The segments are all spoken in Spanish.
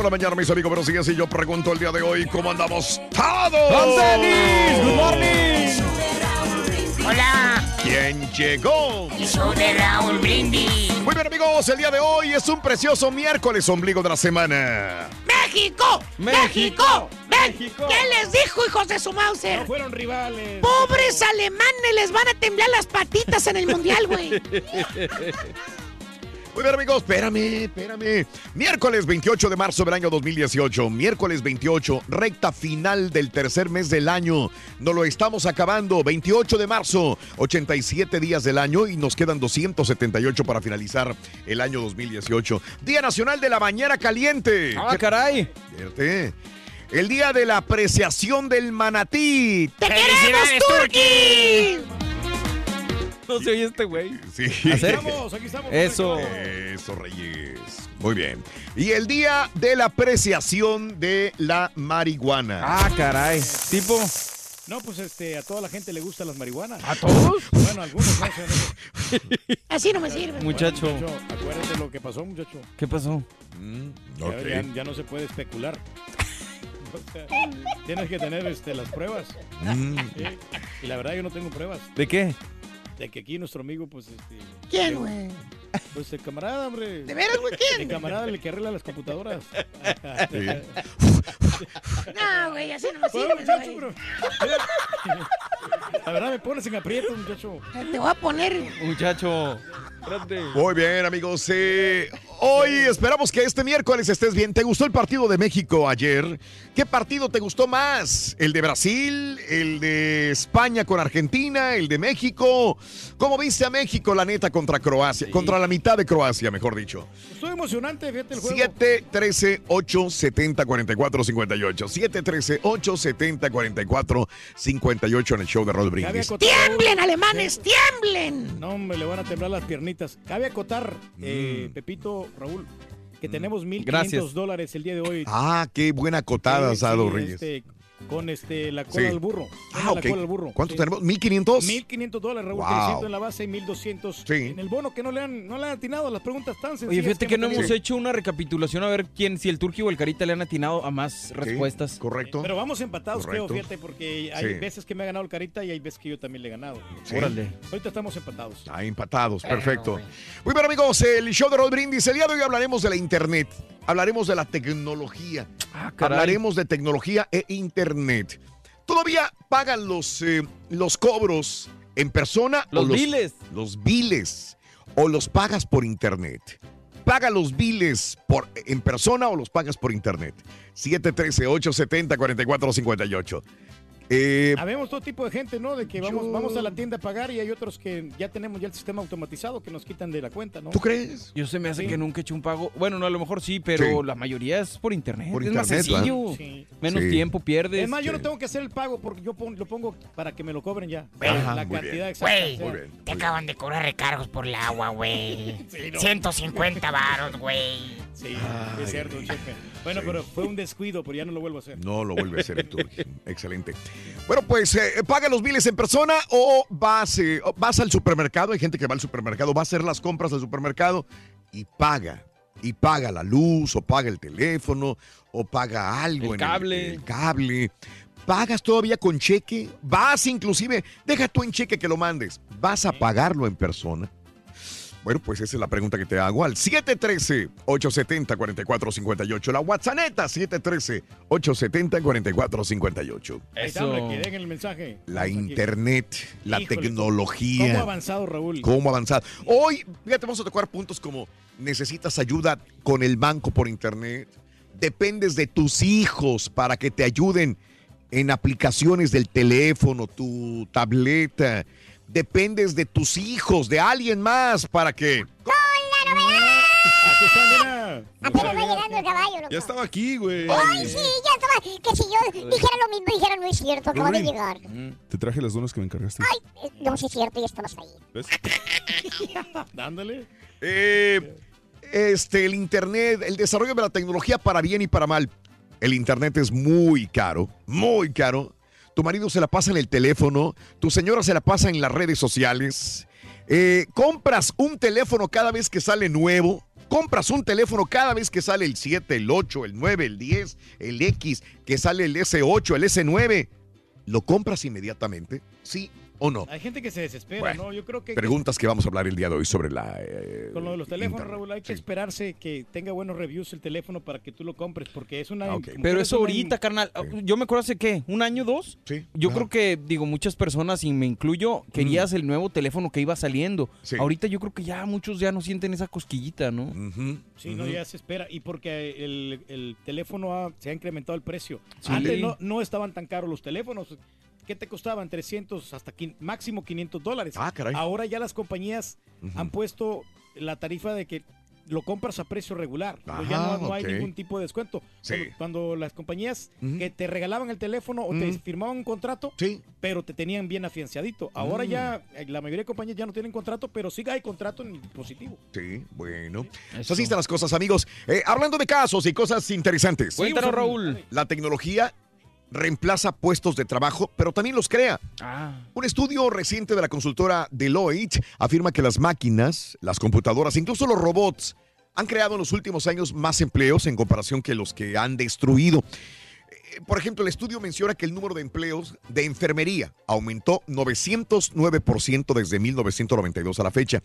Por la mañana, mis amigos, pero sigue así. Yo pregunto el día de hoy, ¿cómo andamos todos? ¡Good morning! Hola, ¿Quién llegó? el show de Raúl Brindis. Muy bien, amigos, el día de hoy es un precioso miércoles, ombligo de la semana. ¡México! ¡México! ¡México! ¿Qué les dijo, hijos de su Mauser? No fueron rivales. Pobres alemanes, les van a temblar las patitas en el mundial, güey. Muy bien, amigos, espérame, espérame. Miércoles 28 de marzo del año 2018. Miércoles 28, recta final del tercer mes del año. No lo estamos acabando. 28 de marzo, 87 días del año y nos quedan 278 para finalizar el año 2018. Día Nacional de la Bañera Caliente. ¡Ah, caray! Fíjate. El día de la apreciación del manatí. ¡Te queremos, Turki! No se oye este güey. Sí. ¿Hacer? Estamos, aquí estamos. Eso. Eso, Reyes. Muy bien. Y el día de la apreciación de la marihuana. Ah, caray. Tipo. No, pues este, a toda la gente le gustan las marihuanas. ¿A todos? Bueno, a algunos no. Así no me sirve. Muchacho. Muchacho, acuérdate lo que pasó, muchacho. ¿Qué pasó? Mm, Ya- ok. Ya, ya no se puede especular. Tienes que tener este, las pruebas. Mm. Sí. Y la verdad yo no tengo pruebas. ¿De qué? De que aquí nuestro amigo, pues, este... ¿Quién, güey? Pues el camarada, hombre. ¿De veras, güey? El ¿Quién? camarada el que arregla las computadoras. No, güey, así no me Bueno, sirve, muchacho, pero... La verdad me pones en aprieto, muchacho. Te voy a poner... Muchacho. Muy bien, amigos. eh, hoy esperamos que este miércoles estés bien. ¿Te gustó el partido de México ayer? ¿Qué partido te gustó más? ¿El de Brasil? ¿El de España con Argentina? ¿El de México? ¿Cómo viste a México, la neta, contra Croacia? Contra la mitad de Croacia, mejor dicho. Estoy emocionante, fíjate el juego. 7 13 8 70 44 58. 7 13 8 70 44 58 en el show de Rod Cabe Brindis. acotar, ¡Tiemblen, alemanes! ¡Tiemblen! No, me le van a temblar las piernitas. Cabe acotar, eh, Mm. Pepito, Raúl, que tenemos 1.500 Gracias. dólares el día de hoy. Ah, qué buena cotada, Sí, Sado sí, Reyes. este, con este, la cola Sí. del burro. Ah, Tiene ok. La cola del burro. ¿Cuánto sí. tenemos? ¿1500? 1.500 dólares, Raúl, Wow. 300 en la base y 1.200 Sí. en el bono, que no le han, no le han atinado a las preguntas tan sencillas. Oye, fíjate que no hemos hecho una recapitulación a ver quién, si el Turqui o el Carita le han atinado a más respuestas. Correcto. Pero vamos empatados, creo, Correcto. fíjate, porque hay Sí. veces que me ha ganado el Carita y hay veces que yo también le he ganado. Sí. Órale. Ahorita estamos empatados. Ah, empatados, perfecto. Muy bien, amigos, el show de Rod Brindis. El día de hoy hablaremos de la internet. Hablaremos de la tecnología. Ah, caray. Hablaremos de tecnología e internet. ¿Todavía pagan los, eh, los cobros en persona? o Los biles. Los biles. ¿O los pagas por internet? ¿Paga los biles por, en persona o los pagas por internet? 713-870-4458. Eh, Habemos todo tipo de gente, ¿no? De que vamos, vamos a la tienda a pagar y hay otros que ya tenemos ya el sistema automatizado que nos quitan de la cuenta, ¿no? ¿Tú crees? Yo se me hace Sí. que nunca he hecho un pago. Bueno, no, a lo mejor sí, pero Sí. la mayoría es por internet. Por es más internet, sencillo. ¿verdad? Sí. Menos Sí. tiempo pierdes. Es más, yo Sí. no tengo que hacer el pago porque yo pon- lo pongo para que me lo cobren ya. Ajá, la muy cantidad bien. exacta. Güey, bien. Te acaban de cobrar recargos por el agua, güey. Sí, no. 150 varos, güey. Sí, Ay, es cierto, chefe. Bueno, sí. pero fue un descuido, pero ya no lo vuelvo a hacer. No lo vuelve a hacer el Turki. Excelente. Bueno, pues eh, paga los biles en persona o vas, eh, vas al supermercado. Hay gente que va al supermercado, va a hacer las compras al supermercado y paga. Y paga la luz, o paga el teléfono, o paga algo El en cable. el cable. ¿Pagas todavía con cheque? Vas inclusive, deja tú en cheque que lo mandes. ¿Vas a pagarlo en persona? Bueno, pues esa es la pregunta que te hago al 713-870-4458. La WhatsApp 713-870-4458. Ahí está, hombre, que dejen el mensaje. La internet, la Híjole, tecnología. ¿Cómo ha avanzado, Raúl? ¿Cómo avanzar? Hoy, fíjate, vamos a tocar puntos como necesitas ayuda con el banco por internet. Dependes de tus hijos para que te ayuden en aplicaciones del teléfono, tu tableta. Dependes de tus hijos, de alguien más para que... Aquí está, mira. Apenas va llegando el caballo, loco. Ya estaba aquí, güey. Ay, sí, ya estaba. Que si yo dijera lo mismo, dijera no es cierto, acabo de llegar. Te traje las donas que me encargaste. Ay, no, sí es cierto, ya estabas ahí. ¿Ves? Dándole. Eh, este, el Internet, el desarrollo de la tecnología para bien y para mal. El Internet es muy caro, muy caro. Tu marido se la pasa en el teléfono, tu señora se la pasa en las redes sociales. Eh, compras un teléfono cada vez que sale nuevo. Compras un teléfono cada vez que sale el 7, el 8, el 9, el 10, el X, que sale el S8, el S9. ¿Lo compras inmediatamente? ¿Sí o no? Hay gente que se desespera, Bueno, ¿no? Yo creo que Preguntas que vamos a hablar el día de hoy sobre la... eh, con lo de los teléfonos, internet. Raúl, hay que esperarse que tenga buenos reviews el teléfono para que tú lo compres, porque es una... Ah, ok. como Pero eso una- ahorita, carnal. Yo me acuerdo hace qué, un año, dos. Sí. Yo ajá. creo que, digo, muchas personas, y me incluyo, querías el nuevo teléfono que iba saliendo. Mm. Sí. Ahorita yo creo que ya muchos ya no sienten esa cosquillita, ¿no? Sí, no, ya se espera. Y porque el, el teléfono ha- se ha incrementado el precio. Sí. Antes no, no estaban tan caros los teléfonos. ¿Qué te costaban? 300 hasta máximo 500 dólares. Ah, caray. Ahora ya las compañías han puesto la tarifa de que lo compras a precio regular. Pues ya Ajá, no, hay ningún tipo de descuento. Sí. Cuando, cuando las compañías que te regalaban el teléfono o te firmaban un contrato, Sí. pero te tenían bien afianzadito. Ahora Mm. ya eh, la mayoría de compañías ya no tienen contrato, pero sí hay contrato en el dispositivo. Sí, bueno. Así están las cosas, amigos. Eh, hablando de casos y cosas interesantes. Cuéntanos, Raúl. La tecnología reemplaza puestos de trabajo, pero también los crea. Ah. Un estudio reciente de la consultora Deloitte afirma que las máquinas, las computadoras, incluso los robots, han creado en los últimos años más empleos en comparación que los que han destruido. Eh, Por ejemplo, el estudio menciona que el número de empleos de enfermería aumentó 909% desde 1992 a la fecha.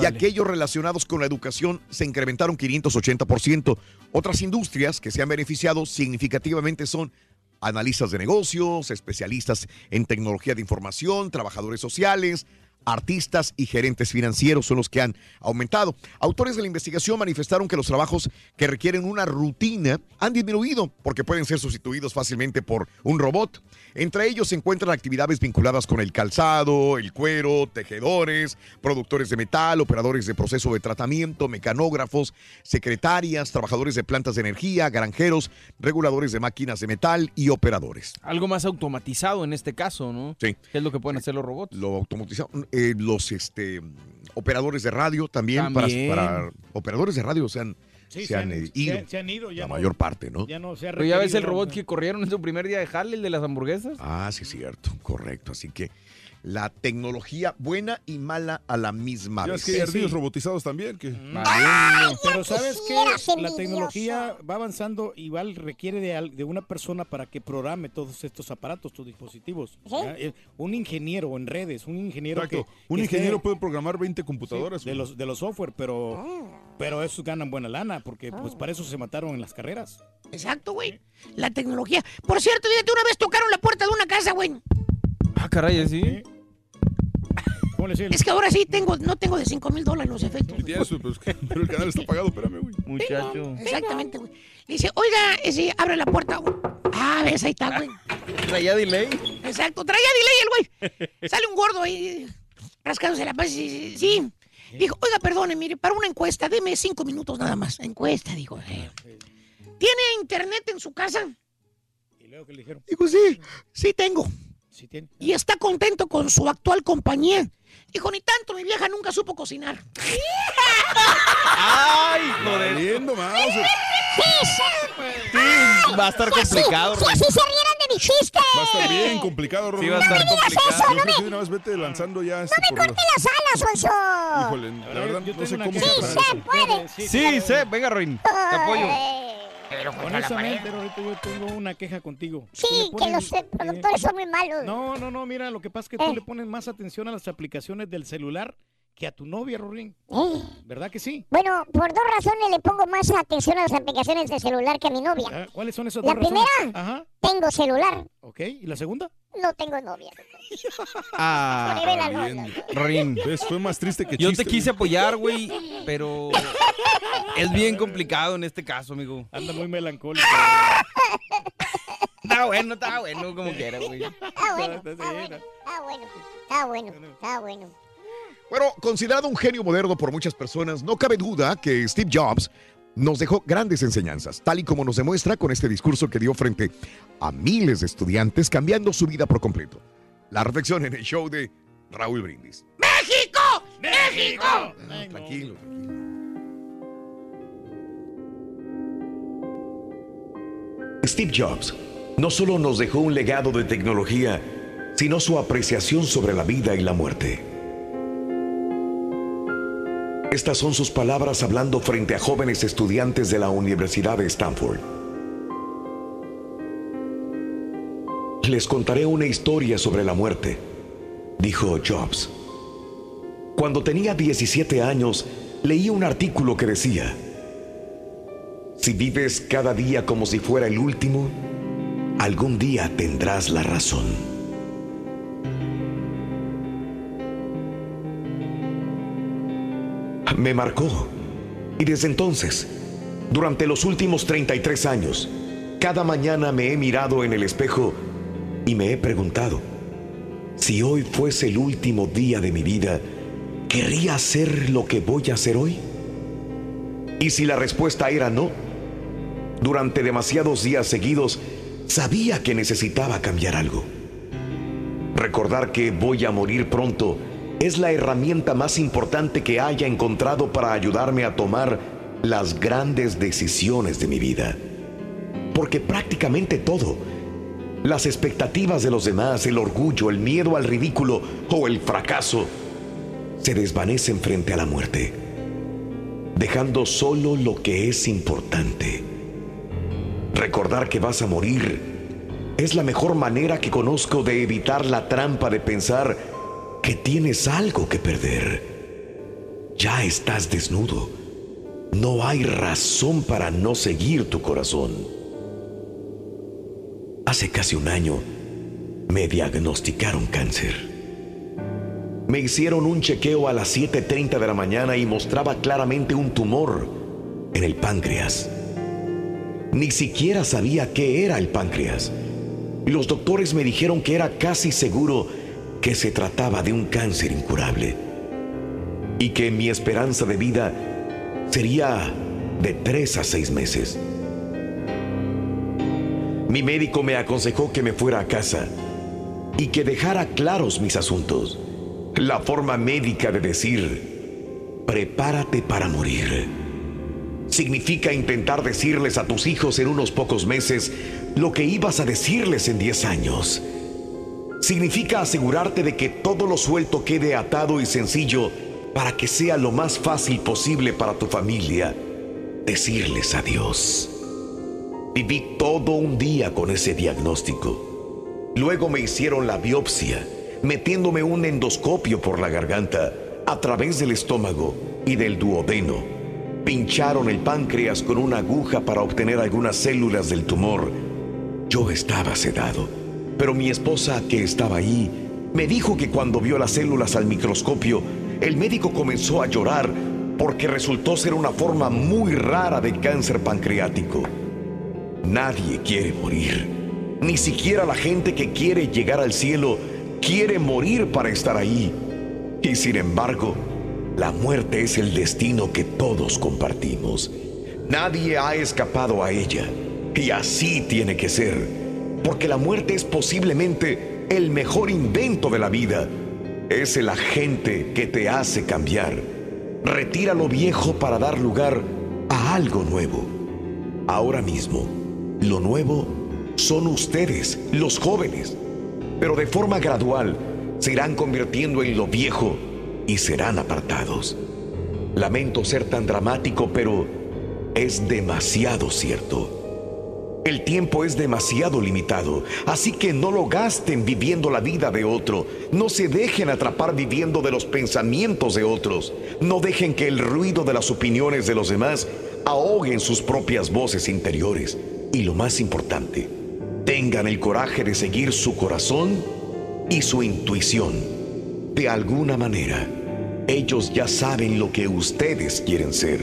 Y aquellos relacionados con la educación se incrementaron 580%. Otras industrias que se han beneficiado significativamente son analistas de negocios, especialistas en tecnología de información, trabajadores sociales, artistas y gerentes financieros son los que han aumentado. Autores de la investigación manifestaron que los trabajos que requieren una rutina han disminuido porque pueden ser sustituidos fácilmente por un robot. Entre ellos se encuentran actividades vinculadas con el calzado, el cuero, tejedores, productores de metal, operadores de proceso de tratamiento, mecanógrafos, secretarias, trabajadores de plantas de energía, granjeros, reguladores de máquinas de metal y operadores. Algo más automatizado en este caso, ¿no? Sí. ¿Qué es lo que pueden hacer los robots? Lo automatizado. eh, los este, operadores de radio también, para- También. Para, operadores de radio se han, Sí, se han, ido. se, se han ido. Ya la no- mayor parte, ¿no? Ya no se ha Pero ya ves el robot ¿no? que corrieron en su primer día de jale, el de las hamburguesas. Ah, sí, cierto, correcto. Así que la tecnología buena y mala a la misma Ya vez. es que hay Sí, ardillos sí. robotizados también. Que... Pero ¿sabes qué? quisiera ser La tecnología va avanzando y igual requiere de, de una persona para que programe todos estos aparatos, tus dispositivos. Eh, Un ingeniero en redes, un ingeniero Exacto. que... Un que ingeniero esté- puede programar 20 sí, computadoras. de los de los software, pero Ah. pero esos ganan buena lana porque pues para eso se mataron en las carreras. Exacto, güey. La tecnología. Por cierto, fíjate, una vez tocaron la puerta de una casa, güey. Ah, caray, ¿sí? Es que ahora sí tengo, no tengo de 5 mil dólares los efectos. Sí tienes, pero, es que- pero el canal está pagado, espérame, güey. Muchacho. Exactamente, güey. Le dice, oiga, ese, abre la puerta. güey. Ah, ves, ahí está, güey. Traía delay. Exacto, traía delay el güey. Sale un gordo ahí rascándose la paz. Sí, sí. Dijo, oiga, perdone, mire, para una encuesta, deme cinco minutos nada más. Encuesta, digo. eh. ¿Tiene internet en su casa? ¿Y luego qué le dijeron? Digo, sí, sí tengo. Sí tiene. Y está contento con su actual compañía. Dijo, ni tanto, mi vieja nunca supo cocinar. ¡Ay, joder! Valiendo, Mauser. Sí, sí. Sí, va a estar complicado, Si así se rieran de mi chiste. Va a estar bien complicado, Rorro. Sí, va a estar No me digas complicado. eso, no me, una vez vete lanzando ya este no me por corte las alas, Sonso. Híjole, la verdad yo no sé cómo Sí, se se puede. Sí, sé, venga, Ruin. Te apoyo. Honestamente, Rorrito, yo tengo una queja contigo. Sí, le que pones, los eh, productores son muy malos. No, no, no, mira, lo que pasa es que Eh. tú le pones más atención a las aplicaciones del celular que a tu novia, Rorín. Eh. ¿Verdad que sí? Bueno, por dos razones le pongo más atención a las aplicaciones de celular que a mi novia. Ah, ¿Cuáles son esas La dos razones? primera. Ajá, Tengo celular, ok. ¿Y la segunda? no tengo novia. Ah. Rin. ¿Ves? Fue más triste que Yo chiste. te quise apoyar, güey, pero es bien complicado en este caso, amigo. Anda muy melancólico. Está bueno, está bueno, como quiera, güey. Bueno, está bueno, está bueno, está bueno, está bueno. Bueno, considerado un genio moderno por muchas personas, no cabe duda que Steve Jobs nos dejó grandes enseñanzas, tal y como nos demuestra con este discurso que dio frente a miles de estudiantes, cambiando su vida por completo. La reflexión en el show de Raúl Brindis. ¡México! ¡México! No, tranquilo, tranquilo. Steve Jobs no solo nos dejó un legado de tecnología, sino su apreciación sobre la vida y la muerte. Estas son sus palabras hablando frente a jóvenes estudiantes de la Universidad de Stanford. Les contaré una historia sobre la muerte, dijo Jobs. Cuando tenía 17 años, leí un artículo que decía, si vives cada día como si fuera el último, algún día tendrás la razón. Me marcó. Y desde entonces, durante los últimos 33 años, cada mañana me he mirado en el espejo y me he preguntado, si hoy fuese el último día de mi vida, ¿querría hacer lo que voy a hacer hoy? Y si la respuesta era no, durante demasiados días seguidos sabía que necesitaba cambiar algo. Recordar que voy a morir pronto es la herramienta más importante que haya encontrado para ayudarme a tomar las grandes decisiones de mi vida. Porque prácticamente todo, las expectativas de los demás, el orgullo, el miedo al ridículo o el fracaso, se desvanecen frente a la muerte, dejando solo lo que es importante. Recordar que vas a morir es la mejor manera que conozco de evitar la trampa de pensar que tienes algo que perder. Ya estás desnudo. No hay razón para no seguir tu corazón. Hace casi un año me diagnosticaron cáncer. Me hicieron un chequeo a las 7.30 de la mañana y mostraba claramente un tumor en el páncreas. Ni siquiera sabía qué era el páncreas. Los doctores me dijeron que era casi seguro que se trataba de un cáncer incurable y que mi esperanza de vida sería de tres a seis meses. Mi médico me aconsejó que me fuera a casa y que dejara claros mis asuntos. La forma médica de decir, prepárate para morir, significa intentar decirles a tus hijos en unos pocos meses lo que ibas a decirles en 10 años. Significa asegurarte de que todo lo suelto quede atado y sencillo para que sea lo más fácil posible para tu familia decirles adiós. Viví todo un día con ese diagnóstico. Luego me hicieron la biopsia, metiéndome un endoscopio por la garganta, a través del estómago y del duodeno. Pincharon el páncreas con una aguja para obtener algunas células del tumor. Yo estaba sedado, pero mi esposa, que estaba ahí, me dijo que cuando vio las células al microscopio, el médico comenzó a llorar porque resultó ser una forma muy rara de cáncer pancreático. Nadie quiere morir, Ni siquiera la gente que quiere llegar al cielo quiere morir para estar ahí. Y sin embargo, la muerte es el destino que todos compartimos. Nadie ha escapado a ella. Y así tiene que ser. Porque la muerte es posiblemente el mejor invento de la vida. Es el agente que te hace cambiar. Retira lo viejo para dar lugar a algo nuevo. Ahora mismo, lo nuevo son ustedes, los jóvenes. Pero de forma gradual se irán convirtiendo en lo viejo y serán apartados. Lamento ser tan dramático, pero es demasiado cierto. El tiempo es demasiado limitado, así que no lo gasten viviendo la vida de otro. No se dejen atrapar viviendo de los pensamientos de otros. No dejen que el ruido de las opiniones de los demás ahoguen sus propias voces interiores. Y lo más importante, tengan el coraje de seguir su corazón y su intuición. De alguna manera, ellos ya saben lo que ustedes quieren ser.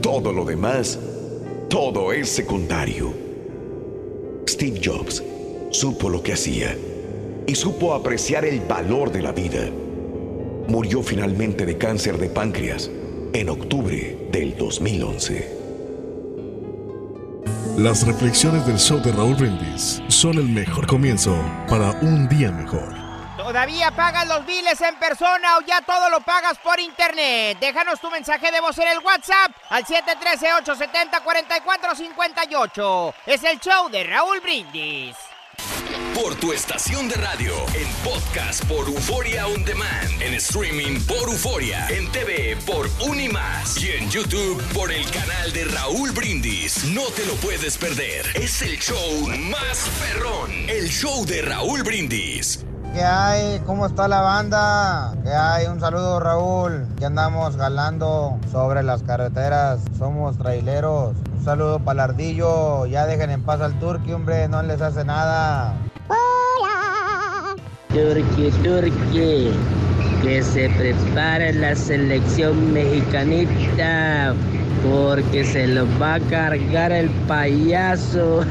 Todo lo demás, todo es secundario. Steve Jobs supo lo que hacía y supo apreciar el valor de la vida. Murió finalmente de cáncer de páncreas en octubre del 2011. Las reflexiones del show de Raúl Brindis son el mejor comienzo para un día mejor. ¿Todavía pagas los biles en persona o ya todo lo pagas por internet? Déjanos tu mensaje de voz en el WhatsApp al 713-870-4458. Es el show de Raúl Brindis. Por tu estación de radio, en podcast por Euforia On Demand, en streaming por Euforia, en TV por Unimás y en YouTube por el canal de Raúl Brindis. No te lo puedes perder. Es el show más perrón. El show de Raúl Brindis. ¿Qué hay? ¿Cómo está la banda? ¿Qué hay? Un saludo Raúl. Que andamos galando sobre las carreteras. Somos traileros. Un saludo para el ardillo. Ya dejen en paz al turqui, hombre. No les hace nada. Turqui, Turqui, que se prepare la selección mexicanita, porque se lo va a cargar el payaso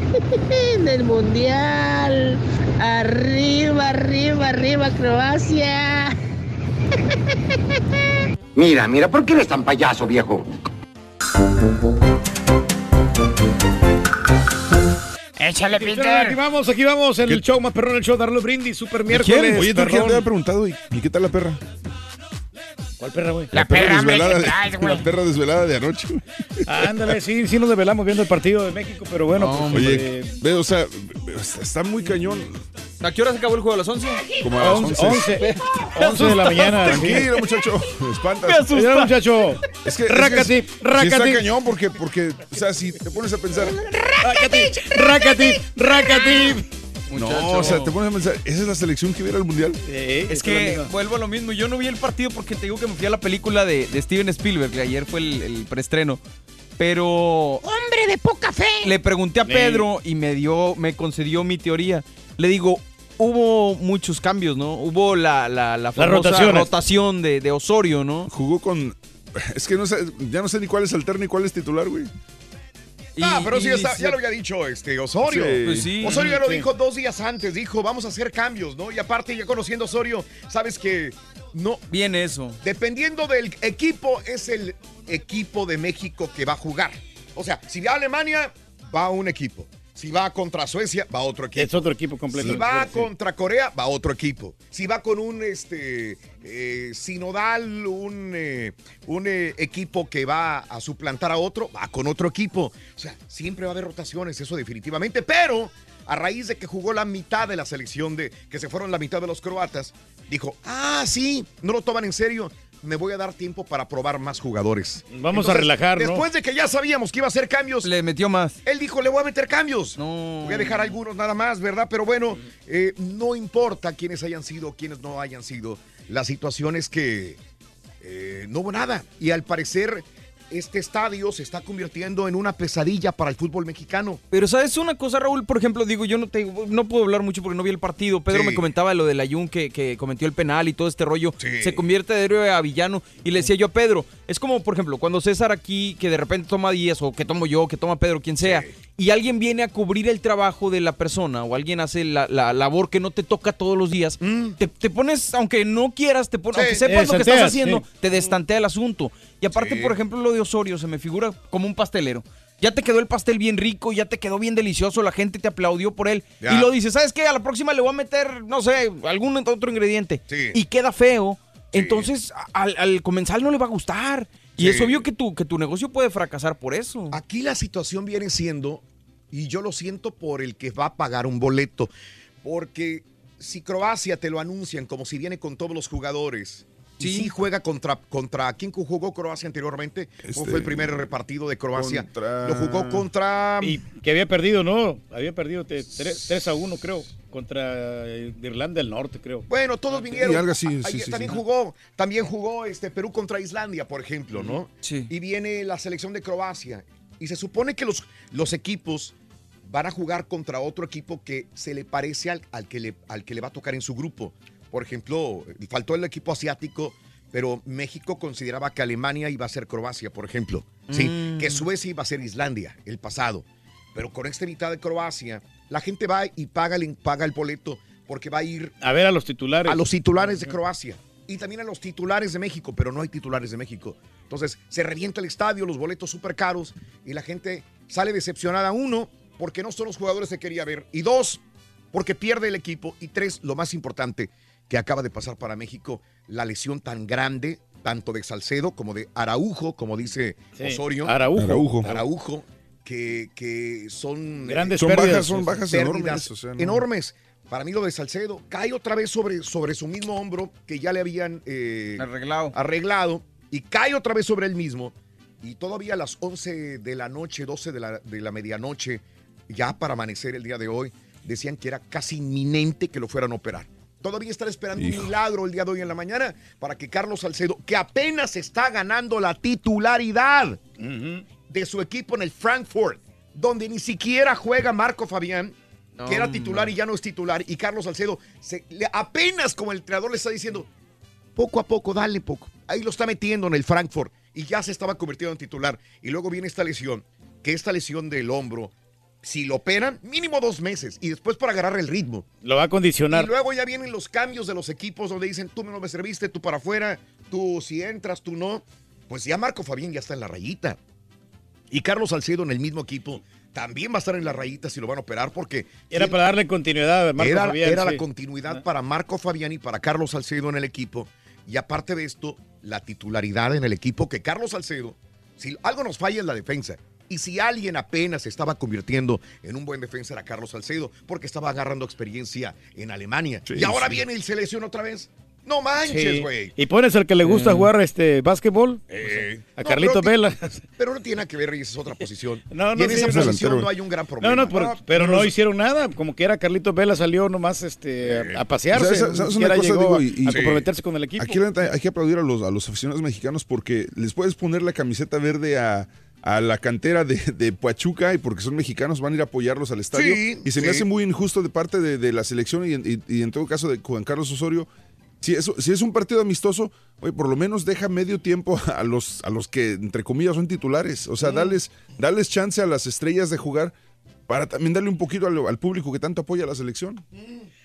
en el mundial. Arriba, arriba, arriba, Croacia. Mira, mira, ¿por qué eres tan payaso, viejo? Échale, Peter. Aquí vamos, aquí vamos, en el show más perrón, el show Raúl Brindis, super miércoles. ¿Quién? Oye, ¿tú quién perrón. te había preguntado? ¿Y y qué tal la perra? ¿Cuál perra, güey? La, perra, desvelada, de, la perra desvelada de anoche. Ándale, sí, sí nos desvelamos viendo el partido de México, pero bueno. pues, Oye, eh, ve, o sea, está muy cañón. ¿A qué hora se acabó el juego? ¿A las 11? Como a las 11. 11, 11 de la mañana. Tranquilo, muchacho. Me espantas. Me asusta. Mira, muchacho. Es que, Rácate, es que rácate. está cañón porque, porque, o sea, si te pones a pensar. Rácate, rácate, No, o sea, te pones a pensar, ¿esa es la selección que viera el mundial? Es que vuelvo a lo mismo. Yo no vi el partido porque te digo que me fui a la película de, de Steven Spielberg, que ayer fue el, el preestreno. Pero Hombre de poca fe. le pregunté a Pedro y me dio, me concedió mi teoría. Le digo, hubo muchos cambios, ¿no? Hubo la, la, la famosa rotación de, de Osorio, ¿no? Jugó con. Es que no sé, ya no sé ni cuál es alterno y cuál es titular, güey. Ah, pero sí, está- ya lo había dicho este Osorio. Sí. Pues sí. Osorio ya lo Sí. dijo dos días antes. Dijo, vamos a hacer cambios, ¿no? Y aparte, ya conociendo a Osorio, sabes que no. Viene eso. Dependiendo del equipo, es el equipo de México que va a jugar. O sea, si va a Alemania, va un equipo. Si va contra Suecia, va otro equipo. Es otro equipo completo. Si va Sí. contra Corea, va otro equipo. Si va con un este eh, sinodal, un, eh, un eh, equipo que va a suplantar a otro, va con otro equipo. O sea, siempre va a haber rotaciones, eso definitivamente. Pero a raíz de que jugó la mitad de la selección de que se fueron la mitad de los croatas, dijo, ah, sí, no lo toman en serio. Me voy a dar tiempo para probar más jugadores. Vamos a relajar, ¿no? Después de que ya sabíamos que iba a hacer cambios, Le metió más. él dijo, le voy a meter cambios. No. Voy a dejar algunos nada más, ¿verdad? Pero bueno, eh, no importa quiénes hayan sido, quiénes no hayan sido. La situación es que eh, no hubo nada. Y al parecer, este estadio se está convirtiendo en una pesadilla para el fútbol mexicano. Pero sabes una cosa, Raúl, por ejemplo, digo, yo no te, no puedo hablar mucho porque no vi el partido. Pedro Sí. me comentaba lo del Ayun que, que cometió el penal y todo este rollo. Se convierte de héroe a villano. Y le decía yo a Pedro, es como, por ejemplo, cuando César aquí, que de repente toma 10 o que tomo yo, que toma Pedro, quien sea, y alguien viene a cubrir el trabajo de la persona o alguien hace la, la labor que no te toca todos los días, te, te pones, aunque no quieras, te pones, Sí. aunque sepas Eh, lo que estás haciendo, sí. te destantea el asunto. Y aparte, Sí. por ejemplo, lo de Osorio se me figura como un pastelero. Ya te quedó el pastel bien rico, ya te quedó bien delicioso, la gente te aplaudió por él. Ya. Y lo dices, ¿sabes qué? A la próxima le voy a meter, no sé, algún otro ingrediente. Y queda feo. Entonces, al, al comensal no le va a gustar. Y Sí. es obvio que tu, que tu negocio puede fracasar por eso. Aquí la situación viene siendo, y yo lo siento por el que va a pagar un boleto, porque si Croacia te lo anuncian como si viene con todos los jugadores, y Sí. sí juega contra, contra ¿quién jugó Croacia anteriormente? ¿Cómo Este, fue el primer repartido de Croacia? contra- Lo jugó contra... Y que había perdido, ¿no? Había perdido 3 a 1, creo, contra eh, Irlanda del Norte, creo. Bueno, todos vinieron. Y algo así, Ah, sí, sí, también sí. jugó, también jugó este Perú contra Islandia, por ejemplo, ¿no? Sí. Y viene la selección de Croacia. Y se supone que los, los equipos van a jugar contra otro equipo que se le parece al, al que le, al que le va a tocar en su grupo. Por ejemplo, faltó el equipo asiático, pero México consideraba que Alemania iba a ser Croacia, por ejemplo. Sí, Mm. que Suecia iba a ser Islandia, el pasado. Pero con esta mitad de Croacia, la gente va y paga el, paga el boleto porque va a ir A ver a los titulares. a los titulares de Croacia y también a los titulares de México, pero no hay titulares de México. Entonces se revienta el estadio, los boletos súper caros y la gente sale decepcionada. Uno, porque no son los jugadores que quería ver. Y dos, porque pierde el equipo. Y tres, lo más importante que acaba de pasar para México, la lesión tan grande, tanto de Salcedo como de Araujo, como dice Sí, Osorio. Araujo. Araujo. Araujo, que, que son... Grandes Son pérdidas. bajas, son bajas pérdidas enormes. o sea, no- enormes. Para mí lo de Salcedo cae otra vez sobre, sobre su mismo hombro que ya le habían eh, Arreglado. arreglado y cae otra vez sobre él mismo. Y todavía a las 11 de la noche, 12 de la, de la medianoche, ya para amanecer el día de hoy, decían que era casi inminente que lo fueran a operar. Todavía están esperando Hijo. un milagro el día de hoy en la mañana para que Carlos Salcedo, que apenas está ganando la titularidad de su equipo en el Frankfurt, donde ni siquiera juega Marco Fabián, que era titular y ya no es titular, y Carlos Salcedo se- le- apenas como el entrenador le está diciendo, poco a poco, dale poco. Ahí lo está metiendo en el Frankfurt y ya se estaba convirtiendo en titular. Y luego viene esta lesión, que esta lesión del hombro, si lo operan, mínimo dos meses y después para agarrar el ritmo. Lo va a condicionar. Y luego ya vienen los cambios de los equipos donde dicen, tú no me serviste, tú para afuera, tú si entras, tú no. Pues ya Marco Fabián ya está en la rayita. Y Carlos Salcedo en el mismo equipo también va a estar en la rayita si lo van a operar porque Era para darle continuidad a Marco era, Fabián, era sí. la continuidad para Marco Fabián y para Carlos Salcedo en el equipo. Y aparte de esto, la titularidad en el equipo, que Carlos Salcedo, si algo nos falla en la defensa, y si alguien apenas se estaba convirtiendo en un buen defensa era Carlos Salcedo, porque estaba agarrando experiencia en Alemania. Sí, y ahora sí. viene el selección otra vez. No manches, Sí. güey. Y pones al que le gusta jugar este básquetbol, Eh, a no, Carlito pero- Vela. Pero no tiene nada que ver, y esa es otra posición. No, y no, en sí, esa es posición no hay un gran No, problema. no, pero, pero no hicieron nada. Como que era Carlito Vela salió nomás este, a, a pasearse. ¿Sabes- sabes Ni una siquiera cosa, llegó digo, y- a, a y- comprometerse con el equipo. Aquí hay que aplaudir a los, a los aficionados mexicanos porque les puedes poner la camiseta verde a, a la cantera de, de Pachuca y porque son mexicanos van a ir a apoyarlos al estadio. Sí, y se me hace muy injusto de parte de, de la selección y, en- y- y en todo caso de Juan Carlos Osorio. Si es, si es un partido amistoso, oye, por lo menos deja medio tiempo a los, a los que, entre comillas, son titulares. O sea, dales, dales chance a las estrellas de jugar para también darle un poquito al, al público que tanto apoya a la selección.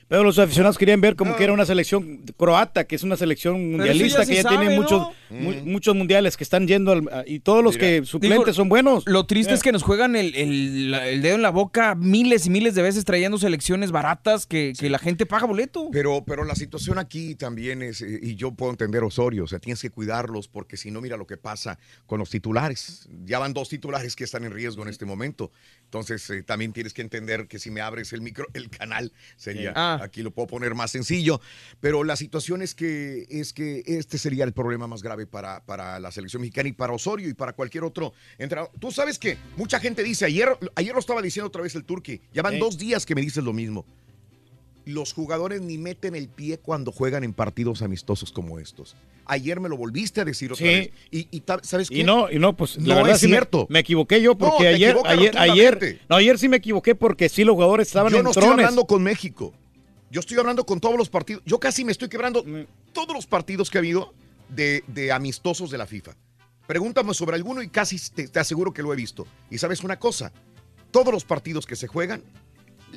Pero los aficionados querían ver como que era una selección croata, que es una selección mundialista, ya que ya tiene muchos, mu- muchos mundiales que están yendo al- a- y todos los que suplentes Digo, son buenos. Lo triste Eh. es que nos juegan el, el- la- el dedo en la boca miles y miles de veces trayendo selecciones baratas que, que la gente paga boleto. Pero, pero la situación aquí también es, eh, y yo puedo entender Osorio, o sea, tienes que cuidarlos porque si no, mira lo que pasa con los titulares. Ya van dos titulares que están en riesgo en este momento. Entonces, eh, también tienes que entender que si me abres el micro, el canal, sería, Ah. Aquí lo puedo poner más sencillo. Pero la situación es que, es que este sería el problema más grave para, para la selección mexicana y para Osorio y para cualquier otro entrenador. Tú sabes que mucha gente dice, ayer, ayer lo estaba diciendo otra vez el Turqui, ya van Sí. dos días que me dices lo mismo los jugadores ni meten el pie cuando juegan en partidos amistosos como estos. Ayer me lo volviste a decir otra Sí. vez. Y, ¿sabes qué? Y no, y no, pues la No verdad es sí cierto. Me, equivoqué yo No, porque te ayer, ayer, ayer, no, ayer sí me equivoqué porque sí los jugadores estaban Yo en no estoy hablando con México. Yo estoy hablando con todos los partidos. Yo casi me estoy quebrando Mm. todos los partidos que ha habido de, de amistosos de la FIFA. Pregúntame sobre alguno y casi te, te aseguro que lo he visto. Y sabes una cosa, todos los partidos que se juegan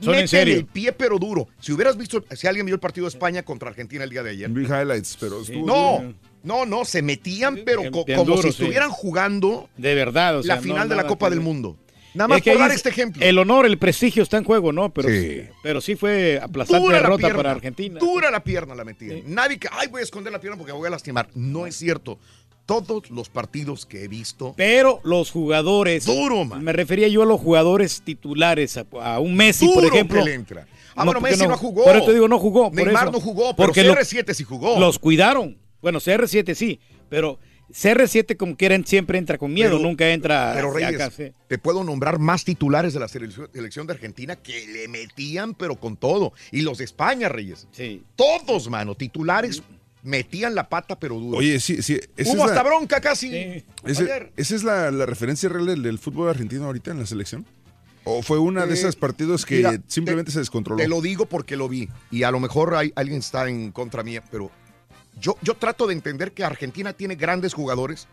Son en meten serio. el pie pero duro. Si hubieras visto, si alguien vio el partido de España contra Argentina el día de ayer. Vi highlights, pero estuvo No, duro. no, no, se metían, pero bien como duro, si sí. estuvieran jugando De verdad, o sea, la final no, de la Copa que del. Mundo. Nada más Es que por dar es- este ejemplo. El honor, el prestigio está en juego, ¿no? Pero, Sí. pero sí fue aplastante Dura la derrota pierna, para Argentina. Dura la pierna la metían. Nadie que, ay, voy a esconder la pierna porque voy a lastimar. No es cierto. Todos los partidos que he visto. Pero los jugadores. Duro, Me refería yo a los jugadores titulares, a, a un Messi, por ejemplo. que le entra. Ah, bueno, Messi no jugó. Por eso te digo, no jugó. por Neymar eso. no jugó, pero Porque lo- CR7 sí jugó. Los cuidaron. Bueno, CR7 sí, pero CR7 como quieren siempre entra con miedo, Pero- nunca entra Pero Reyes, acá, sí. te puedo nombrar más titulares de la selección, de Argentina que le metían, pero con todo. Y los de España, Reyes. Sí. Todos, mano, titulares metían la pata, pero duro. Oye, sí, sí. esa Hubo es la- hasta bronca casi. ese-. ¿Esa es la, la referencia real del, del fútbol argentino ahorita en la selección? ¿O fue una de Eh, esos partidos que mira, simplemente se descontroló? Te lo digo porque lo vi. Y a lo mejor hay, alguien está en contra mía, pero yo, yo trato de entender que Argentina tiene grandes jugadores,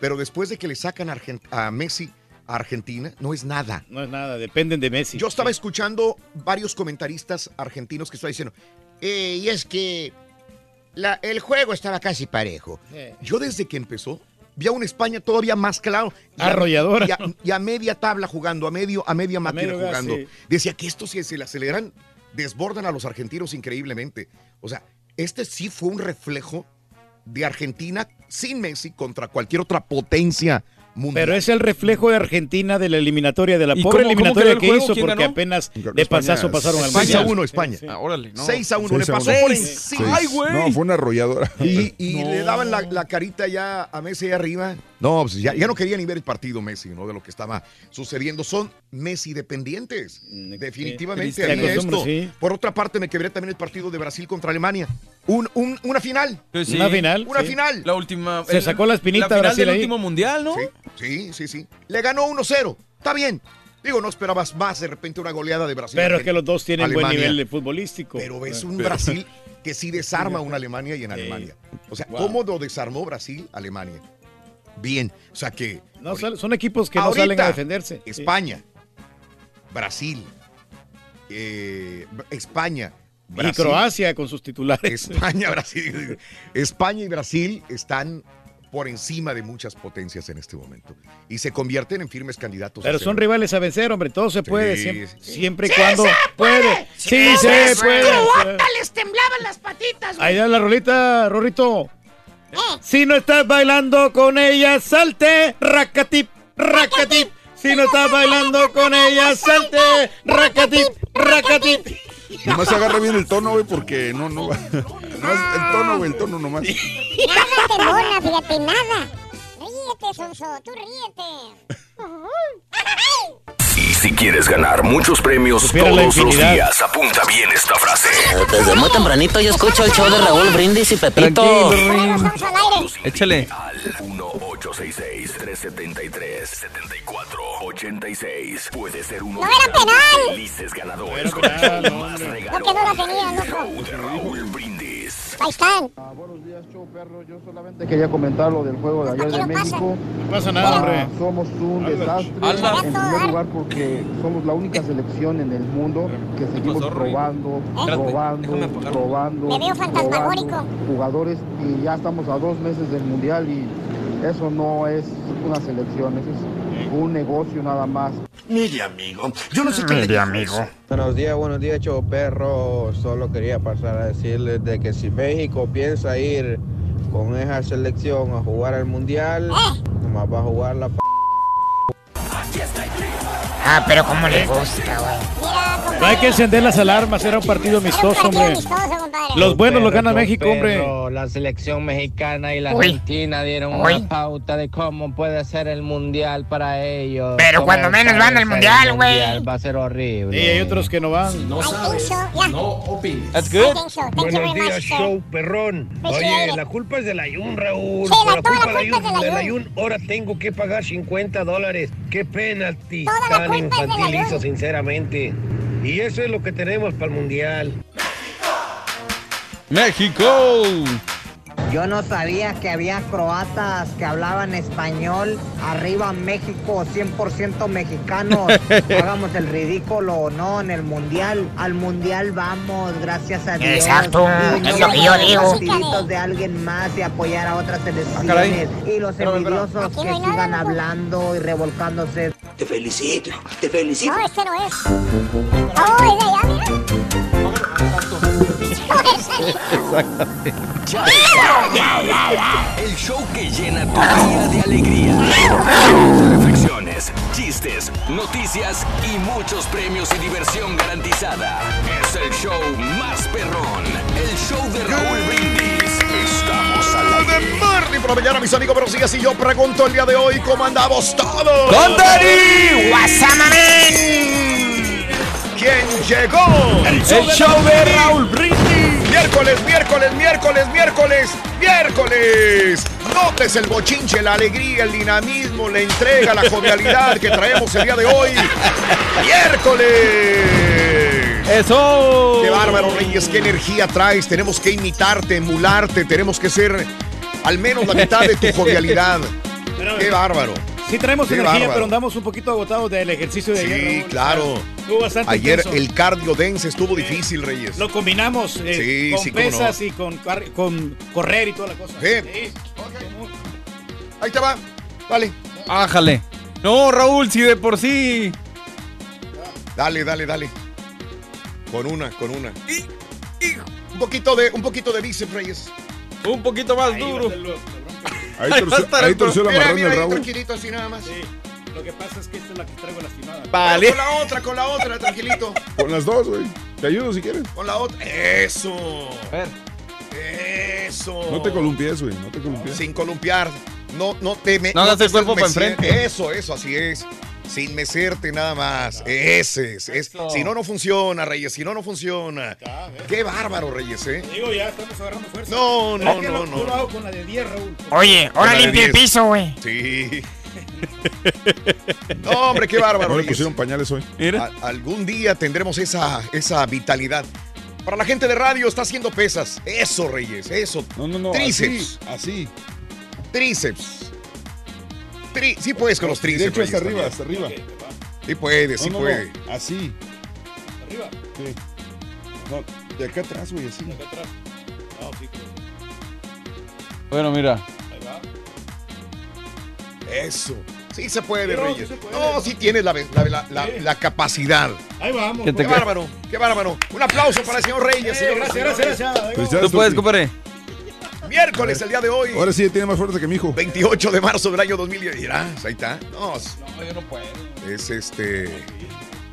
pero después de que le sacan a, a Messi a Argentina, no es nada. No es nada, dependen de Messi. Yo estaba escuchando varios comentaristas argentinos que estaban diciendo, "Eh, y es que la- el juego estaba casi parejo. Yo desde que empezó vi a una España todavía más claro. Arrolladora. Y a, y a media tabla jugando, a medio, a media máquina medio gas, jugando. sí. Decía que estos si se le aceleran, desbordan a los argentinos increíblemente. O sea, este sí fue un reflejo de Argentina sin Messi contra cualquier otra potencia mundial. Pero es el reflejo de Argentina de la eliminatoria, de la ¿Y pobre cómo- eliminatoria que juego? hizo, ¿Quién porque ganó? apenas de España- pasazo pasaron al 6 a Mundial. 1 España. Sí, sí. Ah, órale, no. 6 a 1. Le 6 a pasó 1. por encima. Seis. No, fue una arrolladora. Y, y le daban la, la carita ya a Messi ahí arriba. No, pues ya, ya no quería ni ver el partido Messi, ¿no? De lo que estaba sucediendo. Son Messi dependientes. Definitivamente. triste. haría Se acostumbra, esto. sí. Por otra parte, me quebré también el partido de Brasil contra Alemania. Un, un- una final. Sí, sí. Una final. Una sí. final. La última. Se sacó la espinita La final Brasil del ahí. último mundial, ¿no? Sí, sí, sí. Le ganó 1-0. Está bien. Digo, no esperabas más de repente una goleada de Brasil. Pero es que los dos tienen buen nivel de futbolístico. Pero ves un Pero- Brasil que sí desarma a una Alemania y en Alemania. O sea, Wow. ¿cómo lo desarmó Brasil, Alemania? Bien. O sea que. No, son equipos que no Ahorita, salen a defenderse. Sí. España, Brasil, eh, España. Y Brasil, Croacia con sus titulares. España, Brasil. España y Brasil están por encima de muchas potencias en este momento. Y se convierten en firmes candidatos. Pero son rivales a vencer, hombre. Todo se puede. Sí, siempre, sí. siempre y ¡Sí cuando se puede. Sí, se puede. Croata les temblaban las patitas, güey. Ahí da la rolita, Rorrito. Si no estás bailando con ella, salte. Racatip, racatip. Si no estás bailando con ella, salte. Racatip, racatip. Nomás agarra bien el tono, güey, porque no, no va. Nomás el tono, güey, el tono nomás. Nada te mola, fíjate, nada. Ríete, Sonso, tú ríete. Y si quieres ganar muchos premios todos los días, apunta bien esta frase. Desde muy tempranito yo escucho el show de Raúl Brindis y Pepito. Échale. 1-866-373-7486. Puede ser uno ¡No era penal! felices ganadores con penal, el show más regalón. Porque no la tenía, loco. de Raúl Brindis. Ahí están. Te quería comentar lo del juego de ayer de México. No pasa nada, hombre. Ah, Somos un desastre. En primer lugar porque somos la única selección en el mundo que seguimos probando, probando, probando, Me veo fantasmagórico. probando jugadores y ya estamos a dos meses del mundial y eso no es una selección, eso es un negocio nada más. Mire, amigo, yo no sé qué le dijo eso. Buenos días, buenos días, show perro. Solo quería pasar a decirles de que si México piensa ir con esa selección a jugar al mundial, nomás va a jugar la p Ah, pero como le gusta, güey. No hay que encender las alarmas, era un partido amistoso, hombre. Los buenos los gana México, hombre. La selección mexicana y la Uy. Argentina dieron Uy. una pauta de cómo puede ser el mundial para ellos. Pero Cómo cuando menos van al mundial, el güey. mundial, Va a ser horrible. Y hay otros que no van. No sabes, no opines. That's good. Buenos días, show perrón. Oye, la culpa es del Ayun, Raúl. Sí, la- culpa la culpa es del Ayun. Ayun, ahora tengo que pagar 50 dólares. Qué penalti Toda la tan culpa es del infantil Ayun. hizo, sinceramente. Y eso es lo que tenemos para el mundial. México. Yo no sabía que había croatas que hablaban español. Arriba México, 100% mexicanos. Hagamos el ridículo, ¿no? En el mundial. Al mundial vamos, gracias a Dios. Exacto, Y es no lo que yo ser digo. partiditos de alguien más y apoyar a otras Ah, selecciones. y los envidiosos que sigan hablando y revolcándose. Te felicito, te felicito. No, este no es. Oh, es de allá. Está. El show que llena tu día de alegría. De reflexiones, chistes, noticias y muchos premios y diversión garantizada. Es el show más perrón. El show de Raúl Brindis. Estamos al de aire. Marty por la mañana, mis amigos, pero sigue así. Yo pregunto el día de hoy cómo andamos todos. ¡Con Dani! ¿Quién llegó? El show de Raúl Brindis. Miércoles, miércoles, miércoles, miércoles, miércoles. Notes el bochinche, la alegría, el dinamismo, la entrega, la jovialidad que traemos el día de hoy. Miércoles. ¡Eso! ¡Qué bárbaro, Reyes! ¿Qué energía traes? Tenemos que imitarte, emularte, tenemos que ser al menos la mitad de tu jovialidad. ¡Qué bárbaro! Sí traemos Qué energía, bárbaro. pero andamos un poquito agotados del ejercicio de ayer. Sí, claro. Estuvo bastante Ayer intenso. el cardio dense estuvo difícil, Reyes. Lo combinamos eh, Sí, con sí, no. pesas y con, correr y toda la cosa. Sí. Ahí te va. Dale. Ájale. No, Raúl, si de por sí. Dale, dale, dale. Con una, con una. Un poquito de, un poquito de bíceps, Reyes. Un poquito más duro. Ahí torció, ahí torció la Mira, marrana mira, el ahí Raúl. tranquilito así nada más. Lo que pasa es que esta es la que traigo lastimada. Vale. Con la otra, con la otra, tranquilito. Con las dos, güey. Te ayudo si quieres. Con la otra. Eso. Eso. No te columpies, güey. No te columpies. Sin columpiar. No, no te me, No hagas el cuerpo estés pa' meciendo. enfrente. Eso, eso, así es. Sin mecerte nada más. Ese es. es. Si no, no funciona, Reyes. Si no, no funciona. Qué bárbaro, Reyes, ¿eh? Digo, ya estamos agarrando fuerza. No, no, no, no. Yo lo hago con la de 10, Raúl. Oye, ahora limpia el 10. piso, güey. Sí. No, hombre, qué bárbaro. No le Reyes. pusieron pañales hoy. Algún día tendremos esa, esa vitalidad. Para la gente de radio está haciendo pesas. Eso, Reyes, eso. No, no, no. Tríceps. Así. Tríceps. Tri- sí puedes con los De tríceps. hecho, hasta arriba, hasta arriba. Sí puede, sí No, no, puede. no, Así. Arriba. Sí. No, de acá atrás, güey, así. Acá atrás. No, sí, pero- Bueno, mira. Ahí va. Eso. Sí se puede, Reyes. sí se puede, no, sí tienes la, la- la- la- la capacidad. Ahí vamos. ¿Qué pues. bárbaro, qué bárbaro. Un aplauso para el señor Reyes. Eh, señor- gracias, gracias, gracias. Felicidades, Tú puedes, compadre. Miércoles, el día de hoy. Ahora sí tiene más fuerza que mi hijo. 28 de marzo del año 2010. Mirá, ahí está. No, No, yo no puedo. es este.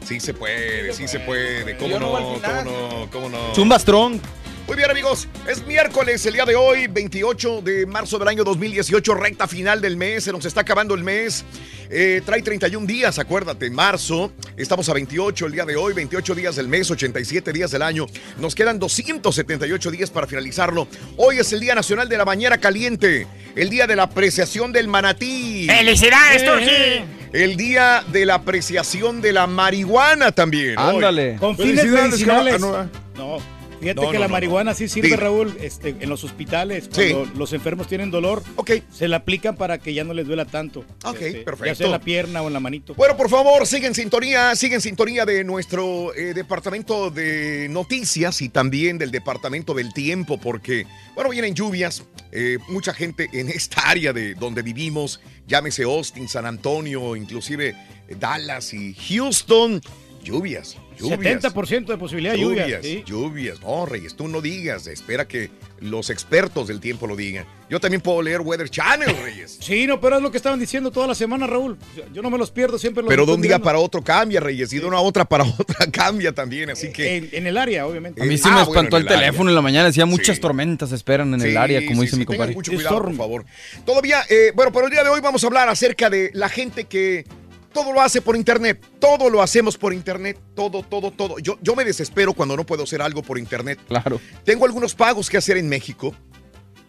Sí se puede, sí se puede. ¿Cómo Yo no? no voy al ¿Cómo no? ¿Cómo no? Zumba Strong. Muy bien, amigos. Es miércoles, el día de hoy, 28 de marzo del año 2018, recta final del mes. Se nos está acabando el mes. Eh, trae 31 días, acuérdate, marzo. Estamos a 28 el día de hoy, 28 días del mes, 87 días del año. Nos quedan 278 días para finalizarlo. Hoy es el Día Nacional de la Bañera Caliente, el Día de la Apreciación del Manatí. ¡Felicidades, Eh! El día de la apreciación de la marihuana también. Ándale. Con fines medicinales. Cava- No, fíjate No, que no, la no, marihuana sí sirve. Raúl, este, en los hospitales. Sí. Cuando los enfermos tienen dolor, Ok. se la aplican para que ya no les duela tanto. Ok, Este, Ya perfecto. sea en la pierna o en la manito. Bueno, por favor, sigue en sintonía, sigue en sintonía de nuestro eh, departamento de noticias y también del departamento del tiempo, porque, bueno, vienen lluvias. eh, mucha gente en esta área de donde vivimos, llámese Austin, San Antonio, inclusive eh, Dallas y Houston, lluvias, lluvias. 70% de posibilidad de lluvia. Lluvias, sí. lluvias. No, Reyes, tú no digas. Espera que los expertos del tiempo lo digan. Yo también puedo leer Weather Channel, Reyes. Sí, no, pero es lo que estaban diciendo toda la semana, Raúl. Yo no me los pierdo, siempre los Pero de un día mirando. para otro cambia, Reyes. Y de una otra para otra cambia también. Así que. En, en el área, obviamente. A mí sí ah, me bueno, espantó el, teléfono en la mañana. Decía muchas Sí. tormentas esperan en Sí, el área, como sí, dice sí, mi compadre. mucho cuidado, por favor. Todavía, eh, bueno, pero el día de hoy vamos a hablar acerca de la gente que todo lo hace por internet. Todo lo hacemos por internet. Todo, todo, todo. Yo, yo me desespero cuando no puedo hacer algo por internet. Claro. Tengo algunos pagos que hacer en México.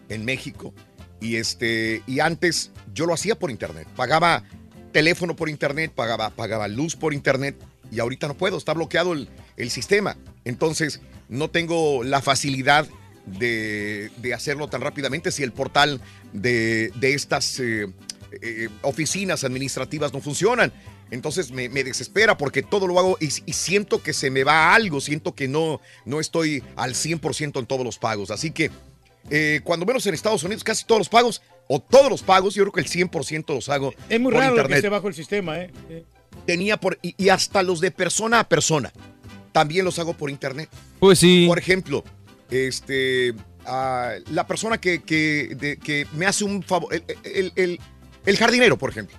En México. Y este. Y antes yo lo hacía por internet. Pagaba teléfono por internet, pagaba, pagaba luz por internet. Y ahorita no puedo, está bloqueado el, el sistema. Entonces, no tengo la facilidad de, de hacerlo tan rápidamente si el portal de, de estas eh, eh, oficinas administrativas no funcionan. Entonces me, me desespera porque todo lo hago y, y siento que se me va algo, siento que no, no estoy al 100% en todos los pagos. Así que eh, cuando menos en Estados Unidos, casi todos los pagos, o todos los pagos, yo creo que el 100% los hago Es muy por raro lo que internet. esté bajo el sistema, ¿eh? Tenía por, y, y hasta los de persona a persona, también los hago por internet. Pues sí. Por ejemplo, este, ah, la persona que, que- de- que me hace un favor, el, el- el- el jardinero, por ejemplo.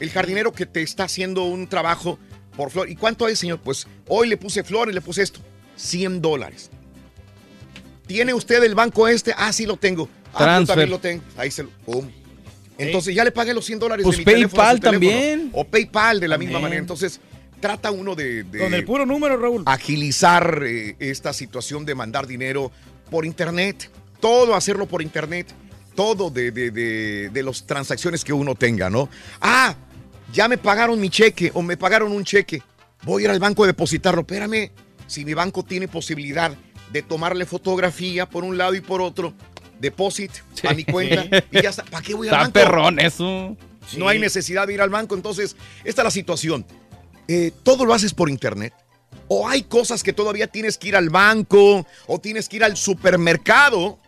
El jardinero que te está haciendo un trabajo por flor. ¿Y cuánto es, señor? Pues hoy le puse flor y le puse esto. 100 dólares. ¿Tiene usted el banco este? Ah, sí lo tengo. Ah, yo Transfer. también lo tengo. Ahí se lo... pum. Entonces ya le pagué los 100 dólares Pues de mi PayPal teléfono. también. O PayPal de la misma manera. Entonces trata uno de... de- Con el puro número, Raúl. agilizar eh, esta situación de mandar dinero por internet. Todo hacerlo por internet. Todo de, de, de, de las transacciones que uno tenga, ¿no? Ah, ya me pagaron mi cheque o me pagaron un cheque. Voy a ir al banco a depositarlo. Espérame, si mi banco tiene posibilidad de tomarle fotografía por un lado y por otro, deposit a mi cuenta y ya está. ¿Para qué voy al banco? perrón eso. No hay necesidad de ir al banco. Entonces, esta es la situación. Eh, todo lo haces por internet. O hay cosas que todavía tienes que ir al banco o tienes que ir al supermercado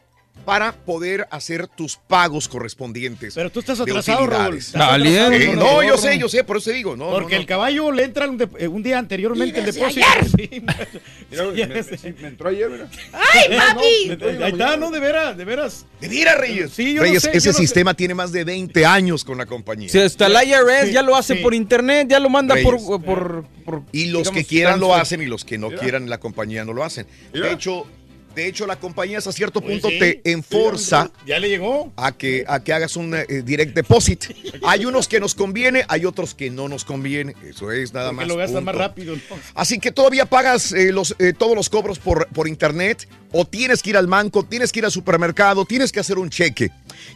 para poder hacer tus pagos correspondientes. Pero tú estás de atrasado, Raúl. Estás atrasado Eh, no, el yo sé, yo sé, por eso te digo. No, Porque no, no. el caballo le entra un, de- eh, un día anteriormente el depósito. ayer. Sí, me, sí, me entró ayer, mira. ¡Ay, papi! Ahí está, no, de veras, de veras. De veras, Reyes. Sí, yo Reyes, no sé, ese yo no sé. sistema tiene más de 20 años con la compañía. Si hasta el IRS Sí, ya lo hace sí. por internet, ya lo manda por, Reyes. por, por- Y los digamos, que quieran lo hacen y los que no Mira. quieran la compañía no lo hacen. Mira. De hecho, de hecho la compañía hasta cierto Pues punto sí. te enforza Ya le llegó. a que, a que hagas un eh, direct deposit. Hay unos que nos conviene, hay otros que no nos conviene. Eso es nada Porque más. lo gasta punto. más rápido. ¿no? Así que todavía pagas eh, los, eh, todos los cobros por, por internet o tienes que ir al banco, tienes que ir al supermercado, tienes que hacer un cheque.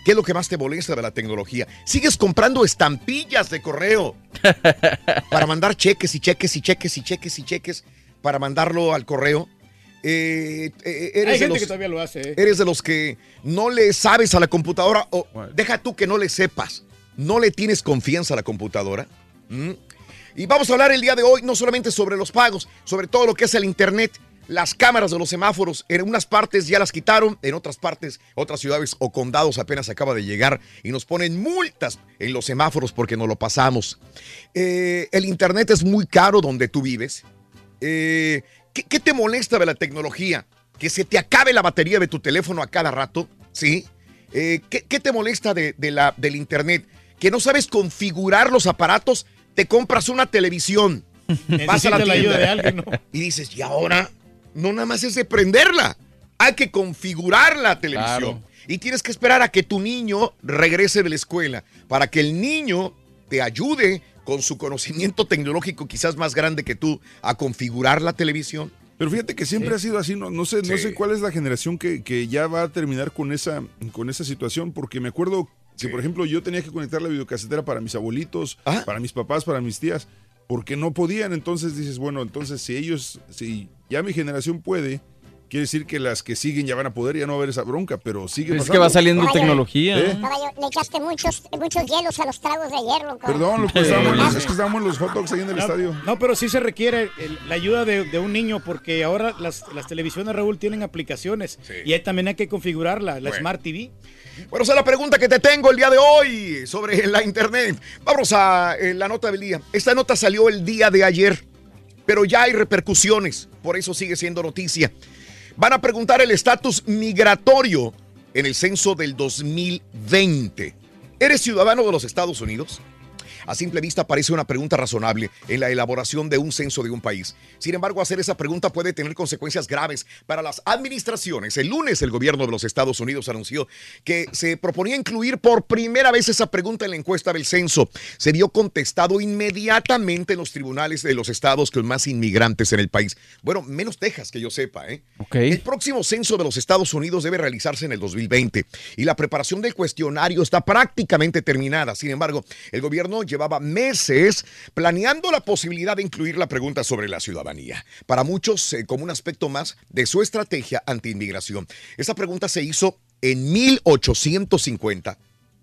¿Qué es lo que más te molesta de la tecnología? Sigues comprando estampillas de correo para mandar cheques y cheques y cheques y cheques y cheques para mandarlo al correo. Eh, eh, eres, Hay de gente los, que todavía lo hace. ¿eh? eres de los que no le sabes a la computadora o Bueno. deja tú que no le sepas. No le tienes confianza a la computadora. ¿Mm? Y vamos a hablar el día de hoy no solamente sobre los pagos, sobre todo lo que es el Internet, las cámaras de los semáforos. En unas partes ya las quitaron, en otras partes, otras ciudades o condados apenas acaba de llegar y nos ponen multas en los semáforos porque no lo pasamos. Eh, el Internet es muy caro donde tú vives. Eh, ¿qué, qué te molesta de la tecnología? ¿Que se te acabe la batería de tu teléfono a cada rato? ¿Sí? Eh, ¿qué, qué te molesta de, de la, del Internet? ¿Que no sabes configurar los aparatos? Te compras una televisión, vas a la Necesita la ayuda de tienda alguien, ¿no? y dices, ¿y ahora? No nada más es de prenderla. Hay que configurar la televisión. Claro. Y tienes que esperar a que tu niño regrese de la escuela para que el niño te ayude con su conocimiento tecnológico quizás más grande que tú a configurar la televisión. Pero fíjate que siempre ha sido así, no, no sé, no sé cuál es la generación que, que ya va a terminar con esa, con esa situación, porque me acuerdo que, Sí. por ejemplo, yo tenía que conectar la videocasetera para mis abuelitos, Ah. para mis papás, para mis tías, porque no podían. Entonces dices, bueno, entonces si ellos, si ya mi generación puede, quiere decir que las que siguen ya van a poder, ya no va a haber esa bronca, pero sigue Es pasando. que va saliendo tecnología. ¿Eh? Caballo, le echaste muchos, muchos hielos a los tragos de hierro. Perdón, lo que estábamos en los- es que estábamos en los hot dogs ahí en el No, estadio. no, pero sí se requiere el- la ayuda de, de un niño porque ahora las, las televisiones, Raúl, tienen aplicaciones Sí. y ahí también hay que configurarla, la Bueno. Smart TV. Bueno, esa es la pregunta que te tengo el día de hoy sobre la internet. Vamos a eh, la nota del día. Esta nota salió el día de ayer, pero ya hay repercusiones, por eso sigue siendo noticia. Van a preguntar el estatus migratorio en el censo del 2020. ¿Eres ciudadano de los Estados Unidos? A simple vista parece una pregunta razonable en la elaboración de un censo de un país. Sin embargo, hacer esa pregunta puede tener consecuencias graves para las administraciones. El lunes el gobierno de los Estados Unidos anunció que se proponía incluir por primera vez esa pregunta en la encuesta del censo. Se vio contestado inmediatamente en los tribunales de los estados con más inmigrantes en el país. Bueno, menos Texas, que yo sepa. ¿eh? El próximo censo de los Estados Unidos debe realizarse en el 2020 y la preparación del cuestionario está prácticamente terminada. Sin embargo, el gobierno llevaba meses planeando la posibilidad de incluir la pregunta sobre la ciudadanía. Para muchos, eh, como un aspecto más de su estrategia anti-inmigración. Esa pregunta se hizo en 1850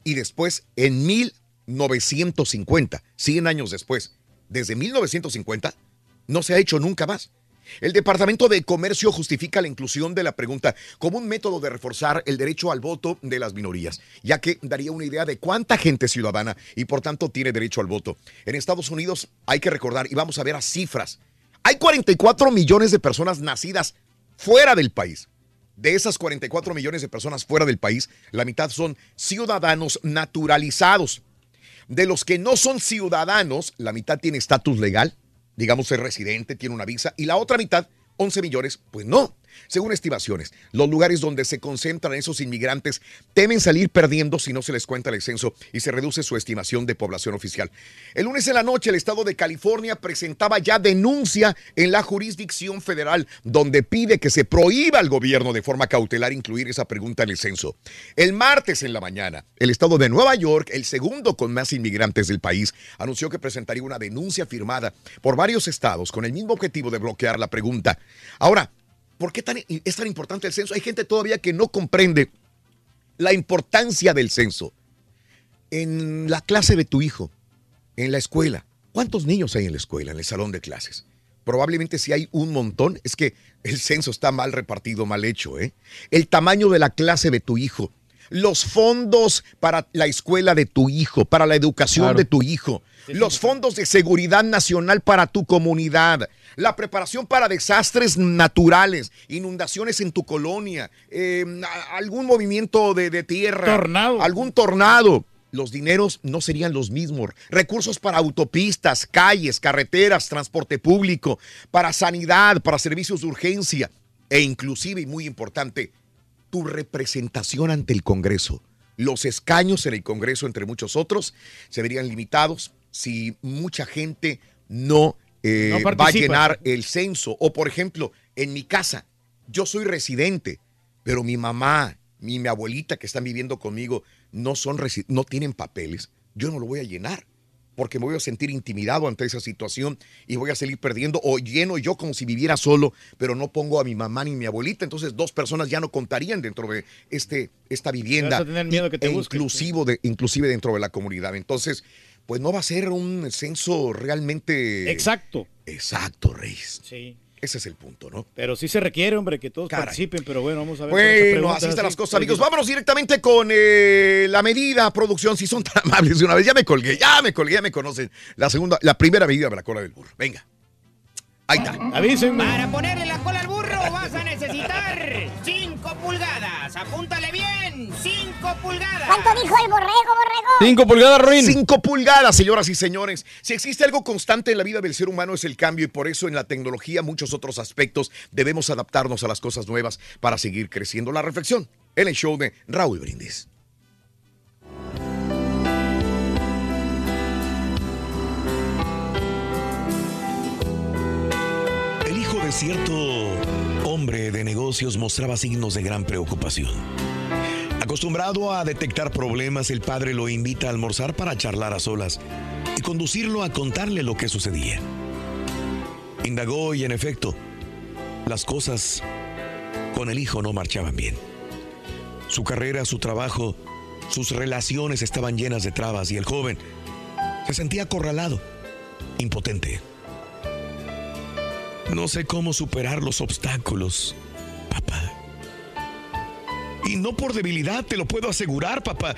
y después en 1950, 100 años después. Desde 1950 no se ha hecho nunca más. El Departamento de Comercio justifica la inclusión de la pregunta como un método de reforzar el derecho al voto de las minorías, ya que daría una idea de cuánta gente ciudadana y por tanto tiene derecho al voto. En Estados Unidos hay que recordar, y vamos a ver a cifras, hay 44 millones de personas nacidas fuera del país. De esas 44 millones de personas fuera del país, la mitad son ciudadanos naturalizados. De los que no son ciudadanos, la mitad tiene estatus legal, digamos es residente, tiene una visa, y la otra mitad, 11 millones, pues no. Según estimaciones, los lugares donde se concentran esos inmigrantes temen salir perdiendo si no se les cuenta el censo y se reduce su estimación de población oficial. El lunes en la noche, el estado de California presentaba ya denuncia en la jurisdicción federal, donde pide que se prohíba al gobierno de forma cautelar incluir esa pregunta en el censo. El martes en la mañana, el estado de Nueva York, el segundo con más inmigrantes del país, anunció que presentaría una denuncia firmada por varios estados con el mismo objetivo de bloquear la pregunta. Ahora, ¿Por qué tan, es tan importante el censo? Hay gente todavía que no comprende la importancia del censo. En la clase de tu hijo, en la escuela, ¿cuántos niños hay en la escuela, en el salón de clases? Probablemente si hay un montón, es que el censo está mal repartido, mal hecho. ¿eh? El tamaño de la clase de tu hijo, los fondos para la escuela de tu hijo, para la educación Claro. de tu hijo, los fondos de seguridad nacional para tu comunidad, la preparación para desastres naturales, inundaciones en tu colonia, eh, algún movimiento de, de tierra, Tornado. algún tornado. Los dineros no serían los mismos. Recursos para autopistas, calles, carreteras, transporte público, para sanidad, para servicios de urgencia e inclusive, y muy importante, tu representación ante el Congreso. Los escaños en el Congreso, entre muchos otros, se verían limitados si mucha gente no, eh, No va a llenar el censo. O, por ejemplo, en mi casa, yo soy residente, pero mi mamá mi abuelita que están viviendo conmigo no, son no tienen papeles. Yo no lo voy a llenar porque me voy a sentir intimidado ante esa situación y voy a salir perdiendo o lleno yo como si viviera solo, pero no pongo a mi mamá ni mi abuelita, entonces dos personas ya no contarían dentro de este, esta vivienda, Vas a tener miedo que te e inclusivo de, inclusive dentro de la comunidad. Entonces, pues no va a ser un censo realmente... Exacto. Exacto, Reyes. Sí. Ese es el punto, ¿no? Pero sí se requiere, hombre, que todos Caray. participen, pero bueno, vamos a ver. Bueno, así están las cosas, amigos. Vámonos directamente con eh, la medida, producción, si son tan amables de una vez. Ya me colgué, ya me colgué, ya me conocen. La segunda, la primera medida de la cola del burro. Venga. Ahí está. Avísenme. Para ponerle la cola al burro vas a necesitar 5 pulgadas. Apúntale bien, 5 pulgadas. ¿Cuánto dijo el borrego, borrego? Cinco pulgadas, Ruin. Cinco pulgadas, señoras y señores. Si existe algo constante en la vida del ser humano es el cambio y por eso en la tecnología, muchos otros aspectos, debemos adaptarnos a las cosas nuevas para seguir creciendo. La reflexión en el show de Raúl Brindis. De cierto hombre de negocios mostraba signos de gran preocupación. Acostumbrado a detectar problemas, el padre lo invita a almorzar para charlar a solas y conducirlo a contarle lo que sucedía. Indagó y en efecto, las cosas con el hijo no marchaban bien. Su carrera, su trabajo, sus relaciones estaban llenas de trabas y el joven se sentía acorralado, impotente. No sé cómo superar los obstáculos, papá. Y no por debilidad, te lo puedo asegurar, papá.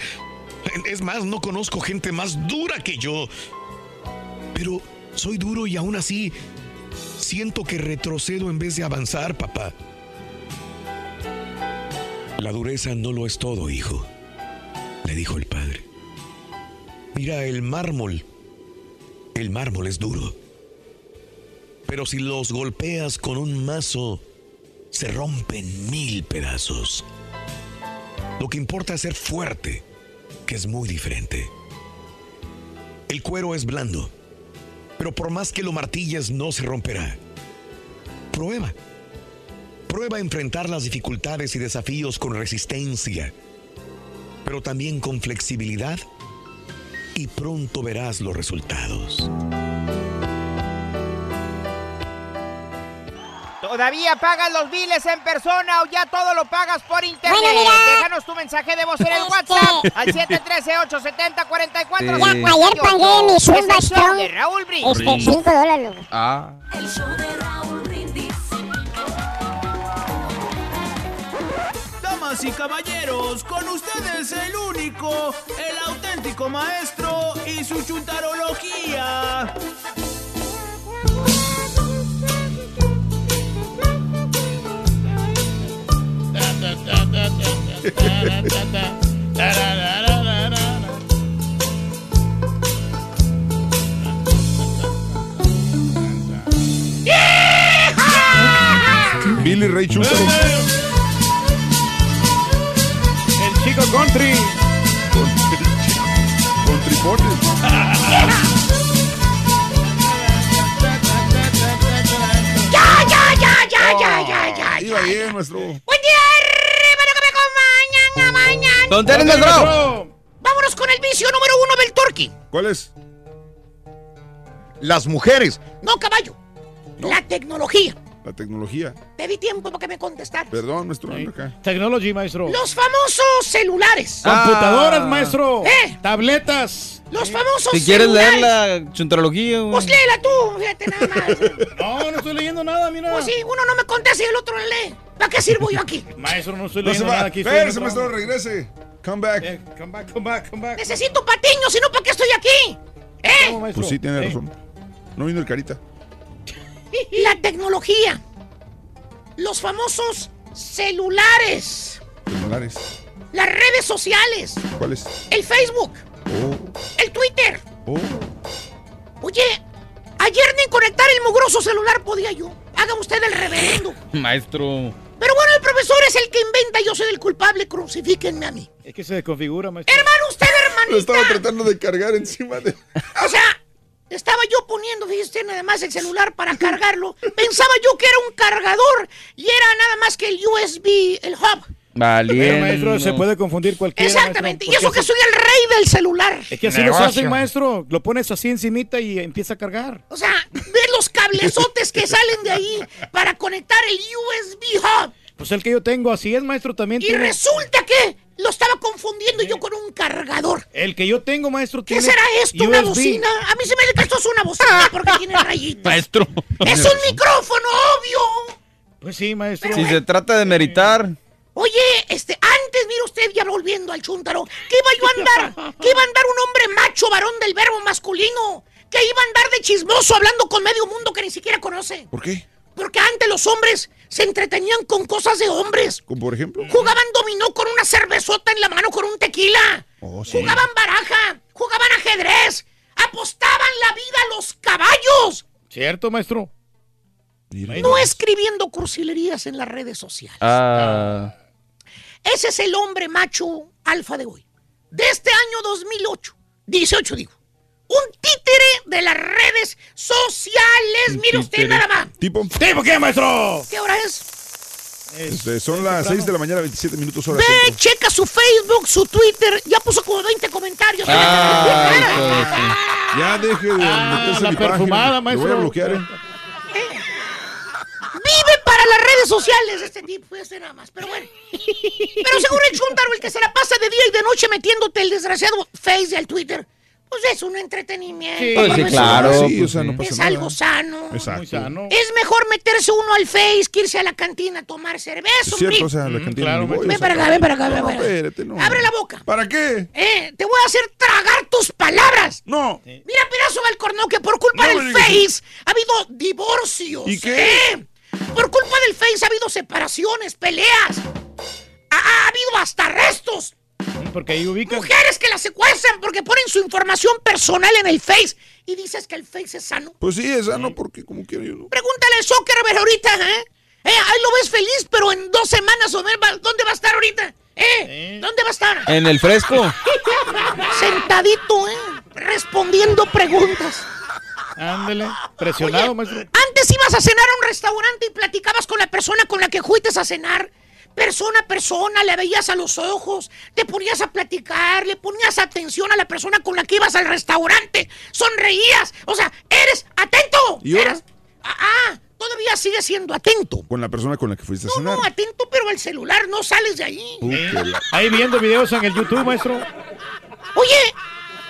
Es más, no conozco gente más dura que yo. Pero soy duro y aún así siento que retrocedo en vez de avanzar, papá. La dureza no lo es todo, hijo, le dijo el padre. Mira, el mármol, el mármol es duro. Pero si los golpeas con un mazo, se rompen mil pedazos. Lo que importa es ser fuerte, que es muy diferente. El cuero es blando, pero por más que lo martilles no se romperá. Prueba. Prueba a enfrentar las dificultades y desafíos con resistencia, pero también con flexibilidad y pronto verás los resultados. ¿Todavía pagas los biles en persona o ya todo lo pagas por internet? Bueno, mira. Déjanos tu mensaje de voz en el Este. WhatsApp al 713-870-44. Ya, ayer pagué mi Zumba Es el show Strong. de Raúl Brindis. Este, 5 dólares. loco. Ah. Damas y caballeros, con ustedes el único, el auténtico maestro y su chuntarología. Billy Ray Chuntaro. El chico country. Con tripones. ¡Ya, ya, ya, ya, ya, ya, ya! Iba bien, maestro. ¡Buen día, ¡Don Teres! Vámonos con el vicio número uno del turkey. ¿Cuál es? Las mujeres. No, caballo. La tecnología. La tecnología. Te di tiempo para que me contestaras. Perdón, maestro. acá. Technology, maestro. Los famosos celulares. Computadoras, Ah. maestro. ¿Eh? Tabletas. Los famosos Si quieres leer celulares. la chuntarología, güey. Pues léela tú, fíjate nada más. No, no estoy leyendo nada, mira. Pues sí, uno no me contesta y el otro lee. ¿Para qué sirvo yo aquí? Maestro, no estoy No leyendo va. nada aquí. Espérese, maestro, regrese. Come back. Eh, come back, come back, come back. Necesito patiño, si no, ¿para qué estoy aquí? ¿Eh? Pues sí, tiene Eh, razón. No vino el carita. La tecnología. Los famosos celulares. Celulares. Las redes sociales. ¿Cuáles? El Facebook. Oh, El Twitter. oh. Oye, ayer ni conectar el mugroso celular podía yo. Haga usted el reverendo. Maestro. Pero bueno, el profesor es el que inventa, yo soy el culpable, crucifíquenme a mí. Es que se desconfigura, maestro. Hermano, usted, Lo hermanita. estaba tratando de cargar encima de. O sea, estaba yo poniendo, fíjese nada más el celular para cargarlo. Pensaba yo que era un cargador y era nada más que el USB, el hub. Valiendo. Pero, maestro, se puede confundir cualquiera. Exactamente. Y eso que soy el rey del celular. Es que así Negocio. hacen, maestro. Lo pones así encimita y empieza a cargar. O sea, ve los cablezotes que salen de ahí para conectar el USB hub. Pues el que yo tengo, así es, maestro, también Y tiene. resulta que lo estaba confundiendo yo con un cargador. El que yo tengo, maestro, ¿Qué tiene. será esto? ¿Una bocina? A mí se me dice que esto es una bocina porque tiene rayitas. Maestro. ¡Es un micrófono, obvio! Pues sí, maestro. Si se trata de meritar. Oye, este, antes, mire usted, ya volviendo al chúntaro, que iba yo a andar, que iba a andar un hombre macho, varón del verbo masculino, que iba a andar de chismoso hablando con medio mundo que ni siquiera conoce. ¿Por qué? Porque antes los hombres se entretenían con cosas de hombres. ¿Como por ejemplo? Jugaban dominó con una cervezota en la mano con un tequila. Oh, sí. Jugaban baraja, jugaban ajedrez, apostaban la vida a los caballos. ¿Cierto, maestro? No escribiendo cursilerías en las redes sociales. Ah. Ese es el hombre macho alfa de hoy. De este año 2008. 18 digo. Un títere de las redes sociales. Mire usted nada más. ¿Tipo? ¿Tipo qué, maestro? ¿Qué hora es? Este, son las 6 de la mañana, 27 minutos hora Ve, centro. checa su Facebook, su Twitter. Ya puso como 20 comentarios. Ah, Ya deje de meterse Ah, la en mi perfumada, página. Lo voy a bloquear, ¿eh? Vive para las redes sociales este tipo, este nada más. Pero bueno. Pero según el Chuntaro, el que se la pasa de día y de noche metiéndote el desgraciado Face y el Twitter, pues es un entretenimiento. Sí, pues claro. Sí, o sea, no Es nada. algo sano. Exacto. Muy sano. Es mejor meterse uno al Face que irse a la cantina a tomar cerveza. Es cierto, o sea, la Mm, cantina claro, voy, Ven para acá, ven para acá, ven No, para acá. espérate, no. Abre la boca. ¿Para qué? Eh, te voy a hacer tragar tus palabras. No. Mira, pedazo de alcornoque, por culpa del Face ha habido divorcios. ¿Y qué? ¿eh? Por culpa del Face ha habido separaciones, peleas. Ha, ha habido hasta arrestos. Porque ahí ubican. Mujeres que la secuestran porque ponen su información personal en el Face. Y dices que el Face es sano. Pues sí, es sano porque como quiero yo, ¿no? Pregúntale al Zuckerberg ahorita, ¿eh? Eh, ahí lo ves feliz, pero en dos semanas, o ¿dónde va a estar ahorita? ¿Eh? ¿Dónde va a estar? En el fresco. Sentadito, ¿eh? Respondiendo preguntas. Ándele. Presionado, maestro. Antes ibas a cenar a un restaurante y platicabas con la persona con la que fuiste a cenar. Persona a persona, le veías a los ojos, te ponías a platicar, le ponías atención a la persona con la que ibas al restaurante, sonreías, o sea, eres atento. ¿Y ahora? Eras- ah, ah, todavía sigues siendo atento. Con la persona con la que fuiste a No, cenar. no, atento, pero al celular no sales de ahí. Ahí viendo videos en el YouTube, maestro. Oye,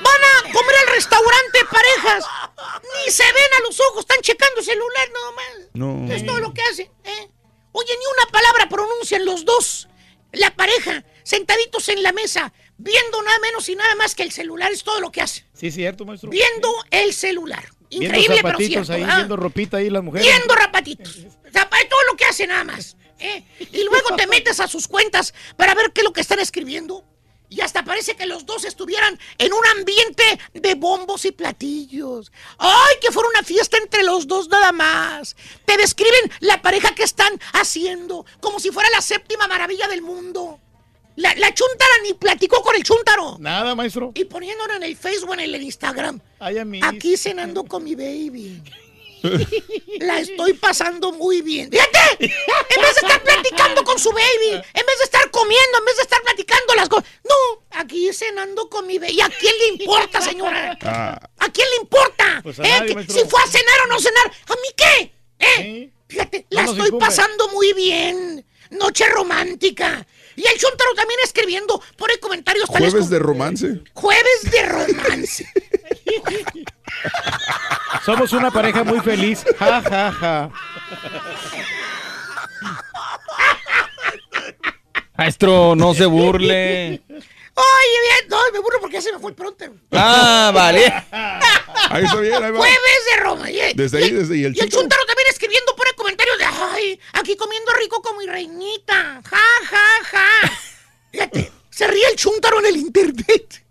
van a comer al restaurante parejas. Ni se ven a los ojos, están checando celular nomás. No. Es todo lo que hacen. ¿eh? Oye, ni una palabra pronuncian los dos. La pareja, sentaditos en la mesa, viendo nada menos y nada más que el celular, es todo lo que hacen. Sí, cierto, maestro. Viendo el celular. Viendo Increíble, pero cierto. ahí, ¿ah? viendo ropita ahí las mujeres. Viendo rapatitos. Todo lo que hace nada más. ¿eh? Y luego te metes a sus cuentas para ver qué es lo que están escribiendo. Y hasta parece que los dos estuvieran en un ambiente de bombos y platillos. ¡Ay, que fuera una fiesta entre los dos nada más! Te describen la pareja que están haciendo, como si fuera la séptima maravilla del mundo. La, la chuntara ni platicó con el chúntaro. Nada, maestro. Y poniéndolo en el Facebook, en el Instagram. Ay, a mí. Aquí cenando con mi baby. La estoy pasando muy bien. Fíjate, en vez de estar platicando con su baby, en vez de estar comiendo, en vez de estar platicando las cosas. No, aquí cenando con mi baby. ¿Y a quién le importa, señora? Ah, ¿A quién le importa? Pues ¿Eh? si fue a cenar o no cenar, ¿a mí qué? ¿Eh? Fíjate, la No estoy pasando muy bien. Noche romántica. Y el Chuntaro también escribiendo, pone comentarios tales Jueves como- de romance. Jueves de romance. Somos una pareja muy feliz. Ja, ja, ja. Maestro, no se burle. Oye, bien, no, me burro porque ya se me fue el pronto. Ah, vale. Ahí está bien, ahí va. Jueves de Roma. y- Desde ahí, desde ahí, el Y el Chuntaro. También escribiendo, pone comentarios de, ay, aquí comiendo rico como mi reinita. Ja, ja, ja. Fíjate, se ríe el Chuntaro en el internet.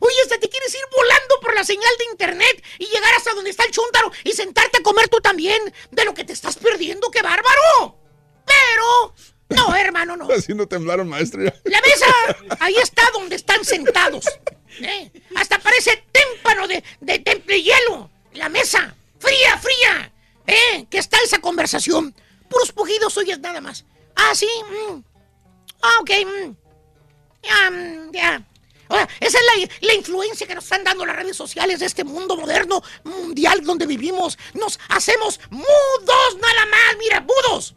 Oye, hasta te quieres ir volando por la señal de internet y llegar hasta donde está el Chuntaro y sentarte a comer tú también de lo que te estás perdiendo, qué bárbaro. Pero, no, hermano, no. Haciendo temblaron, maestro. La mesa, ahí está donde están sentados. ¿eh? Hasta parece témpano de, de, hielo. La mesa, fría, fría. ¿eh? Que está esa conversación. Puros pujidos oyes nada más. Ah, sí. mm. Ah, ok. mm. Ya, mm, ya. Sea, esa es la, la influencia que nos están dando las redes sociales de este mundo moderno, mundial donde vivimos. Nos hacemos mudos nada más, mira, mudos.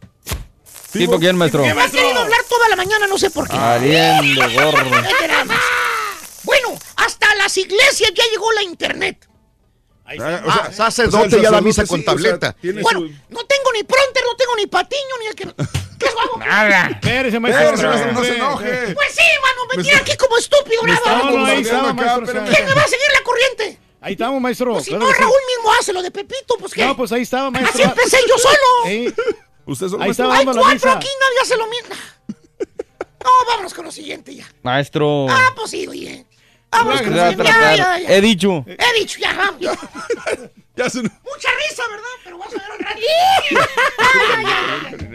¿Tipo quién, maestro? Me ha querido hablar toda la mañana, no sé por qué. Ariendo, más. Bueno, hasta las iglesias ya llegó la internet. Ah, o sea, sacerdote o sea, ya da misa con sí, o sea, tableta. Bueno, su- no tengo ni pronter, no tengo ni patiño, ni el que... ¿Qué hago? Nada. Espérese, maestro. Espérese, maestro, no se enoje. Pues sí, mano, me tiene aquí como estúpido, Me nada. no, no, ahí maestro. ¿Quién me va a seguir la corriente? Ahí estamos, maestro. Pues si claro no, sí. Mismo hace lo de Pepito, pues qué. No, pues ahí estaba, maestro. Así empecé yo solo. Sí. Usted solo Ahí maestro. estaba Hay dando la cuatro misa. aquí, nadie hace lo mismo. No, vámonos con lo siguiente ya. Maestro. Ah, pues sí, oye. Siguiente. Ya, tratar. He dicho. He dicho, ya, vamos. ya. Mucha risa, ¿verdad? Pero vas a ver rato.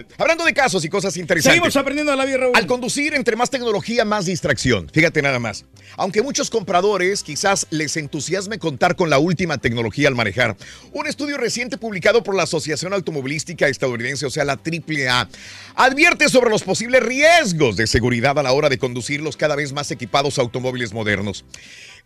Hablando de casos y cosas interesantes. Seguimos aprendiendo de la vida, Raúl. Al conducir, entre más tecnología, más distracción. Fíjate nada más. Aunque muchos compradores quizás les entusiasme contar con la última tecnología al manejar, un estudio reciente publicado por la Asociación Automovilística Estadounidense, o sea, la AAA, advierte sobre los posibles riesgos de seguridad a la hora de conducir los cada vez más equipados automóviles modernos.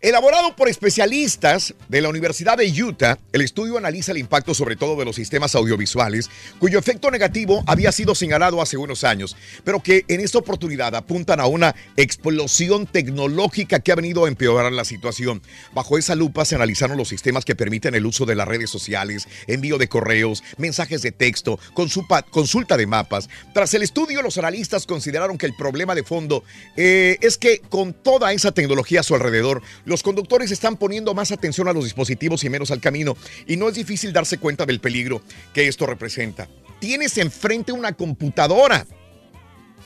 Elaborado por especialistas de la Universidad de Utah, el estudio analiza el impacto sobre todo de los sistemas audiovisuales, cuyo efecto negativo había sido señalado hace unos años, pero que en esta oportunidad apuntan a una explosión tecnológica que ha venido a empeorar la situación. Bajo esa lupa se analizaron los sistemas que permiten el uso de las redes sociales, envío de correos, mensajes de texto, consulta, de mapas. Tras el estudio, los analistas consideraron que el problema de fondo eh, es que con toda esa tecnología a su alrededor, conductores están poniendo más atención a los dispositivos y menos al camino, y no es difícil darse cuenta del peligro que esto representa. Tienes enfrente una computadora.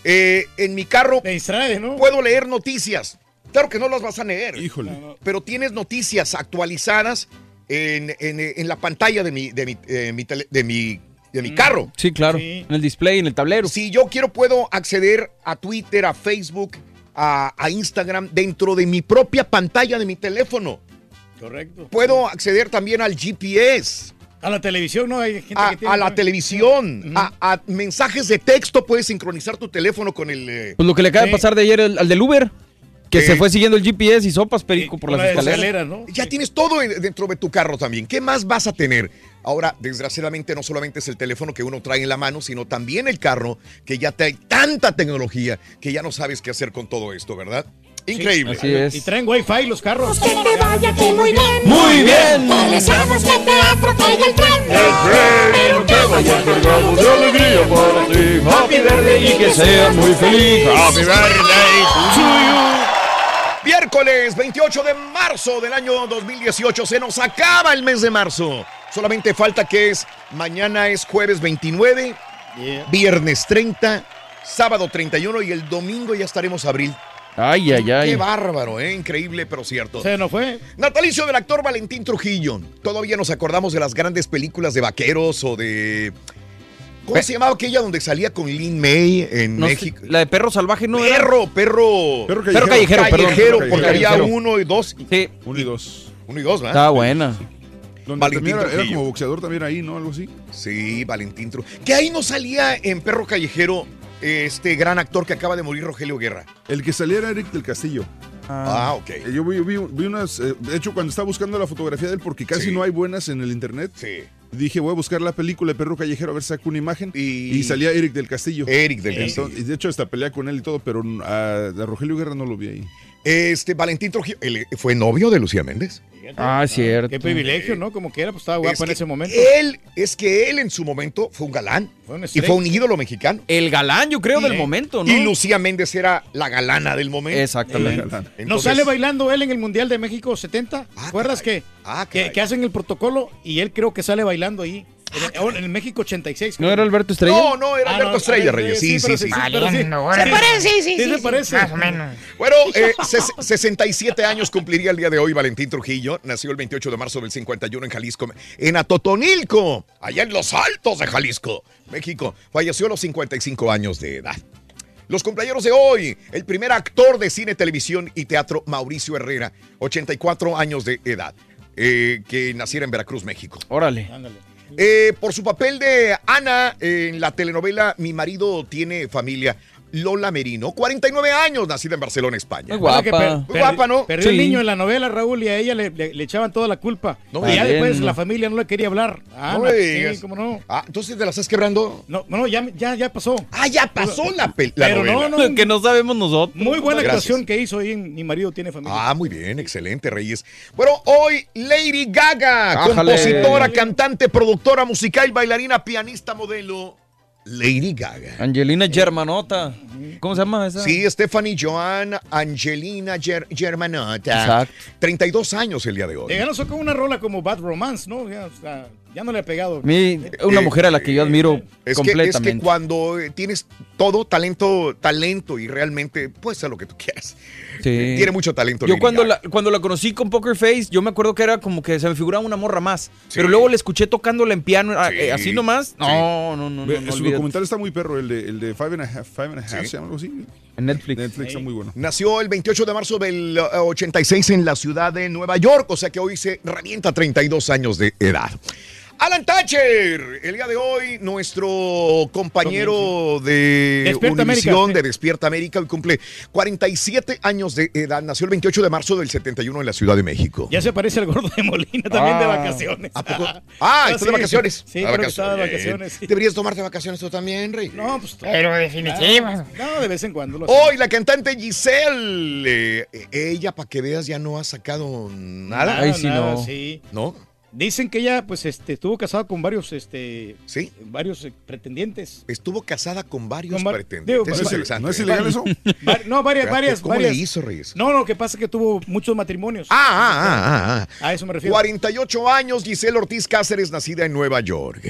Eh, en mi carro distrae, ¿no? puedo leer noticias. Claro que no las vas a leer. Híjole. Pero tienes noticias actualizadas en, en- en la pantalla de mi, de mi, eh, mi tele- de mi, de mi carro. Sí, claro. Sí. En el display, en el tablero. Si yo quiero, puedo acceder a Twitter, a Facebook, a, a Instagram dentro de mi propia pantalla de mi teléfono. Correcto. Puedo acceder también al GPS. A la televisión, ¿no? Hay gente a, que tiene a la televisión, a, a mensajes de texto, puedes sincronizar tu teléfono con el... eh, Pues lo que le acaba de pasar de ayer al, al del Uber, que Sí. se fue siguiendo el GPS y sopas perico por las escaleras. Ya tienes todo en- dentro de tu carro también. ¿Qué más vas a tener? Ahora, desgraciadamente, no solamente es el teléfono que uno trae en la mano, sino también el carro, que ya trae tanta tecnología que ya no sabes qué hacer con todo esto, ¿verdad? Increíble. así es. Y traen wifi los carros. Que te vaya aquí muy bien. Muy bien. Te deseamos que te atropelle el tren. Pero que vaya cargado de alegría para ti. Happy birthday y que seas muy feliz. Happy birthday to you. Miércoles 28 de marzo del año 2018. Se nos acaba el mes de marzo. Solamente falta que es mañana es jueves 29, viernes 30, sábado 31 y el domingo ya estaremos abril. Ay, ay, ay. Qué bárbaro, ¿eh? increíble, pero cierto. Se nos fue. Natalicio del actor Valentín Trujillo. Todavía nos acordamos de las grandes películas de vaqueros o de. ¿Cómo se llamaba aquella donde salía con Lin May en No México? la de perro salvaje no era. Perro, perro. Perro callejero. Perro callejero, perdón. Callejero, Perro porque había uno y dos. Sí. Uno y dos. Uno y dos, ¿verdad? Estaba buena. Donde Valentín era, era como boxeador también ahí, ¿no? Algo así. Sí, Valentín Trujillo. Que ahí no salía en Perro Callejero este gran actor que acaba de morir, Rogelio Guerra. El que salía era Eric del Castillo. Ah, ok. Eh, Yo vi, vi- vi unas. eh, de hecho, cuando estaba buscando la fotografía de él, porque casi Sí. no hay buenas en el internet, Sí. Dije, voy a buscar la película de Perro Callejero a ver si saco una imagen. Y- Y, salía Eric del Castillo. Eric del Entonces- Castillo. Y de hecho, hasta pelea con él y todo, pero a, a Rogelio Guerra no lo vi ahí. Este Valentín Trujillo, él fue novio de Lucía Méndez. Ah, cierto. Qué privilegio, ¿no? Como que era, pues estaba Es guapo en ese momento. Él, es que él en su momento fue un galán. Fue y fue un ídolo mexicano. El galán, yo creo, del momento, ¿no? Y Lucía Méndez era la galana del momento. Exactamente. ¿No Entonces- sale bailando él en el Mundial de México 70? ¿Recuerdas que, Ah, que, que hacen el protocolo y él creo que sale bailando ahí? En, en México 86. ¿No era Alberto Estrella? No, no, era Ah, Alberto no, Estrella, Reyes. Sí, sí, sí. sí. Se parece, sí, sí, Sí, sí, se sí. parece. Más o menos. Bueno, eh, ses- 67 años cumpliría el día de hoy Valentín Trujillo. Nació el 28 de marzo del 51 en Jalisco, en Atotonilco, allá en los altos de Jalisco, México. Falleció a los 55 años de edad. Los cumpleaños de hoy, el primer actor de cine, televisión y teatro, Mauricio Herrera, 84 años de edad, eh, que naciera en Veracruz, México. Órale. Eh, por su papel de Ana en la telenovela Mi marido tiene familia, Lola Merino, 49 años, nacida en Barcelona, España. Muy guapa. Per- per- guapa, ¿no? Perdió el Sí. niño en la novela, Raúl, y a ella le, le- le echaban toda la culpa. No y ya después la familia no le quería hablar. Ah, No sí, digas. cómo no. Ah, entonces te la estás quebrando. No, no, ya, ya, ya pasó. Ah, ya pasó la, pel- la Pero novela. no, no. que no sabemos nosotros. Muy buena Gracias. actuación que hizo ahí en Mi marido tiene familia. Ah, muy bien, excelente, Reyes. Bueno, hoy Lady Gaga, Ájale. compositora, cantante, productora musical, bailarina, pianista, modelo. Lady Gaga. Angelina Germanota. ¿Cómo se llama esa? Sí, Stephanie Joan Angelina Ger- Germanota. Exacto. 32 años el día de hoy. Ya no sacó una rola como Bad Romance, ¿no? Ya, o sea, ya no le ha pegado. A mí, una Eh, mujer a la que yo admiro Es que, es completamente. que cuando eh, tienes todo talento, talento y realmente puedes hacer lo que tú quieras. Sí. Eh, Tiene mucho talento. Yo Lady cuando Gaga. la, cuando la conocí con Poker Face, yo me acuerdo que era como que se me figuraba una morra más. Pero luego la escuché tocándola en piano, eh, así nomás. No, no, no, no. Ve, no su olvídate. documental está muy perro, el de, el de Five and a Half, Five and a Half, Sí. ¿se llama algo así? En Netflix. Netflix está muy bueno. Nació el 28 de marzo del eh, 86 en la ciudad de Nueva York, o sea que hoy se revienta 32 años de edad. Alan Thatcher, el día de hoy, nuestro compañero de Despierta Univisión, América. de Despierta América, hoy cumple 47 años de edad. Nació el 28 de marzo del 71 en la Ciudad de México. Ya se parece al gordo de Molina también de Ah. vacaciones. ¿A poco? Ah, estás de sí. vacaciones. Sí, Ah, creo que estaba de vacaciones. sí. Deberías tomarte vacaciones tú también, Rey. No, pues. Pero definitivas. No, de vez en cuando. Lo Hoy la cantante Giselle, eh, ella para que veas ya no ha sacado nada. Nada, Ay, sí, nada, no. sí. ¿No? Dicen que ella, pues, este, estuvo casada con varios, este, Sí. varios eh, pretendientes. Estuvo casada con varios Con va- pretendientes. digo, Es ¿no es- ¿No es ¿eh? ilegal eso? No, varias, varias, ¿Cómo varias. le hizo, Reyes? No, lo que pasa es que tuvo muchos matrimonios. Ah, ah, ah, ah. A eso me refiero. 48 años, Giselle Ortiz Cáceres, nacida en Nueva York.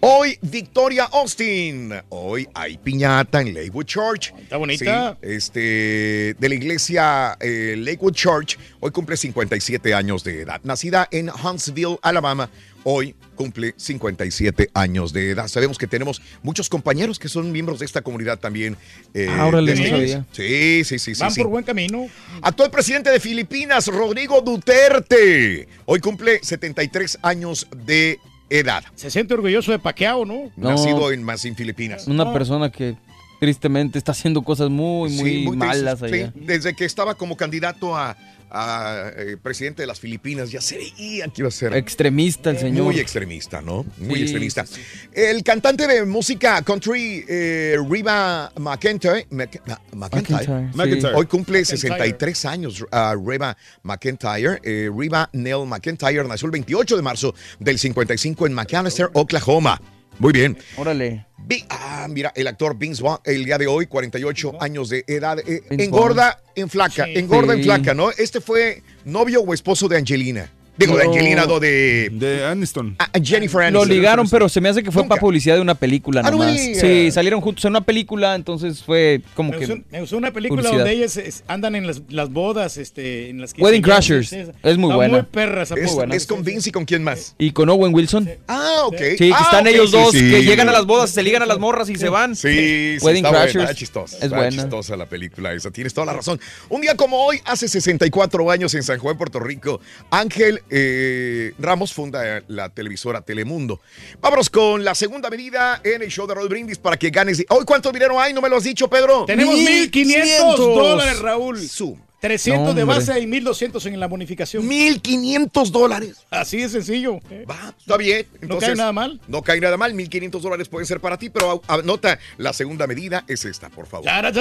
Hoy, Victoria Austin. Hoy hay piñata en Lakewood Church. Está bonita. Sí, este, de la iglesia eh, Lakewood Church. Hoy cumple 57 años de edad. Nacida en Huntsville, Alabama. Hoy cumple 57 años de edad. Sabemos que tenemos muchos compañeros que son miembros de esta comunidad también. eh, Ah, sabía. iglesia. Sí, sí, sí. sí, Van sí. por buen camino. Actual presidente de Filipinas, Rodrigo Duterte. Hoy cumple 73 años de edad. Se siente orgulloso de Paqueado, ¿no? No. Nacido en Masín, Filipinas. Una persona que tristemente está haciendo cosas muy, muy, Sí, muy malas allá. sí. desde que estaba como candidato a, a, eh, presidente de las Filipinas, ya se veía que iba a ser Extremista el señor. Muy extremista, ¿no? Muy Sí, extremista. El cantante de música country, eh, Reba McEntire, Mc- Ma- McEntire, McEntire, sí. McEntire. hoy cumple McEntire. 63 años, ah, Reba McEntire. Eh, Reba Nell McEntire nació el 28 de marzo del 55 en McAllister, Oklahoma. Muy bien. Órale. Ah, mira, el actor Vince Vaughn, el día de hoy, 48 años de edad, eh, engorda en flaca, Sí. engorda en flaca, ¿no? Este fue novio o esposo de Angelina. Digo, de No. Angelina, no, de... De Aniston. Ah, Jennifer Lo Aniston. ligaron, pero se me hace que fue para publicidad de una película Ah, no nomás. digas. sí, salieron juntos en una película, entonces fue como Me que. me gustó una película publicidad. donde ellos es- andan en las, las bodas, este, en las que Wedding Crashers. sí, sí. Es muy buena. Muy perra esa Es, película. es con Vince y con quién más. Y con Owen Wilson. Ah, ok. Sí, que Ah, están ok, ellos sí, dos, sí. que llegan a las bodas, se ligan a las morras y se van. Sí, sí, Wedding está buena, Crashers. está chistosa. Es buena. chistosa la película esa. Tienes toda la razón. Un día como hoy, hace 64 años en San Juan, Puerto Rico, Ángel eh, Ramos funda la televisora Telemundo. Vámonos con la segunda medida en el show de Roll Brindis para que ganes. ¿Hoy cuánto dinero hay? ¿No me lo has dicho, Pedro? Tenemos 1.500 dólares, Raúl. Zoom. 300 No, de base y 1.200 en la bonificación. 1.500 dólares. Así de sencillo. Va, está bien. No cae nada mal. No cae nada mal. 1.500 dólares pueden ser para ti, pero anota la segunda medida es esta, por favor. Para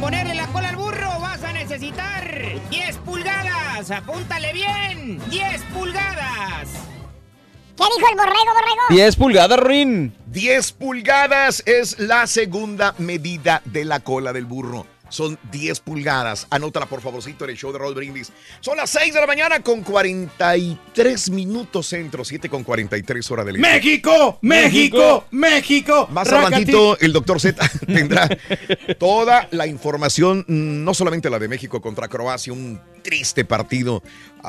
ponerle la cola al burro vas a necesitar 10 pulgadas. Apúntale bien. 10 pulgadas. ¿Qué dijo el borrego, borrego? 10 pulgadas, Rin. 10 pulgadas es la segunda medida de la cola del burro. Son 10 pulgadas. Anótala, por favorcito, en el show de Roll Brindis. Son las 6 de la mañana con 43 minutos centro, 7 con 43 horas del este. ¡México! ¡México! ¡México! Más adelantito, el doctor Z tendrá toda la información, no solamente la de México contra Croacia, un triste partido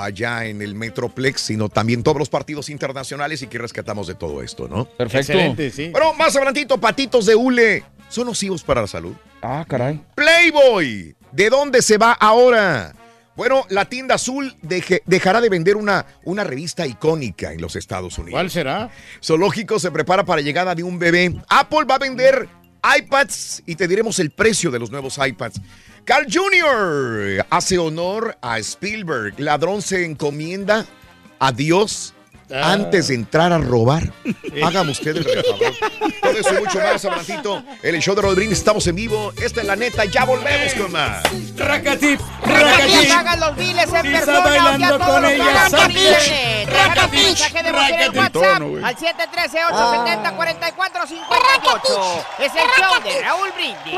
allá en el Metroplex, sino también todos los partidos internacionales y que rescatamos de todo esto, ¿no? Perfecto. Excelente, sí. Bueno, más adelantito, patitos de hule, ¿son nocivos para la salud? Ah, caray. Playboy, ¿de dónde se va ahora? Bueno, la tienda azul deje- dejará de vender una, una revista icónica en los Estados Unidos. ¿Cuál será? Zoológico se prepara para la llegada de un bebé. Apple va a vender iPads y te diremos el precio de los nuevos iPads. Carl Jr. hace honor a Spielberg. Ladrón se encomienda a Dios Ah. antes de entrar a robar. Hágame ustedes el favor. Todo eso y mucho más, abracito. En el show de Rodríguez estamos en vivo. Esta es la neta. Ya volvemos con más. Racatip, Racatip. Pagas los biles en Si está persona bailando con lo ella, Racatich. WhatsApp Tono, al 713-870-4458. Es el show de Raúl Brindis.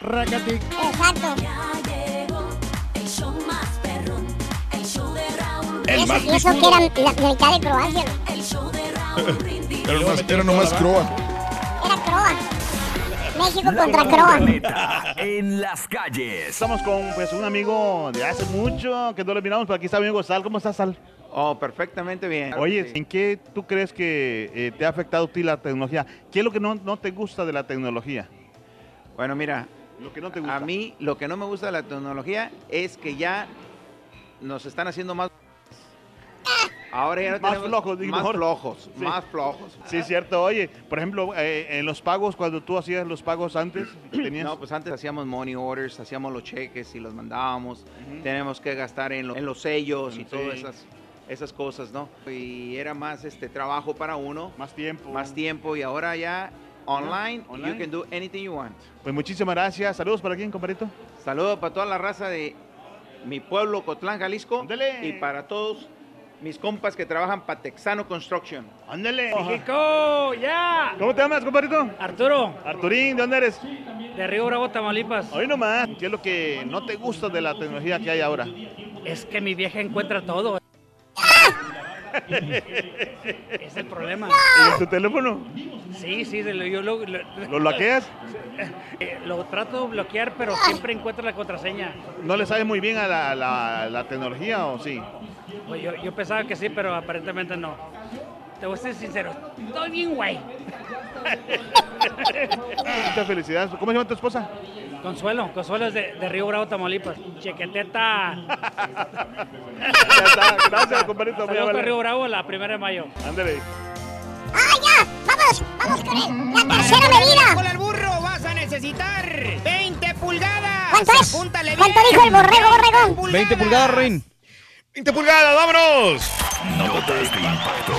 Racatip. Exacto. El y eso que era la, la mitad de Croacia. Era nomás, era nomás croa. Era Croa. México contra Croa. En las calles. Estamos con pues, un amigo de hace mucho que no lo miramos, pero aquí está mi amigo Sal. ¿Cómo estás, Sal? Oh, perfectamente bien. Oye, ¿en qué tú crees que eh, te ha afectado a ti la tecnología? ¿Qué es lo que no, no te gusta de la tecnología? Bueno, mira, Lo que no te gusta. a mí lo que no me gusta de la tecnología es que ya nos están haciendo más... Ahora ya no Más flojos, más flojos, Sí. más flojos. Sí, es cierto. Oye, por ejemplo, eh, en los pagos, cuando tú hacías los pagos antes, tenías... No, pues antes hacíamos money orders, hacíamos los cheques y los mandábamos. Tenemos que gastar en, lo- en los sellos y Sí. todas esas, esas cosas, ¿no? Y era más este trabajo para uno. Más tiempo. Más tiempo y ahora ya online, Online. you can do anything you want. Pues muchísimas gracias. Saludos para quién, compadrito. Saludos para toda la raza de mi pueblo, Cotlán, Jalisco. Y para todos mis compas que trabajan para Texano Construction. ¡Ándale! México, ya! ¿Cómo te llamas, compadrito? Arturo. Arturín, ¿de dónde eres? De Río Bravo, Tamaulipas. Hoy nomás. ¿Qué es lo que no te gusta de la tecnología que hay ahora? Es que mi vieja encuentra todo. es el problema. ¿Y en tu teléfono? Sí, sí, de lo- yo lo, lo, ¿Lo bloqueas? Eh, lo trato de bloquear, pero siempre encuentro la contraseña. ¿No le sabes muy bien a la, la- la tecnología o sí? Pues yo, yo pensaba que sí, pero aparentemente no. Te voy a ser sincero, estoy bien guay. Muchas felicidades. ¿Cómo se llama tu esposa? Consuelo, Consuelo es de, de Río Bravo, Tamaulipas. Chequeteta. Gracias, muy Saludos para Río Bravo la primera de mayo. Ándale. ¡Ah, ya! ¡Vamos! ¡Vamos con él! ¡La tercera medida! cola al burro vas a necesitar 20 pulgadas. ¿Cuánto es? Apúntale ¿Cuánto dijo el borrego, borrego? 20 pulgadas, Rin. 20 pulgadas, vámonos. Notas de impacto.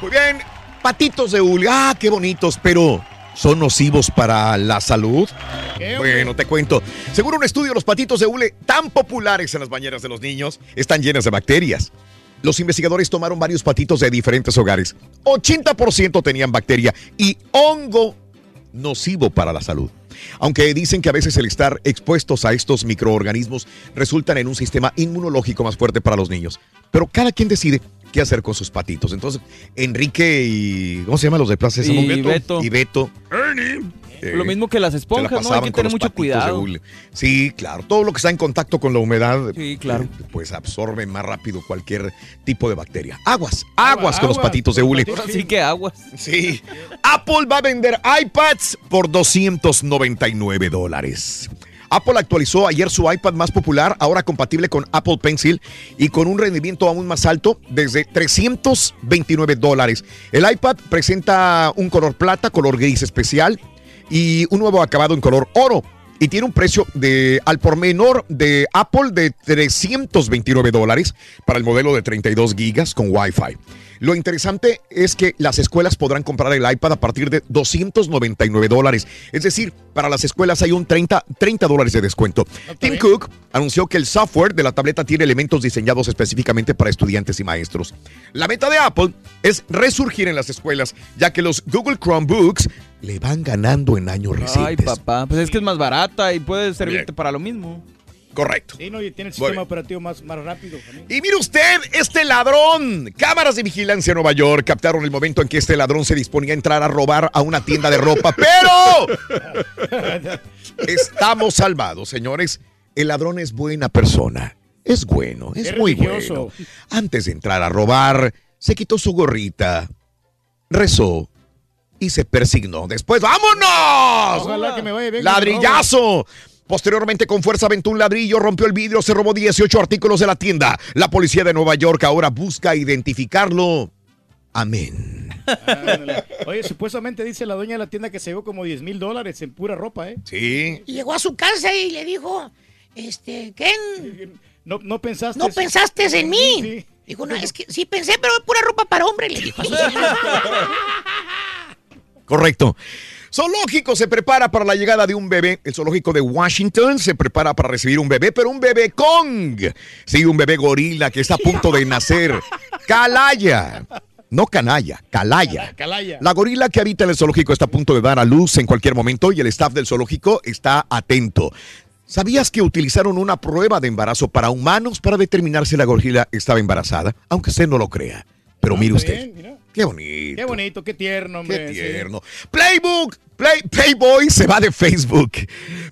Muy bien, patitos de hule. Ah, qué bonitos, pero ¿son nocivos para la salud? Bueno, te cuento. Según un estudio, los patitos de hule, tan populares en las bañeras de los niños, están llenas de bacterias. Los investigadores tomaron varios patitos de diferentes hogares. 80% tenían bacteria y hongo nocivo para la salud. Aunque dicen que a veces el estar expuestos a estos microorganismos resultan en un sistema inmunológico más fuerte para los niños. Pero cada quien decide qué hacer con sus patitos. Entonces, Enrique y. ¿Cómo se llaman los de Plaza? Y Beto. Y Beto. Lo mismo que las esponjas, ¿no? Hay que tener mucho cuidado. Sí, claro. Todo lo que está en contacto con la humedad, Sí, claro. eh, pues absorbe más rápido cualquier tipo de bacteria. Aguas, aguas con los patitos de hule. Sí que aguas. Sí. Apple va a vender iPads por 299 dólares. Apple actualizó ayer su iPad más popular, ahora compatible con Apple Pencil y con un rendimiento aún más alto, desde 329 dólares. El iPad presenta un color plata, color gris especial y un nuevo acabado en color oro. Y tiene un precio de al por menor de Apple de 329 dólares para el modelo de 32 gigas con Wi-Fi. Lo interesante es que las escuelas podrán comprar el iPad a partir de 299 dólares. Es decir, para las escuelas hay un 30, 30 dólares de descuento. Tim Cook anunció que el software de la tableta tiene elementos diseñados específicamente para estudiantes y maestros. La meta de Apple es resurgir en las escuelas, ya que los Google Chromebooks le van ganando en años Ay, recientes. papá. Pues es que es más barata y puede servirte para lo mismo. Correcto. Sí, no, y tiene el sistema operativo más, más rápido. también. Y mire usted, este ladrón. Cámaras de vigilancia en Nueva York captaron el momento en que este ladrón se disponía a entrar a robar a una tienda de ropa. ¡Pero! Estamos salvados, señores. El ladrón es buena persona. Es bueno, es, Es muy religioso. bueno. Antes de entrar a robar, se quitó su gorrita, rezó y se persignó. Después, ¡vámonos! Ojalá que me vaya bien con el ¡Ladrillazo! Posteriormente, con fuerza aventó un ladrillo, rompió el vidrio, se robó 18 artículos de la tienda. La policía de Nueva York ahora busca identificarlo. Amén. Oye, supuestamente dice la dueña de la tienda que se llevó como 10 mil dólares en pura ropa, ¿eh? Sí. Y llegó a su casa y le dijo, este, Ken, No, no pensaste. ¿no pensaste en mí? Sí. Dijo, no, es que sí pensé, pero pura ropa para hombre, le dijo. Correcto. Zoológico se prepara para la llegada de un bebé. El zoológico de Washington se prepara para recibir un bebé, pero un bebé Kong. Sí, un bebé gorila que está a punto de nacer. Calaya. No canalla, calaya. Calaya. La gorila que habita en el zoológico está a punto de dar a luz en cualquier momento y el staff del zoológico está atento. ¿Sabías que utilizaron una prueba de embarazo para humanos para determinar si la gorila estaba embarazada? Aunque usted no lo crea. Pero mire está usted. Qué bonito. Qué bonito, qué tierno, hombre. Qué sí. tierno. Playbook, Play, Playboy se va de Facebook.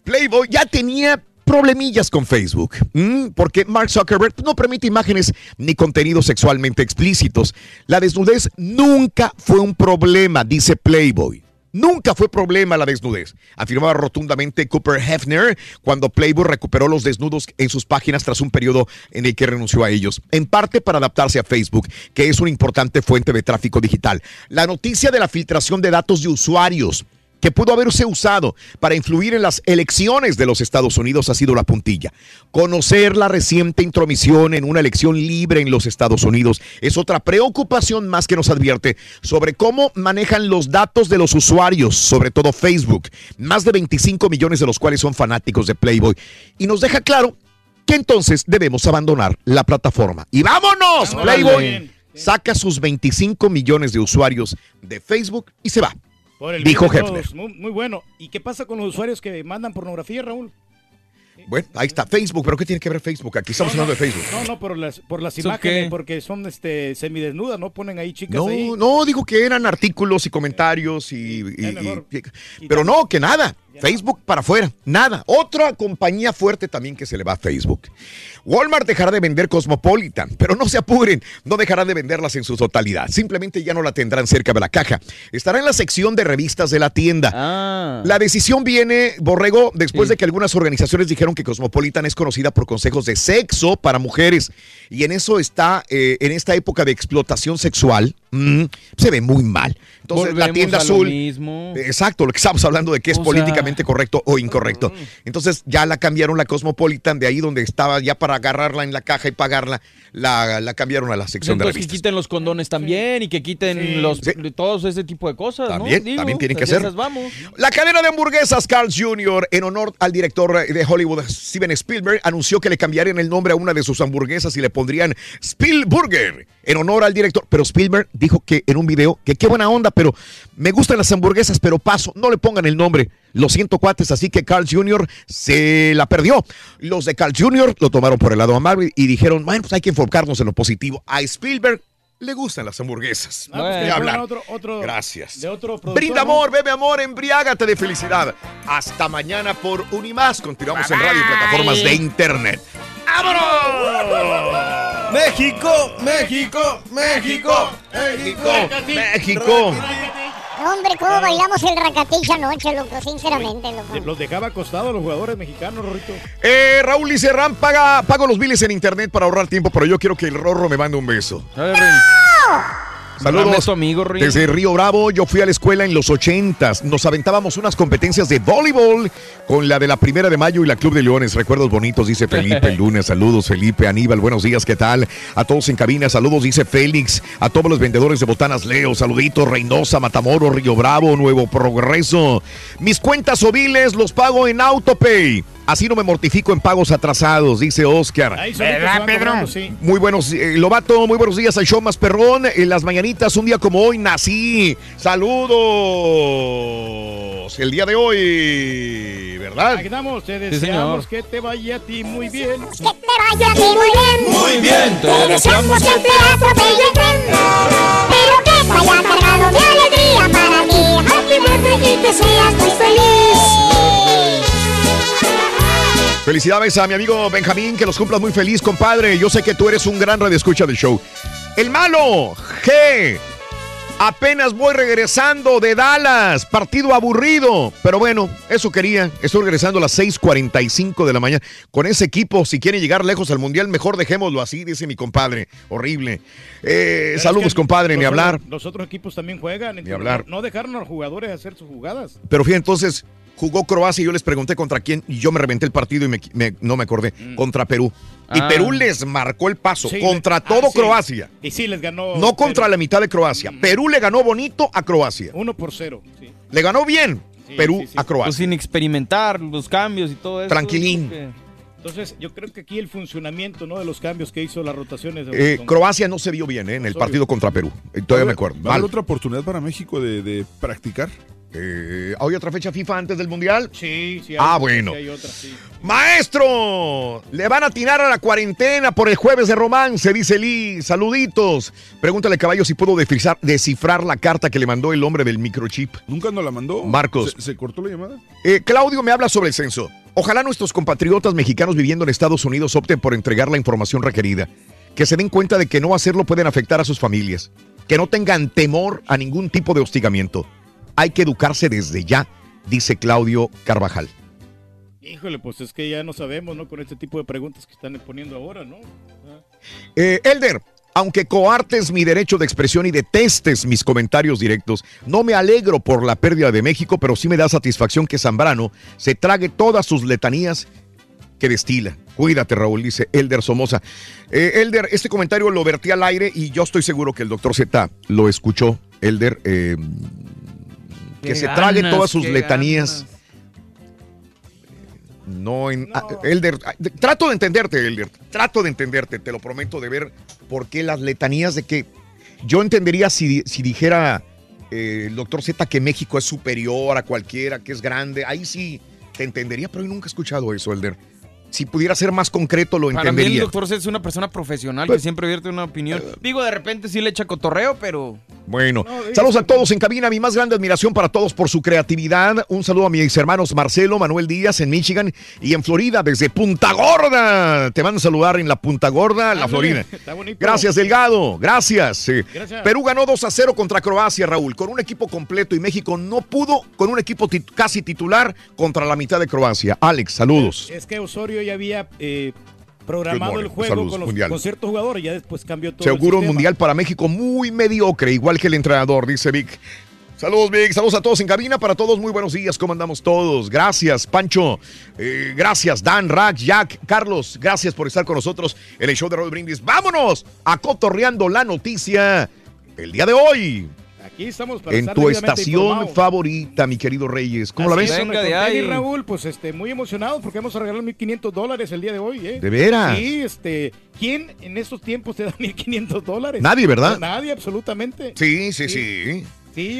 Playboy ya tenía problemillas con Facebook, porque Mark Zuckerberg no permite imágenes ni contenidos sexualmente explícitos. La desnudez nunca fue un problema, dice Playboy. Nunca fue problema la desnudez, afirmaba rotundamente Cooper Hefner cuando Playboy recuperó los desnudos en sus páginas tras un periodo en el que renunció a ellos, en parte para adaptarse a Facebook, que es una importante fuente de tráfico digital. La noticia de la filtración de datos de usuarios que pudo haberse usado para influir en las elecciones de los Estados Unidos ha sido la puntilla. Conocer la reciente intromisión en una elección libre en los Estados Unidos es otra preocupación más que nos advierte sobre cómo manejan los datos de los usuarios, sobre todo Facebook, más de 25 millones de los cuales son fanáticos de Playboy. Y nos deja claro que entonces debemos abandonar la plataforma. ¡Y vámonos! Playboy saca sus 25 millones de usuarios de Facebook y se va. Por el Dijo de Hefner. Muy, muy bueno. ¿Y qué pasa con los usuarios que mandan pornografía, Raúl? Bueno, ahí está Facebook, pero ¿qué tiene que ver Facebook? Aquí estamos hablando de Facebook. No, no, por las, por las ¿Eso imágenes, qué? porque son este, semidesnudas, ¿no? Ponen ahí chicas ahí. No, no, digo que eran artículos y comentarios y, y- mejor. y- pero no, que nada. Facebook para afuera, nada. Otra compañía fuerte también que se le va a Facebook. Walmart dejará de vender Cosmopolitan, pero no se apuren, no dejará de venderlas en su totalidad. Simplemente ya no la tendrán cerca de la caja. Estará en la sección de revistas de la tienda. Ah. La decisión viene, Borrego, después de que algunas organizaciones dijeron que Cosmopolitan es conocida por consejos de sexo para mujeres. Y en eso está, eh, en esta época de explotación sexual, mm, se ve muy mal. Entonces, la tienda lo azul. mismo. Exacto, lo que estamos hablando de que es O sea- políticamente correcto o incorrecto. Entonces ya la cambiaron la Cosmopolitan de ahí donde estaba ya para agarrarla en la caja y pagarla, la, la cambiaron a la sección de Entonces que revistas. quiten los condones también y que quiten los todos ese tipo de cosas, ¿no? También, Digo, también tienen que hacer. vamos. La cadena de hamburguesas Carl's Jr., en honor al director de Hollywood, Steven Spielberg, anunció que le cambiarían el nombre a una de sus hamburguesas y le pondrían Spielburger, en honor al director. Pero Spielberg dijo que en un video que qué buena onda, pero me gustan las hamburguesas, pero paso, no le pongan el nombre. Lo siento, cuates, así que Carl's Jr. se la perdió. Los de Carl's Jr. lo tomaron por el lado amable y dijeron, bueno, pues hay que enfocarnos en lo positivo. A Spielberg le gustan las hamburguesas. Ah, pues Ni le hablar. pongan otro- otro- Gracias. De otro productor, Brinda ¿no? amor, bebe amor, embriágate de felicidad. Hasta mañana por Unimás. Continuamos en radio y plataformas de internet. ¡Vámonos! México, México, México, México, México. Hombre, cómo bailamos el racatich anoche, loco, sinceramente, loco. Los dejaba acostados los jugadores mexicanos, Rorrito. Eh, Raúl dice, Ram, paga, pago los biles en internet para ahorrar tiempo, pero yo quiero que el Rorro me mande un beso. Saludos. Amigo. Desde Río Bravo, yo fui a la escuela en los ochentas. Nos aventábamos unas competencias de voleibol con la de la Primera de Mayo y la Club de Leones. Recuerdos bonitos, dice Felipe el lunes. Saludos, Felipe, Aníbal, buenos días, ¿qué tal? A todos en cabina, saludos, dice Félix. A todos los vendedores de botanas Leo, saluditos, Reynosa, Matamoros, Río Bravo, Nuevo Progreso. Mis cuentas oviles los pago en AutoPay. Así no me mortifico en pagos atrasados, dice Oscar. Ahí van cobrando, sí. Muy buenos, eh, Lobato, muy buenos días al show más perrón. En las mañanitas, un día como hoy nací. Saludos. El día de hoy, ¿verdad? Aquí estamos, te Sí, deseamos señor. que te vaya a ti muy bien. Que te vaya a ti muy bien. Muy bien, Te deseamos que te atropelle el tren. Pero que vaya cargado de alegría para ti. Happy birthday y que seas muy feliz. Felicidades a mi amigo Benjamín, que los cumplas muy feliz, compadre. Yo sé que tú eres un gran radioescucha del show. El malo, G. Apenas voy regresando de Dallas, partido aburrido. Pero bueno, eso quería. Estoy regresando a las 6:45 de la mañana. Con ese equipo, si quieren llegar lejos al mundial, mejor dejémoslo así, dice mi compadre. Horrible. Eh, Es saludos, que compadre, ni hablar. Los otros equipos también juegan. entonces hablar. No, no dejaron a los jugadores hacer sus jugadas. Pero fíjate, entonces jugó Croacia y yo les pregunté contra quién y yo me reventé el partido y me- me- no me acordé. Contra Perú. Y Ah. Perú les marcó el paso. Sí, contra le- todo ah, sí. Croacia. Y sí, les ganó. No contra la mitad de Croacia. Perú le ganó bonito a Croacia. Uno por cero. sí. Le ganó bien Perú a Pues Croacia. sin experimentar los cambios y todo eso. Tranquilín. porque- Entonces, yo creo que aquí el funcionamiento ¿no? de los cambios que hizo las rotaciones. Eh, con- Croacia no se vio bien eh, en el partido contra Perú. Eh, todavía me acuerdo. ¿Va a haber otra oportunidad para México de, de practicar? Eh, ¿Hay otra fecha FIFA antes del Mundial? Sí, sí. hay Ah, otra, bueno. sí hay otra, sí. Maestro, le van a atinar a la cuarentena por el jueves de romance, dice Lee. Saluditos. Pregúntale, caballo, si puedo descifrar, descifrar la carta que le mandó el hombre del microchip. ¿Nunca nos la mandó? Marcos. ¿Se, se cortó la llamada? Eh, Claudio me habla sobre el censo. Ojalá nuestros compatriotas mexicanos viviendo en Estados Unidos opten por entregar la información requerida. Que se den cuenta de que no hacerlo pueden afectar a sus familias. Que no tengan temor a ningún tipo de hostigamiento. Hay que educarse desde ya, dice Claudio Carvajal. Híjole, pues es que ya no sabemos, ¿no? Con este tipo de preguntas que están poniendo ahora, ¿no? Ah. Eh, Elder, aunque coartes mi derecho de expresión y detestes mis comentarios directos, no me alegro por la pérdida de México, pero sí me da satisfacción que Zambrano se trague todas sus letanías que destila. Cuídate, Raúl, dice Elder Somoza. Eh, Elder, este comentario lo vertí al aire y yo estoy seguro que el doctor Z lo escuchó. Elder, eh, que se trague todas sus letanías. No, en, ah, Elder, ah, de- trato de entenderte, Elder. Trato de entenderte, te lo prometo, de ver por qué las letanías de que. Yo entendería si, si dijera eh, el doctor Z que México es superior a cualquiera, que es grande. Ahí sí te entendería, pero yo nunca he escuchado eso, Elder. Si pudiera ser más concreto lo Para mí el entendería. doctor es una persona profesional Pues- que siempre vierte una opinión. Digo, de repente sí le echa cotorreo, pero... Bueno, saludos a todos en cabina. Mi más grande admiración para todos por su creatividad. Un saludo a mis hermanos Marcelo, Manuel Díaz en Michigan y en Florida desde Punta Gorda. Te van a saludar en la Punta Gorda, la Florida. Está bonito. Gracias, Delgado. Gracias. Sí. Gracias. Perú ganó 2 a 0 contra Croacia, Raúl, con un equipo completo y México no pudo con un equipo tit- casi titular contra la mitad de Croacia. Alex, saludos. Es que Osorio ya había eh, programado el morning. juego Saludos, con, los, mundial. con ciertos jugadores, ya después cambió todo. Seguro el mundial para México muy mediocre, igual que el entrenador, dice Vic. Saludos, Vic. Saludos a todos en cabina. Para todos, muy buenos días. ¿Cómo andamos todos? Gracias, Pancho. Eh, gracias, Dan, Rack, Jack, Carlos. Gracias por estar con nosotros en el show de Roll Brindis. Vámonos a cotorreando la noticia el día de hoy. Aquí estamos para En estar tu estación favorita, mi querido Reyes. ¿Cómo la Así ves? es, don Tony Raúl, pues este, muy emocionado porque vamos a regalar 1.500 dólares el día de hoy. ¿eh? ¿De veras? Sí, este, ¿quién en estos tiempos te da 1.500 dólares? Nadie, ¿verdad? Nadie, absolutamente. Sí, sí, sí. Sí,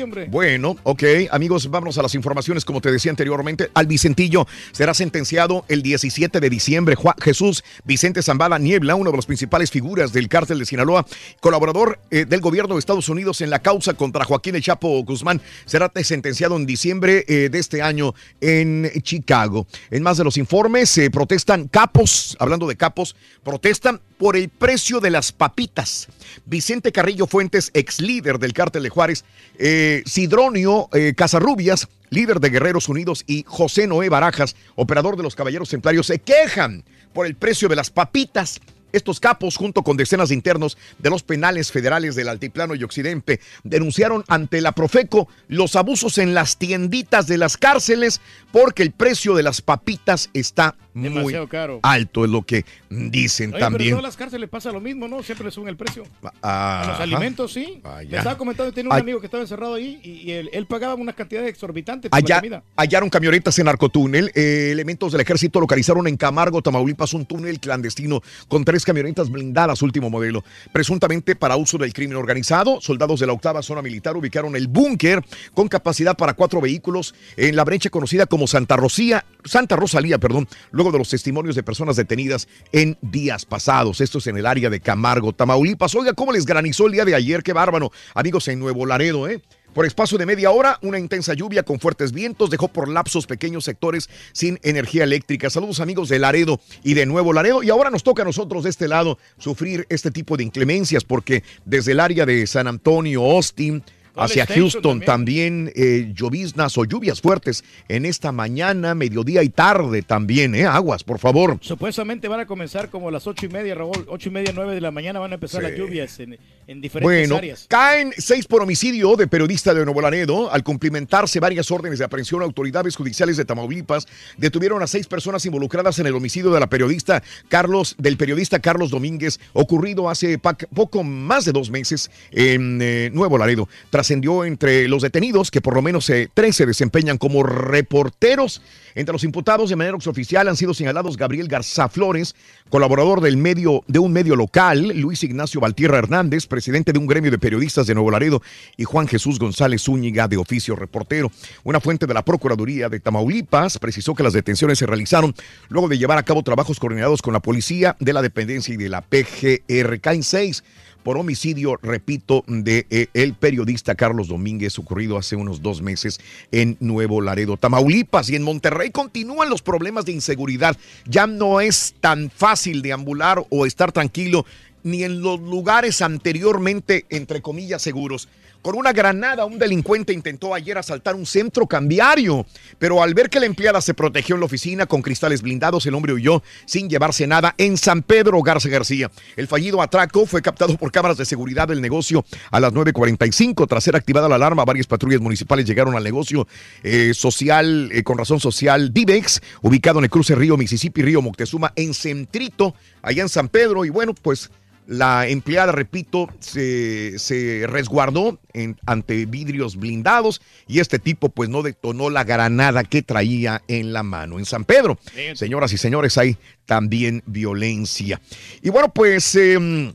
hombre. Bueno, ok, amigos, vámonos a las informaciones. Como te decía anteriormente, al Vicentillo será sentenciado el 17 de diciembre. Juan Jesús Vicente Zambada Niebla, uno de las principales figuras del cártel de Sinaloa, colaborador eh, del gobierno de Estados Unidos en la causa contra Joaquín El Chapo Guzmán, será sentenciado en diciembre eh, de este año en Chicago. En más de los informes, se protestan capos, hablando de capos, protestan por el precio de las papitas. Vicente Carrillo Fuentes, ex líder del cártel de Juárez, eh, Sidronio eh, Casarrubias, líder de Guerreros Unidos, y José Noé Barajas, operador de los Caballeros Templarios, se quejan por el precio de las papitas. Estos capos, junto con decenas de internos de los penales federales del Altiplano y Occidente, denunciaron ante la Profeco los abusos en las tienditas de las cárceles porque el precio de las papitas está muy Demasiado caro. alto, es lo que dicen Oye, pero en también. todas las cárceles pasa lo mismo, ¿no? Siempre le suben el precio. Ah, A los alimentos, sí. Vaya. Le estaba comentando, tenía un Ay. amigo que estaba encerrado ahí y, y él, él pagaba unas cantidades exorbitantes por la Allá, comida. hallaron camionetas en narcotúnel. Eh, elementos del ejército localizaron en Camargo, Tamaulipas, un túnel clandestino con tres camionetas blindadas último modelo. Presuntamente para uso del crimen organizado, soldados de la octava zona militar ubicaron el búnker con capacidad para cuatro vehículos en la brecha conocida como Santa Rocía, Santa Rosalía, perdón, luego de los testimonios de personas detenidas en días pasados. Esto es en el área de Camargo, Tamaulipas. Oiga, ¿cómo les granizó el día de ayer? Qué bárbaro. Amigos en Nuevo Laredo, ¿eh? Por espacio de media hora, una intensa lluvia con fuertes vientos dejó por lapsos pequeños sectores sin energía eléctrica. Saludos amigos de Laredo y de Nuevo Laredo. Y ahora nos toca a nosotros de este lado sufrir este tipo de inclemencias porque desde el área de San Antonio, Austin, hacia Houston también, eh, lloviznas o lluvias fuertes en esta mañana, mediodía y tarde también, ¿eh? Aguas, por favor. Supuestamente van a comenzar como a las ocho y media, Raúl. Ocho y media, nueve de la mañana van a empezar Sí. las lluvias en, en diferentes Bueno, áreas. caen seis por homicidio de periodista de Nuevo Laredo. Al cumplimentarse varias órdenes de aprehensión, autoridades judiciales de Tamaulipas detuvieron a seis personas involucradas en el homicidio de la periodista Carlos, del periodista Carlos Domínguez, ocurrido hace poco más de dos meses en eh, Nuevo Laredo. Trascendió entre los detenidos que por lo menos eh, tres se desempeñan como reporteros. Entre los imputados de manera extraoficial han sido señalados Gabriel Garza Flores, colaborador del medio, de un medio local, Luis Ignacio Valtierra Hernández, presidente de un gremio de periodistas de Nuevo Laredo, y Juan Jesús González Zúñiga, de oficio reportero. Una fuente de la Procuraduría de Tamaulipas precisó que las detenciones se realizaron luego de llevar a cabo trabajos coordinados con la policía de la dependencia y de la PGR. Caen seis por homicidio, repito, de eh, el periodista Carlos Domínguez, ocurrido hace unos dos meses en Nuevo Laredo, Tamaulipas. Y en Monterrey continúan los problemas de inseguridad. Ya no es tan fácil deambular o estar tranquilo ni en los lugares anteriormente, entre comillas, seguros. Con una granada, un delincuente intentó ayer asaltar un centro cambiario, pero al ver que la empleada se protegió en la oficina con cristales blindados, el hombre huyó sin llevarse nada en San Pedro Garza García. El fallido atraco fue captado por cámaras de seguridad del negocio a las 9.45. Tras ser activada la alarma, varias patrullas municipales llegaron al negocio eh, social, eh, con razón social, Divex, ubicado en el cruce Río Mississippi, Río Moctezuma, en Centrito, allá en San Pedro. Y bueno, pues la empleada, repito, se, se resguardó en- ante vidrios blindados y este tipo pues no detonó la granada que traía en la mano. En San Pedro, señoras y señores, hay también violencia. Y bueno, pues... em,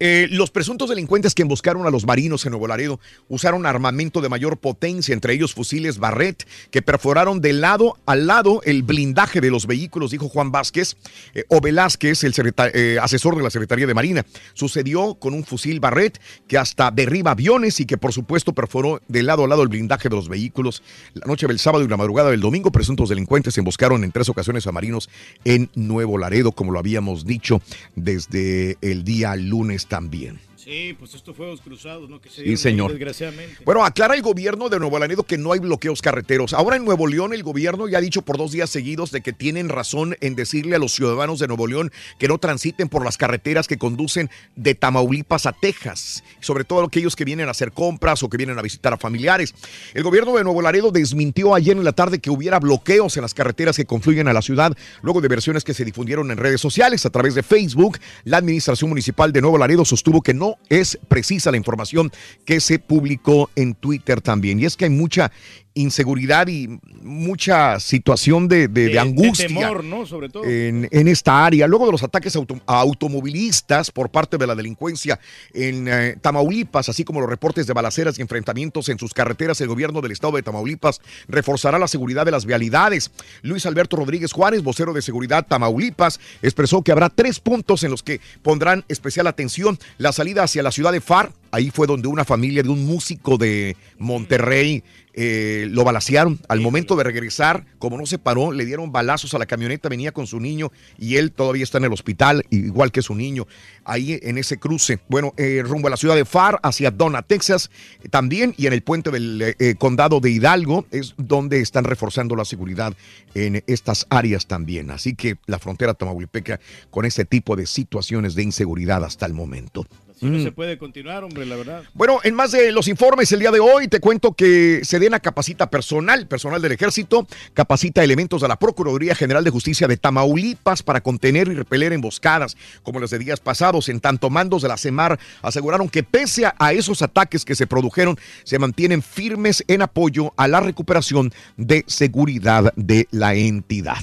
Eh, los presuntos delincuentes que emboscaron a los marinos en Nuevo Laredo usaron armamento de mayor potencia, entre ellos fusiles Barrett, que perforaron de lado a lado el blindaje de los vehículos, dijo Juan Vázquez eh, o Velázquez, el eh, asesor de la Secretaría de Marina. Sucedió con un fusil Barrett que hasta derriba aviones y que por supuesto perforó de lado a lado el blindaje de los vehículos. La noche del sábado y la madrugada del domingo, presuntos delincuentes emboscaron en tres ocasiones a marinos en Nuevo Laredo, como lo habíamos dicho desde el día lunes también. Sí, pues estos fuegos cruzados, ¿no? Que se Sí, señor. Desgraciadamente. Bueno, aclara el gobierno de Nuevo Laredo que no hay bloqueos carreteros. Ahora en Nuevo León el gobierno ya ha dicho por dos días seguidos de que tienen razón en decirle a los ciudadanos de Nuevo León que no transiten por las carreteras que conducen de Tamaulipas a Texas, sobre todo aquellos que vienen a hacer compras o que vienen a visitar a familiares. El gobierno de Nuevo Laredo desmintió ayer en la tarde que hubiera bloqueos en las carreteras que confluyen a la ciudad, luego de versiones que se difundieron en redes sociales a través de Facebook. La administración municipal de Nuevo Laredo sostuvo que no es precisa la información que se publicó en Twitter también. Y es que hay mucha inseguridad y mucha situación de, de- de angustia temor, ¿no? Sobre todo. en, en esta área. Luego de los ataques auto- a automovilistas por parte de la delincuencia en eh, Tamaulipas, así como los reportes de balaceras y enfrentamientos en sus carreteras, el gobierno del estado de Tamaulipas reforzará la seguridad de las vialidades. Luis Alberto Rodríguez Juárez, vocero de seguridad Tamaulipas, expresó que habrá tres puntos en los que pondrán especial atención. La salida hacia la ciudad de Far, ahí fue donde una familia de un músico de Monterrey eh, lo balacearon. Al momento de regresar, como no se paró, le dieron balazos a la camioneta, venía con su niño y él todavía está en el hospital, igual que su niño, ahí en ese cruce. Bueno, eh, rumbo a la ciudad de Far, hacia Donna, Texas, también, y en el puente del eh, condado de Hidalgo, es donde están reforzando la seguridad en estas áreas también. Así que la frontera tamaulipeca con este tipo de situaciones de inseguridad hasta el momento. Así no Mm. se puede continuar, hombre, la verdad. Bueno, en más de los informes el día de hoy, te cuento que Sedena capacita personal, personal del ejército, capacita elementos de la Procuraduría General de Justicia de Tamaulipas para contener y repeler emboscadas, como las de días pasados. En tanto, mandos de la CEMAR aseguraron que pese a, a esos ataques que se produjeron, se mantienen firmes en apoyo a la recuperación de seguridad de la entidad.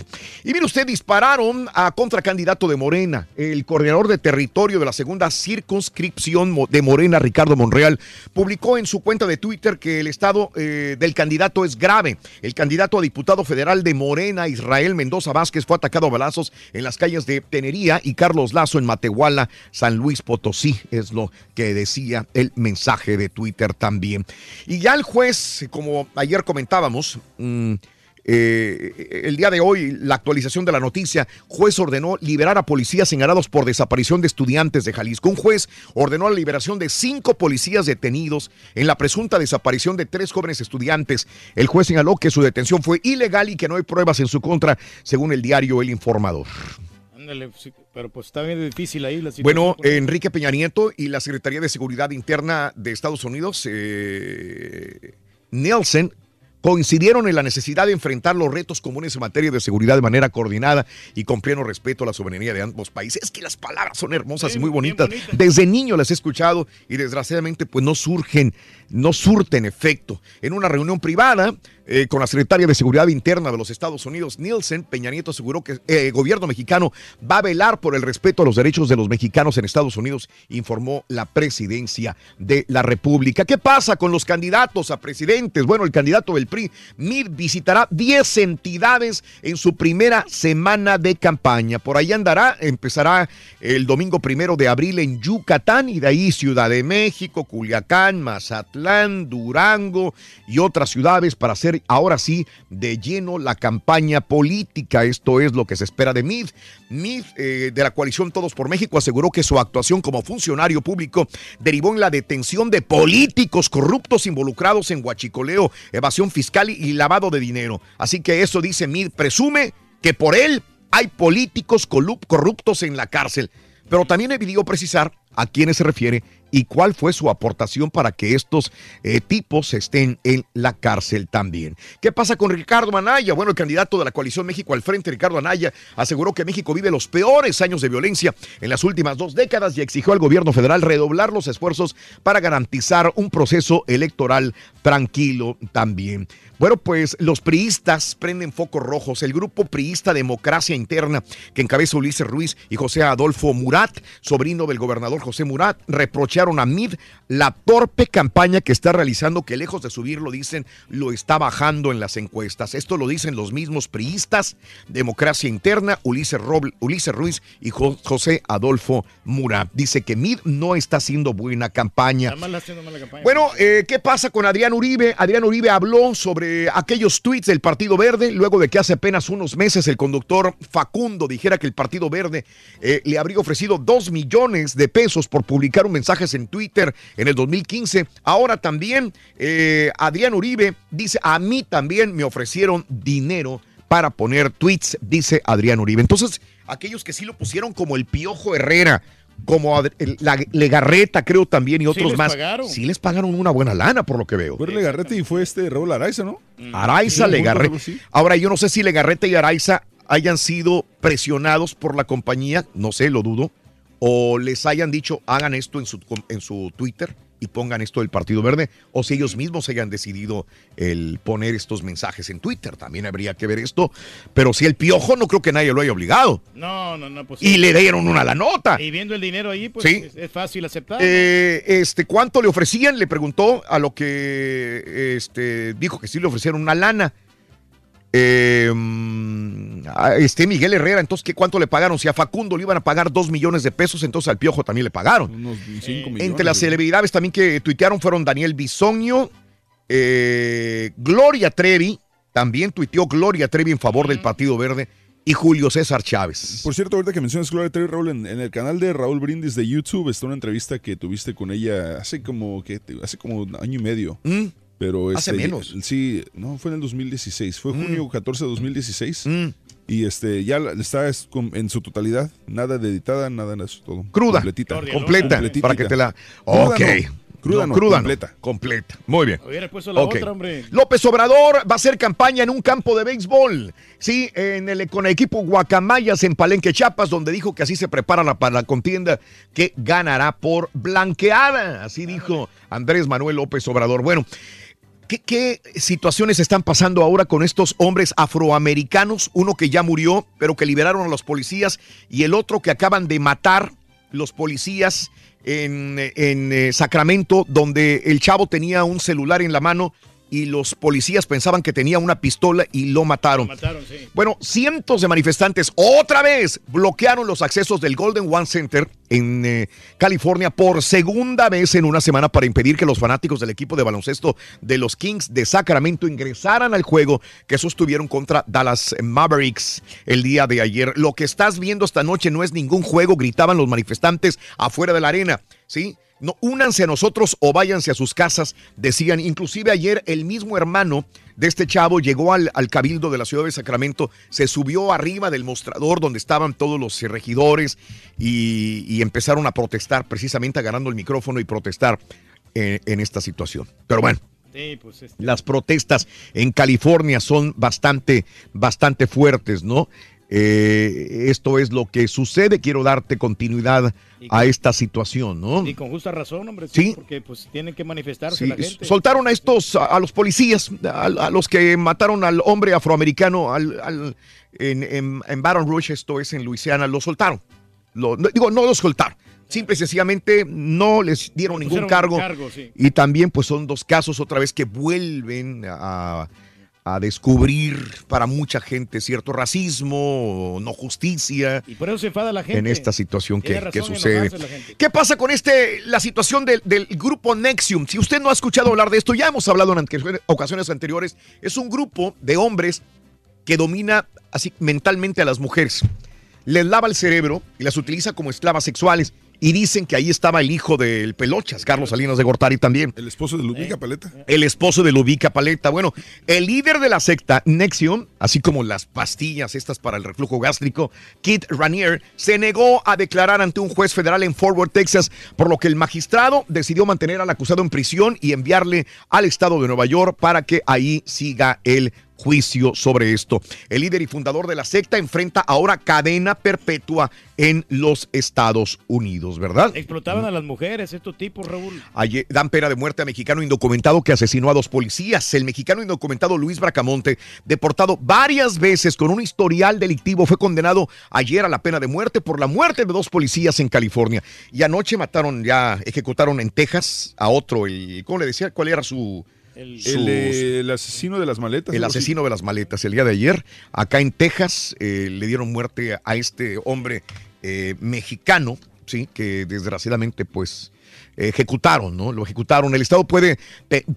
Y mire usted, dispararon a contracandidato de Morena, el coordinador de territorio de la segunda circunscripción de Morena, Ricardo Monreal, publicó en su cuenta de Twitter que el estado eh, del candidato es grave. El candidato a diputado federal de Morena, Israel Mendoza Vázquez, fue atacado a balazos en las calles de Tenería y Carlos Lazo en Matehuala, San Luis Potosí, es lo que decía el mensaje de Twitter también. Y ya el juez, como ayer comentábamos, mm, eh, el día de hoy, la actualización de la noticia, juez ordenó liberar a policías señalados por desaparición de estudiantes de Jalisco. Un juez ordenó la liberación de cinco policías detenidos en la presunta desaparición de tres jóvenes estudiantes. El juez señaló que su detención fue ilegal y que no hay pruebas en su contra, según el diario El Informador. Pero pues está bien difícil ahí la situación. Bueno, Enrique Peña Nieto y la Secretaría de Seguridad Interna de Estados Unidos, eh, Nielsen, coincidieron en la necesidad de enfrentar los retos comunes en materia de seguridad de manera coordinada y con pleno respeto a la soberanía de ambos países. Es que las palabras son hermosas y muy bonitas. Desde niño las he escuchado y desgraciadamente pues no surgen, no surten efecto. En una reunión privada eh, con la secretaria de Seguridad Interna de los Estados Unidos, Nielsen, Peña Nieto aseguró que eh, el gobierno mexicano va a velar por el respeto a los derechos de los mexicanos en Estados Unidos, informó la presidencia de la República. ¿Qué pasa con los candidatos a presidentes? Bueno, el candidato del PRI, Mid, visitará 10 entidades en su primera semana de campaña. Por ahí andará, empezará el domingo primero de abril en Yucatán y de ahí Ciudad de México, Culiacán, Mazatlán, Durango y otras ciudades para hacer ahora sí de lleno la campaña política. Esto es lo que se espera de Mid. Mid, eh, de la coalición Todos por México, aseguró que su actuación como funcionario público derivó en la detención de políticos corruptos involucrados en huachicoleo, evasión fiscal y lavado de dinero. Así que eso dice Mid, presume que por él hay políticos corruptos en la cárcel. Pero también pidió precisar a quiénes se refiere y cuál fue su aportación para que estos eh, tipos estén en la cárcel también. ¿Qué pasa con Ricardo Anaya? Bueno, el candidato de la coalición México al frente, Ricardo Anaya, aseguró que México vive los peores años de violencia en las últimas dos décadas y exigió al gobierno federal redoblar los esfuerzos para garantizar un proceso electoral tranquilo también. Bueno, pues los priistas prenden focos rojos. El grupo priista Democracia Interna, que encabeza Ulises Ruiz y José Adolfo Murat, sobrino del gobernador José Murat reprocharon a Mid la torpe campaña que está realizando, que lejos de subirlo, dicen, lo está bajando en las encuestas. Esto lo dicen los mismos priistas, Democracia Interna, Ulises, Roble- Ulises Ruiz y Jo- José Adolfo Murat. Dice que Mid no está haciendo buena campaña. Le haciendo mala campaña. Bueno, eh, ¿qué pasa con Adrián Uribe? Adrián Uribe habló sobre aquellos tweets del Partido Verde, luego de que hace apenas unos meses el conductor Facundo dijera que el Partido Verde eh, le habría ofrecido dos millones de pesos por publicar un mensaje en Twitter en el 2015. Ahora también eh, Adrián Uribe dice, a mí también me ofrecieron dinero para poner tweets, dice Adrián Uribe. Entonces, aquellos que sí lo pusieron como el Piojo Herrera, como el- la Legarreta, creo también, y otros les más. pagaron. Sí les pagaron una buena lana, por lo que veo. Fue Legarrete y fue este Raúl Araiza, ¿no? Araiza, Sí, Legarreta. Ahora, yo no sé si Legarreta y Araiza hayan sido presionados por la compañía, no sé, lo dudo, o les hayan dicho hagan esto en su, en su Twitter y pongan esto del Partido Verde, o si ellos mismos hayan decidido el poner estos mensajes en Twitter. También habría que ver esto. Pero si el piojo, no creo que nadie lo haya obligado. No, no, no. Pues, Y le dieron una la nota. Y viendo el dinero ahí, pues Sí. es, es fácil aceptar. ¿no? Eh, este, ¿Cuánto le ofrecían? Le preguntó a lo que este, dijo que sí le ofrecieron una lana. Eh, mm, a este Miguel Herrera, entonces, ¿qué, ¿cuánto le pagaron? Si a Facundo le iban a pagar dos millones de pesos, entonces al Piojo también le pagaron. Unos cinco millones. Entre las celebridades también que tuitearon fueron Daniel Bisoño, eh, Gloria Trevi, también tuiteó Gloria Trevi en favor del Partido Verde, y Julio César Chávez. Por cierto, ahorita que mencionas Gloria Trevi, Raúl, en, en el canal de Raúl Brindis de YouTube está una entrevista que tuviste con ella hace como que hace como un año y medio. Pero Mm. Hace este, menos. Mm. Sí, no, fue en el 2016. Fue junio 14 de 2016. Y este ya está en su totalidad. Nada de editada, nada de eso. Todo. Cruda, Completita. completa, Completita. para que te la... Cruda ok. no, Cruda no, cruda completa. no, completa. Muy bien. Hubiera puesto la Ok. otra, hombre. López Obrador va a hacer campaña en un campo de béisbol. Sí, en el, con el equipo Guacamayas en Palenque, Chiapas, donde dijo que así se prepara la- para la contienda que ganará por blanqueada. Así dijo Andrés Manuel López Obrador. Bueno, ¿Qué, situaciones están pasando ahora con estos hombres afroamericanos? Uno que ya murió, pero que liberaron a los policías, y el otro que acaban de matar los policías en, en, eh, Sacramento, donde el chavo tenía un celular en la mano y los policías pensaban que tenía una pistola y lo mataron. Mataron, sí. Bueno, cientos de manifestantes otra vez bloquearon los accesos del Golden One Center en eh, California por segunda vez en una semana para impedir que los fanáticos del equipo de baloncesto de los Kings de Sacramento ingresaran al juego que sostuvieron contra Dallas Mavericks el día de ayer. Lo que estás viendo esta noche no es ningún juego, gritaban los manifestantes afuera de la arena, ¿sí? No, únanse a nosotros o váyanse a sus casas, decían. Inclusive ayer el mismo hermano de este chavo llegó al, al cabildo de la ciudad de Sacramento, se subió arriba del mostrador donde estaban todos los regidores y, y empezaron a protestar, precisamente agarrando el micrófono y protestar en, en esta situación. Pero bueno, Sí, pues este, las protestas en California son bastante, bastante fuertes, ¿no? Eh, esto es lo que sucede. Quiero darte continuidad a esta situación, ¿no? Y con justa razón, hombre. Sí. Porque pues tienen que manifestarse Sí, la gente. soltaron a estos, a, a los policías, a, a los que mataron al hombre afroamericano al- al- en, en- en Baton Rouge, esto es en Luisiana, lo soltaron. Lo- no, digo, no los soltaron. Simple y sencillamente no les dieron ningún cargo. cargo, sí. Y también pues son dos casos otra vez que vuelven a, a descubrir para mucha gente cierto racismo, no justicia Y por eso se enfada la gente. en esta situación que, que sucede. ¿Qué pasa con este, la situación del, del grupo Nexium? Si usted no ha escuchado hablar de esto, ya hemos hablado en ocasiones anteriores. Es un grupo de hombres que domina así mentalmente a las mujeres. Les lava el cerebro y las utiliza como esclavas sexuales. Y dicen que ahí estaba el hijo del Pelochas, Carlos Salinas de Gortari también. El esposo de Lubica Paleta. El esposo de Lubica Paleta. Bueno, el líder de la secta Nexium, así como las pastillas estas para el reflujo gástrico, Kit Ranier, se negó a declarar ante un juez federal en Fort Worth, Texas, por lo que el magistrado decidió mantener al acusado en prisión y enviarle al estado de Nueva York para que ahí siga el juicio sobre esto. El líder y fundador de la secta enfrenta ahora cadena perpetua en los Estados Unidos, ¿verdad? Explotaban a las mujeres, estos tipos, Raúl. Ayer dan pena de muerte a mexicano indocumentado que asesinó a dos policías. El mexicano indocumentado Luis Bracamonte, deportado varias veces con un historial delictivo, fue condenado ayer a la pena de muerte por la muerte de dos policías en California. Y anoche mataron, ya ejecutaron en Texas a otro, el, ¿cómo le decía? ¿Cuál era su...? El, eh, el asesino de las maletas. el asesino de las maletas. El día de ayer, acá en Texas, eh, le dieron muerte a este hombre eh, mexicano, sí, que desgraciadamente, pues, ejecutaron, ¿no? Lo ejecutaron. El Estado puede,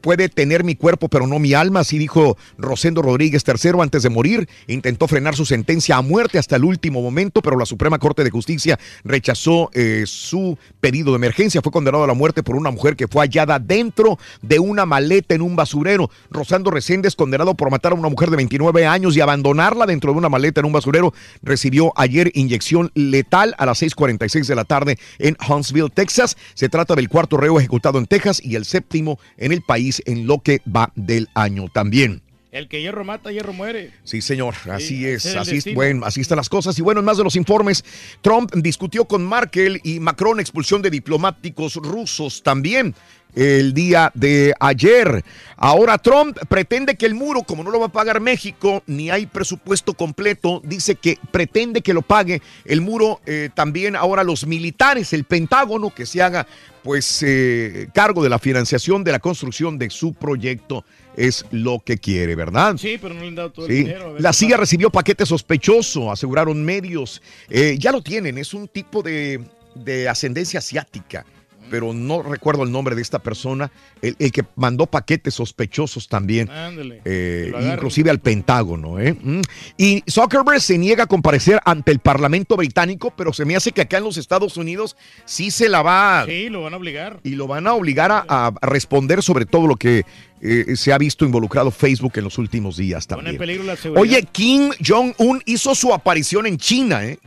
puede tener mi cuerpo, pero no mi alma, así dijo Rosendo Rodríguez III antes de morir. Intentó frenar su sentencia a muerte hasta el último momento, pero la Suprema Corte de Justicia rechazó eh, su pedido de emergencia. Fue condenado a la muerte por una mujer que fue hallada dentro de una maleta en un basurero. Rosando Reséndez, condenado por matar a una mujer de 29 años y abandonarla dentro de una maleta en un basurero, recibió ayer inyección letal a las 6:46 de la tarde en Huntsville, Texas. Se trata del cuarto reo ejecutado en Texas y el séptimo en el país en lo que va del año también. El que hierro mata, hierro muere. Sí, señor, así es, así es, bueno, así están las cosas. Y bueno, en más de los informes, Trump discutió con Merkel y Macron expulsión de diplomáticos rusos también el día de ayer. Ahora Trump pretende que el muro, como no lo va a pagar México, ni hay presupuesto completo, dice que pretende que lo pague el muro eh, también ahora los militares, el Pentágono, que se haga pues eh, cargo de la financiación de la construcción de su proyecto. Es lo que quiere, ¿verdad? Sí, pero no le han dado todo el dinero. La CIA pasa. recibió paquete sospechoso, aseguraron medios. Eh, ya lo tienen, es un tipo de, de ascendencia asiática, pero no recuerdo el nombre de esta persona, el, el que mandó paquetes sospechosos también. Ándale. eh, inclusive al Pentágono. ¿eh? Mm. Y Zuckerberg se niega a comparecer ante el Parlamento británico, pero se me hace que acá en los Estados Unidos sí se la va Sí, lo van a obligar. y lo van a obligar a, a responder sobre todo lo que eh, se ha visto involucrado Facebook en los últimos días Pone en también. peligro la seguridad. Oye, Kim Jong-un hizo su aparición en China, ¿eh?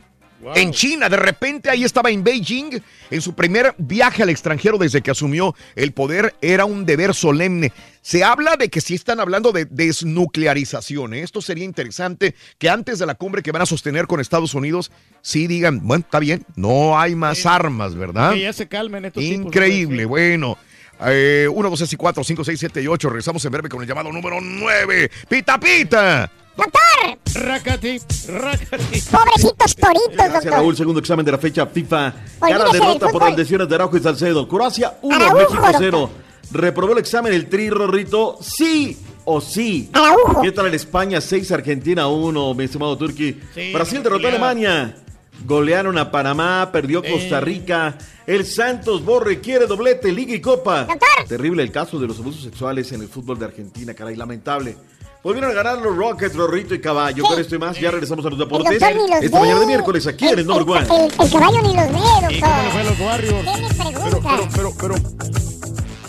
Wow. En China, de repente ahí estaba en Beijing, en su primer viaje al extranjero desde que asumió el poder, era un deber solemne. Se habla de que sí están hablando de desnuclearización. ¿eh? Esto sería interesante que antes de la cumbre que van a sostener con Estados Unidos, sí digan, bueno, está bien, no hay más armas, ¿verdad? Que ya se calmen estos tipos. Increíble, bueno. Eh, 1, 2, 3 y 4, 5, 6, 7 y 8. Regresamos en breve con el llamado número 9. Pita, pita. ¡Doctor! Racati, racati. Pobrecitos toritos, Gracias, doctor. Raúl. Segundo examen de la fecha FIFA. Del derrota por las lesiones de Araujo y Salcedo. Croacia 1, Araujo, México doctor. 0. Reprobó el examen el Tri Rorrito. Sí o sí. Araujo. ¿Qué tal el España 6, Argentina 1, mi estimado Turki? Sí, Brasil derrotó a. Alemania. Golearon a Panamá, perdió Costa Rica. El Santos Borre quiere doblete, Liga y Copa. Terrible el caso de los abusos sexuales en el fútbol de Argentina, caray, lamentable. Volvieron a ganar los Rockets, Rorrito y Caballo. Con esto y más, ya regresamos a los deportes. doctor ni los Esta ve. mañana de miércoles, aquí en el Number One. El, el caballo ni los ve, doctor. ¿Qué pregunta? Pero, pero,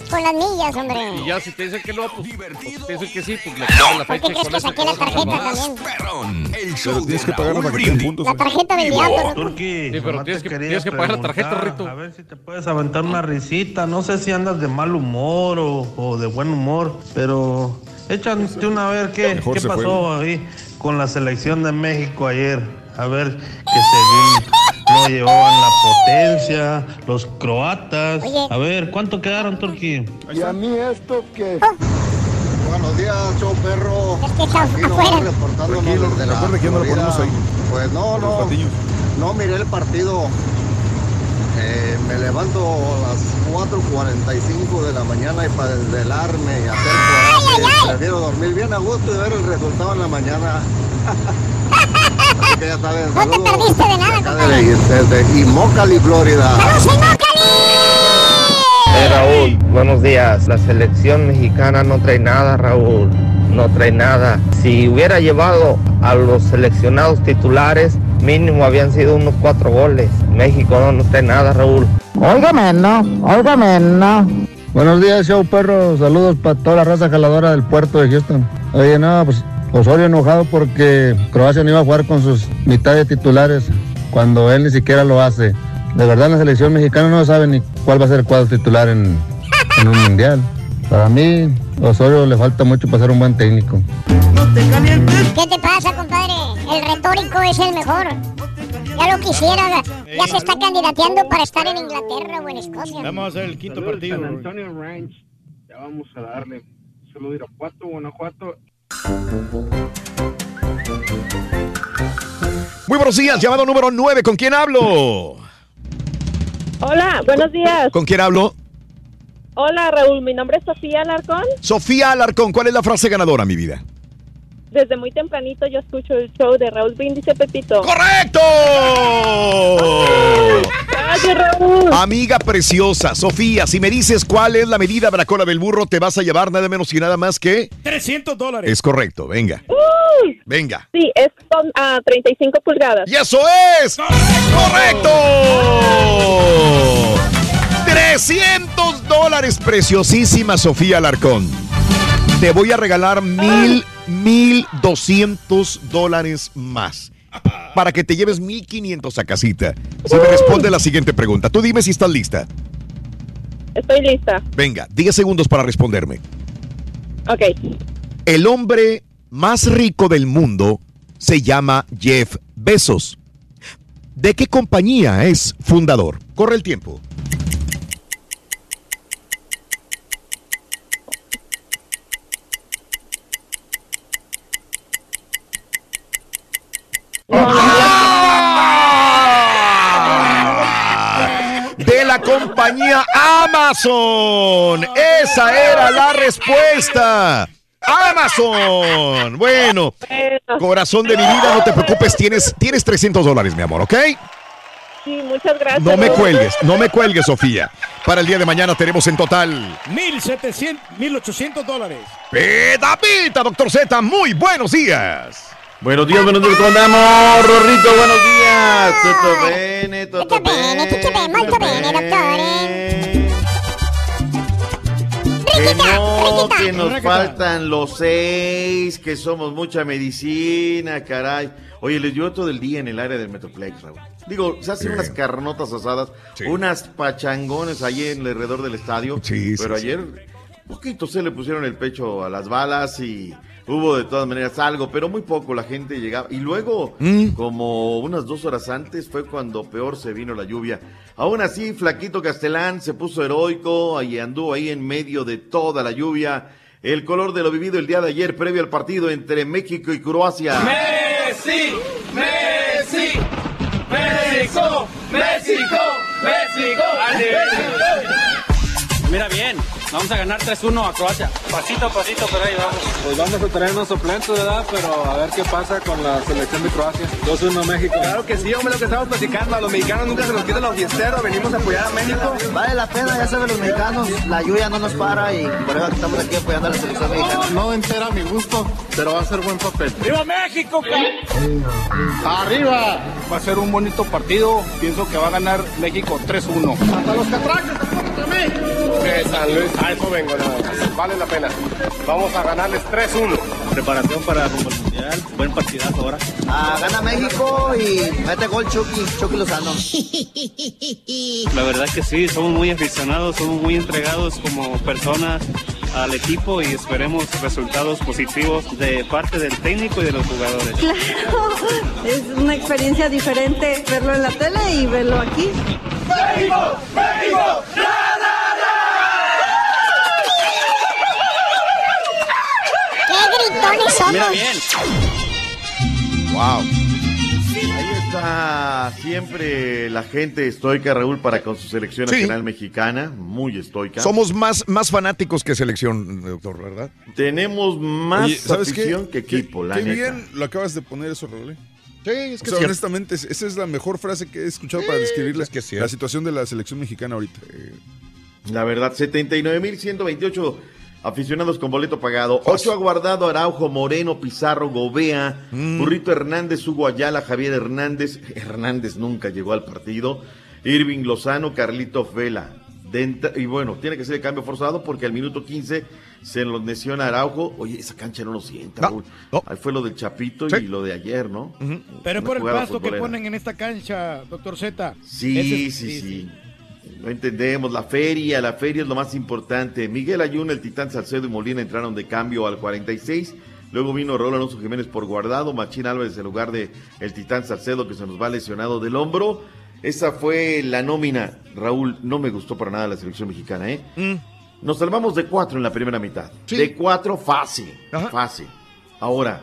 Con las millas, hombre. Y ya si te dicen que no, pues, pues te dicen que sí, pues le quitan la ¿Por fecha qué y crees con que saqué la tarjeta también? Perrón, el pero show tienes de que pagar te den Brindis. puntos. La tarjeta del diablo. Turki, Sí, pero tienes que- tienes pagar la tarjeta, Rito. A ver si te puedes aventar una risita. No sé si andas de mal humor o, o de buen humor, pero échate una a ver qué, qué pasó ahí con la selección de México ayer. A ver que según no llevaban la potencia, los croatas. A ver, ¿cuánto quedaron, Turki? Y a mí esto que... Buenos días, show perro. Es que está Aquí afuera. reportándonos desde la que no lo ponemos ahí. Pues no, no, no miré el partido. Eh, me levanto a las 4.45 de la mañana y para desvelarme y hacer coraje. Prefiero dormir bien a gusto y ver el resultado en la mañana. Así que ya saben, No te perdiste de nada, compadre. desde, Immokalee, Florida. ¡Vamos, Immokalee! Eh, Raúl, buenos días. La selección mexicana no trae nada, Raúl. No trae nada. Si hubiera llevado a los seleccionados titulares, mínimo habían sido unos cuatro goles. México no, no trae nada, Raúl. Óigame, no, óigame, no. Buenos días, show perro. Saludos para toda la raza jaladora del puerto de Houston. Oye, no, pues Osorio enojado porque Croacia no iba a jugar con sus mitad de titulares cuando él ni siquiera lo hace. De verdad, la selección mexicana no sabe ni cuál va a ser el cuadro titular en, en un mundial. Para mí, Osorio le falta mucho para ser un buen técnico. ¿Qué te pasa, compadre? El retórico es el mejor. Ya lo quisiera. Ya se está candidateando para estar en Inglaterra o en Escocia. Vamos a hacer el quinto Saludos, partido. San Antonio Ranch. Ya vamos a darle. Solo Irapuato, Guanajuato. Muy buenos días, llamado número 9. ¿Con quién hablo? Hola, buenos días. ¿Con quién hablo? Hola, Raúl. Mi nombre es Sofía Alarcón. Sofía Alarcón, ¿cuál es la frase ganadora, mi vida? Desde muy tempranito yo escucho el show de Raúl Brindis Pepito. ¡Correcto! Gracias, Raúl. Amiga preciosa, Sofía, si me dices cuál es la medida de la cola del burro, te vas a llevar nada menos y nada más que... 300 dólares. Es correcto, venga, Uy. venga. Sí, es con ah, 35 pulgadas. ¡Y eso es! ¡Correcto! 300 dólares, preciosísima Sofía Alarcón. Te voy a regalar mil, mil doscientos dólares más. Para que te lleves mil quinientos a casita. Si me responde la siguiente pregunta. Tú dime si estás lista. Estoy lista. Venga, 10 segundos para responderme. Ok. El hombre más rico del mundo se llama Jeff Bezos. ¿De qué compañía es fundador? Corre el tiempo. De la compañía Amazon. Esa era la respuesta. Amazon. Bueno, corazón de mi vida, no te preocupes, tienes, tienes 300 dólares, mi amor, ¿ok? Sí, muchas gracias. No me cuelgues, no me cuelgues, Sofía. Para el día de mañana tenemos en total 1700, 1800 dólares. Pita, pita, doctor Z, muy buenos días. Buenos días, buenos días, ¿cómo andamos? Rorrito, buenos días. Tutto bene, tutto bene. Molto bene, dottore. Que no, que nos faltan los seis, que somos mucha medicina, caray. Oye, les dio todo el día en el área del Metroplex, Raúl. Digo, se hacen Sí. unas carnotas asadas, unas pachangones ahí en alrededor del estadio. Sí, pero sí, ayer, poquito se le pusieron el pecho a las balas y hubo de todas maneras algo, pero muy poco la gente llegaba. Y luego, Mm. como unas dos horas antes, fue cuando peor se vino la lluvia. Aún así, Flaquito Castelán se puso heroico y anduvo ahí en medio de toda la lluvia. El color de lo vivido el día de ayer, previo al partido entre México y Croacia. Messi, Messi, México, México, México. Mira bien, vamos a ganar 3-1 a Croacia. Pasito a pasito, pero ahí vamos. Pues vamos a traer unos suplentes, ¿verdad? Pero a ver qué pasa con la selección de Croacia. 2-1 México. Claro que sí, hombre, lo que estamos platicando. A los mexicanos nunca se nos quitan los fiesteros. Venimos a apoyar a México. Vale la pena, ya saben los mexicanos, la lluvia no nos para y por eso estamos aquí apoyando a la selección mexicana. No entera a mi gusto, pero va a ser buen papel. ¡Viva México! ¡Arriba! Va a ser un bonito partido. Pienso que va a ganar México 3-1. ¡Hasta los catrachos! De San Luis. A eso vengo, nada más. Vale la pena. Vamos a ganarles 3-1. Preparación para rumbo al mundial. Buen partidazo ahora. Ah, gana México y mete gol Chucky, Chucky Lozano. La verdad que sí, somos muy aficionados, somos muy entregados como personas al equipo y esperemos resultados positivos de parte del técnico y de los jugadores. Claro, es una experiencia diferente verlo en la tele y verlo aquí. ¡México! ¡México! ¡Qué somos! Mira bien. Wow. Ahí está siempre la gente estoica, Raúl, para con su selección Sí. nacional mexicana. Muy estoica. Somos más, más fanáticos que selección, doctor, ¿verdad? Tenemos más Oye, ¿sabes qué? afición que Qué- equipo, la qué neta. bien lo acabas de poner eso, Raúl. Sí, es O sea, honestamente, es- esa es la mejor frase que he escuchado para describir la, la situación de la selección mexicana ahorita. La verdad, 79.128 aficionados con boleto pagado. Ocho aguardado, Araujo, Moreno, Pizarro, Gobea, Mm. Burrito Hernández, Hugo Ayala, Javier Hernández. Hernández nunca llegó al partido. Irving Lozano, Carlito Vela. Y bueno, tiene que ser el cambio forzado porque al minuto 15 se lo lesiona Araujo. Oye, esa cancha no lo sienta. Ahí fue lo del Chapito y lo de ayer, ¿no? Pero es por el pasto que ponen en esta cancha, doctor Z. Sí, sí, sí. Lo entendemos, la feria, la feria es lo más importante. Miguel Ayun, el Titán Salcedo y Molina entraron de cambio al 46. Luego vino Raúl Alonso Jiménez por guardado, Machín Álvarez en lugar de el Titán Salcedo que se nos va lesionado del hombro. Esa fue la nómina. Raúl, no me gustó para nada la selección mexicana, ¿eh? Mm. Nos salvamos de cuatro en la primera mitad. De cuatro fácil, fácil. Ahora,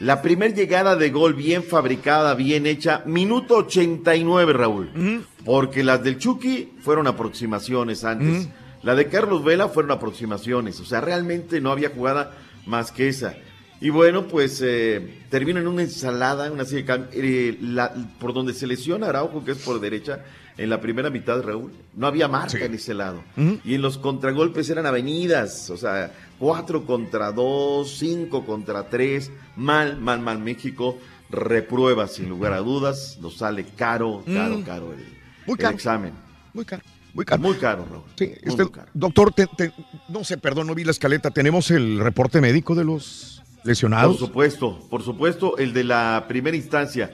la primer llegada de gol bien fabricada, bien hecha, minuto 89, Raúl. Porque las del Chucky fueron aproximaciones antes. La de Carlos Vela fueron aproximaciones. O sea, realmente no había jugada más que esa. Y bueno, pues eh, termina en una ensalada, una serie de eh, la- por donde se lesiona Araujo, que es por derecha, en la primera mitad, Raúl. No había marca en ese lado. Y en los contragolpes eran avenidas, o sea, cuatro contra dos, cinco contra tres. Mal, mal, mal México. Reprueba sin lugar a dudas. Nos sale caro, caro, Mm. caro el, Muy el caro. examen. Muy caro. Muy caro. Muy caro, Raúl. Sí, Muy, este, muy caro. doctor, te- te- no sé, perdón, no vi la escaleta. ¿Tenemos el reporte médico de los lesionados? Por supuesto, por supuesto, el de la primera instancia.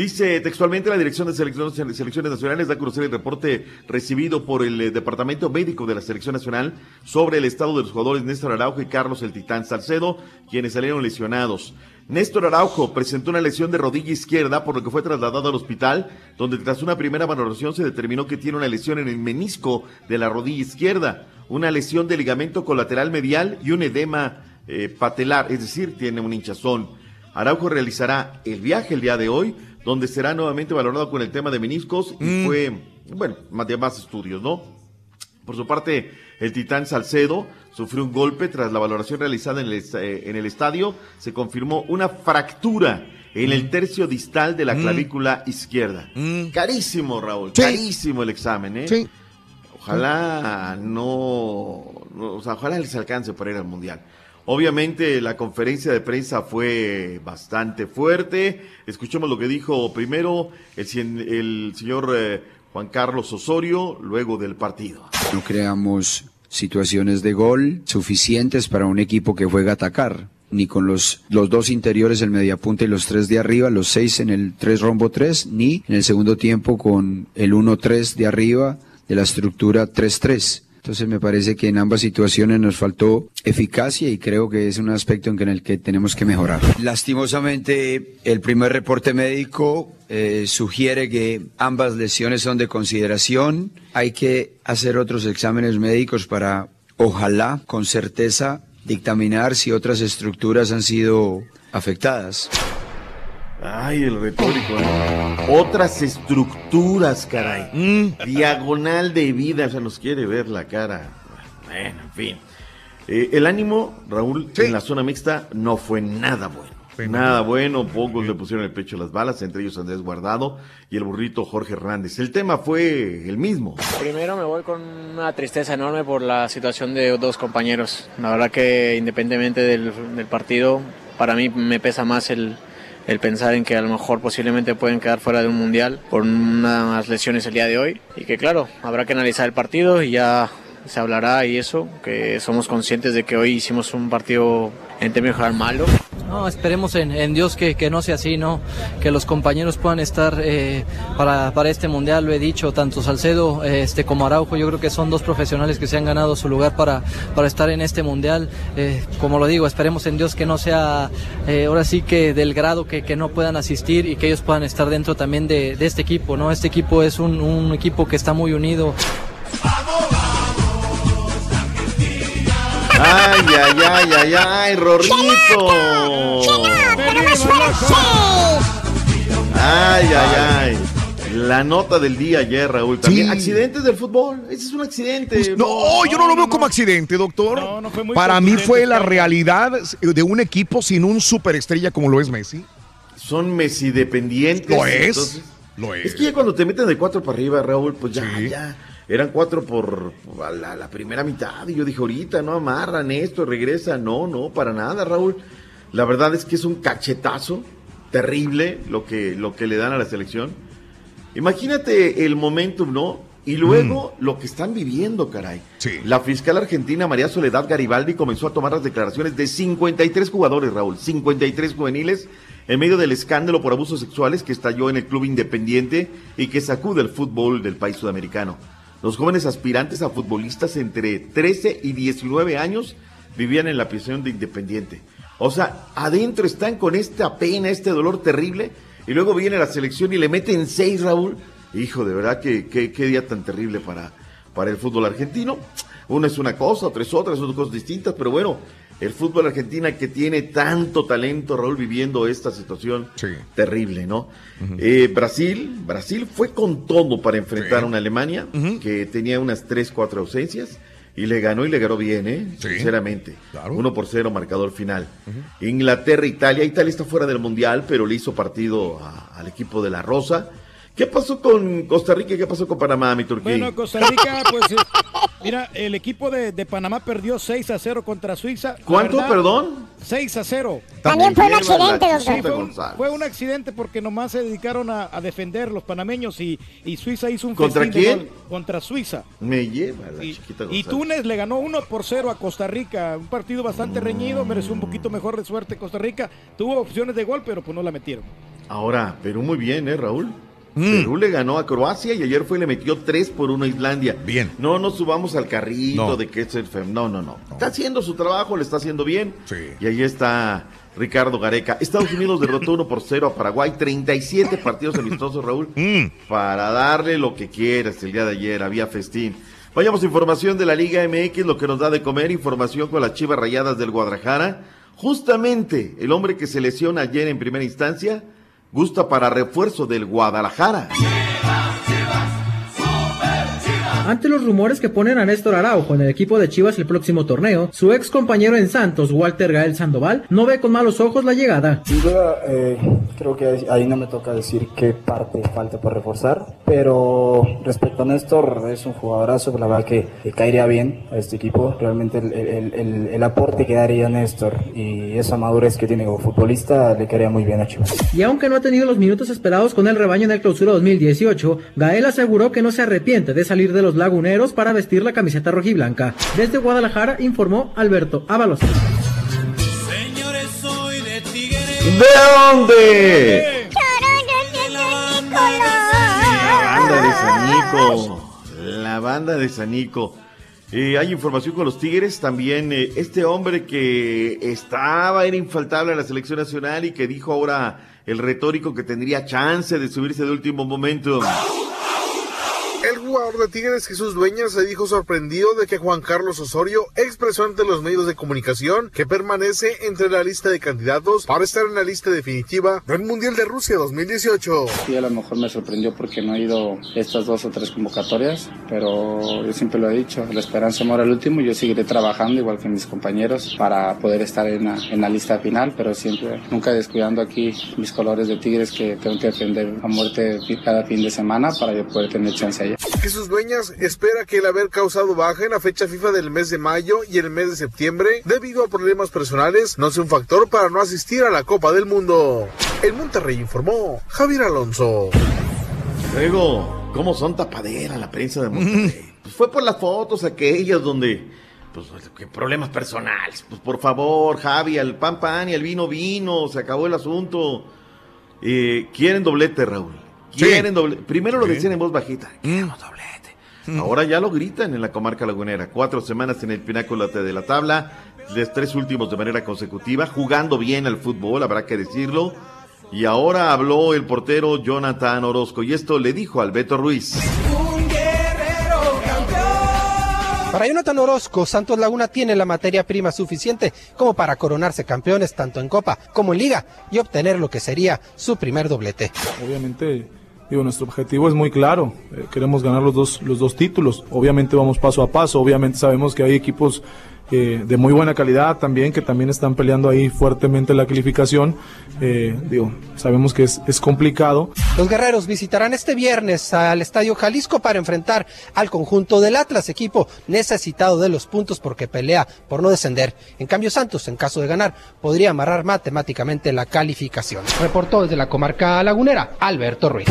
Dice textualmente la Dirección de Selecciones, Nacionales da a conocer el reporte recibido por el eh, Departamento Médico de la Selección Nacional sobre el estado de los jugadores Néstor Araujo y Carlos el Titán Salcedo, quienes salieron lesionados. Néstor Araujo presentó una lesión de rodilla izquierda, por lo que fue trasladado al hospital, donde tras una primera valoración se determinó que tiene una lesión en el menisco de la rodilla izquierda, una lesión de ligamento colateral medial y un edema eh, patelar, es decir, tiene un hinchazón. Araujo realizará el viaje el día de hoy, donde será nuevamente valorado con el tema de meniscos y fue, bueno, más de más estudios, ¿no? Por su parte, el titán Salcedo sufrió un golpe tras la valoración realizada en el, eh, en el estadio. Se confirmó una fractura en el tercio distal de la Mm. clavícula izquierda. Carísimo, Raúl, Sí. carísimo el examen, ¿eh? Sí. Ojalá no, no, o sea, ojalá les alcance para ir al Mundial. Obviamente la conferencia de prensa fue bastante fuerte. Escuchemos lo que dijo primero el, el señor eh, Juan Carlos Osorio luego del partido. No creamos situaciones de gol suficientes para un equipo que juega a atacar. Ni con los, los dos interiores, el mediapunta y los tres de arriba, los seis en el 3 rombo 3, ni en el segundo tiempo con el 1-3 de arriba de la estructura 3-3. Entonces me parece que en ambas situaciones nos faltó eficacia y creo que es un aspecto en el que tenemos que mejorar. Lastimosamente, el primer reporte médico eh, sugiere que ambas lesiones son de consideración. Hay que hacer otros exámenes médicos para, ojalá, con certeza, dictaminar si otras estructuras han sido afectadas. Ay, el retórico. ¿eh? Otras estructuras, caray. Diagonal de vida, o sea, nos quiere ver la cara. Bueno, en fin. Eh, el ánimo, Raúl, en la zona mixta no fue nada bueno. Nada bueno, pocos le pusieron el pecho a las balas, entre ellos Andrés Guardado y el burrito Jorge Hernández. El tema fue el mismo. Primero me voy con una tristeza enorme por la situación de dos compañeros. La verdad que independientemente del, del partido, para mí me pesa más el, el pensar en que a lo mejor posiblemente pueden quedar fuera de un mundial por unas lesiones el día de hoy. Y que claro, habrá que analizar el partido y ya se hablará y eso, que somos conscientes de que hoy hicimos un partido en términos general malo. No, esperemos en, en Dios que, que no sea así, ¿no? Que los compañeros puedan estar eh, para, para este mundial, lo he dicho, tanto Salcedo eh, este, como Araujo, yo creo que son dos profesionales que se han ganado su lugar para, para estar en este mundial. Eh, como lo digo, esperemos en Dios que no sea eh, ahora sí que del grado que, que no puedan asistir y que ellos puedan estar dentro también de, de este equipo, ¿no? Este equipo es un, un equipo que está muy unido. Ay, ay, ay, ay, ay, Rorrito. Ay, ay, ay. La nota del día ayer, Raúl. También Sí. accidentes del fútbol. Ese es un accidente. No, yo no lo veo como accidente, doctor. Para mí fue la realidad de un equipo sin un superestrella como lo es Messi. Son Messi dependientes. Lo es, entonces- lo es. Es que ya cuando te meten de cuatro para arriba, Raúl, pues ya, ya. Eran cuatro por, a la, la primera mitad. Y yo dije, ahorita no amarran esto, regresa. No, no, para nada, Raúl. La verdad es que es un cachetazo terrible lo que, lo que le dan a la selección. Imagínate el momentum, ¿no? Y luego lo que están viviendo, caray. La fiscal argentina María Soledad Garibaldi comenzó a tomar las declaraciones de 53 jugadores, Raúl, 53 juveniles, en medio del escándalo por abusos sexuales que estalló en el club independiente y que sacude el fútbol del país sudamericano. Los jóvenes aspirantes a futbolistas entre 13 y 19 años vivían en la prisión de Independiente. O sea, adentro están con esta pena, este dolor terrible, y luego viene la selección y le meten seis, Raúl. Hijo, de verdad que qué día tan terrible para, para el fútbol argentino. Una es una cosa, otra es otra, son dos cosas distintas, pero bueno, el fútbol argentino que tiene tanto talento, Raúl, viviendo esta situación terrible, ¿no? Eh, Brasil, Brasil fue con todo para enfrentar a una Alemania que tenía unas tres, cuatro ausencias y le ganó y le ganó bien, ¿eh? Sinceramente. Uno por cero, marcador final. Inglaterra, Italia. Italia está fuera del Mundial, pero le hizo partido al equipo de la Rosa. ¿Qué pasó con Costa Rica y qué pasó con Panamá, mi Turquía? Bueno, Costa Rica, pues, eh, mira, el equipo de, de, Panamá perdió 6 a 0 contra Suiza. ¿Cuánto, perdón? 6 a 0. También fue un accidente, doctor. fue, un, fue, un, accidente porque nomás se dedicaron a, a defender los panameños y, y, Suiza hizo un ¿Contra quién? contra Suiza. Me lleva la y, chiquita Y Túnez le ganó 1 por 0 a Costa Rica. Un partido bastante reñido, mereció un poquito mejor de suerte Costa Rica. Tuvo opciones de gol, pero pues no la metieron. Ahora, Perú muy bien, ¿eh, Raúl? Perú le ganó a Croacia y ayer fue y le metió 3 por 1 a Islandia. Bien. No nos subamos al carrito de que es el fem. No, no, no, Está haciendo su trabajo, le está haciendo bien. Sí. Y ahí está Ricardo Gareca. Estados Unidos derrotó 1 por 0 a Paraguay. 37 partidos amistosos, Raúl. Para darle lo que quieras el día de ayer. Había festín. Vayamos a información de la Liga MX, lo que nos da de comer. Información con las chivas rayadas del Guadalajara. Justamente el hombre que se lesiona ayer en primera instancia gusta para refuerzo del Guadalajara. Ante los rumores que ponen a Néstor Araujo en el equipo de Chivas el próximo torneo, su ex compañero en Santos, Walter Gael Sandoval, no ve con malos ojos la llegada. Sin duda, eh, creo que ahí no me toca decir qué parte falta por reforzar, pero respecto a Néstor, es un jugadorazo, la verdad que, que caería bien a este equipo. Realmente el, el, el, el, aporte que daría Néstor y esa madurez que tiene como futbolista le quedaría muy bien a Chivas. Y aunque no ha tenido los minutos esperados con el rebaño en el clausura 2018, Gael aseguró que no se arrepiente de salir de los laguneros para vestir la camiseta rojiblanca. Desde Guadalajara informó Alberto Ábalos. ¿De dónde? La banda de Sanico. La banda de Sanico. Eh, hay información con los Tigres también. Eh, este hombre que estaba, era infaltable a la selección nacional y que dijo ahora el retórico que tendría chance de subirse de último momento. Jugador de Tigres Jesús Dueñas se dijo sorprendido de que Juan Carlos Osorio expresó ante los medios de comunicación que permanece entre la lista de candidatos para estar en la lista definitiva del Mundial de Rusia 2018. Sí, a lo mejor me sorprendió porque no he ido estas dos o tres convocatorias, pero yo siempre lo he dicho, la esperanza mora al último y yo seguiré trabajando igual que mis compañeros para poder estar en la, en la lista final, pero siempre, nunca descuidando aquí mis colores de Tigres que tengo que defender a muerte cada fin de semana para yo poder tener chance allá. Jesús Dueñas espera que el haber causado baja en la fecha FIFA del mes de mayo y el mes de septiembre debido a problemas personales no sea un factor para no asistir a la Copa del Mundo. El Monterrey informó Javier Alonso. Luego, ¿cómo son tapadera la prensa de Monterrey? Pues fue por las fotos aquellas donde pues que problemas personales. Pues por favor, Javi, al pan pan y al vino vino, se acabó el asunto. Eh, quieren doblete, Raúl. Quieren doblete. Primero lo decían en voz bajita. Queremos doblete. Ahora ya lo gritan en la comarca lagunera. Cuatro semanas en el pináculo de la tabla. Los tres últimos de manera consecutiva. Jugando bien al fútbol, habrá que decirlo. Y ahora habló el portero Jonathan Orozco. Y esto le dijo al Beto Ruiz. Para Jonathan Orozco, Santos Laguna tiene la materia prima suficiente como para coronarse campeones tanto en Copa como en Liga y obtener lo que sería su primer doblete. Obviamente, digo, nuestro objetivo es muy claro. Eh, queremos ganar los dos, los dos títulos. Obviamente vamos paso a paso. Obviamente sabemos que hay equipos eh, de muy buena calidad también, que también están peleando ahí fuertemente la calificación. Eh, digo, sabemos que es, es complicado. Los guerreros visitarán este viernes al Estadio Jalisco para enfrentar al conjunto del Atlas, equipo necesitado de los puntos porque pelea por no descender. En cambio, Santos, en caso de ganar, podría amarrar matemáticamente la calificación. Reportó desde la comarca lagunera, Alberto Ruiz.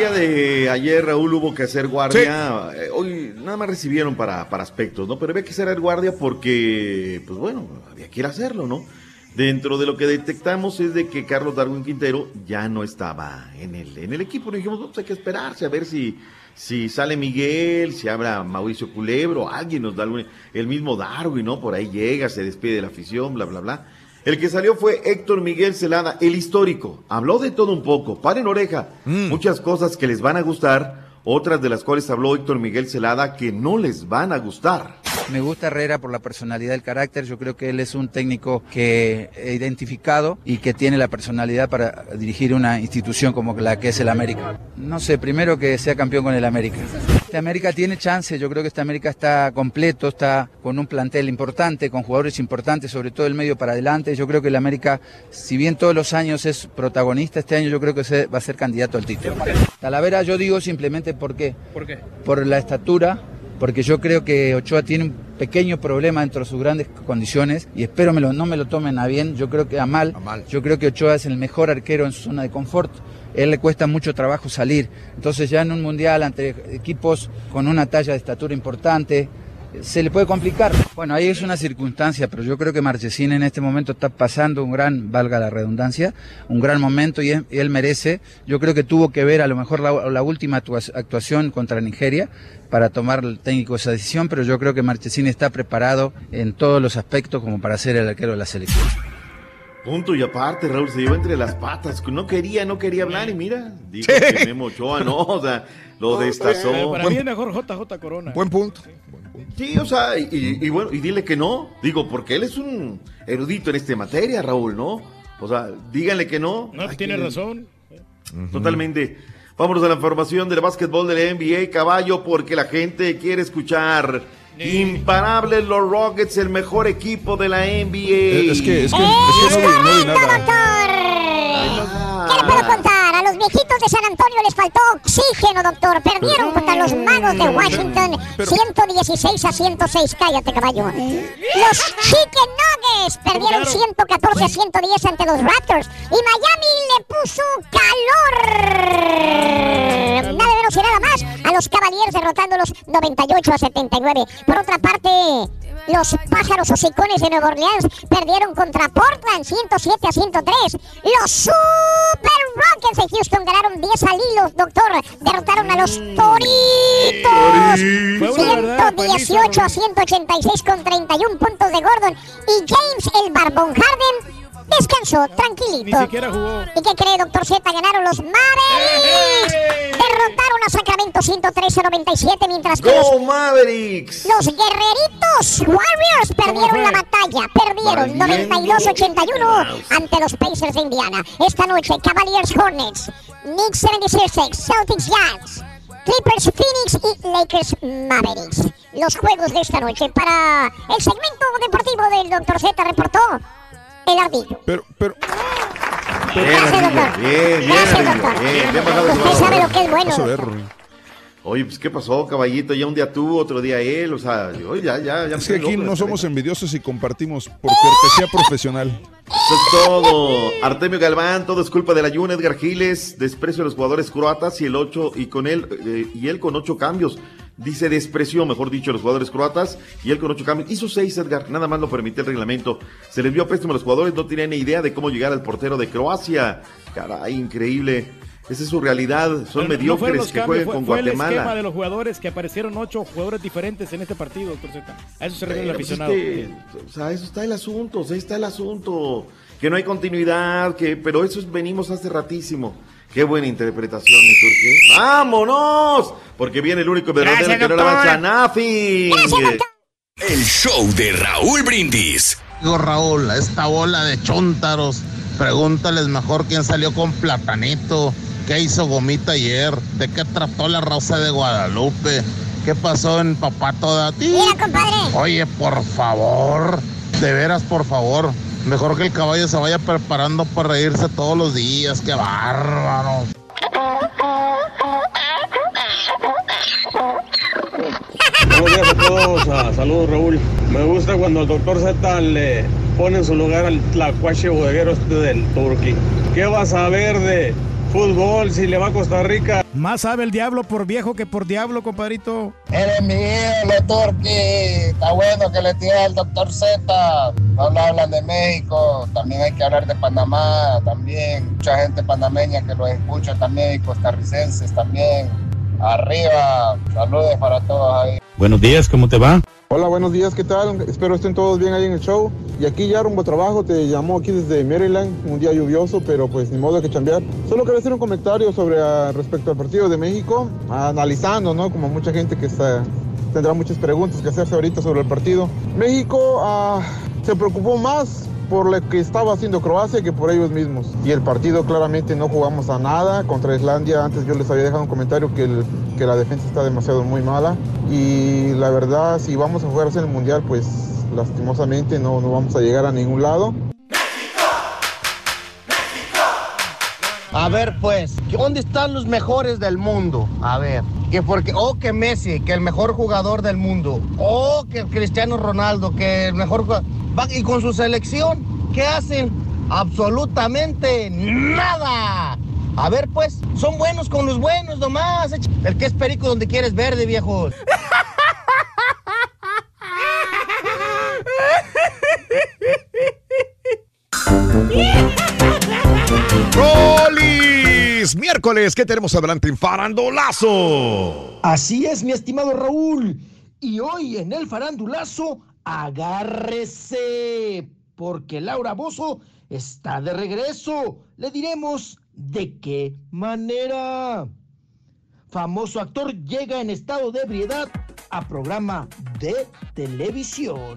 Día de ayer, Raúl, hubo que hacer guardia. Eh, Hoy nada más recibieron para, para aspectos, ¿no? Pero había que hacer guardia porque, pues bueno, había que ir a hacerlo, ¿no? Dentro de lo que detectamos es de que Carlos Darwin Quintero ya no estaba en el, en el equipo. Dijimos, vamos, hay que esperarse a ver si, si sale Miguel, si habla Mauricio Culebro, alguien nos da algún, el mismo Darwin, ¿no? Por ahí llega, se despide de la afición, bla, bla, bla. El que salió fue Héctor Miguel Celada, el histórico. Habló de todo un poco, paren oreja. Muchas cosas que les van a gustar, otras de las cuales habló Héctor Miguel Celada que no les van a gustar. Me gusta Herrera por la personalidad, el carácter. Yo creo que él es un técnico que he identificado y que tiene la personalidad para dirigir una institución como la que es el América. No sé, primero que sea campeón con el América. Este América tiene chance, yo creo que este América está completo, está con un plantel importante, con jugadores importantes, sobre todo el medio para adelante. Yo creo que el América, si bien todos los años es protagonista, este año yo creo que va a ser candidato al título. Talavera yo digo simplemente por qué. ¿Por qué? Por la estatura, porque yo creo que Ochoa tiene un pequeño problema dentro de sus grandes condiciones y espero me lo- no me lo tomen a bien, yo creo que a mal. Yo creo que Ochoa es el mejor arquero en su zona de confort. Él le cuesta mucho trabajo salir. Entonces ya en un mundial ante equipos con una talla de estatura importante, se le puede complicar. Bueno, ahí es una circunstancia, pero yo creo que Marchesín en este momento está pasando un gran, valga la redundancia, un gran momento y, él- y él merece. Yo creo que tuvo que ver a lo mejor la, la última actua- actuación contra Nigeria para tomar el técnico esa decisión, pero yo creo que Marchesín está preparado en todos los aspectos como para ser el arquero de la selección. Punto y aparte, Raúl se llevó entre las patas. No quería, no quería hablar y mira, dijo que Memo Ochoa no, o sea, lo destazó. Para mí es mejor JJ Corona. Buen punto. Sí, o sea, y, y- y bueno, y dile que no. Digo, porque él es un erudito en esta materia, Raúl, ¿no? O sea, díganle que no. No, Ay, tiene que- razón. Totalmente. Vámonos a la información del básquetbol de la NBA, caballo, porque la gente quiere escuchar. Imparables los Rockets, el mejor equipo de la NBA. Es que, es que, es que no vi, no vi nada. ¿Qué le puedo contar? Viejitos de San Antonio les faltó oxígeno, doctor. Perdieron contra los magos de Washington 116 a 106. Cállate, caballo. Los Chicken Nuggets perdieron 114 a 110 ante los Raptors. Y Miami le puso calor. Nada menos y nada más. A los Cavaliers derrotándolos 98 a 79. Por otra parte, los pájaros hocicones de Nueva Orleans perdieron contra Portland 107 a 103. Los Super Rockets de Houston ganaron 10 al hilo, doctor. Derrotaron a los Toritos. Una verdadera 118 a 186 con 31 puntos de Gordon. Y James, el Barbón Harden, descansó tranquilito. Ni siquiera jugó. ¿Y qué cree, doctor Z? Ganaron los Mavericks. Derrotaron a Sacramento 113 a 97, mientras que los ¡Go Mavericks! los guerreritos Warriors perdieron la batalla, perdieron Valiendo. 92-81 ante los Pacers de Indiana. Esta noche Cavaliers Hornets, Knicks 76 Celtics Jazz, Clippers Phoenix y Lakers Mavericks. Los juegos de esta noche para el segmento deportivo del Dr. Z reportó Pero, pero. Bien, Gracias, doctor. bien, bien, Gracias, Ardillo, doctor. bien, bien ese Usted sabe lo que es bueno. Vas a ver, doctor. Rui. Oye, pues ¿qué pasó, caballito? Ya un día tú, otro día él, o sea, oye, ya, ya, ya. Es que aquí no somos envidiosos y compartimos por cortesía profesional. Eso es todo. Artemio Galván, todo es culpa de la Jun, Edgar Giles, desprecio a los jugadores croatas y el 8 y con él eh, y él con ocho cambios. Dice despreció, mejor dicho, a los jugadores croatas y él con ocho cambios. Hizo seis, Edgar, nada más lo permitió el reglamento. Se les vio a préstamo a los jugadores, no tenían ni idea de cómo llegar al portero de Croacia. Caray, increíble. Esa es su realidad. Son Pero mediocres que juegan fue, con fue el esquema de Guatemala. los jugadores que aparecieron ocho jugadores diferentes en este partido, doctor Z. A eso se refiere el pues, es aficionado. que, o sea, eso está el asunto, ahí está el asunto. Que no hay continuidad, que, pero eso es- venimos hace ratísimo. Qué buena interpretación, mi turque. ¡Vámonos! Porque viene el único verdadero Gracias, que no la doctor. avanza, Nafi. El show de Raúl Brindis. Digo, Raúl, a esta bola de chontaros, pregúntales mejor quién salió con platanito, qué hizo Gomita ayer, de qué trató la Rosa de Guadalupe, qué pasó en Papá Toda ti. Mira, compadre. Oye, por favor, de veras, por favor, mejor que el caballo se vaya preparando para reírse todos los días, qué bárbaro. Buenos días a todos, ah, saludos Raúl. Me gusta cuando al doctor Z le pone en su lugar al tlacuache bodeguero este del Turqui. ¿Qué vas a ver de fútbol si le va a Costa Rica? Más sabe el diablo por viejo que por diablo, compadrito. Eres mi ídolo, Turqui. Está bueno que le tire al doctor Z. No lo hablan de México, también hay que hablar de Panamá, también. Mucha gente panameña que lo escucha también y costarricenses también. Arriba, saludos para todos ahí. Buenos días, ¿cómo te va? Hola, buenos días, ¿qué tal? Espero estén todos bien ahí en el show. Y aquí ya rumbo a trabajo, te llamó aquí desde Maryland, un día lluvioso, pero pues ni modo que cambiar. Solo quería hacer un comentario sobre ah, respecto al partido de México, analizando, ¿no? Como mucha gente que está, tendrá muchas preguntas que hacerse ahorita sobre el partido. México ah, se preocupó más por lo que estaba haciendo Croacia que por ellos mismos. Y el partido claramente no jugamos a nada contra Islandia. Antes yo les había dejado un comentario que, el- que la defensa está demasiado muy mala. Y la verdad, si vamos a jugar en el Mundial, pues lastimosamente no, no vamos a llegar a ningún lado. A ver, pues, ¿dónde están los mejores del mundo? A ver, que porque, oh, que Messi, que el mejor jugador del mundo, oh, que Cristiano Ronaldo, que el mejor jugador. Y con su selección, ¿qué hacen? Absolutamente nada. A ver, pues, son buenos con los buenos nomás. El que es perico donde quieres verde, viejos. ¡Rolis! Miércoles, ¿qué tenemos adelante en Farandolazo? Así es, mi estimado Raúl. Y hoy en el farandulazo, agárrese, porque Laura Bozo está de regreso. Le diremos de qué manera. Famoso actor llega en estado de ebriedad a programa de televisión.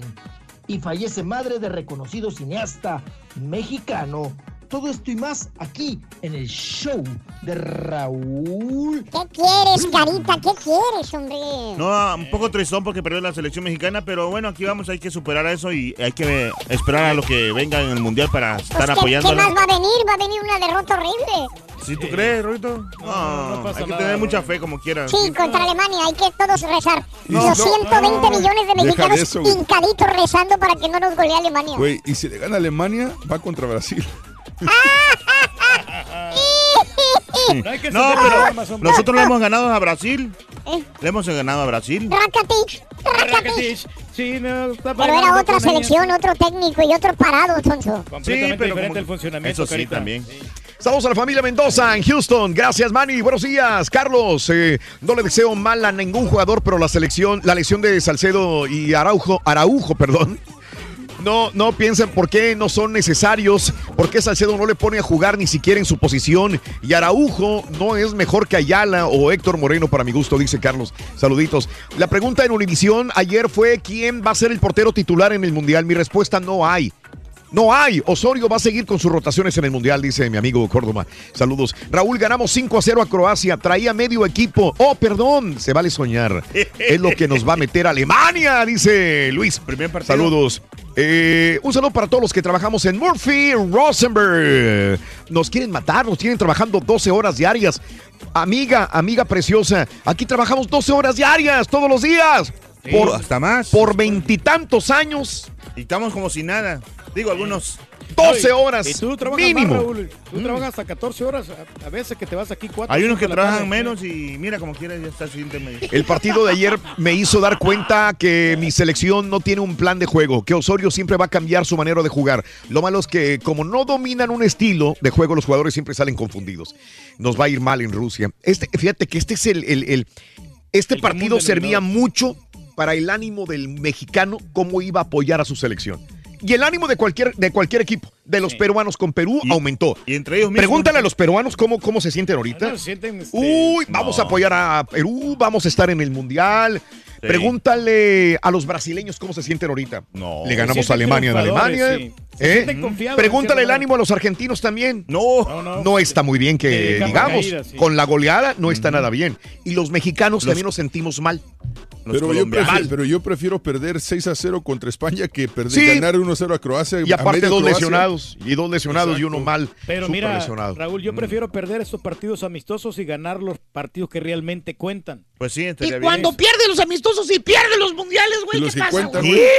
Y fallece madre de reconocido cineasta mexicano. Todo esto y más aquí en el show de Raúl. ¿Qué quieres, carita? ¿Qué quieres, hombre? No, un poco tristón porque perdió la selección mexicana, pero bueno, aquí vamos, hay que superar eso y hay que esperar a lo que venga en el mundial para estar Pues, ¿qué, ¿Qué apoyándola. más va a venir? Va a venir una derrota horrible. ¿Sí tú crees, Rorito? No, hay que tener mucha fe como quieras. Sí, contra Alemania hay que todos rezar. No, Los no, 120 no. millones de mexicanos de eso, hincaditos rezando para que no nos golee Alemania. Güey, y si le gana Alemania, va contra Brasil. No, pero nosotros le hemos ganado a Brasil. Le hemos ganado a Brasil. Rakitic, Rakitic. Sí, no, está Pero era otra selección, otro técnico y otro parado, Sonso. Completamente diferente el funcionamiento, Eso sí, Carita. también. Saludos a la familia Mendoza en Houston. Gracias, Manny. Buenos días, Carlos. eh, no le deseo mal a ningún jugador, pero la selección, la lesión de Salcedo y Araujo, Araujo, perdón. No, no piensen por qué no son necesarios, por qué Salcedo no le pone a jugar ni siquiera en su posición y Araujo no es mejor que Ayala o Héctor Moreno para mi gusto, dice Carlos. Saluditos. La pregunta en Univisión ayer fue quién va a ser el portero titular en el Mundial. Mi respuesta no hay. No hay. Osorio va a seguir con sus rotaciones en el Mundial, dice mi amigo Córdoba. Saludos. Raúl, ganamos 5 a 0 a Croacia. Traía medio equipo. Oh, perdón. Se vale soñar. es lo que nos va a meter Alemania, dice Luis. Saludos. Eh, un saludo para todos los que trabajamos en Murphy, Rosenberg. Nos quieren matar, nos tienen trabajando 12 horas diarias. Amiga, amiga preciosa, aquí trabajamos 12 horas diarias todos los días. Sí, hasta más. Por veintitantos años. Y estamos como si nada. Digo, algunos. 12 horas. Y tú trabajas mínimo. más, Raúl. Tú trabajas hasta 14 horas. A, a veces que te vas aquí 4 Hay unos que trabajan menos y mira como quieras ya está siguiente medio. El partido de ayer me hizo dar cuenta que mi selección no tiene un plan de juego, que Osorio siempre va a cambiar su manera de jugar. Lo malo es que como no dominan un estilo de juego, los jugadores siempre salen confundidos. Nos va a ir mal en Rusia. Este, fíjate que este es el, el- el- este partido servía mucho para el ánimo del mexicano, cómo iba a apoyar a su selección. Y el ánimo de cualquier, de cualquier equipo, de los peruanos con Perú, aumentó. Y entre ellos mismos. Pregúntale a los peruanos cómo, cómo se sienten ahorita. No, sienten, este, Uy, vamos a apoyar a Perú, vamos a estar en el Mundial. Sí. Pregúntale a los brasileños cómo se sienten ahorita. No. Le ganamos a Alemania en Alemania. sí. Se ¿eh? sienten confiados, Pregúntale el ánimo a los argentinos también. No, no, está muy bien que digamos. caída, sí. Con la goleada no está nada bien. Y los mexicanos también nos sentimos mal. Pero yo, prefiero, pero yo prefiero perder 6 a 0 contra España que perder, Sí. ganar 1 a 0 a Croacia. Y aparte dos Croacia. lesionados. Y dos lesionados y uno mal. Pero mira, lesionado. Raúl, Mm. yo prefiero perder estos partidos amistosos y ganar los partidos que realmente cuentan. Pues sí, bien bien. eso. pierde los amistosos y pierde los mundiales, güey. Los ¿Qué que pasa, cuentan, güey?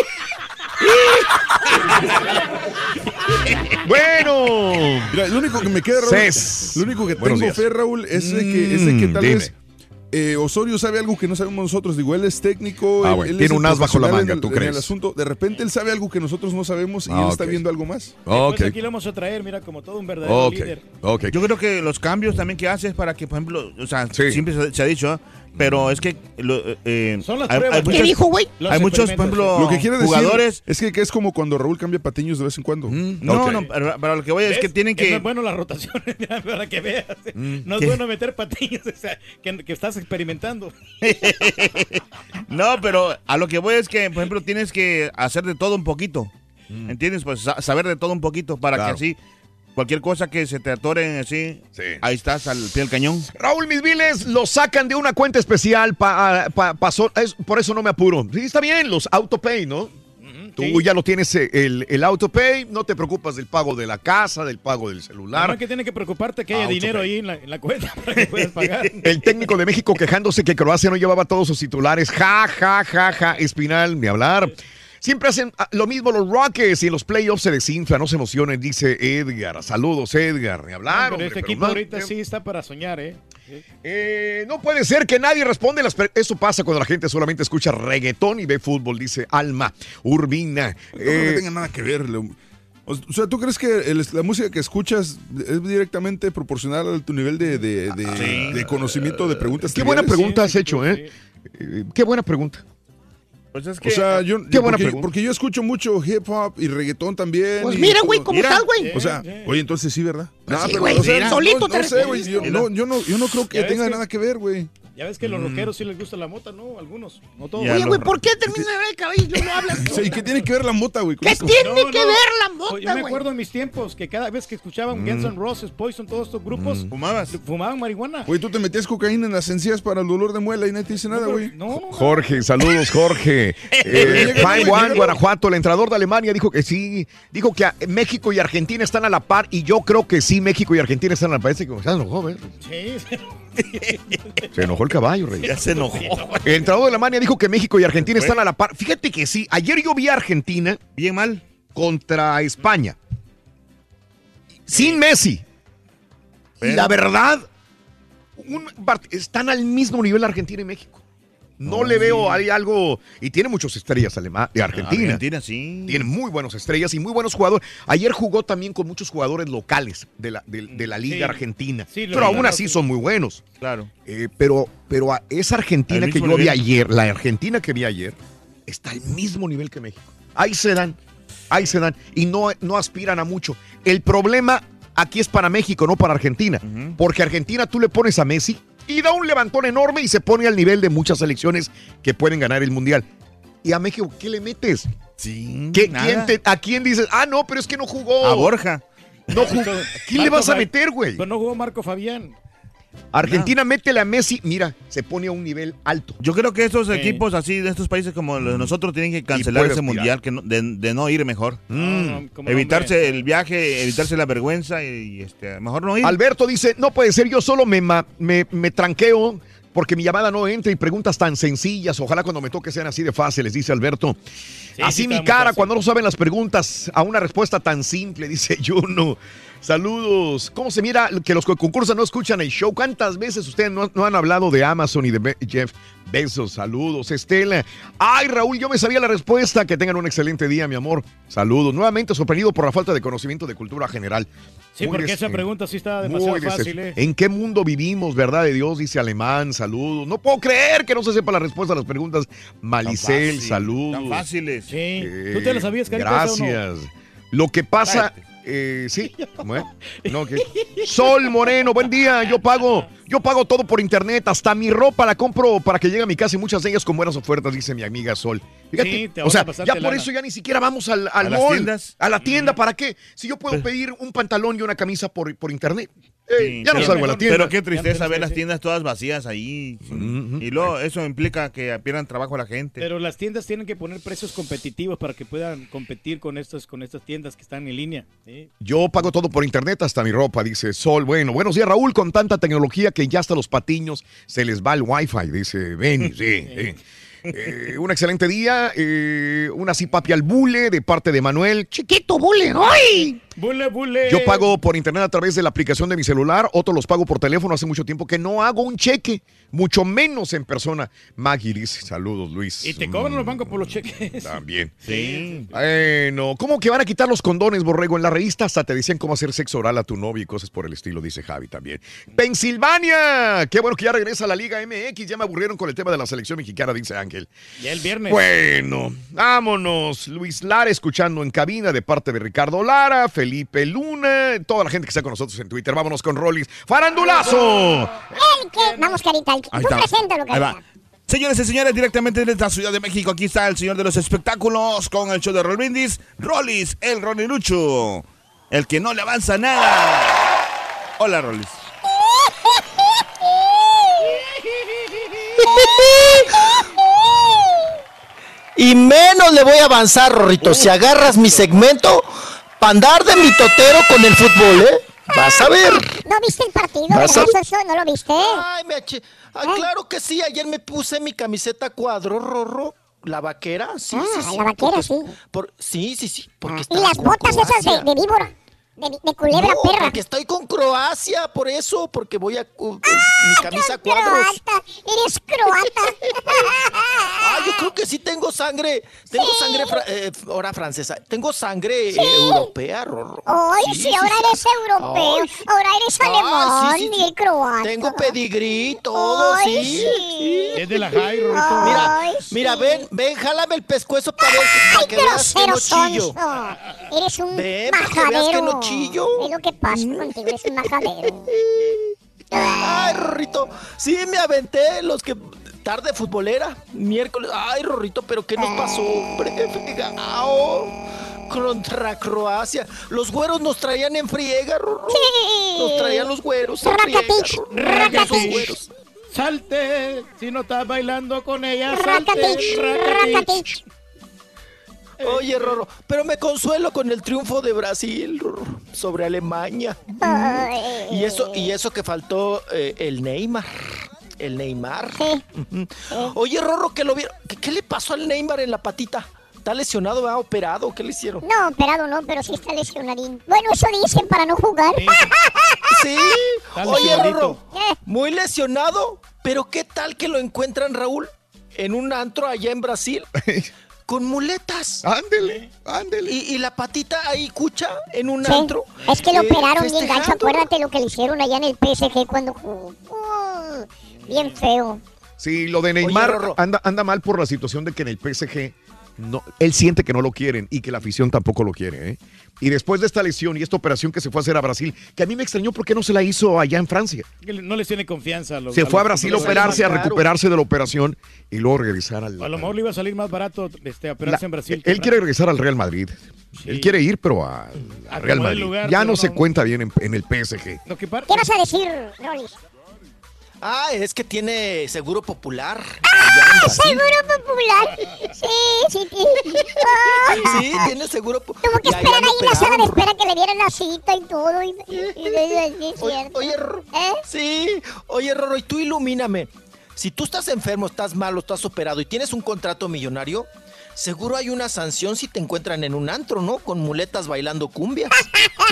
Bueno. Mira, lo único que me queda, Raúl, lo único que tengo fe, Raúl, es de que, es de que Mm, tal dime. vez eh, Osorio sabe algo que no sabemos nosotros. Digo, él es técnico. Ah, él- bueno, él tiene es el un as bajo la manga, en ¿tú en crees? el asunto. De repente él sabe algo que nosotros no sabemos y Ah, él está ok. viendo algo más. Pues aquí lo vamos a traer, mira, como todo un verdadero líder. Yo creo que los cambios también que hace es para que, por ejemplo, o sea, siempre se, se ha dicho, ¿eh? Pero es que lo, eh, Son las hay, pruebas. hay ¿Qué muchos, dijo, güey? Hay muchos, por ejemplo, lo que quiere decir jugadores. es que, que es como cuando Raúl cambia patiños de vez en cuando. No, no, pero, pero lo que voy es que tienen que. no es bueno la rotación, para que veas. no es ¿Qué? bueno meter patillas, o sea, que, que estás experimentando. No, pero a lo que voy es que, por ejemplo, tienes que hacer de todo un poquito. ¿Entiendes? Pues sa- saber de todo un poquito para Claro. que así cualquier cosa que se te atore así, ahí estás al pie del cañón. Raúl Misviles lo sacan de una cuenta especial, pa- pa- pasó- es- por eso no me apuro. Sí, está bien, los autopay, ¿no? Tú ya lo tienes eh, el, el autopay, no te preocupas del pago de la casa, del pago del celular. Además que tiene que preocuparte que haya Autopay. dinero ahí en la, en la cuenta para que puedas pagar. El técnico de México quejándose que Croacia no llevaba todos sus titulares. Ja, ja, ja, ja. Espinal, ni hablar. Siempre hacen ah, lo mismo los Rockets y en los playoffs se desinfla, no se emocionen, dice Edgar. Saludos, Edgar, ni hablar. pero hombre, este pero equipo no- ahorita sí está para soñar, ¿eh? Eh, no puede ser que nadie responde las Eso pasa cuando la gente solamente escucha reggaetón y ve fútbol, dice Alma Urbina. No creo que Eh, tenga nada que ver. O sea, ¿tú crees que el- la música que escuchas es directamente proporcional a tu nivel de, de- de- de conocimiento de preguntas? qué buena pregunta has hecho, ¿eh? Eh, Qué buena pregunta. Pues es O sea, yo, Qué buena porque, pregunta. porque yo escucho mucho hip hop y reggaetón también. Pues y mira, güey, ¿cómo Mira. estás, güey? O sea, oye, entonces sí, ¿verdad? Pues No, sí, pero, o sea, no- solito no, te sé, güey. Yo, no, yo, no, yo no creo que ves tenga que- nada que ver, güey. Ya ves que a los Mm. rockeros sí les gusta la mota, ¿no? Algunos, no todos. Ya Oye, güey, ¿Por qué termina de ver el cabello? No hablas. Sí, ¿Y qué tiene que ver la mota, güey? ¿Qué tiene No, que no. ver la mota, Yo me acuerdo en mis tiempos que cada vez que escuchaban Mm. Guns N' Roses, Poison, todos estos grupos, ¿Fumabas? fumaban marihuana. Güey, tú te metías cocaína en las encías para el dolor de muela y nadie te dice nada, güey. Jorge, saludos, Jorge. Eh, Fine One, Guanajuato, el entrenador de Alemania dijo que sí, dijo que México y Argentina están a la par y yo creo que sí, México y Argentina están a la par. Parece que se enojó, ¿ves? Sí, Se enojó el caballo, Rey. Ya se enojó. El entrenador de Alemania dijo que México y Argentina están a la par. Fíjate que sí, ayer yo vi a Argentina. Bien mal. Contra España. Sin Messi. Y la verdad, un están al mismo nivel Argentina y México. No le veo hay algo. Y tiene muchas estrellas Alema- de Argentina. Argentina, sí. Tiene muy buenas estrellas y muy buenos jugadores. Ayer jugó también con muchos jugadores locales de la, de, de la Liga Sí. Argentina. Sí, pero aún así sí. son muy buenos. Claro. Eh, pero, pero a esa Argentina que yo vi ayer, la Argentina que vi ayer, está al mismo nivel que México. Ahí se dan, ahí se dan. Y no, no aspiran a mucho. El problema aquí es para México, no para Argentina. Porque Argentina tú le pones a Messi y da un levantón enorme y se pone al nivel de muchas selecciones que pueden ganar el Mundial. Y a México, ¿qué le metes? Sí, ¿Qué- nada. quién te- ¿A quién dices? Ah, no, pero es que no jugó. A Borja. No jugó. ¿Quién le vas a meter, güey? Pero no jugó Marco Fabián. Argentina, métele a Messi, mira, se pone a un nivel alto. Yo creo que estos Sí. equipos así, de estos países como los de nosotros, tienen que cancelar ese mundial, que no- de, de no ir mejor. no, como evitarse el viaje, evitarse la vergüenza y, este, mejor no ir. Alberto dice, no puede ser, yo solo me, ma- me, me tranqueo porque mi llamada no entra y preguntas tan sencillas, ojalá cuando me toque sean así de fáciles, dice Alberto. así sí, mi cara cuando no saben las preguntas a una respuesta tan simple, dice Juno. Saludos. ¿Cómo se mira que los que concursan no escuchan el show? ¿Cuántas veces ustedes no, no han hablado de Amazon y de Be- Jeff Bezos? Saludos, Estela. Ay, Raúl, yo me sabía la respuesta. Que tengan un excelente día, mi amor. Saludos. Nuevamente sorprendido por la falta de conocimiento de cultura general. Sí, Muy porque esa pregunta sí está demasiado fácil, ¿eh? ¿En qué mundo vivimos, verdad de Dios? Dice Alemán, saludos. No puedo creer que no se sepa la respuesta a las preguntas. Malicel, saludos. tan fáciles. Sí. Eh, ¿Tú te la sabías, Carita, esa o no? Gracias. Lo que pasa, eh, sí, bueno, no, ¿qué? Sol Moreno, buen día. Yo pago, yo pago todo por internet, hasta mi ropa la compro para que llegue a mi casa y muchas de ellas con buenas ofertas, dice mi amiga Sol. Fíjate, Sí, te o sea, ya por lana. eso ya ni siquiera vamos al, al ¿A las tiendas? a la tienda, ¿para qué? Si yo puedo pedir un pantalón y una camisa por, por internet. Sí, ya no pero- salgo a la tienda. Pero qué tristeza ver las tiendas todas vacías ahí. Y luego eso implica que pierdan trabajo a la gente. Pero las tiendas tienen que poner precios competitivos para que puedan competir con estas, con estas tiendas que están en línea. ¿sí? Yo pago todo por internet, hasta mi ropa, dice Sol. Bueno, buenos días, Raúl, con tanta tecnología que ya hasta los patiños se les va el wifi, dice Benny. Sí, sí. Eh, un excelente día. Eh, una papi al bule de parte de Manuel. Chiquito bule, ¡ay! Bule, bule. Yo pago por internet a través de la aplicación de mi celular, otros los pago por teléfono. Hace mucho tiempo que no hago un cheque, mucho menos en persona. Maggie dice, saludos Luis. Y te cobran los bancos por los cheques. También. Sí. Bueno, ¿cómo que van a quitar los condones, Borrego? En la revista hasta te decían cómo hacer sexo oral a tu novio y cosas por el estilo, dice Javi también. Pensilvania, qué bueno que ya regresa a la Liga MX, ya me aburrieron con el tema de la selección mexicana, dice Ángel. Ya el viernes. Bueno, vámonos. Luis Lara escuchando en cabina de parte de Ricardo Lara, Felipe Luna, toda la gente que está con nosotros en Twitter. Vámonos con Rollis. ¡Farandulazo! El que... Vamos, Carita. Tú Ahí está. preséntalo, Ahí va. Carita. Señores y señores, directamente desde la Ciudad de México, aquí está el señor de los espectáculos con el show de Roll Brindis, Rollis, el Ronilucho, el que no le avanza nada. Hola, Rollis. Y menos le voy a avanzar, Rorrito. Si agarras mi segmento, para andar de mitotero con el fútbol, ¿eh? Vas a ver. ¿No viste el partido? Vas a-. ¿No lo viste? Ay, me ache- Ay, claro que sí. Ayer me puse mi camiseta cuadro, Rorro. La vaquera, sí, Ah, sí, sí. la vaquera, Porque- sí. por- sí, sí, sí. Porque Y estaba las botas esas de, de víbora, de, de culebra No, perra. porque estoy con Croacia, por eso, porque voy a cu- mi camisa cuadros. Croata, eres croata. Ah, yo creo que sí tengo sangre, tengo sangre fra- eh, ahora francesa, tengo sangre eh, europea, Rorro. Ay, sí, ahora eres europeo, Ay. ahora eres Ah, alemán sí, sí, y sí. el croata. Tengo pedigrí, todo, Ay, sí. sí. Es de la Jai, Rorrito. Mira, Ay, sí. mira, ven, ven, jálame el pescuezo para ver para que veas que no chillo. Eres un Ven, para que veas majadero. Que no chillo. Es lo que pasa contigo, eres un majadero. Ay, Rorrito, sí me aventé los que tarde futbolera, miércoles. Ay, Rorrito, pero ¿qué nos pasó, hombre? Contra Croacia. Los güeros nos traían en friega, Rorro. Nos traían los güeros en friega. Güeros. Salte, si no estás bailando con ella, salte. Rakatich. Oye, Rorro, pero me consuelo con el triunfo de Brasil Rorro, sobre Alemania. Ay. Y eso, y eso que faltó eh, el Neymar. El Neymar. Oye, Rorro, que lo vieron. ¿Qué, qué le pasó al Neymar en la patita? ¿Está lesionado? ¿Va operado? ¿Qué le hicieron? No, operado no, pero sí está lesionadín. Bueno, eso dicen para no jugar. Sí. Está Oye. Rorro, muy lesionado. Pero ¿qué tal que lo encuentran, Raúl? En un antro allá en Brasil. Con muletas. Ándele, ándele. Y, y la patita ahí, cucha, en un sí, antro. es que lo eh, operaron bien gacho. Acuérdate lo que le hicieron allá en el PSG cuando jugó. Bien feo. Sí, lo de Neymar anda, anda mal por la situación de que en el PSG no, él siente que no lo quieren y que la afición tampoco lo quiere. ¿eh? Y después de esta lesión y esta operación que se fue a hacer a Brasil, que a mí me extrañó por qué no se la hizo allá en Francia. No les tiene confianza. a los- Se a fue a los Brasil a operarse, a recuperarse de la operación y luego regresar al. A lo mejor le iba a salir más barato este, La- operarse en Brasil. él quiere regresar al Real Madrid. Él quiere ir, pero a, a A Real Madrid. lugar, ya no se cuenta bien en, en el PSG. Lo que par- ¿Qué vas a decir, Rolis? Ah, es que tiene seguro popular. ¡Ah, seguro popular! Sí, sí, sí. Ah, Sí, tiene seguro popular. Tuvo que esperar ahí en la sala de espera que le dieran la cita y todo. Y, y- y- Oye, oye. ¿Eh? Sí, oye, Rorro, y tú ilumíname. Si tú estás enfermo, estás malo, estás operado y tienes un contrato millonario, seguro hay una sanción si te encuentran en un antro, ¿no? Con muletas bailando cumbias.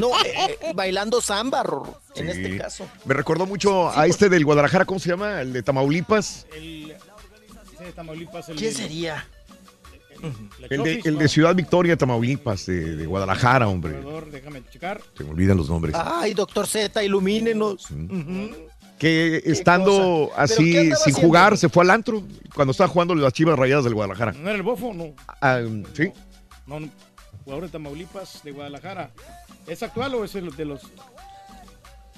No, eh, eh, bailando samba, Rorro, en este caso. Me recordó mucho a este del Guadalajara, ¿cómo se llama? El de Tamaulipas. El, ese de Tamaulipas, el- ¿Quién sería? la El de, el de Ciudad Victoria, Tamaulipas, de, de Guadalajara, hombre. jugador, déjame checar. Se me olvidan los nombres. Ay, doctor Z, ilumínenos. Que estando cosa. ¿Pero así sin haciendo? jugar, se fue al antro cuando estaba jugando las chivas rayadas del Guadalajara. ¿No era el bofo? No. Ah, sí. No, no. Jugador de Tamaulipas, de Guadalajara. ¿Es actual o es el de los.?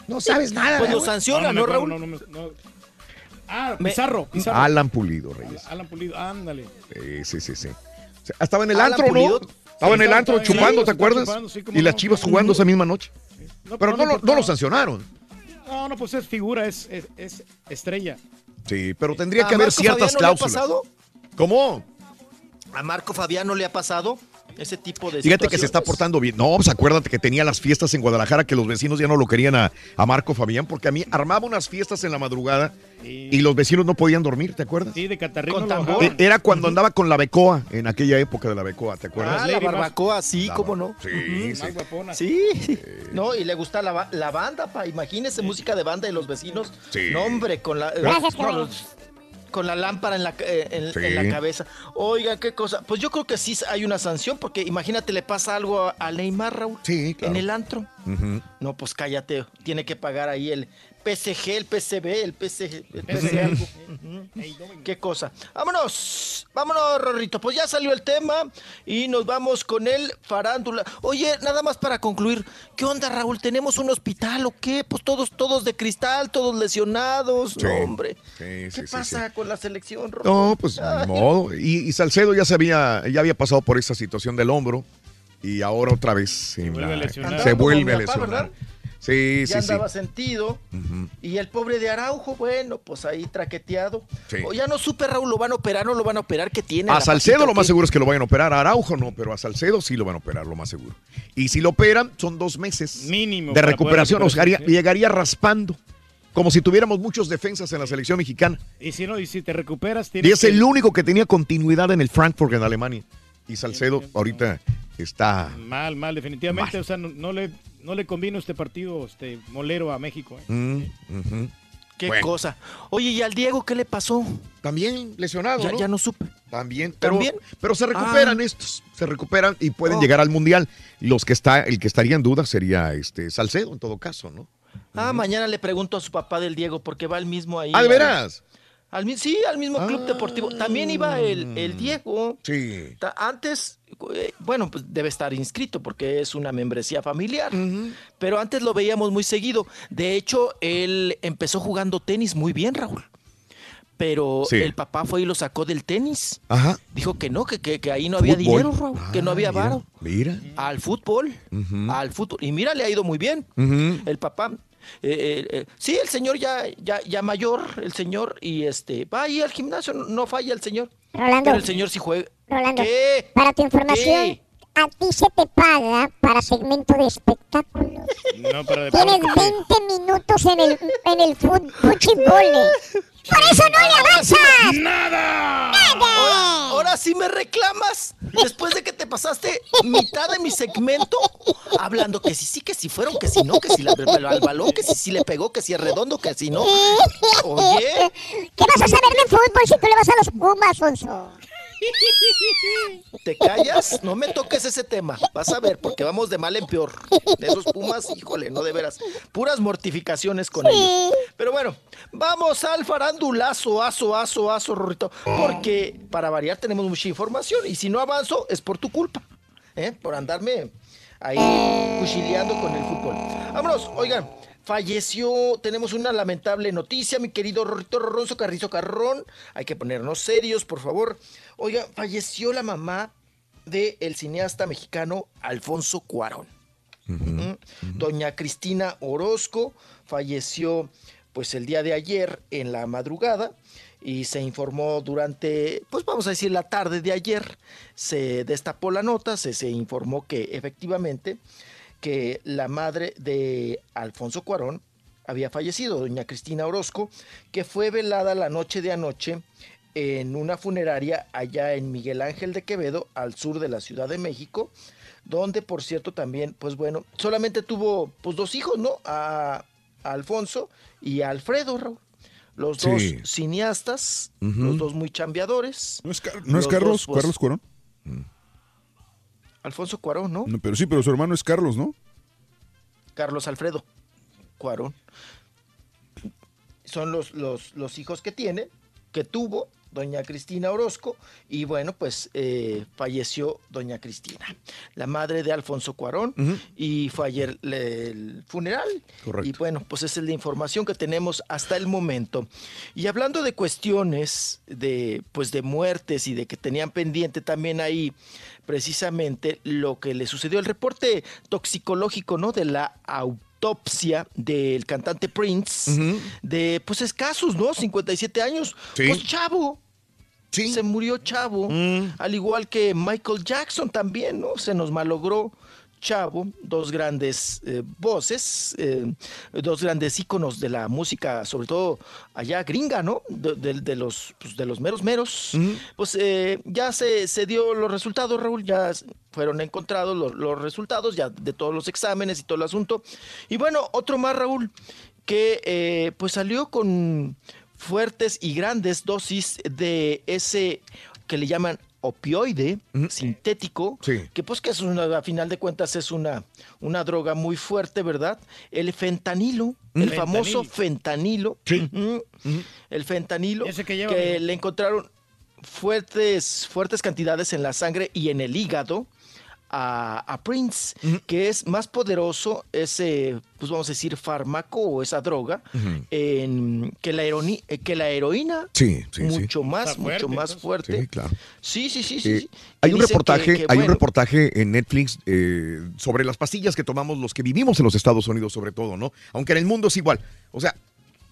No sabes nada. Pues lo sancionan, ¿no, Raúl? no, no. Ah, Pizarro, Pizarro. Alan Pulido, Reyes. Alan Pulido, ándale. Eh, sí, sí, sí. Sea, Estaba en el Alan antro, Pulido. ¿no? Estaba en el antro chupando, ¿te acuerdas? chupando, sí, y las no. chivas jugando esa misma noche. No, Pero no, lo- no importaba. lo sancionaron. No, no, pues es figura, es, es, es estrella. Sí, pero tendría ¿A que haber Marco ciertas Fabiano le ha cláusulas. pasado? ¿Cómo? ¿A Marco Fabiano le ha pasado? Ese tipo de Fíjate que se está portando bien. No, pues acuérdate que tenía las fiestas en Guadalajara que los vecinos ya no lo querían a, a Marco Fabián porque a mí armaba unas fiestas en la madrugada y los vecinos no podían dormir, ¿te acuerdas? Sí, de Catarrino. Era cuando andaba con la becoa, en aquella época de la becoa, ¿te acuerdas? Ah, la barbacoa, sí, cómo no. Sí, sí. Más guapona. Sí, no, y le gusta la, la banda, pa. Imagínese música de banda y los vecinos. Sí. No, hombre, con la. Gracias, no, los- con la lámpara en la, eh, en, Sí. en la cabeza. Oiga, qué cosa. Pues yo creo que sí hay una sanción, porque imagínate, le pasa algo a, Neymar, Raúl. Sí, claro. En el antro. No, pues cállate. Tiene que pagar ahí el PSG, el PCB, el PSG, el PC algo. Qué cosa. Vámonos, vámonos, Rorrito. Pues ya salió el tema y nos vamos con el farándula. Oye, nada más para concluir, ¿qué onda, Raúl? ¿Tenemos un hospital o qué? Pues todos, todos de cristal, todos lesionados. Sí. No, hombre. Sí, sí, ¿Qué sí, pasa sí. con la selección, Rorro? No, pues ni modo. Y, y Salcedo ya se había, ya había pasado por esa situación del hombro y ahora otra vez en vuelve a lesionar. se vuelve a lesionar. Sí, ya sí, sí. andaba sentido. Y el pobre de Araujo, bueno, pues ahí traqueteado. Sí. O ya no supe, Raúl, ¿lo van a operar o no lo van a operar? ¿Qué tiene? A Salcedo patita lo más seguro es que lo vayan a operar, a Araujo no, pero a Salcedo sí lo van a operar, lo más seguro. Y si lo operan, son dos meses Mínimo de recuperación, poder o sea, haría- recuperarse. llegaría raspando, como si tuviéramos muchos defensas en la selección mexicana. Y si no, y si te recuperas, Y tienes es que- el único que tenía continuidad en el Frankfurt en Alemania. Y Salcedo ahorita está... Mal, mal, definitivamente. O sea, no, no le, no le convino este partido este molero a México. ¿eh? Mm. Qué Bueno. cosa. Oye, ¿y al Diego qué le pasó? También lesionado, Ya, ¿no? ya no supe. También, pero, ¿También? pero se recuperan Ah. estos, se recuperan y pueden Oh. llegar al mundial. Los que está, el que estaría en duda sería este Salcedo en todo caso, ¿no? Ah, mañana le pregunto a su papá del Diego porque va el mismo ahí. Ah, ¿de al- veras? Al, sí, al mismo club deportivo. También iba el, el Diego. Sí. Antes, eh, bueno, pues debe estar inscrito porque es una membresía familiar. Pero antes lo veíamos muy seguido. De hecho, él empezó jugando tenis muy bien, Raúl. Pero Sí. el papá fue y lo sacó del tenis. Ajá. Dijo que no, que, que, que ahí no había Fútbol. dinero, Raúl, que no Ah, había varo. Mira. Al fútbol, al fútbol. Y mira, le ha ido muy bien. El papá. Eh, eh, eh, sí, el señor ya, ya, ya mayor, el señor, y este, va ahí al gimnasio, no, no falla el señor. Rolando. Pero el señor sí juega. Rolando, ¿Qué? para tu información, ¿Qué? A ti se te paga para segmento de espectáculos. No, para Tienes deporte, 20 minutos en el, en el fútbol. Por eso no le avanzas. ¡Nada! Ahora, ahora sí me reclamas. Después de que te pasaste mitad de mi segmento hablando que si sí, que si fueron, que si no, que si la, al balón, que si sí le pegó, que si es redondo, que si no. Oye, ¿Qué vas a saber de fútbol si tú le vas a los Pumas, Sonso? ¿Te callas? No me toques ese tema. Vas a ver, porque vamos de mal en peor. De esos Pumas, híjole, no de veras. Puras mortificaciones con ellos. Pero bueno, vamos al farandulazo, aso, aso, aso, Rorrito. Porque para variar tenemos mucha información. Y si no avanzo, es por tu culpa. ¿eh? Por andarme ahí cuchileando con el fútbol. Vámonos, oigan. Falleció, tenemos una lamentable noticia, mi querido Rorrito Ronzo Carrizo Carrón. Hay que ponernos serios, por favor. Oiga, falleció la mamá del cineasta mexicano Alfonso Cuarón. Doña Cristina Orozco falleció pues el día de ayer en la madrugada y se informó durante, pues vamos a decir la tarde de ayer, se destapó la nota, se, se informó que efectivamente que la madre de Alfonso Cuarón había fallecido, doña Cristina Orozco, que fue velada la noche de anoche en una funeraria allá en Miguel Ángel de Quevedo, al sur de la Ciudad de México, donde por cierto también, pues bueno, solamente tuvo pues dos hijos, ¿no? A, a Alfonso y a Alfredo, Raúl. Los Sí. dos cineastas, los dos muy chambeadores. ¿No es, Car- Los no es dos, Carlos? pues, ¿Carlos Cuarón? Alfonso Cuarón, ¿no? No, pero sí, pero su hermano es Carlos, ¿no? Carlos Alfredo Cuarón. Son los, los, los hijos que tiene, que tuvo doña Cristina Orozco, y bueno, pues eh, falleció doña Cristina, la madre de Alfonso Cuarón, y fue ayer le- el funeral. Correcto. Y bueno, pues esa es la información que tenemos hasta el momento. Y hablando de cuestiones de, pues de muertes y de que tenían pendiente también ahí precisamente lo que le sucedió, el reporte toxicológico, ¿no? De la autopsia del cantante Prince, de pues escasos, ¿no? 57 años. Sí. Pues chavo. Se murió Chavo, al igual que Michael Jackson también, ¿no? Se nos malogró Chavo, dos grandes eh, voces, eh, dos grandes íconos de la música, sobre todo allá gringa, ¿no? De, de- de los, pues, de los meros meros. Pues eh, ya se, se dio los resultados, Raúl, ya fueron encontrados los, los resultados ya de todos los exámenes y todo el asunto. Y bueno, otro más, Raúl, que eh, pues salió con fuertes y grandes dosis de ese que le llaman opioide sintético, que pues que es una, a final de cuentas es una, una droga muy fuerte, ¿verdad? El fentanilo, el famoso fentanilo, el fentanilo, que, lleva, le encontraron fuertes, fuertes cantidades en la sangre y en el hígado a, a Prince, que es más poderoso ese, pues vamos a decir, fármaco o esa droga en- que, la eh, que la heroína. Sí, sí, sí. mucho más, Está mucho fuerte, más fuerte. Sí, claro. Sí, sí, sí, sí. Eh, sí. hay un que- reportaje, que, hay un reportaje en Netflix eh, sobre las pastillas que tomamos los que vivimos en los Estados Unidos, sobre todo, ¿no? Aunque en el mundo es igual. O sea,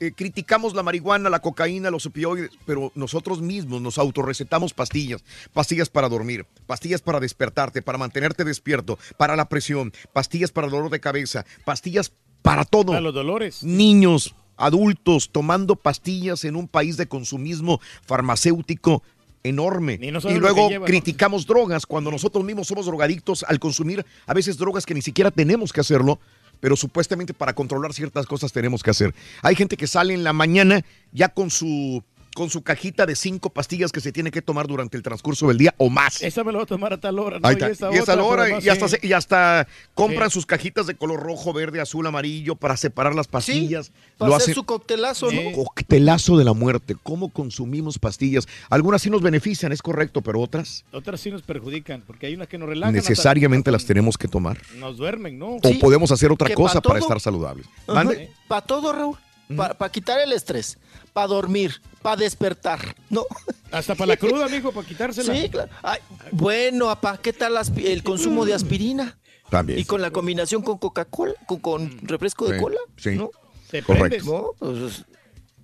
eh, criticamos la marihuana, la cocaína, los opioides, pero nosotros mismos nos autorrecetamos pastillas, pastillas para dormir, pastillas para despertarte, para mantenerte despierto, para la presión, pastillas para dolor de cabeza, pastillas para todo. Para los dolores. Niños, adultos tomando pastillas en un país de consumismo farmacéutico enorme. No y luego criticamos drogas cuando nosotros mismos somos drogadictos al consumir a veces drogas que ni siquiera tenemos que hacerlo, pero supuestamente para controlar ciertas cosas tenemos que hacer. Hay gente que sale en la mañana ya con su con su cajita de cinco pastillas que se tiene que tomar durante el transcurso del día o más. Esa me la voy a tomar a tal hora. ¿no? Ahí está. Y esa Y esa otra, hora, y hasta, sí. se- y hasta compran Sí. sus cajitas de color rojo, verde, azul, amarillo para separar las pastillas. para hacer su coctelazo, ¿no? Coctelazo de la muerte. ¿Cómo consumimos pastillas? Algunas sí nos benefician, es correcto, pero otras Otras sí nos perjudican, porque hay unas que nos relajan. hasta- necesariamente las tenemos que tomar. Nos duermen, ¿no? O podemos hacer otra que cosa pa' para todo- estar saludables. Para todo, Raúl. Para quitar el estrés, para dormir, para despertar, ¿no? Hasta para la cruda, mijo, para quitársela. Sí, claro. Ay, bueno, papá, ¿qué tal el consumo de aspirina? También. Y con la combinación con Coca-Cola, con, con refresco de Sí, cola, sí. ¿no? Te Correcto. ¿No? Pues,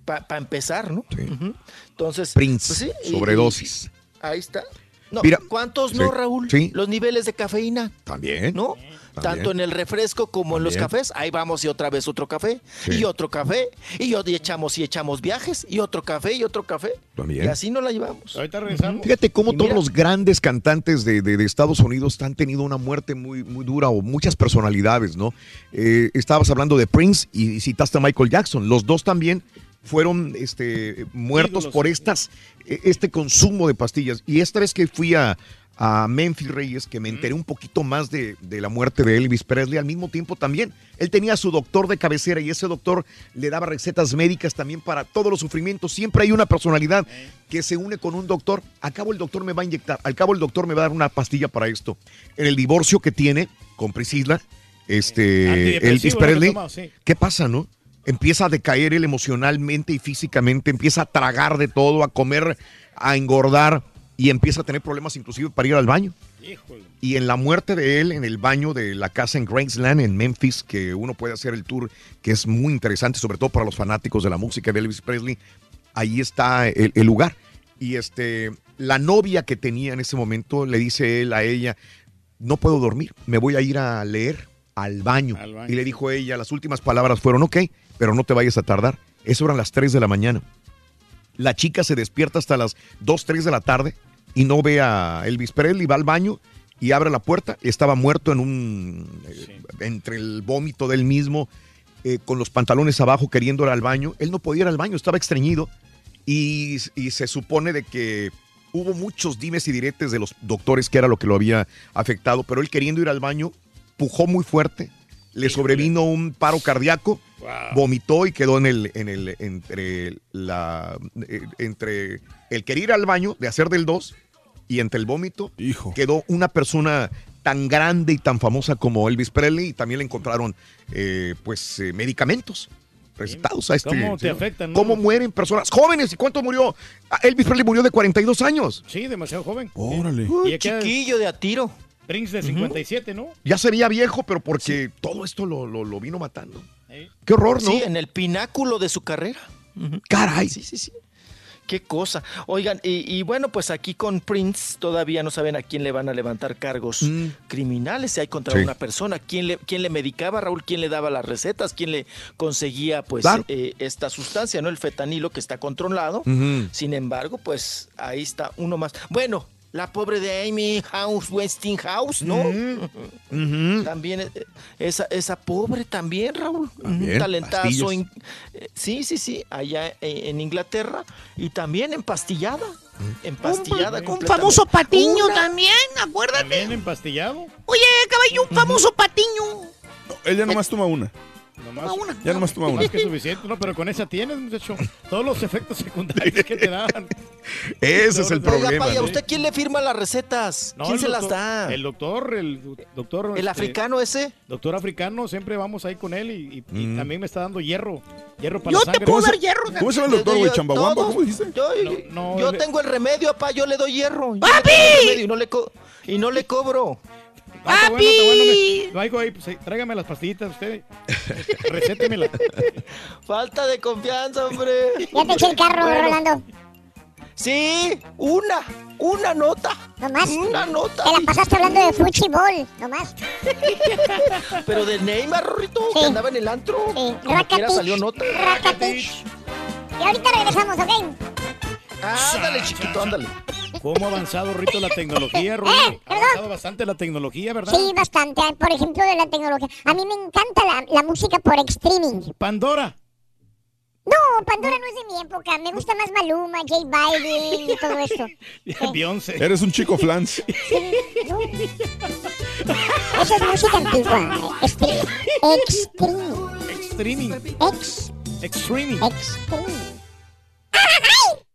para empezar, ¿no? Ujú. Entonces, Prince, pues sí, sobredosis. y- ahí está. No, Mira, ¿Cuántos sí, no, Raúl? sí. Los niveles de cafeína, También. ¿no? También. Tanto en el refresco como en los cafés. Ahí vamos y otra vez otro café. Sí. Y otro café. Y, yo- y echamos y echamos viajes. Y otro café y otro café. También. Y así nos la llevamos. Ahorita regresamos. Fíjate cómo Y todos mira- los grandes cantantes de, de- de Estados Unidos han tenido una muerte muy, muy dura o muchas personalidades, ¿no? Eh, estabas hablando de Prince y, y citaste a Michael Jackson. Los dos también fueron este, muertos Ídolos. por estas, eh, este consumo de pastillas. Y esta vez que fui a, a Memphis Reyes, que me enteré un poquito más de, de la muerte de Elvis Presley, al mismo tiempo también. Él tenía a su doctor de cabecera y ese doctor le daba recetas médicas también para todos los sufrimientos. Siempre hay una personalidad que se une con un doctor. Al cabo el doctor me va a inyectar, al cabo el doctor me va a dar una pastilla para esto. En el divorcio que tiene con Priscila, este Antidepresivo, Elvis Presley, sí. ¿qué pasa, no? Empieza a decaer él emocionalmente y físicamente, empieza a tragar de todo, a comer, a engordar y empieza a tener problemas inclusive para ir al baño. Híjole. Y en la muerte de él, en el baño de la casa en Graceland, en Memphis, que uno puede hacer el tour, que es muy interesante, sobre todo para los fanáticos de la música de Elvis Presley, ahí está el, el lugar. Y este, la novia que tenía en ese momento le dice él a ella, no puedo dormir, me voy a ir a leer al baño. Al baño, Y le dijo ella, las últimas palabras fueron, ok, pero no te vayas a tardar. Eso eran las 3 de la mañana. La chica se despierta hasta las 2, 3 de la tarde y no ve a Elvis Presley, va al baño y abre la puerta. Estaba muerto en un. eh, entre el vómito del mismo, eh, con los pantalones abajo, queriendo ir al baño. Él no podía ir al baño, estaba estreñido y, y se supone de que hubo muchos dimes y diretes de los doctores que era lo que lo había afectado, pero él queriendo ir al baño, pujó muy fuerte, le sobrevino un paro cardíaco, vomitó y quedó en el, en el, entre la, eh, entre el querer ir al baño, de hacer del 2, y entre el vómito, quedó una persona tan grande y tan famosa como Elvis Presley, y también le encontraron, eh, pues, eh, medicamentos recetados a este. ¿Cómo te señor. afectan, no? ¿Cómo mueren personas jóvenes? ¿Y cuánto murió? Ah, Elvis Presley murió de 42 años. Sí, demasiado joven. Órale. Y acá Chiquillo de a tiro. Prince de 57, ¿no? Ya se veía viejo, pero porque todo esto lo, lo- lo vino matando. Qué horror, ¿no? Sí, en el pináculo de su carrera. Caray. Sí, sí, sí. Qué cosa. Oigan, y, y bueno, pues aquí con Prince todavía no saben a quién le van a levantar cargos criminales si hay contra Sí. una persona. ¿Quién le, ¿Quién le medicaba, Raúl? ¿Quién le daba las recetas? ¿Quién le conseguía pues Claro. eh, esta sustancia, no? El fetanilo que está controlado. Sin embargo, pues ahí está uno más. Bueno, la pobre de Amy House, Westinghouse, ¿no? También eh, esa, esa pobre también, Raúl. También, Un talentazo. in- eh, sí, sí, sí, allá eh, en Inglaterra y también empastillada. Empastillada. Un completamente. famoso patiño Una- también, acuérdate. También empastillado. Oye, caballo, un famoso patiño. Él ya nomás toma una. Nomás una. Ya nomás toma una. Más que suficiente, no, pero con esa tienes, muchacho. Todos los efectos secundarios que te dan. Ese es el Oiga, problema. Paya, ¿no? ¿usted quién le firma las recetas? No, ¿Quién se las da? El doctor, el doctor. ¿El africano ese? Doctor africano, siempre vamos ahí con él y, y- y Mm. también me está dando hierro. Hierro para Yo la te puedo dar hierro. ¿Cómo se llama el doctor, güey? Todos- ¿Cómo dijiste? Yo, no, yo le- tengo el remedio, papá, yo le doy hierro. Yo le ¡Papi! y no le, co- y no le cobro. Ah, está bueno, bueno, no, ahí, pues, tráigame las pastillitas usted. Recétemela. Falta de confianza, hombre. Ya te eché el carro, Bueno. Rolando. Sí, una, una nota. Nomás. Una nota. Te la pasaste hablando de fútbol, nomás. Pero de Neymar, Rorrito, Sí. que andaba en el antro. Sí. Como quiera salió nota. Rakatich. Y ahorita regresamos, ¿ok? Ándale, chiquito, ándale. ¿Cómo ha avanzado, Rito, la tecnología, Rito? Eh, Ha avanzado bastante la tecnología, ¿verdad? Sí, bastante. Por ejemplo, de la tecnología. A mí me encanta la, la música por streaming. Pandora. No, Pandora no es de mi época. Me gusta más Maluma, J Balvin y todo esto. Beyoncé. Eres un chico flans. Esa es música antigua. Extreme. Extreme. Extreming. Ex. Extreming. Extreme.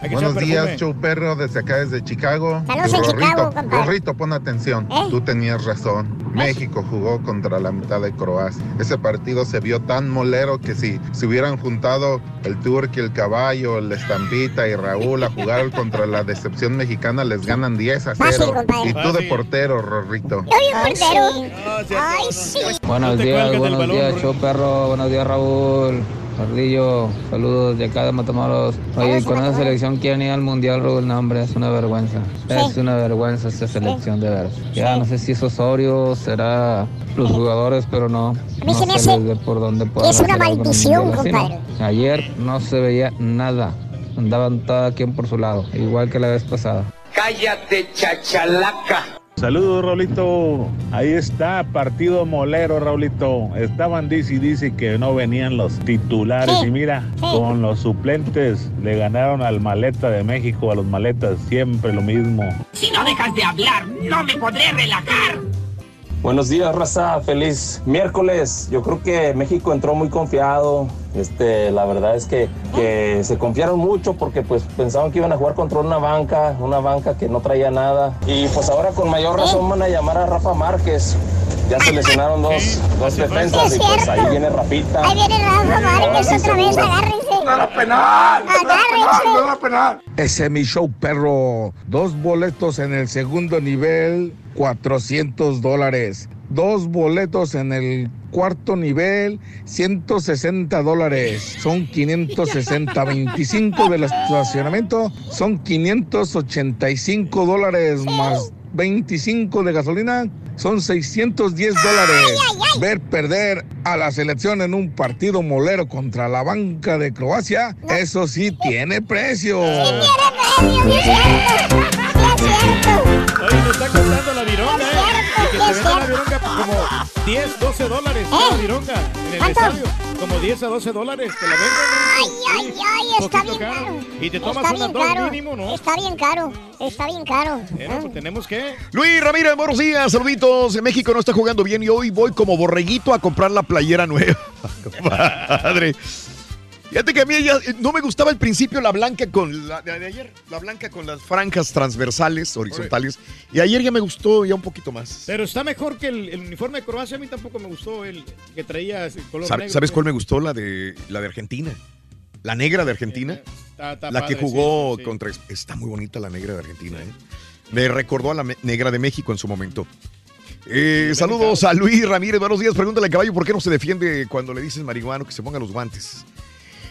Hay que echar Buenos días, show perro, desde acá, desde Chicago. Saludos en Chicago, Rorrito, compadre. Rorrito, pon atención. ¿Eh? Tú tenías razón. México jugó contra la mitad de Croacia. Ese partido se vio tan molero que si se hubieran juntado el Turqui, el Caballo, el Estampita y Raúl a jugar contra la decepción mexicana, les ganan 10 a Fácil, 0. compadre. Y tú de portero, Rorrito. Un portero. Ay, sí. Buenos días, buenos días, show perro, buenos días Raúl, Pardillo, saludos de acá de Matamoros. Oye, con esa selección quieren ir al mundial, Raúl, no hombre, es una vergüenza. Es una vergüenza esta selección de veras. Ya no sé si es Osorio, será los jugadores, pero no. no se les ve por dónde es una maldición, compadre. Ayer no se veía nada. Andaban cada quien por su lado, igual que la vez pasada. Cállate, chachalaca. Saludos, Raulito. Ahí está, partido molero, Raulito. Estaban dice y dice que no venían los titulares. Y mira, con los suplentes le ganaron al maleta de México, a los maletas, siempre lo mismo. Si no dejas de hablar, no me podré relajar. Buenos días, raza. Feliz miércoles. Yo creo que México entró muy confiado. Este, la verdad es que, que se confiaron mucho porque pues pensaban que iban a jugar contra una banca, una banca que no traía nada. Y pues ahora con mayor razón van a llamar a Rafa Márquez. Ya se lesionaron dos, dos defensas y pues ahí viene Rafita. Ahí viene Rafa Márquez otra vez, agárrense. No era penal. No era penal. Agárrense. No era penal. Ese es mi show, perro. Dos boletos en el segundo nivel, 400 dólares. Dos boletos en el cuarto nivel, 160 dólares. Son 560. 25 del estacionamiento, son 585 dólares más 25 de gasolina. Son 610 dólares. Ver perder a la selección en un partido molero contra la banca de Croacia, eso sí tiene precio. Oye, me está costando la vironga, ¿eh? Y que te venden la vironga por como 10, 12 dólares. La vironga en el ¿Cuánto? estadio. Como 10 a 12 dólares. Te la venden. Ay, ay, ay, está bien caro. caro. Y te tomas bien dos caro. mínimo, ¿no? Está bien caro, está bien caro. Bueno, pues tenemos que. Luis Ramírez, buenos días, saluditos. México no está jugando bien y hoy voy como borreguito a comprar la playera nueva. Padre. Fíjate que a mí ella, eh, no me gustaba al principio la blanca con la de, ayer, la blanca con las franjas transversales, horizontales. Y ayer ya me gustó ya un poquito más. Pero está mejor que el, el uniforme de Croacia. A mí tampoco me gustó el que traía ese color ¿Sabe- negro. ¿Sabes cuál me gustó? La de la de Argentina. La negra de Argentina. Está- está la que jugó sí, sí. contra. Está muy bonita la negra de Argentina, ¿eh? Me recordó a la negra de México en su momento. Eh, saludos a Luis Ramírez. Buenos días. Pregúntale a caballo por qué no se defiende cuando le dices marihuano que se ponga los guantes.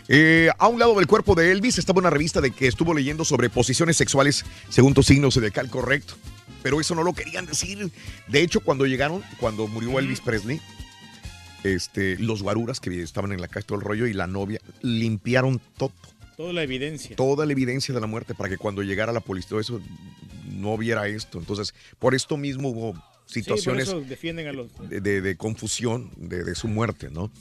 Eh, a un lado del cuerpo de Elvis estaba una revista de que estuvo leyendo sobre posiciones sexuales según tu signo zodiacal correcto. Pero eso no lo querían decir. De hecho, cuando llegaron, cuando murió Elvis Presley, este, los guaruras que estaban en la casa todo el rollo y la novia limpiaron todo, Toda la evidencia. toda la evidencia de la muerte para que cuando llegara la policía todo eso no viera esto. Entonces, por esto mismo hubo situaciones Sí, por eso defienden a los. de, de- de confusión de, de su muerte, ¿no?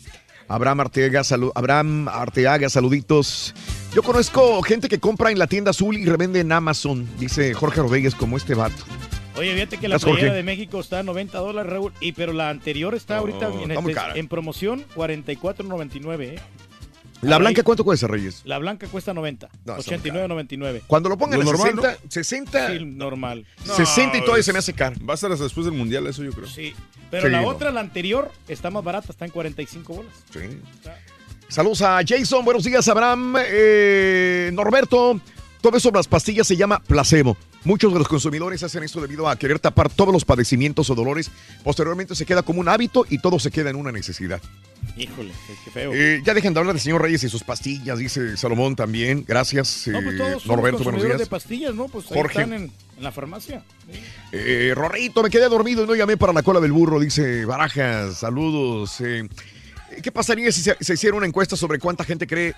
Abraham Arteaga, salu- Abraham Arteaga, saluditos. Yo conozco gente que compra en la tienda azul y revende en Amazon, dice Jorge Rodríguez, como este vato. Oye, fíjate que la playera de México está a 90 dólares, Raúl. Y, pero la anterior está ahorita en, está este- cara. en promoción 44.99, ¿eh? ¿La blanca cuánto cuesta, Reyes? La blanca cuesta 90. No, está muy 89.99. Cuando lo pongan Lo normal, 60, 60, Sí, normal. 60 y todavía se me hace caro. Va a estar hasta después del mundial, eso yo creo. Sí. Pero Sí, la no. otra, la anterior, está más barata, está en 45 bolas. Sí. Saludos a Jason, buenos días, Abraham, eh, Norberto. Todo eso, las pastillas se llama placebo. Muchos de los consumidores hacen esto debido a querer tapar todos los padecimientos o dolores. Posteriormente se queda como un hábito y todo se queda en una necesidad. Híjole, qué- feo. Eh, ya dejen de hablar del señor Reyes y sus pastillas, dice Salomón también. Gracias, no, pues eh, todos somos Norberto, buenos días. de pastillas, ¿no? Pues ahí Jorge. están en, en la farmacia. Eh, Rorrito, me quedé dormido y no llamé para la cola del burro, dice Barajas. Saludos. eh. ¿Qué pasaría si se, se hiciera una encuesta sobre cuánta gente cree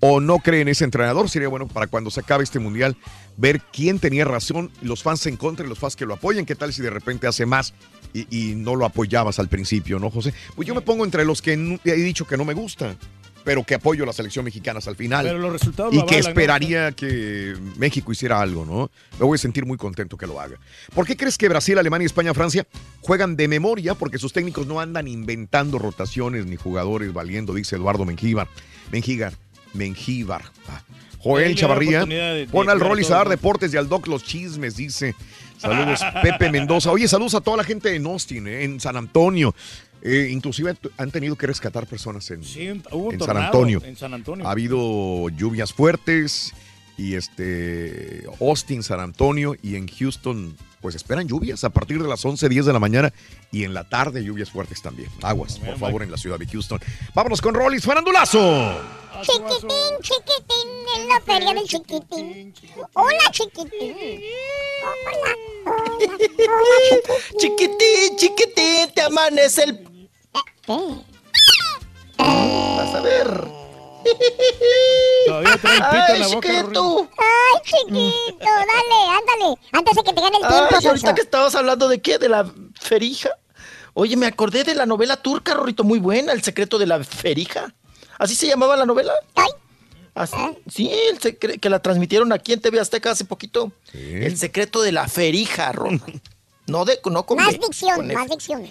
o no cree en ese entrenador? Sería bueno para cuando se acabe este mundial ver quién tenía razón, los fans en contra y los fans que lo apoyan. ¿Qué tal si de repente hace más y, y no lo apoyabas al principio, no, José? Pues yo me pongo entre los que he dicho que no me gusta, pero que apoyo a la selección mexicana hasta el final. Pero los resultados y que avalan, ¿no? esperaría que México hiciera algo, ¿no? Me voy a sentir muy contento que lo haga. ¿Por qué crees que Brasil, Alemania, España, Francia juegan de memoria? Porque sus técnicos no andan inventando rotaciones ni jugadores valiendo, dice Eduardo Mengíbar. Mengíbar, Mengíbar. Ah. Joel Chavarría, pon al jugar rol y todo, a dar deportes y al doc los chismes, dice. Saludos, Pepe Mendoza. Oye, saludos a toda la gente en Austin, eh, en San Antonio. Eh, inclusive han tenido que rescatar personas en, Sí, hubo San Antonio. en San Antonio. Ha habido lluvias fuertes y este Austin, San Antonio y en Houston, pues esperan lluvias a partir de las 11, 10 de la mañana y en la tarde lluvias fuertes también. Aguas, por favor, en la ciudad de Houston. Vámonos con Rollis Farandulazo. Chiquitín, chiquitín, en la feria del chiquitín. Hola, chiquitín. Hola, hola, hola, chiquitín. Chiquitín, chiquitín, te amanece el. Vas a ver. Todavía trae el pito en la Ay, boca, chiquito. Ay, chiquito, dale, ándale. Antes de que te gane el Ay, tiempo, ahorita Sonso. que estabas hablando de qué, de la ferija. Oye, me acordé de la novela turca, Rorrito, muy buena, El secreto de la ferija. ¿Así se llamaba la novela? Así- sí, el secre- que la transmitieron aquí en TV Azteca hace poquito. El secreto de la ferija, Ron. No, de, no con Más B, dicción, con más dicción.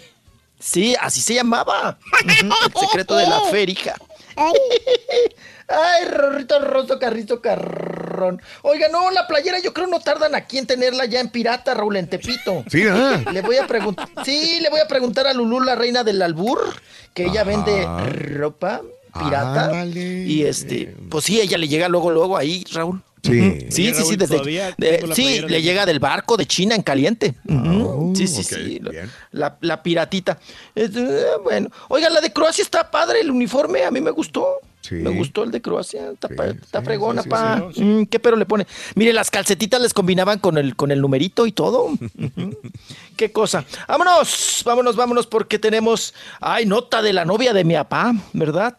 Sí, así se llamaba. El secreto de la ferija. Ay, Ay, Rorrito Rosso, Carrito Carrón. Oiga, no, la playera yo creo no tardan aquí en tenerla ya en pirata, Raúl, en Tepito. Sí, ah. Le voy a preguntar. Sí, le voy a preguntar a Lulú, la reina del albur, que ella vende ropa pirata. Ándale. Y este, pues sí, ella le llega luego, luego ahí, Raúl. Sí. Sí, sí, desde, de- sí, le de- llega del barco de China en caliente. Sí, sí, sí. la-. La, piratita. Eh, bueno, oiga, la de Croacia está padre, el uniforme, a mí me gustó. Sí. Me gustó el de Croacia, está, sí, fregona, sí, sí, pa. Mm, ¿Qué pero le pone? Mire, las calcetitas les combinaban con el, con el numerito y todo. Qué cosa. Vámonos, vámonos, vámonos, porque tenemos, ay, nota de la novia de mi papá, ¿verdad?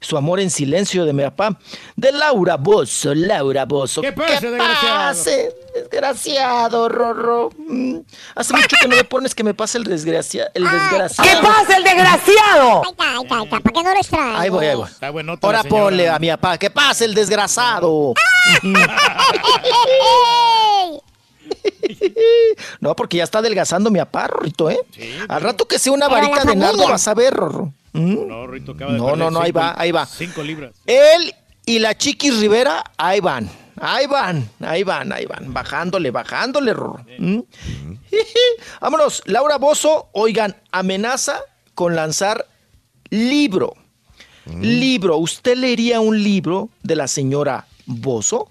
Su amor en silencio de mi papá. De Laura Bozo, Laura Bozo. ¿Qué pasa, desgraciado? pase, desgraciado, Rorro? Mm, Hace mucho que no me pones que me pase el desgraciado. El desgraciado. pasa, el desgraciado? Ahí está, ahí está, ahí está, para que no lo extrañe. Ahí voy, ahí voy. Está buenota Ahora ponle a mi papá, que pase el desgraciado. No, porque ya está adelgazando mi papá, Rorrito, ¿eh? Al rato que sea una varita de nardo vas a ver, Rorro. No, Rito acaba de No, no, no, ahí va, ahí va. Cinco libras. Él y la Chiquis Rivera, ahí van. Ahí van, ahí van, ahí van. Bajándole, bajándole, Rorro. ¿Mm? Vámonos, Laura Bozo, oigan, amenaza con lanzar libro. Libro. ¿Usted leería un libro de la señora Bozo?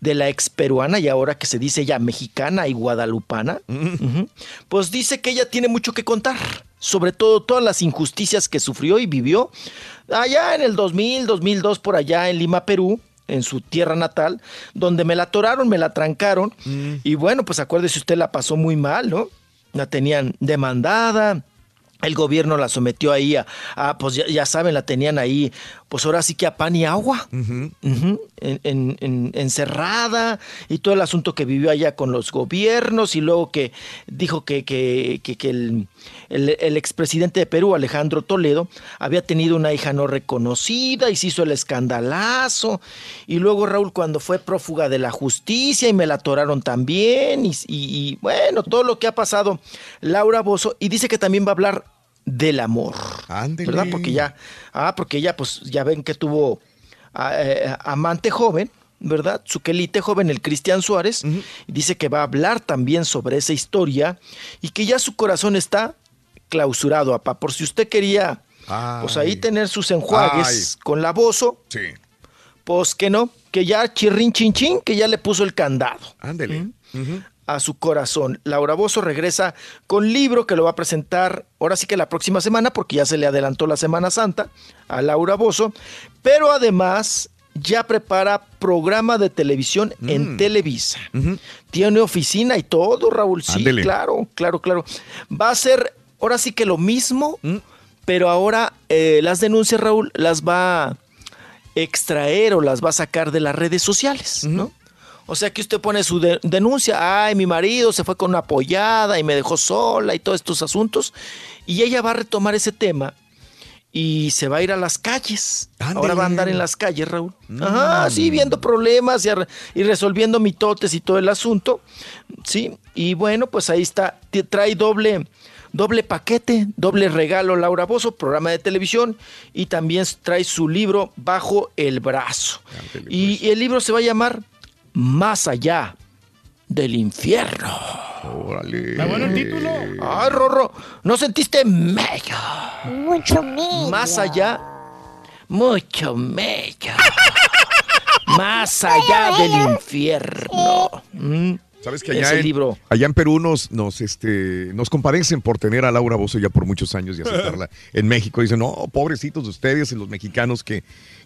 De la ex peruana y ahora que se dice ella mexicana y guadalupana. Pues dice que ella tiene mucho que contar. Sobre todo todas las injusticias que sufrió y vivió allá en el 2000, 2002, por allá en Lima, Perú, en su tierra natal, donde me la atoraron, me la trancaron. Y bueno, pues acuérdese, usted la pasó muy mal, ¿no? La tenían demandada. El gobierno la sometió ahí a, a, pues ya, ya saben, la tenían ahí, pues ahora sí que a pan y agua, en- en- en- encerrada y todo el asunto que vivió allá con los gobiernos y luego que dijo que, que, que- que el, el- el expresidente de Perú, Alejandro Toledo, había tenido una hija no reconocida y se hizo el escandalazo y luego Raúl cuando fue prófuga de la justicia y me la atoraron también y, y- y, bueno, todo lo que ha pasado Laura Bozo y dice que también va a hablar del amor. ¿Verdad? Porque ya, ah, porque ella, pues, ya ven que tuvo ah, eh, amante joven, ¿verdad? Su quelite joven, el Cristian Suárez, dice que va a hablar también sobre esa historia y que ya su corazón está clausurado, apá. Por si usted quería, pues ahí tener sus enjuagues Ay. con la bozo, Sí. pues que no, que ya chirrin chin chin, que ya le puso el candado Ándele. a su corazón. Laura Bozo regresa con libro que lo va a presentar ahora sí que la próxima semana, porque ya se le adelantó la Semana Santa a Laura Bozo, pero además ya prepara programa de televisión en Televisa. Tiene oficina y todo, Raúl. Sí, claro, claro, claro. Va a ser ahora sí que lo mismo, pero ahora eh, las denuncias, Raúl, las va a extraer o las va a sacar de las redes sociales, ¿no? O sea que usted pone su de- denuncia, ay, mi marido se fue con una apoyada y me dejó sola y todos estos asuntos, y ella va a retomar ese tema y se va a ir a las calles. Ahora va a andar en las calles, Raúl. Ajá, sí, viendo problemas y, y resolviendo mitotes y todo el asunto. Sí, y bueno, pues ahí está, trae doble, doble paquete, doble regalo Laura Bozo, programa de televisión, y también trae su libro bajo el brazo. Y, y el libro se va a llamar Más allá del infierno. Órale. ¿Está bueno el título? Ay, Rorro, ¿no sentiste mello? Mucho mello. Más allá, mucho mello. Más allá del infierno. Mm. ¿Sabes que allá en, libro. allá en Perú nos, nos, este, nos compadecen por tener a Laura Bozo ya por muchos años y aceptarla en México? Dicen, no, pobrecitos de ustedes y los mexicanos que,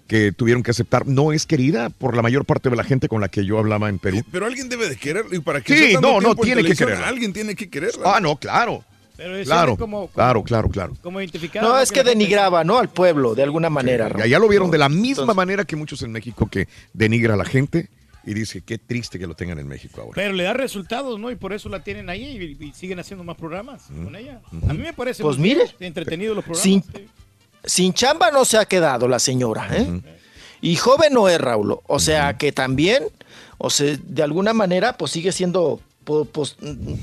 que tuvieron que aceptar. No es querida por la mayor parte de la gente con la que yo hablaba en Perú. Pero alguien debe de quererla. Y para que Sí, no, no, tiene que quererla. Alguien tiene que quererla. Ah, no, claro. Pero es Claro, siempre como, como, claro, claro, claro. como. No, es que denigraba, ¿no? Al pueblo, de alguna manera. Y allá lo vieron de la misma manera que muchos en México que denigra a la gente y dice, qué triste que lo tengan en México ahora. Pero le da resultados, ¿no? Y por eso la tienen ahí y, y siguen haciendo más programas con ella. A mí me parece Pues mire, entretenido los programas. Sin, sin chamba no se ha quedado la señora, ¿eh? Y joven no es, Raúl. O sea que también, o sea, de alguna manera, pues sigue siendo pues,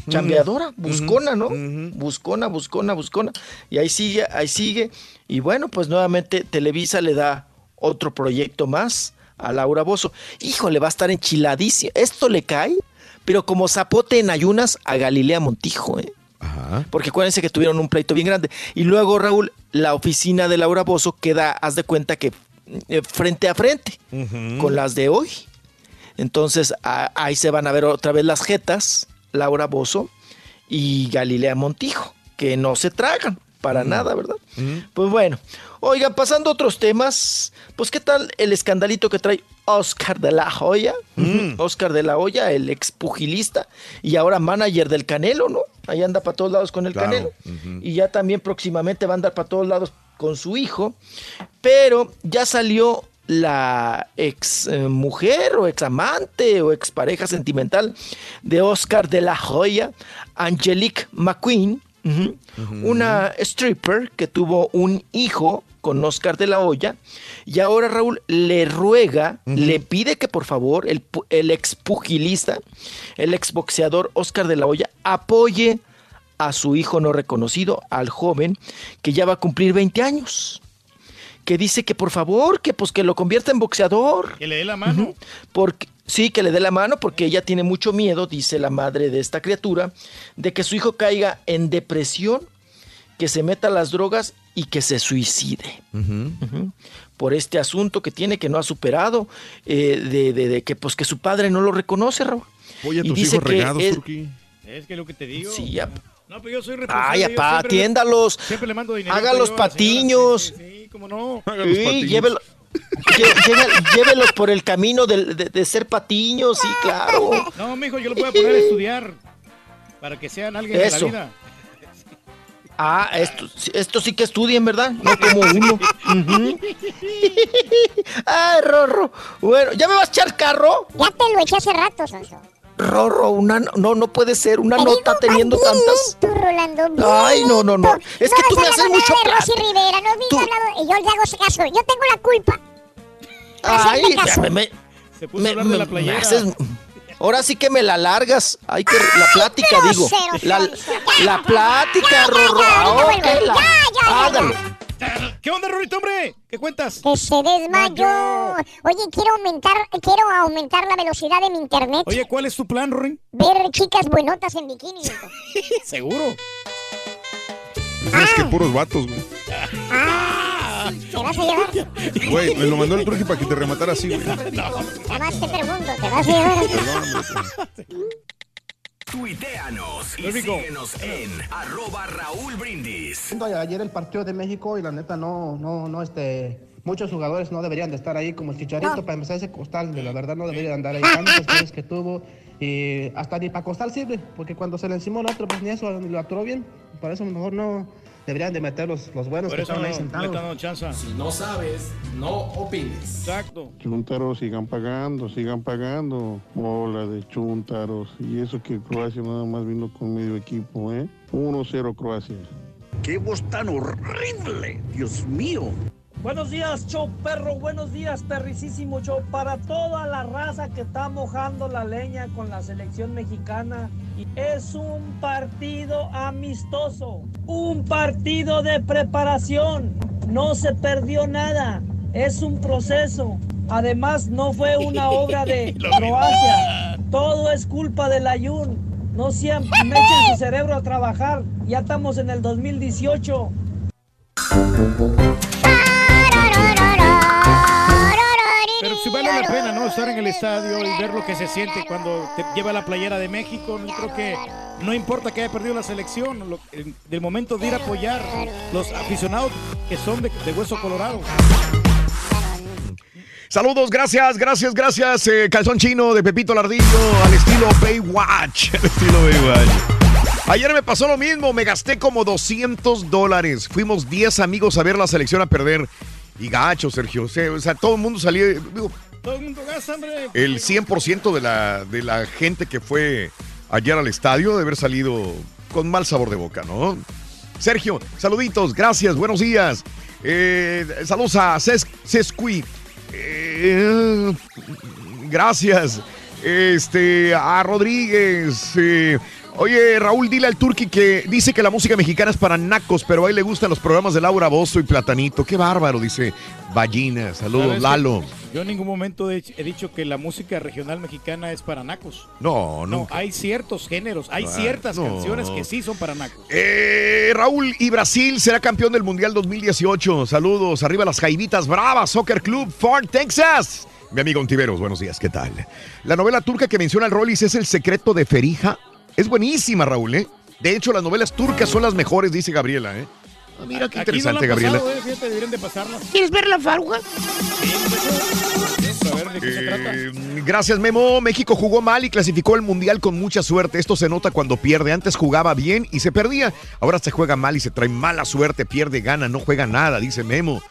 chambeadora, buscona, ¿no? Buscona, buscona, buscona. Y ahí sigue, ahí sigue. Y bueno, pues nuevamente Televisa le da otro proyecto más a Laura Bozo. Híjole, va a estar enchiladísima. Esto le cae, pero como zapote en ayunas a Galilea Montijo, ¿eh? Porque acuérdense que tuvieron un pleito bien grande. Y luego, Raúl, la oficina de Laura Bozo queda, haz de cuenta que eh, frente a frente con las de hoy. Entonces a- ahí se van a ver otra vez las jetas, Laura Bozo y Galilea Montijo, que no se tragan para nada, ¿verdad? Pues bueno, oigan, pasando a otros temas, pues qué tal el escandalito que trae Oscar de la Hoya, Oscar de la Hoya, el expugilista y ahora manager del Canelo, ¿no? Ahí anda para todos lados con el Claro. Canelo. Y ya también próximamente va a andar para todos lados con su hijo, pero ya salió la ex eh, mujer o ex amante o ex pareja sentimental de Oscar de la Hoya, Angelique McQueen, una stripper que tuvo un hijo con Oscar de la Hoya y ahora Raúl le ruega, le pide que por favor el, el ex pugilista, el ex boxeador Oscar de la Hoya apoye a su hijo no reconocido, al joven que ya va a cumplir 20 años. Que dice que por favor, que pues que lo convierta en boxeador. Que le dé la mano. Porque sí, que le dé la mano porque ella tiene mucho miedo, dice la madre de esta criatura, de que su hijo caiga en depresión, que se meta a las drogas y que se suicide. Ujú. Por este asunto que tiene que no ha superado, eh, de, de- de que pues que su padre no lo reconoce, Raúl. Oye, Y tus dice hijos que regados, es-. Es que lo que te digo. Sí, ya. No, pero yo soy responsable. Ay, apá, siempre le- atiéndalos. Siempre le mando dinero. Haga los patiños. Sí, cómo no. Sí, llévelo- lle- lle- llévelos por el camino del- de, de ser patiños, sí, claro. No, mijo, yo lo voy a poner a estudiar para que sean alguien Eso. de la vida. Ah, esto, esto sí que estudien, ¿verdad? No como uno. Ujú. Ay, Rorro. Bueno, ¿ya me vas a echar carro? Ya te lo eché hace rato, Sonso. Rorro, una, no, no puede ser, una Te nota teniendo bien, tantas. Tú, Rolando, bien. Ay, no, no, no. Es que tú me haces mucho de Rosy caso. Rivera, no viste hablado, y yo le hago ese caso. Yo tengo la culpa. Ay, caso. me, me- Se puso a me- hablar de la playera. me haces- Ahora sí que me la largas. Hay que la plática, digo. grosero, La, Sonso. la plática, Rorro. Ah, la-. ¿Qué onda, Rorito, hombre? ¿Qué cuentas? Que se desmayó. Oye, quiero aumentar, quiero aumentar la velocidad de mi internet. Oye, ¿cuál es tu plan, Rory? Ver chicas buenotas en bikini. Seguro. Es que puros vatos, güey. ¿Te vas a llevar? Güey, me lo mandó el Turqui para que te rematara así, güey. Nada más te pregunto, ¿te vas a llevar? Tuiteanos y síguenos en arroba Raúl Brindis. Viendo Ayer el partido de México y la neta no, no, no, este, muchos jugadores no deberían de estar ahí como el Chicharito para empezar ese costal, de la verdad no debería de andar ahí tantos goles que tuvo y hasta ni para costal sirve, porque cuando se le encimó el otro pues ni eso lo aturó bien, por eso a lo mejor no deberían de meter los, los buenos Por que eso estaban ahí no, sentados. están. Si no sabes, no opines. Exacto. Chuntaros sigan pagando, sigan pagando. Bola de chuntaros. Y eso que Croacia nada más vino con medio equipo, ¿eh? 1-0 Croacia. ¡Qué voz tan horrible! ¡Dios mío! Buenos días, show perro. Buenos días, perricísimo show. Para toda la raza que está mojando la leña con la selección mexicana. Es un partido amistoso. Un partido de preparación. No se perdió nada. Es un proceso. Además, no fue una obra de Croacia. Todo es culpa del Ayun. No siempre me echen su cerebro a trabajar. Ya estamos en el 2018. Pero si vale la pena, ¿no? Estar en el estadio y ver lo que se siente cuando te lleva la playera de México. Yo creo que no importa que haya perdido la selección, lo- del momento de ir a apoyar los aficionados que son de, de hueso colorado. Saludos, gracias, gracias, gracias. eh, calzón chino de Pepito Lardillo al estilo Baywatch. Al estilo Baywatch. Ayer me pasó lo mismo, me gasté como 200 dólares. Fuimos 10 amigos a ver la selección a perder. Y gacho, Sergio. O sea, o sea, todo el mundo salió. digo, Todo el mundo gasta, hombre. el 100% de la, de la gente que fue ayer al estadio debe haber salido con mal sabor de boca, ¿no? Sergio, saluditos, gracias, buenos días. Eh, saludos a Sesqui. Eh, gracias. Este, a Rodríguez. eh, oye, Raúl, dile al Turqui que dice que la música mexicana es para nacos, pero a él le gustan los programas de Laura Bozo y Platanito. Qué bárbaro, dice Ballina. Saludos, ¿Sabes Lalo. Yo en ningún momento he, dicho que la música regional mexicana es para nacos. No, No, nunca. hay ciertos géneros, hay Ah, ciertas no. canciones que sí son para nacos. Eh, Raúl y Brasil será campeón del Mundial 2018. Saludos, arriba las Jaibitas Bravas, Soccer Club, Fort Texas. Mi amigo Ontiveros, buenos días, ¿qué tal? La novela turca que menciona el Rollis es El secreto de Ferija. Es buenísima, Raúl, ¿eh? De hecho, las novelas turcas son las mejores, dice Gabriela, ¿eh? Ah, mira qué Aquí no interesante, Gabriela. pasado, eh, fíjate, deberían de pasarla. ¿Quieres ver la faruga? A ver, ¿de qué se trata? Eh, gracias, Memo. México jugó mal y clasificó el Mundial con mucha suerte. Esto se nota cuando pierde. Antes jugaba bien y se perdía. Ahora se juega mal y se trae mala suerte. Pierde, gana, no juega nada, dice Memo.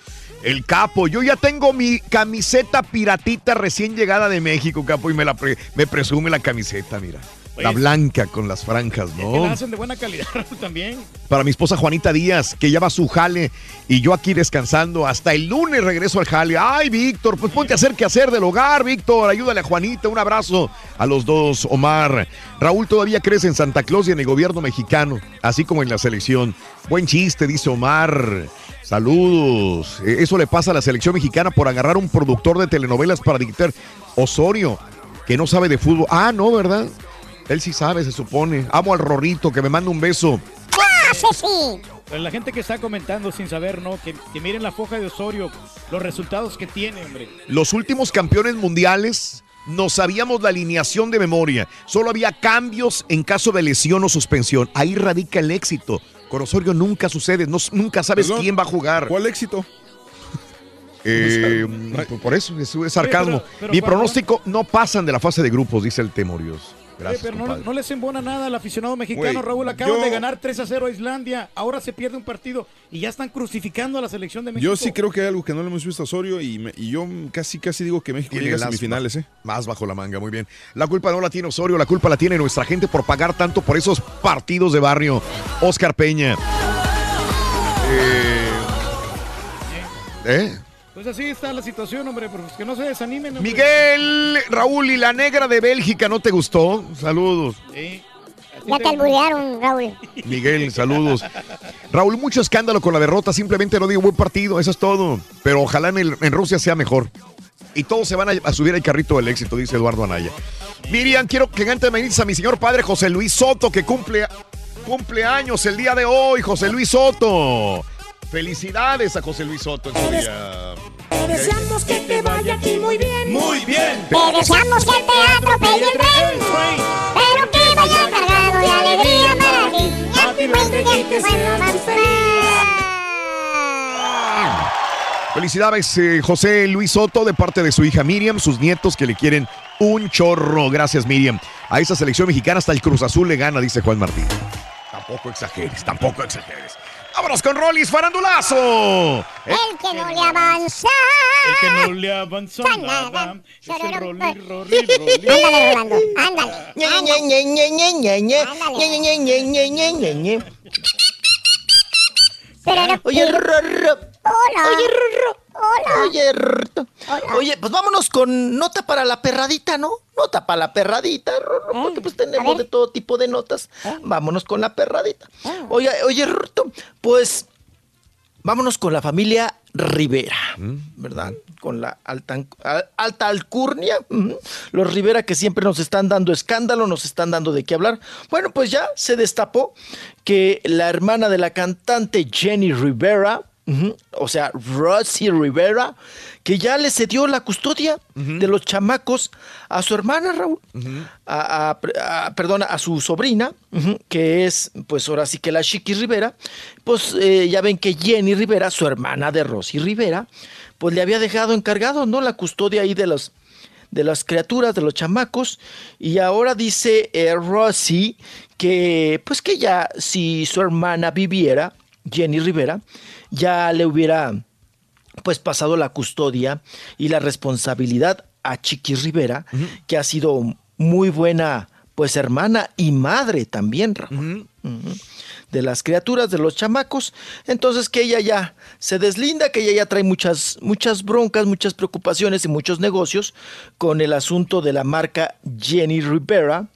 El capo, yo ya tengo mi camiseta piratita recién llegada de México, capo, y me la pre- me presume la camiseta, mira. La blanca con las franjas, Que la ¿no? hacen de buena calidad también. Para mi esposa Juanita Díaz, que ya va a su jale y yo aquí descansando. Hasta el lunes regreso al jale. Ay, Víctor, pues ponte a hacer qué hacer del hogar, Víctor. Ayúdale a Juanita. Un abrazo a los dos, Omar. Raúl todavía crece en Santa Claus y en el gobierno mexicano, así como en la selección. Buen chiste, dice Omar. Saludos. Eh, Eso le pasa a la selección mexicana por agarrar un productor de telenovelas para dictar Osorio, que no sabe de fútbol. Ah, no, ¿verdad? Él sí sabe, se supone. Amo al Rorrito, que me manda un beso. Pero la gente que está comentando sin saber, ¿no? Que, que miren la foja de Osorio, los resultados que tiene, hombre. Los últimos campeones mundiales no sabíamos la alineación de memoria. Solo había cambios en caso de lesión o suspensión. Ahí radica el éxito. Con Osorio nunca sucede, no- nunca sabes Perdón, quién va a jugar. ¿Cuál éxito? Eh, por eso, es, sarcasmo. pero- pero Mi pronóstico no pasan de la fase de grupos, dice el Temorios. Gracias, pero no, les embona nada al aficionado mexicano, Raúl. Acaban yo- de ganar 3 a 0 a Islandia. Ahora se pierde un partido y ya están crucificando a la selección de México. Yo sí creo que hay algo que no le hemos visto a Osorio y, me- y yo casi casi digo que México llega a semifinales, ¿eh? Más bajo la manga, muy bien. La culpa no la tiene Osorio, la culpa la tiene nuestra gente por pagar tanto por esos partidos de barrio. Oscar Peña. Eh, ¿eh? Pues así está la situación, hombre. Pues que no se desanimen. hombre. Miguel, Raúl y la negra de Bélgica, ¿no te gustó? Saludos. Sí. Ya te alburearon, Raúl. Miguel, saludos. Raúl, mucho escándalo con la derrota, simplemente no digo buen partido, eso es todo. Pero ojalá en, el- en Rusia sea mejor. Y todos se van a, a subir al carrito del éxito, dice Eduardo Anaya. Miriam, quiero que cante mañanitas a mi señor padre José Luis Soto, que cumple, cumple años el día de hoy, José Luis Soto. Felicidades a José Luis Soto en su día. Te deseamos que te vaya aquí muy bien. Muy bien. Te deseamos que te atropelle el tren, pero que vaya cargado de alegría para ti. Happy birthday y que sea más Felicidades, eh, José Luis Soto, de parte de su hija Miriam, sus nietos que le quieren un chorro. Gracias, Miriam. A esa selección mexicana hasta el Cruz Azul le gana, dice Juan Martín. Tampoco exageres, tampoco exageres. Vámonos con Rollis Farandulazo. El que no le avanza. El que no le avanzó nada. Es el Rolly, Rolly, Rolly. Ándale, Rolando. Ándale. Pero Oye, Rorro. Hola. Oye, Hola. Oye. Oye, pues vámonos con nota para la perradita, ¿no? Nota para la perradita, Rorro, porque pues tenemos de todo tipo de notas. Vámonos con la perradita. Oye, oye, Rorro, pues vámonos con la familia Rivera, ¿verdad? Con la alta, al- alta alcurnia. Los Rivera que siempre nos están dando escándalo, nos están dando de qué hablar. Bueno, pues ya se destapó que la hermana de la cantante Jenny Rivera, o sea, Rosie Rivera, que ya le cedió la custodia de los chamacos a su hermana, Raúl, a, a- a- perdona, a su sobrina, que es, pues ahora sí que la Chiqui Rivera, pues eh, ya ven que Jenny Rivera, su hermana de Rosy Rivera, pues le había dejado encargado, ¿no? La custodia ahí de los de las criaturas, de los chamacos, y ahora dice eh, Rosy que, pues que ya si su hermana viviera, Jenny Rivera, ya le hubiera pues pasado la custodia y la responsabilidad a Chiqui Rivera, que ha sido muy buena pues hermana y madre también, Raúl. De las criaturas, de los chamacos. Entonces que ella ya se deslinda, que ella ya trae muchas, muchas broncas, muchas preocupaciones y muchos negocios con el asunto de la marca Jenny Rivera.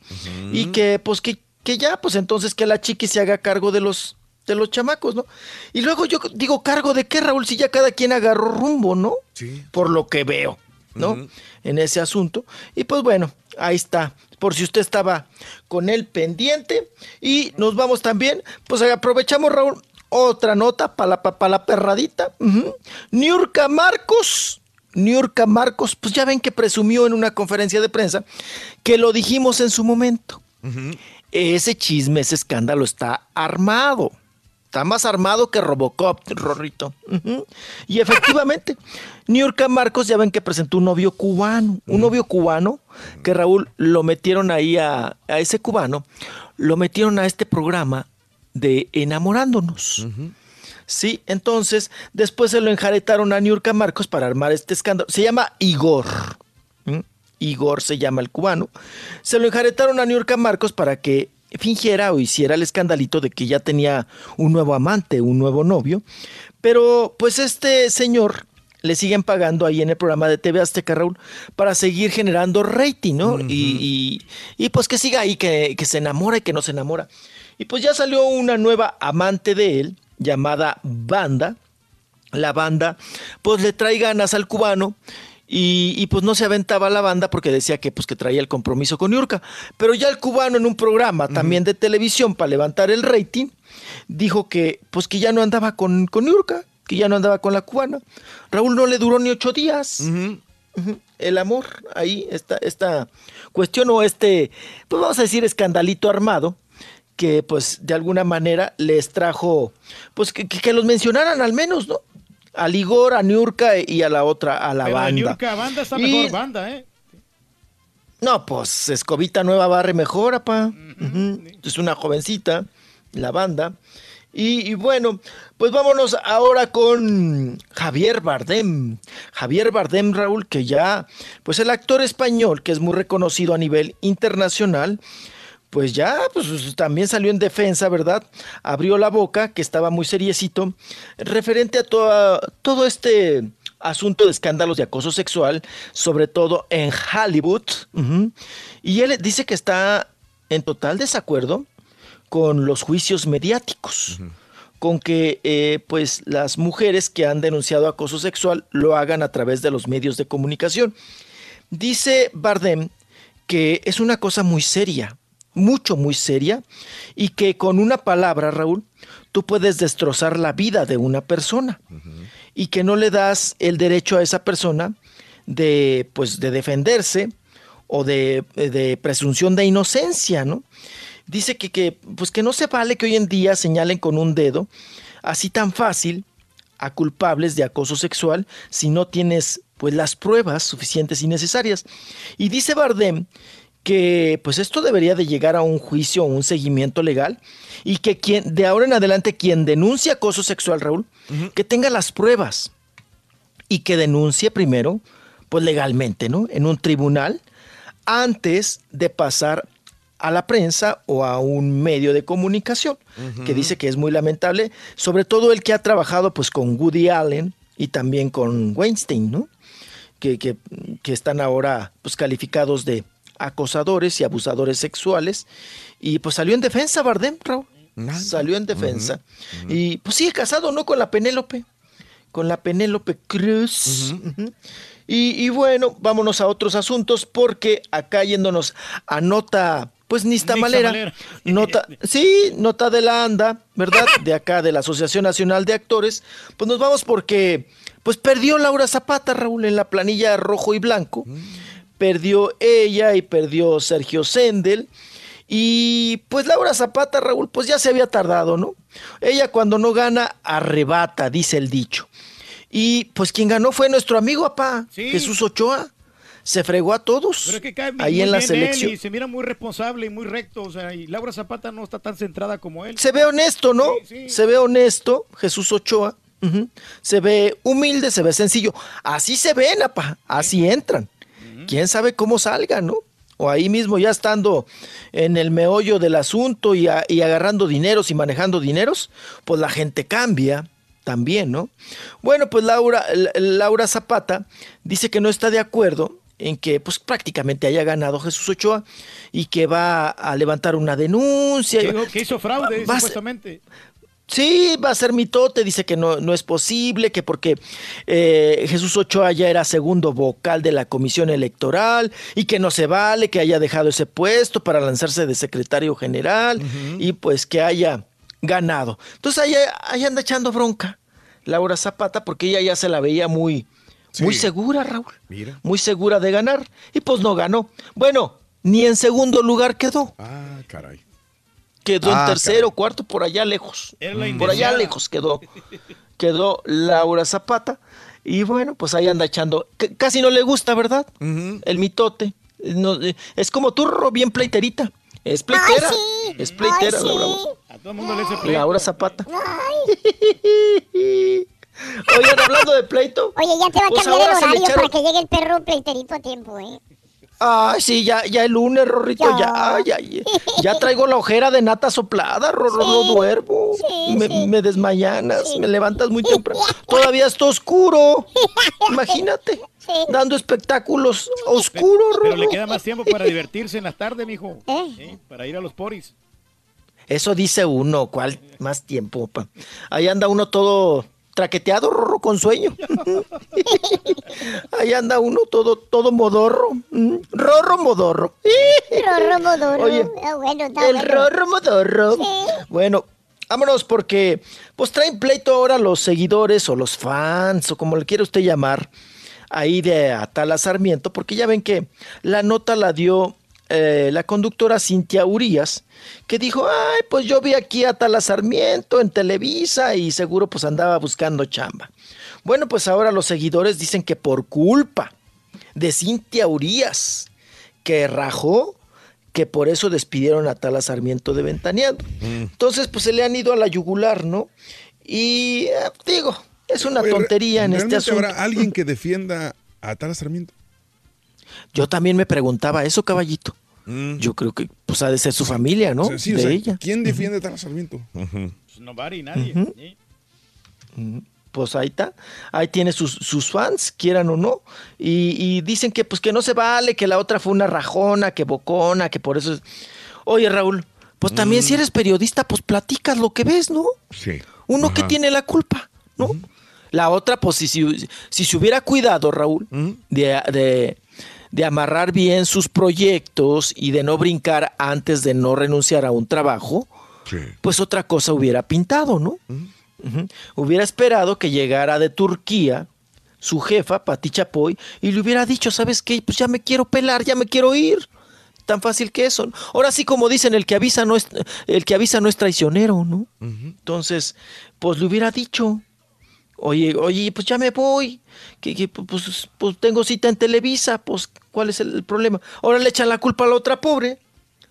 Y que pues que, que ya, pues entonces que la chiqui se haga cargo de los de los chamacos, ¿no? Y luego yo digo, ¿cargo de qué, Raúl? Si ya cada quien agarró rumbo, ¿no? Sí. Por lo que veo, ¿no? En ese asunto. Y pues bueno, ahí está. Por si usted estaba con él pendiente. Y nos vamos también, pues aprovechamos, Raúl, otra nota para la, pa la perradita. Niurka Marcos. Niurka Marcos, pues ya ven que presumió en una conferencia de prensa que lo dijimos en su momento. Ese chisme, ese escándalo está armado. Está más armado que Robocop, Rorrito. Y efectivamente, Niurka Marcos ya ven que presentó un novio cubano. Un novio cubano que Raúl lo metieron ahí a, a ese cubano, lo metieron a este programa de Enamorándonos. Sí, entonces después se lo enjaretaron a Niurka Marcos para armar este escándalo. Se llama Igor. ¿Mm? Igor se llama el cubano, se lo enjaretaron a Niurka Marcos para que fingiera o hiciera el escandalito de que ya tenía un nuevo amante, un nuevo novio, pero pues este señor le siguen pagando ahí en el programa de TV Azteca, Raúl, para seguir generando rating, ¿no? y, y- y, pues que siga ahí, que, que se enamora y que no se enamora. Y pues ya salió una nueva amante de él, llamada Banda. La banda, pues le trae ganas al cubano. Y, y, pues no se aventaba la banda porque decía que pues que traía el compromiso con Yurka. Pero ya el cubano en un programa también de televisión para levantar el rating, dijo que pues que ya no andaba con, con Niurka, que ya no andaba con la cubana. Raúl no le duró ni ocho días. El amor, ahí está esta cuestión o este, pues vamos a decir, escandalito armado que pues de alguna manera les trajo, pues que, que- que los mencionaran al menos, ¿no? A Ligor, a Niurka y a la otra, a la Pero banda. Niurka banda está Y- mejor banda, ¿eh? No, pues Escobita Nueva barre mejor, apa. Es una jovencita, la banda. Y, y bueno, pues vámonos ahora con Javier Bardem. Javier Bardem, Raúl, que ya, pues el actor español, que es muy reconocido a nivel internacional, pues ya, pues también salió en defensa, ¿verdad? Abrió la boca, que estaba muy seriecito, referente a todo este asunto de escándalos de acoso sexual, sobre todo en Hollywood. Y él dice que está en total desacuerdo con los juicios mediáticos, con que eh, pues las mujeres que han denunciado acoso sexual lo hagan a través de los medios de comunicación. Dice Bardem que es una cosa muy seria, mucho, muy seria, y que con una palabra, Raúl, tú puedes destrozar la vida de una persona y que no le das el derecho a esa persona de, pues, de defenderse o de, de presunción de inocencia, ¿no? Dice que, que, pues que no se vale que hoy en día señalen con un dedo así tan fácil a culpables de acoso sexual si no tienes pues las pruebas suficientes y necesarias. Y dice Bardem que pues esto debería de llegar a un juicio o un seguimiento legal y que quien de ahora en adelante quien denuncie acoso sexual, Raúl, que tenga las pruebas y que denuncie primero pues legalmente, ¿no? En un tribunal antes de pasar a la prensa o a un medio de comunicación, que dice que es muy lamentable, sobre todo el que ha trabajado pues con Woody Allen y también con Weinstein, ¿no? Que, que- que están ahora pues calificados de acosadores y abusadores sexuales y pues salió en defensa Bardem, Raúl. Salió en defensa. Y pues sigue casado, ¿no? Con la Penélope. Con la Penélope Cruz. Y, y bueno, vámonos a otros asuntos porque acá yéndonos a nota, pues Nixtamalera. nota, sí, nota de la ANDA, ¿verdad? De acá, de la Asociación Nacional de Actores, pues nos vamos porque, pues perdió Laura Zapata, Raúl, en la planilla rojo y blanco. Perdió ella y perdió Sergio Sendel. Y pues Laura Zapata, Raúl, pues ya se había tardado, ¿no? Ella cuando no gana, arrebata, dice el dicho. Y pues quien ganó fue nuestro amigo, papá, Sí. Jesús Ochoa. Se fregó a todos. Pero es que cae ahí muy en la él selección. y se mira muy responsable y muy recto, o sea, y Laura Zapata no está tan centrada como él. Se ve honesto, ¿no? Sí, sí. Se ve honesto, Jesús Ochoa. Se ve humilde, se ve sencillo. Así se ven, apa. Así entran. Quién sabe cómo salgan, ¿no? O ahí mismo ya estando en el meollo del asunto y, a- y agarrando dineros y manejando dineros, pues la gente cambia también, ¿no? Bueno, pues Laura, Laura Zapata dice que no está de acuerdo en que pues prácticamente haya ganado Jesús Ochoa y que va a levantar una denuncia. Que, hizo fraude, Va supuestamente. Sí, va a ser mitote, dice que no, no es posible, que porque eh, Jesús Ochoa ya era segundo vocal de la comisión electoral y que no se vale que haya dejado ese puesto para lanzarse de secretario general y pues que haya ganado. Entonces ahí, ahí anda echando bronca Laura Zapata porque ella ya se la veía muy, muy segura, Raúl, Mira. muy segura de ganar y pues no ganó. Bueno, ni en segundo lugar quedó Ah, caray. Quedó Ah, en tercero, cuarto, por allá lejos. La Por allá lejos quedó. Quedó Laura Zapata. Y bueno, pues ahí anda echando. C- casi no le gusta, ¿verdad? El mitote. No, eh, es como turro, bien pleiterita. Es pleitera. Es pleitera, Ay, sí. Laura. A todo el mundo le hace pleito. Laura Zapata. Oigan, hablando de pleito. Oye, ya te va a Pues cambiar el horario echaron- para que llegue el perro pleiterito a tiempo, ¿eh? Ay, sí, ya, ya el lunes, Rorrito, ya, ya, ya, ya traigo la ojera de nata soplada, Rorro, no duermo. me, me desmayanas, me levantas muy temprano. Todavía está oscuro. Imagínate, dando espectáculos oscuros, Pero le Rorro. queda más tiempo para divertirse en la tarde, mijo. Sí, para ir a los poris. Eso dice uno, ¿cuál más tiempo? pa? Ahí anda uno todo traqueteado, Rorro, con sueño. Ahí anda uno todo, todo modorro. Mm, Rorro modorro. Rorro modorro. Oye, Ah, bueno, El bueno. rorro modorro. Bueno, vámonos porque pues traen pleito ahora los seguidores o los fans o como le quiera usted llamar ahí de Atala Sarmiento porque ya ven que la nota la dio eh, la conductora Cintia Urias que dijo, ay, pues yo vi aquí a Atala Sarmiento en Televisa y seguro pues andaba buscando chamba. Bueno, pues ahora los seguidores dicen que por culpa de Cintia Urias, que rajó, que por eso despidieron a Tala Sarmiento de Ventaneando. Entonces, pues se le han ido a la yugular, ¿no? Y eh, digo, es una Oye, tontería en este ¿realmente asunto. habrá alguien que defienda a Tala Sarmiento? Yo también me preguntaba eso, caballito. Yo creo que pues ha de ser su familia, ¿no? O sea, sí, o de sea, ella. ¿Quién defiende a Tala Sarmiento? Pues no va nadie. Sí. Mm, Pues ahí está, ahí tiene sus, sus fans, quieran o no, y, y dicen que pues que no se vale, que la otra fue una rajona, que bocona, que por eso es... Oye Raúl, pues también si eres periodista, pues platicas lo que ves, ¿no? Sí. Uno que tiene la culpa, ¿no? La otra, pues si, si, si se hubiera cuidado, Raúl, de, de- de amarrar bien sus proyectos y de no brincar antes de no renunciar a un trabajo, pues otra cosa hubiera pintado, ¿no? Hubiera esperado que llegara de Turquía su jefa, Pati Chapoy, y le hubiera dicho, ¿sabes qué? Pues ya me quiero pelar, ya me quiero ir. Tan fácil que eso. Ahora sí, como dicen, el que avisa no es, el que avisa no es traicionero, ¿no? Entonces, pues le hubiera dicho, oye, oye, pues ya me voy, que, que, pues, pues tengo cita en Televisa, pues ¿cuál es el problema? Ahora le echan la culpa a la otra pobre,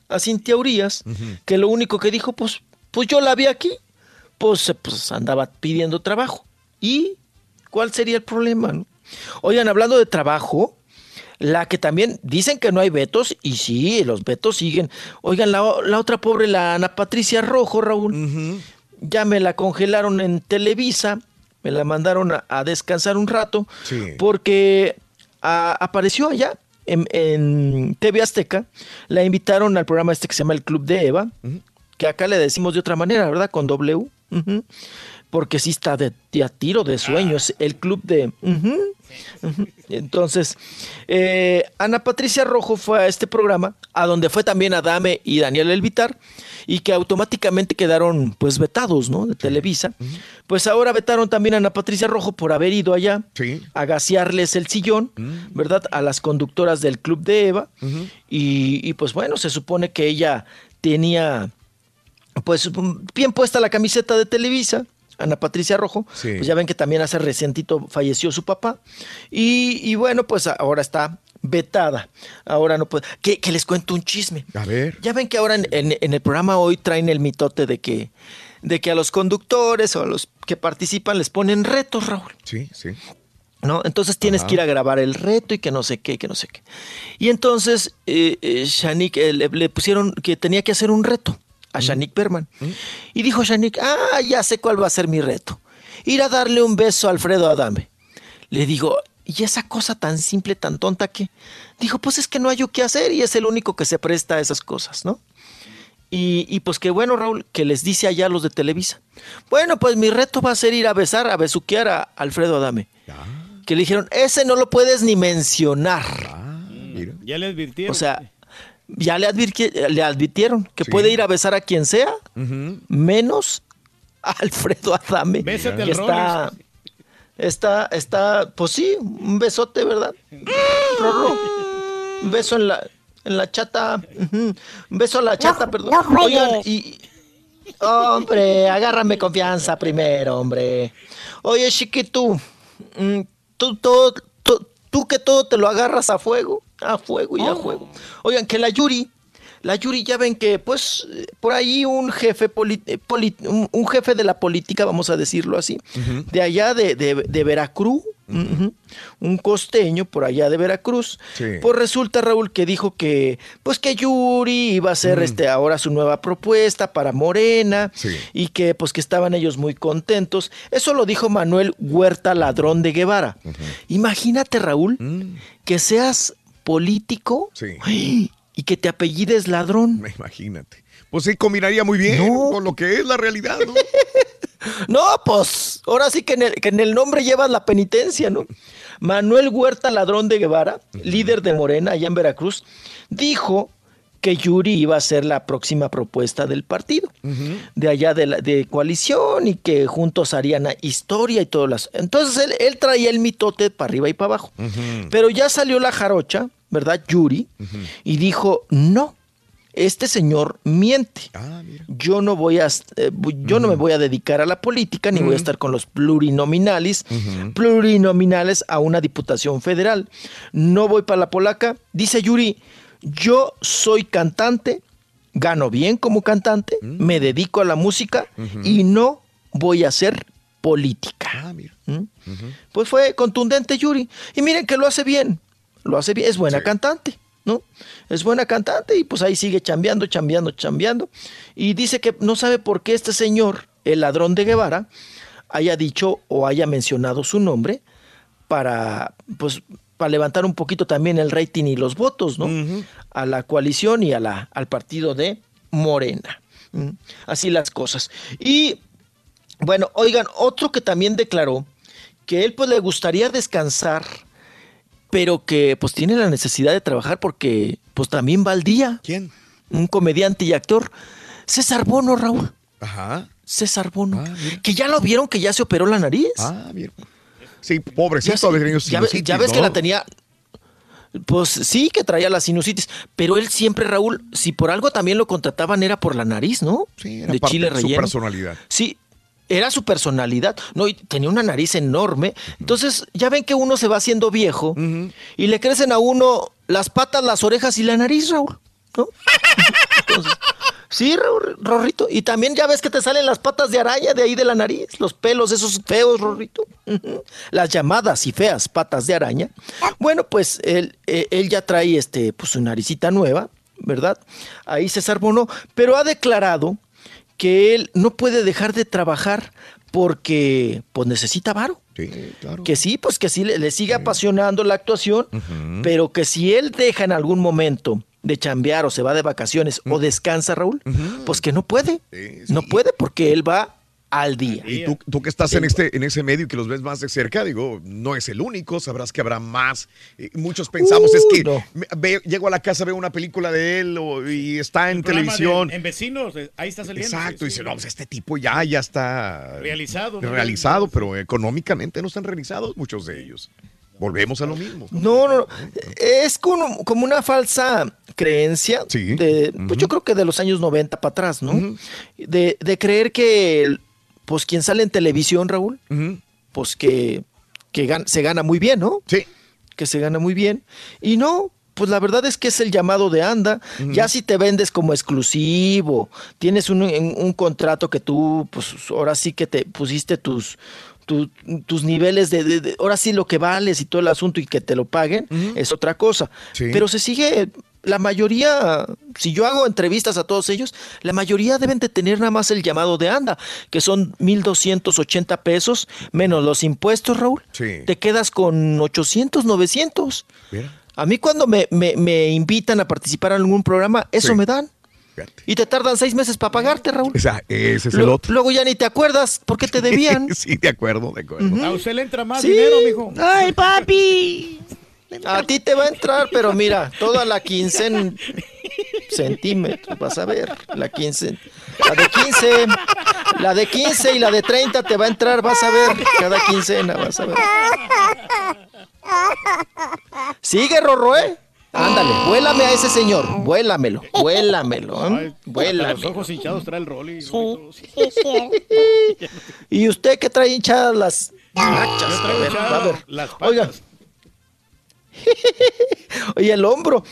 a Cintia Urias, que lo único que dijo, pues, pues yo la vi aquí, pues, pues andaba pidiendo trabajo. ¿Y cuál sería el problema? no? Oigan, hablando de trabajo, la que también dicen que no hay vetos, y sí, los vetos siguen. Oigan, la, la otra pobre, la Ana Patricia Rojo, Raúl, ya me la congelaron en Televisa, me la mandaron a, a descansar un rato, porque a- apareció allá en, en TV Azteca, la invitaron al programa este que se llama El Club de Eva, que acá le decimos de otra manera, ¿verdad? Con W. Porque sí está de, de a tiro de sueños, el club de... ujú. Entonces, eh, Ana Patricia Rojo fue a este programa, a donde fue también Adame y Daniel Elvitar, y que automáticamente quedaron pues vetados, ¿no? De Televisa. Pues ahora vetaron también a Ana Patricia Rojo por haber ido allá a gasearles el sillón, ¿verdad? A las conductoras del club de Eva. y, y, pues bueno, se supone que ella tenía pues bien puesta la camiseta de Televisa, Ana Patricia Rojo, Sí. pues ya ven que también hace recientito falleció su papá, y, y bueno, pues ahora está vetada, ahora no puede, que, que les cuento un chisme. A ver. Ya ven que ahora en, en- en el programa hoy traen el mitote de que, de que a los conductores o a los que participan les ponen retos, Raúl. Sí, sí. ¿no? Entonces tienes Ajá. que ir a grabar el reto y que no sé qué, que no sé qué. Y entonces eh, eh, Shanik, eh, le, le pusieron que tenía que hacer un reto a Shanik Berman. Y dijo Shanik, ah, ya sé cuál va a ser mi reto. Ir a darle un beso a Alfredo Adame. Le digo, ¿y esa cosa tan simple, tan tonta que? Dijo, pues es que no hay yo qué hacer y es el único que se presta a esas cosas, ¿no? Y, y pues qué bueno, Raúl, que les dice allá a los de Televisa. Bueno, pues mi reto va a ser ir a besar, a besuquear a Alfredo Adame. Que le dijeron, ese no lo puedes ni mencionar. Ya le advirtieron. O sea, ya le, advirti- le advirtieron que puede ir a besar a quien sea, menos a Alfredo Adame. Bésate que al está. Está, está, pues sí, un besote, ¿verdad? Un beso en la, en la chata. Un beso a la chata, perdón. no. Oigan, y, Hombre, agárrame confianza primero, hombre. Oye, chiquito, mm, tú, todo, tú, tú que todo te lo agarras a fuego, a fuego y a fuego. Oigan, que la Yuri, la Yuri ya ven que, pues, por ahí un jefe, eh, un, un jefe de la política, vamos a decirlo así, de allá de, de- de Veracruz. Un costeño por allá de Veracruz. Sí. Pues resulta, Raúl, que dijo que, pues que Yuri iba a ser este, ahora su nueva propuesta para Morena Sí. y que pues que estaban ellos muy contentos. Eso lo dijo Manuel Huerta Ladrón de Guevara. Imagínate, Raúl, que seas político Sí. Y que te apellides ladrón. Imagínate. Pues sí, combinaría muy bien con lo que es la realidad, ¿no? No, pues ahora sí que en, el, que en el nombre llevas la penitencia, ¿no? Manuel Huerta Ladrón de Guevara, líder de Morena allá en Veracruz, dijo que Yuri iba a ser la próxima propuesta del partido, de allá de, la, de coalición y que juntos harían historia y todo las... Entonces él, él traía el mitote para arriba y para abajo. Pero ya salió la jarocha, ¿verdad? Yuri, y dijo, no, este señor miente. Yo no voy a, eh, yo no me voy a dedicar a la política ni voy a estar con los plurinominales, plurinominales a una diputación federal. No voy para la polaca. Dice Yuri, yo soy cantante, gano bien como cantante, me dedico a la música y no voy a hacer política. ¿Mm? Pues fue contundente Yuri. Y miren que lo hace bien, lo hace bien, es buena cantante. ¿no? Es buena cantante y pues ahí sigue chambeando, chambeando, chambeando. Y dice que no sabe por qué este señor, el ladrón de Guevara, haya dicho o haya mencionado su nombre para, pues, para levantar un poquito también el rating y los votos, ¿no? A la coalición y a la, al partido de Morena. ¿Mm? Así las cosas. Y bueno, oigan, otro que también declaró que él pues le gustaría descansar, pero que pues tiene la necesidad de trabajar porque pues también va al día. ¿Quién? Un comediante y actor. César Bono, Raúl. Ajá. César Bono. que ya lo vieron que ya se operó la nariz. Ah, mira. Sí, pobrecito, Ya, tenido ya ya ves que la tenía. Pues sí, que traía la sinusitis. Pero él siempre, Raúl, si por algo también lo contrataban, era por la nariz, ¿no? Sí, era de parte chile de su relleno. personalidad. Sí, era su personalidad. No, y tenía una nariz enorme. Entonces, ya ven que uno se va haciendo viejo y le crecen a uno las patas, las orejas y la nariz, Raúl. ¿No? Entonces, sí, Raúl, Rorrito. Y también ya ves que te salen las patas de araña de ahí de la nariz, los pelos esos feos, Rorrito. Las llamadas y feas patas de araña. Bueno, pues él, eh, él ya trae este, pues, su naricita nueva, ¿verdad? Ahí César Bono, pero ha declarado que él no puede dejar de trabajar porque pues necesita varo. Que sí, pues que sí le, le sigue apasionando la actuación, pero que si él deja en algún momento de chambear o se va de vacaciones o descansa, Raúl, pues que no puede. No puede porque él va al día. Y tú, tú que estás en este en ese medio y que los ves más de cerca, digo, no es el único, sabrás que habrá más. Muchos pensamos, es que me- ve- llego a la casa, veo una película de él o- y está en televisión. de- en vecinos, eh, ahí está saliendo. Exacto, sí, y dice, sí. no, pues este tipo ya, ya está Realizado, ¿no? realizado, pero económicamente no están realizados muchos de ellos. Volvemos a lo mismo. No, no, no. es como, como una falsa creencia de, pues yo creo que de los años 90 para atrás, ¿no? de, de creer que, el- pues quien sale en televisión, Raúl, pues que, que se gana muy bien, ¿no? Sí. Que se gana muy bien. Y no, pues la verdad es que es el llamado de anda. Ya si te vendes como exclusivo, tienes un, un- contrato que tú, pues ahora sí que te pusiste tus, tu- tus niveles de, de- de- ahora sí lo que vales y todo el asunto y que te lo paguen, es otra cosa. Pero se sigue, la mayoría, si yo hago entrevistas a todos ellos, la mayoría deben de tener nada más el llamado de anda, que son 1.280 pesos menos los impuestos, Raúl. Sí. Te quedas con 800, 900. A mí cuando me, me- me invitan a participar en algún programa, eso Sí. me dan. Y te tardan seis meses para pagarte, Raúl. O sea, ese es el Lo- otro. Luego ya ni te acuerdas por qué te debían. sí, de acuerdo, de acuerdo. A usted le entra más Sí. dinero, mijo. Ay, papi. A ti te va a entrar, pero mira, toda la quincena en centímetros, vas a ver, la quince, la de 15, la de 15 y la de 30 te va a entrar, vas a ver, cada quincena, vas a ver. Sigue, Rorro, ¿eh? Ándale, vuélame a ese señor, vuélamelo, vuélamelo, ¿eh? Hasta vuélame. Los ojos hinchados trae el Rolly. ¿Y usted qué trae hinchadas las nachas? Yo traigo A ver, hinchadas a ver. las patas. Oigan. Oye, el hombro.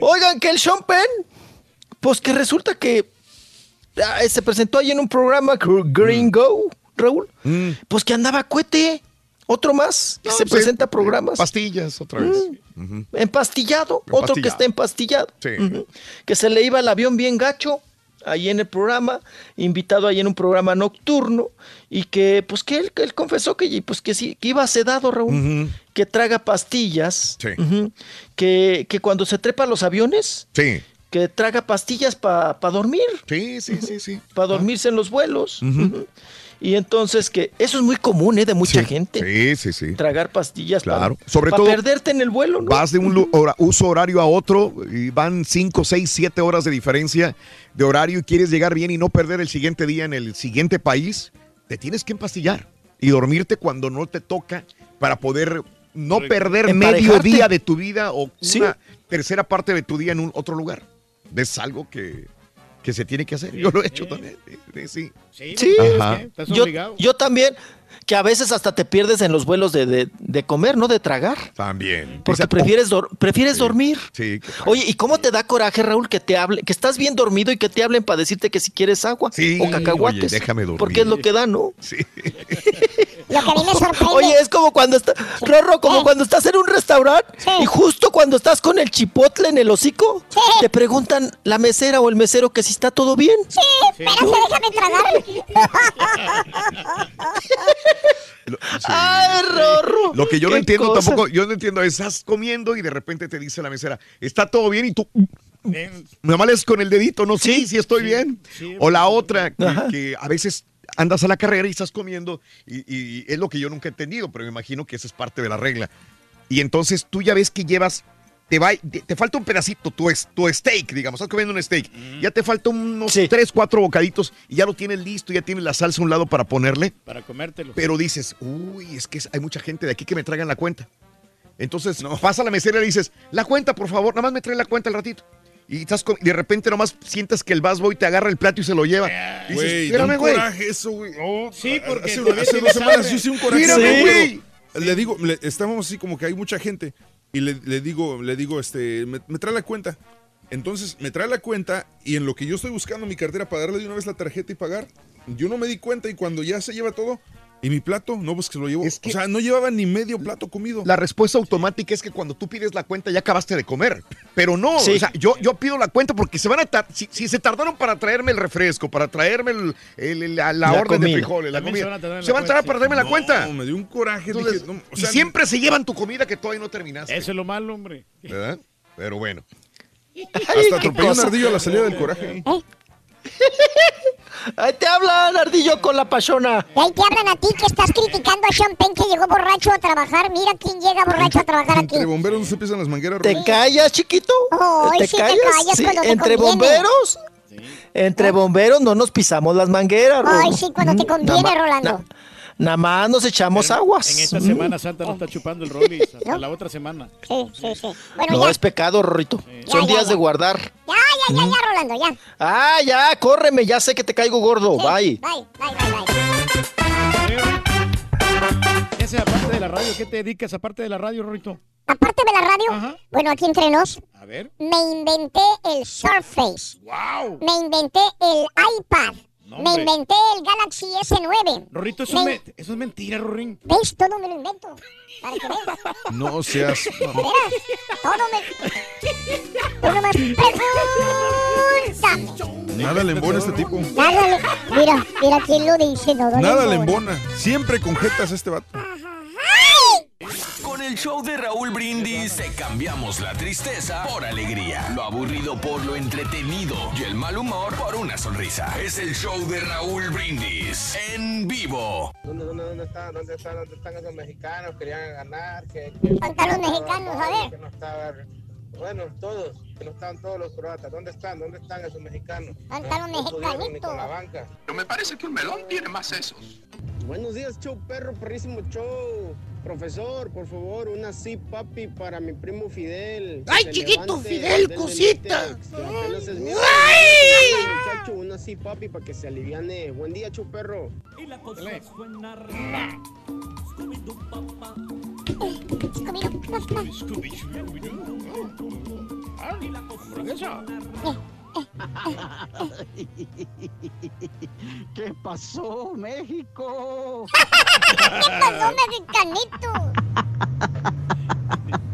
Oigan, que el Sean Penn, pues que resulta que ah, se presentó ahí en un programa Gr- Green Go, Raúl. Pues que andaba cohete. Otro más que No, se sí, presenta a programas. Pastillas, otra vez. Ujú. Empastillado, otro que está empastillado. Sí. Que se le iba el avión bien gacho ahí en el programa, invitado ahí en un programa nocturno, y que pues que él, que él confesó que, pues, que sí, que iba sedado, Raúl, que traga pastillas, Sí. que, que cuando se trepa a los aviones, Sí. que traga pastillas para dormir. Sí, sí, sí, sí. Para dormirse en los vuelos. Y entonces que eso es muy común, ¿eh? De mucha gente. Sí, sí, sí. Tragar pastillas Claro. para, Sobre para todo- perderte en el vuelo, ¿no? Vas de un uso horario a otro y van 5, 6, 7 horas de diferencia de horario y quieres llegar bien y no perder el siguiente día en el siguiente país, te tienes que empastillar y dormirte cuando no te toca para poder no perder medio día de tu vida o Sí. una tercera parte de tu día en un otro lugar. Es algo que, que se tiene que hacer. Yo lo he hecho también. sí, sí. Sí, Ajá. yo, yo también, que a veces hasta te pierdes en los vuelos de, de- de comer, ¿no? De tragar. También. Porque Dice, prefieres, dor- prefieres dormir. Sí, Oye, ¿y cómo te da coraje, Raúl, que te hable, que estás bien dormido y que te hablen para decirte que si quieres agua Sí, o cacahuates? oye, déjame dormir. Porque es lo que da, ¿no? Sí. Lo que a mí me sorprende. Oye, es como cuando está, Rorro, como cuando estás en un restaurante y justo cuando estás con el chipotle en el hocico, te preguntan la mesera o el mesero que si está todo bien. Sí, espérate, déjame tragar. ¡Ay, Rorro! Lo que yo no entiendo cosa. tampoco, yo no entiendo, es, estás comiendo y de repente te dice la mesera, está todo bien y tú me males con el dedito, no sí, sí, estoy bien. o la otra, que, que a veces andas a la carrera y estás comiendo y, y es lo que yo nunca he entendido, pero me imagino que esa es parte de la regla. Y entonces tú ya ves que llevas, te, va, te, te falta un pedacito, tu, es- tu steak, digamos, estás comiendo un steak, ya te falta unos tres, cuatro bocaditos y ya lo tienes listo, ya tienes la salsa a un lado para ponerle. Para comértelo. Pero dices, uy, es que hay mucha gente de aquí que me traigan la cuenta. Entonces pasa a la mesera y le dices, la cuenta, por favor, nada más me trae la cuenta al ratito. Y estás con- y de repente nomás sientas que el busboy te agarra el plato y se lo lleva. Dices, Güey, da un espérame, güey. eso, güey. sí, porque hace, hace dos semanas hambre. yo hice un coraje. Mírame, Sí. güey. Le digo, le- estábamos así como que hay mucha gente y le, le digo, le digo, este, me, me trae la cuenta. Entonces me trae la cuenta y en lo que yo estoy buscando mi cartera para darle de una vez la tarjeta y pagar, yo no me di cuenta y cuando ya se lleva todo y mi plato, no, pues que se lo llevo. o sea, no llevaba ni medio plato comido. La respuesta automática es que cuando tú pides la cuenta ya acabaste de comer. Pero no, Sí. o sea, yo, yo pido la cuenta porque se van a si, si se tardaron para traerme el refresco, para traerme el- el- el- la, la La orden de frijoles, la También comida, se van a tardar en se la van a tardar cuenta, para traerme la cuenta. No, me dio un coraje. Entonces, dije, no, o y siempre se llevan tu comida que todavía no terminaste. Eso es lo malo, hombre. ¿Verdad? Pero bueno. Hasta atropellé un ardillo a la salida del coraje. Ahí te hablan, ardillo con la pachona. Y ahí te hablan a ti que estás criticando a Sean Penn que llegó borracho a trabajar. Mira quién llega borracho a trabajar aquí. Entre bomberos no se pisan las mangueras. ¿Te callas, chiquito? Sí te callas Sí, cuando te entre conviene. bomberos. Entre bomberos no nos pisamos las mangueras, Ay, sí, cuando te conviene, Rolando. na- Nada más nos echamos aguas. En esta. Semana Santa no está chupando el Rollis. Hasta la otra semana. Sí, sí, sí. Bueno, No ya. es pecado, Rorrito. Son Ya, días ya. de guardar. Ya, ya, ya, ya, Rolando, ya. Ah, ya, córreme, ya sé que te caigo gordo. Bye. Bye, bye, bye, bye. ¿Qué haces aparte de la radio? ¿Qué te dedicas aparte de la radio, Rorrito? Aparte de la radio, bueno, aquí entre nos, A ver. me inventé el Surface. ¡Wow! Me inventé el iPad. No, me inventé el Galaxy S9. Rorrito, eso, Me- es me- eso es mentira, Rorín. ¿Ves? Todo me lo invento. Para que veas. No seas. Verás, todo me... Tú nomás pregúntame. Nada le embona a este tipo. Nada le... Mira, mira quién lo dice. No, Nada le embona. Siempre con jetas este vato. El show de Raúl Brindis te cambiamos la tristeza por alegría, lo aburrido por lo entretenido y el mal humor por una sonrisa. Es el show de Raúl Brindis en vivo. ¿Dónde, dónde, dónde están? ¿Dónde están? ¿Dónde están esos mexicanos? Querían ganar. Que, ¿Dónde están los mexicanos? A ver. Que no estaba, bueno, todos. Que no estaban todos los croatas. ¿Dónde están? ¿Dónde están esos mexicanos? ¿Dónde están los mexicanitos? la banca. Pero me parece que un melón tiene más sesos. Buenos días, show perro, perrísimo show. Profesor, por favor, una sí, papi, para mi primo Fidel. ¡Ay, se chiquito levante Fidel, del cosita! ¡Ay! Muchacho, una sí, papi, para que se aliviane. Buen día, show perro. ¿Qué pasó, México? pasó, mexicanito?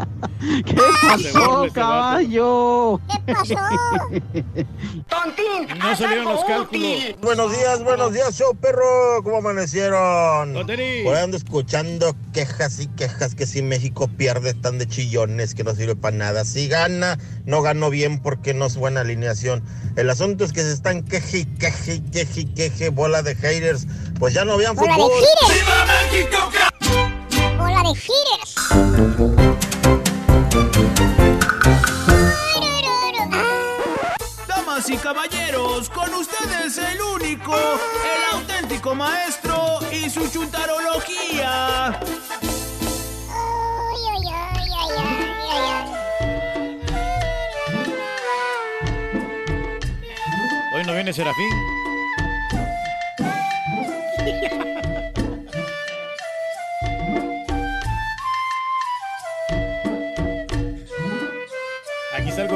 ¿Qué pasó, caballo? ¿Qué pasó? ¡Tontín! No salieron los cálculos. Buenos días, buenos días, show perro. ¿Cómo amanecieron? Por ando escuchando quejas y quejas que si México pierde están de chillones, que no sirve para nada. Si gana, no ganó bien porque no es buena alineación. El asunto es que se están queje y queje y queje y queje, bola de haters. Pues ya no vean Bola de fútbol. haters. Bola de haters. Damas y caballeros, con ustedes el único, el auténtico maestro y su chuntarología. Hoy no viene Serafín.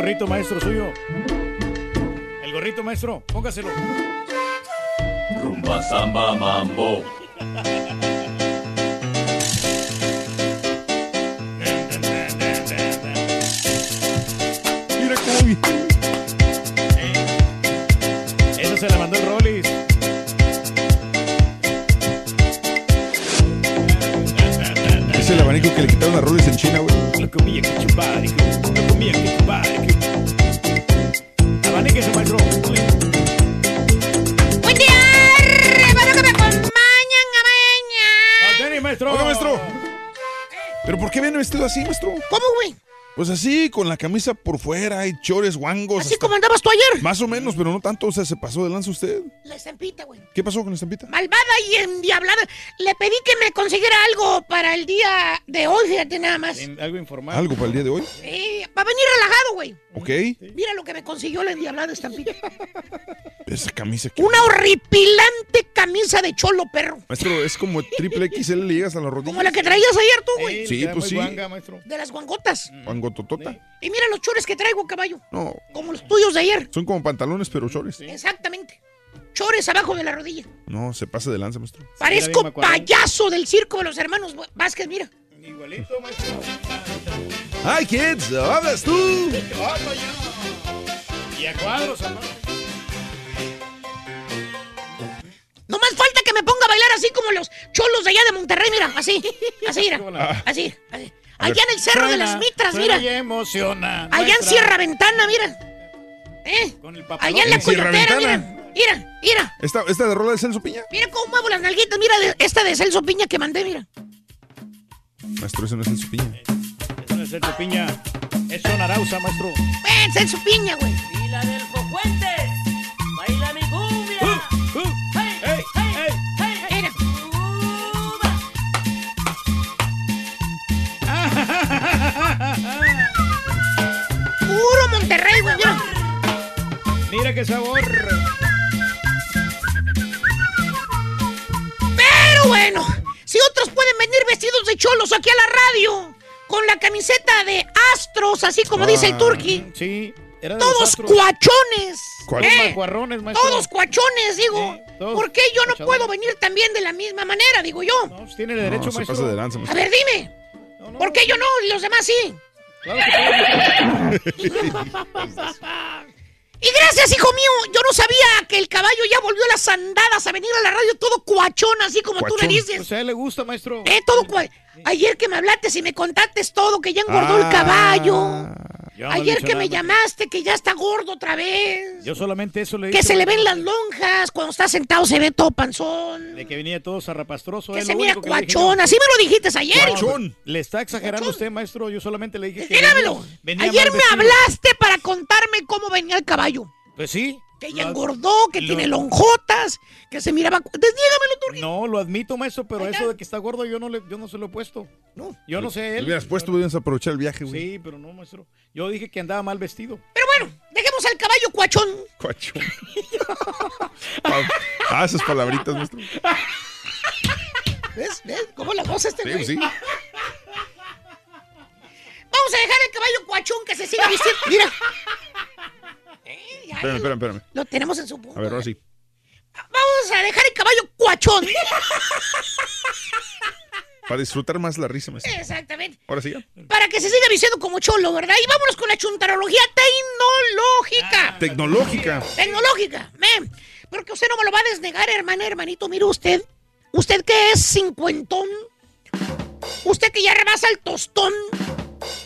Gorrito maestro suyo. El gorrito maestro, póngaselo. Rumba, samba, mambo. Mira cómo viene. Eso se la mandó el Rollis. Es el abanico que le quitaron a Rollins en China, güey. Lo comía que chuparico, lo comía que chuparico. ¿Pero por qué viene vestido así, maestro? ¿Cómo, güey? Pues así, con la camisa por fuera y chores, guangos. Así hasta- como andabas tú ayer. Más o menos, pero no tanto. O sea, se pasó de lanza usted. La estampita, güey. ¿Qué pasó con la estampita? Malvada y endiablada. Le pedí que me consiguiera algo para el día de hoy, fíjate nada más. Algo informal. ¿Algo para el día de hoy? Sí, va a venir relajado, güey. Ok. Mira lo que me consiguió la endiablada estampita. Esa camisa que... Una horripilante camisa de cholo, perro. Maestro, es como triple XL, le llegas a la rodilla. Como la que traías ayer tú, güey. Sí, pues sí. De las guangotas. Guangototota. Y mira los chores que traigo, caballo. No, Como los tuyos de ayer. son como pantalones, pero chores. Exactamente. Chores abajo de la rodilla. No, se pasa de lanza, maestro. Parezco payaso del circo de los hermanos Vázquez, mira. Igualito, maestro. ¡Ay, kids! ¡Hablas tú! Y a cuadros, aparte. No más falta que me ponga a bailar así como los cholos de allá de Monterrey, mira, así, así, mira, Ah. así, así. Allá en el Cerro de las Mitras, mira. emociona. Allá en Sierra Ventana, mira. ¿Eh? Con el Allá en la ¿En Sierra coyotera, mira. Mira, mira. ¿Esta, esta de rola de Celso Piña? Mira cómo muevo las nalguitas, mira, de- esta de Celso Piña que mandé, mira. Maestro, ese no es Celso Piña. Es Celso Piña. Es Son Arauza, maestro. Ven, Celso Piña, güey. Y la del Fuentes. Baila mi cumbia. Hey, hey, hey, hey. Mira. Puro Monterrey, güey, mira. Mira qué sabor. Pero bueno, si otros pueden venir vestidos de cholos aquí a la radio, con la camiseta de astros, así como dice el Ah, turqui. Sí. Era de Todos cuachones. Todos ¿eh? Todos cuachones, digo. todos ¿Por qué yo no puedo venir también de la misma manera, digo yo? Pues tiene derecho, No, se maestro. pasa de lanza, A ver, dime. ¿Por qué yo no y los demás sí? Claro que Y gracias, hijo mío. Yo no sabía que el caballo ya volvió a las andadas a venir a la radio todo cuachón, así como tú le dices. Pues a él le gusta, maestro. Eh, todo cua- Ayer que me hablaste y me contaste todo, que ya engordó Ah. el caballo. Le he Ayer que nada, me llamaste, que ya está gordo otra vez. Yo solamente eso le Que dije. se le ven las lonjas. Cuando está sentado se ve todo panzón. De que venía todo zarrapastroso. Que es se mira que cuachón. Así me lo dijiste ayer. Cuachón. Le está exagerando usted, maestro. Yo solamente le dije que. Dígamelo. venía- venía Ayer me hablaste para contarme cómo venía el caballo. Pues sí. Que ya engordó, que lo- tiene lonjotas, que se miraba. Dígamelo tú. No, lo admito, maestro, pero eso de que está gordo yo no, le, yo no se lo he puesto. No. Yo no sé Le él. hubieras puesto, hubieras aprovechar el viaje, güey. Sí, pero no, maestro. Yo dije que andaba mal vestido. Pero bueno, dejemos al caballo cuachón. Cuachón. ah, esas palabritas, maestro. ¿Ves? ¿Ves? ¿Cómo la voz este Sí, güey? sí. Vamos a dejar el caballo cuachón que se siga vistiendo. Mira. Eh, ya Espérame, espérame, espérame. Lo tenemos en su punto. A ver, ahora sí. Vamos a dejar el caballo cuachón. Para disfrutar más la risa, maestro. Exactamente. Ahora sí. ya. Para que se siga diciendo como cholo, ¿verdad? Y vámonos con la chuntarología tecnológica. Tecnológica. Tecnológica, men. Porque usted no me lo va a desnegar, hermana, hermanito. Mire usted. Usted que es cincuentón. Usted que ya rebasa el tostón.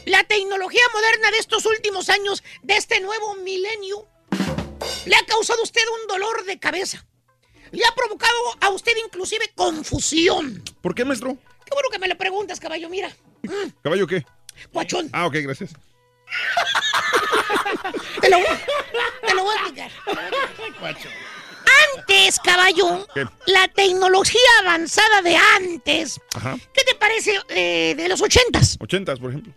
La tecnología moderna de estos últimos años, de este nuevo milenio, le ha causado a usted un dolor de cabeza. Le ha provocado a usted inclusive confusión. ¿Por qué, maestro? Qué bueno que me lo preguntas, caballo. Mira, ¿Caballo qué? guachón. Ah, ok, gracias. Te lo, te lo voy a explicar. Antes, caballo, ¿Qué? la tecnología avanzada de antes, Ajá. ¿qué te parece eh, de los ochentas? Ochentas, por ejemplo.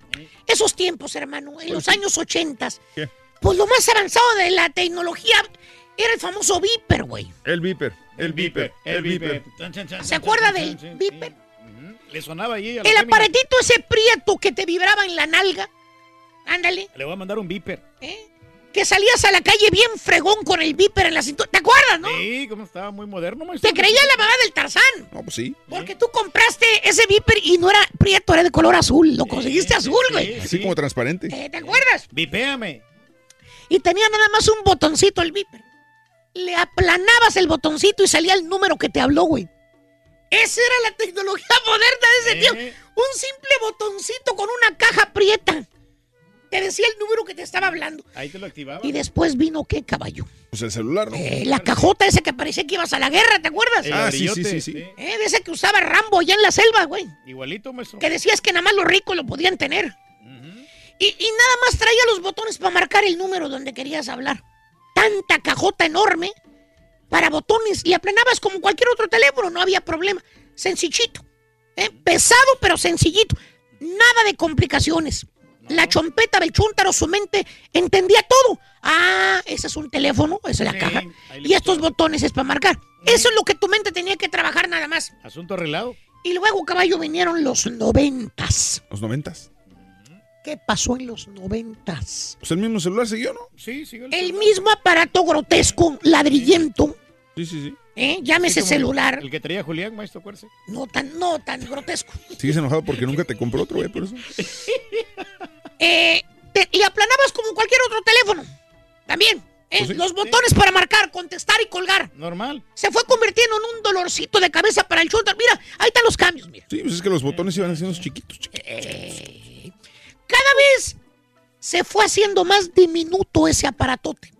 Esos tiempos, hermano, en los años ochentas, ¿Qué? pues lo más avanzado de la tecnología era el famoso Viper, güey. El Viper. El Viper. El Viper. ¿Se acuerda del Viper? Le sonaba allí a la El aparatito ese prieto que te vibraba en la nalga. Ándale. Le voy a mandar un viper. Que salías a la calle bien fregón con el Viper en la cintura. ¿Te acuerdas, no? Sí, como estaba muy moderno, maestro. Te creía la mamá del Tarzán. No, pues sí. Porque tú compraste ese Viper y no era prieto, era de color azul. Lo conseguiste azul, güey. Así como transparente. Eh, ¿Te acuerdas? Vipéame. Y tenía nada más un botoncito el Viper. Le aplanabas el botoncito y salía el número que te habló, güey. Esa era la tecnología moderna de ese tiempo. Un simple botoncito con una caja prieta. Te decía el número que te estaba hablando. Ahí te lo activaba. Y después vino qué, caballo. Pues el celular, ¿no? Eh, la cajota esa que parecía que ibas a la guerra, ¿te acuerdas? Ah, sí, sí, sí, sí. Eh, de ese que usaba Rambo allá en la selva, güey. Igualito, maestro. Que decías que nada más los ricos lo podían tener. y, y nada más traía los botones para marcar el número donde querías hablar. Tanta cajota enorme para botones y aplanabas como cualquier otro teléfono, no había problema. Sencillito. ¿eh? Pesado, pero sencillito. Nada de complicaciones. La chompeta del chúntaro, su mente entendía todo. Ah, ese es un teléfono, esa es la Sí, caja. Y estos botones es para marcar. Eso es lo que tu mente tenía que trabajar nada más. Asunto arreglado. Y luego, caballo, vinieron los noventas. Los noventas. ¿Qué pasó en los noventas? Pues el mismo celular siguió, ¿no? Sí, siguió El mismo aparato grotesco, ladrillento, Sí, sí, sí. ¿eh? llámese Sí, celular. El que traía Julián, maestro, acuérdese. No tan, no tan grotesco. Sigues enojado porque nunca te compró otro, güey, por eso. Eh, te- y aplanabas como cualquier otro teléfono. También. ¿eh? Pues sí, Los botones para marcar, contestar y colgar. Normal. Se fue convirtiendo en un dolorcito de cabeza para el chúntaro. Mira, ahí están los cambios, mira. Sí, pues es que los botones iban haciendo chiquitos, chiquitos. Eh, Cada vez se fue haciendo más diminuto ese aparatote.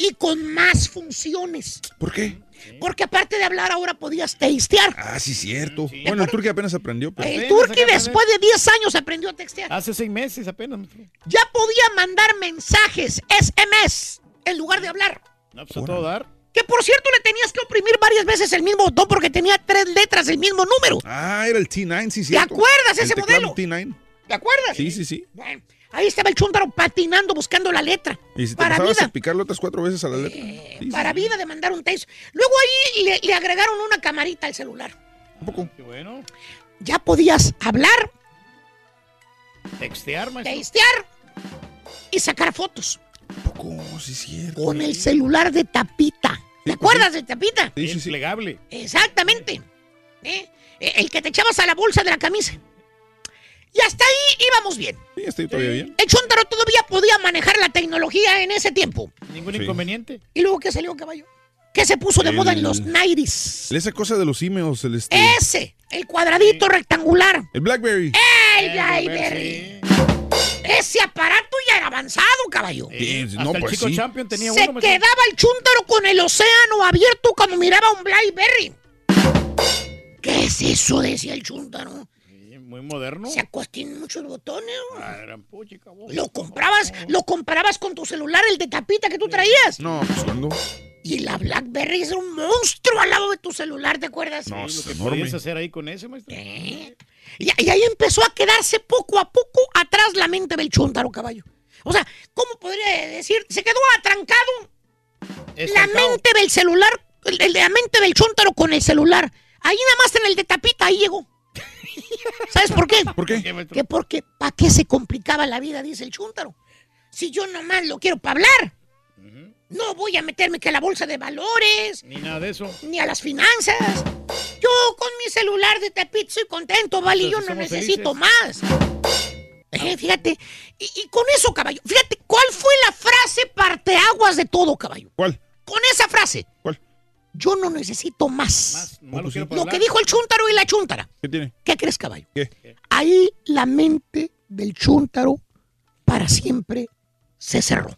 Y con más funciones. ¿Por qué? Porque aparte de hablar, ahora podías textear. Ah, sí, cierto. Bueno, el turque apenas aprendió, pero... El Turqui después de 10 años aprendió a textear. Hace seis meses apenas. Ya podía mandar mensajes, SMS, en lugar de hablar. No, pues a todo dar. Que por cierto le tenías que oprimir varias veces el mismo botón porque tenía tres letras del mismo número. Ah, era el T9, sí, ¿Te cierto. acuerdas El ese modelo? T9. ¿Te acuerdas? Sí, sí, sí. Bueno, ahí estaba el chúntaro patinando buscando la letra. Y si te para pasabas vida. a picarle otras cuatro veces a la letra. Sí. Para vida de mandar un texto. Luego ahí le, le agregaron una camarita al celular. Un poco. Qué bueno. Ya podías hablar, Textear, maestro. textear y sacar fotos Poco, sí, cierto. con el celular de tapita. ¿Te acuerdas de tapita? Sí, sí, sí. Plegable. Exactamente. ¿Eh? Eh, El que te echabas a la bolsa de la camisa. Y hasta ahí íbamos bien. Sí, estoy todavía bien. El Chontaro todavía podía manejar la tecnología en ese tiempo. Ningún Sí. inconveniente. ¿Y luego qué salió, caballo? ¿Qué se puso de El- moda en los 90s? Esa cosa de los emails, el este... Ese, el cuadradito rectangular. El Blackberry. ¡El Blackberry! Ese aparato ya era avanzado, caballo. Sí, Hasta no, el pues chico sí. champion tenía Se uno. quedaba el chúntaro con el océano abierto cuando miraba un Blackberry. ¿Qué es eso? Decía el chúntaro. Muy moderno. Se acuestan muchos botones. Ah, eran puchica, vos. Lo comprabas, lo comparabas con tu celular, el de tapita que tú traías. No, pues cuando. Y la BlackBerry es un monstruo al lado de tu celular, ¿te acuerdas? No, es lo que enorme. podías hacer ahí con ese, maestro. ¿Eh? Y, y ahí empezó a quedarse poco a poco atrás la mente del chúntaro, caballo. O sea, ¿cómo podría decir? Se quedó atrancado la mente del celular, el, el de la mente del chúntaro con el celular. Ahí nada más en el de tapita, ahí llegó. ¿Sabes por qué? ¿Por qué? Que porque, ¿para qué se complicaba la vida? Dice el chúntaro. Si yo nomás lo quiero para hablar. No voy a meterme que a la bolsa de valores, Ni nada de eso. ni a las finanzas. Yo con mi celular de tapito soy contento, ¿vale? Yo no necesito más. Eh, fíjate, y, y con eso, caballo, fíjate, ¿cuál fue la frase parteaguas de todo, caballo? ¿Cuál? Con esa frase. ¿Cuál? Yo no necesito más. Para Lo hablar. que dijo el chúntaro y la chúntara. ¿Qué tiene? ¿Qué crees, caballo? ¿Qué? Ahí la mente del chúntaro para siempre se cerró.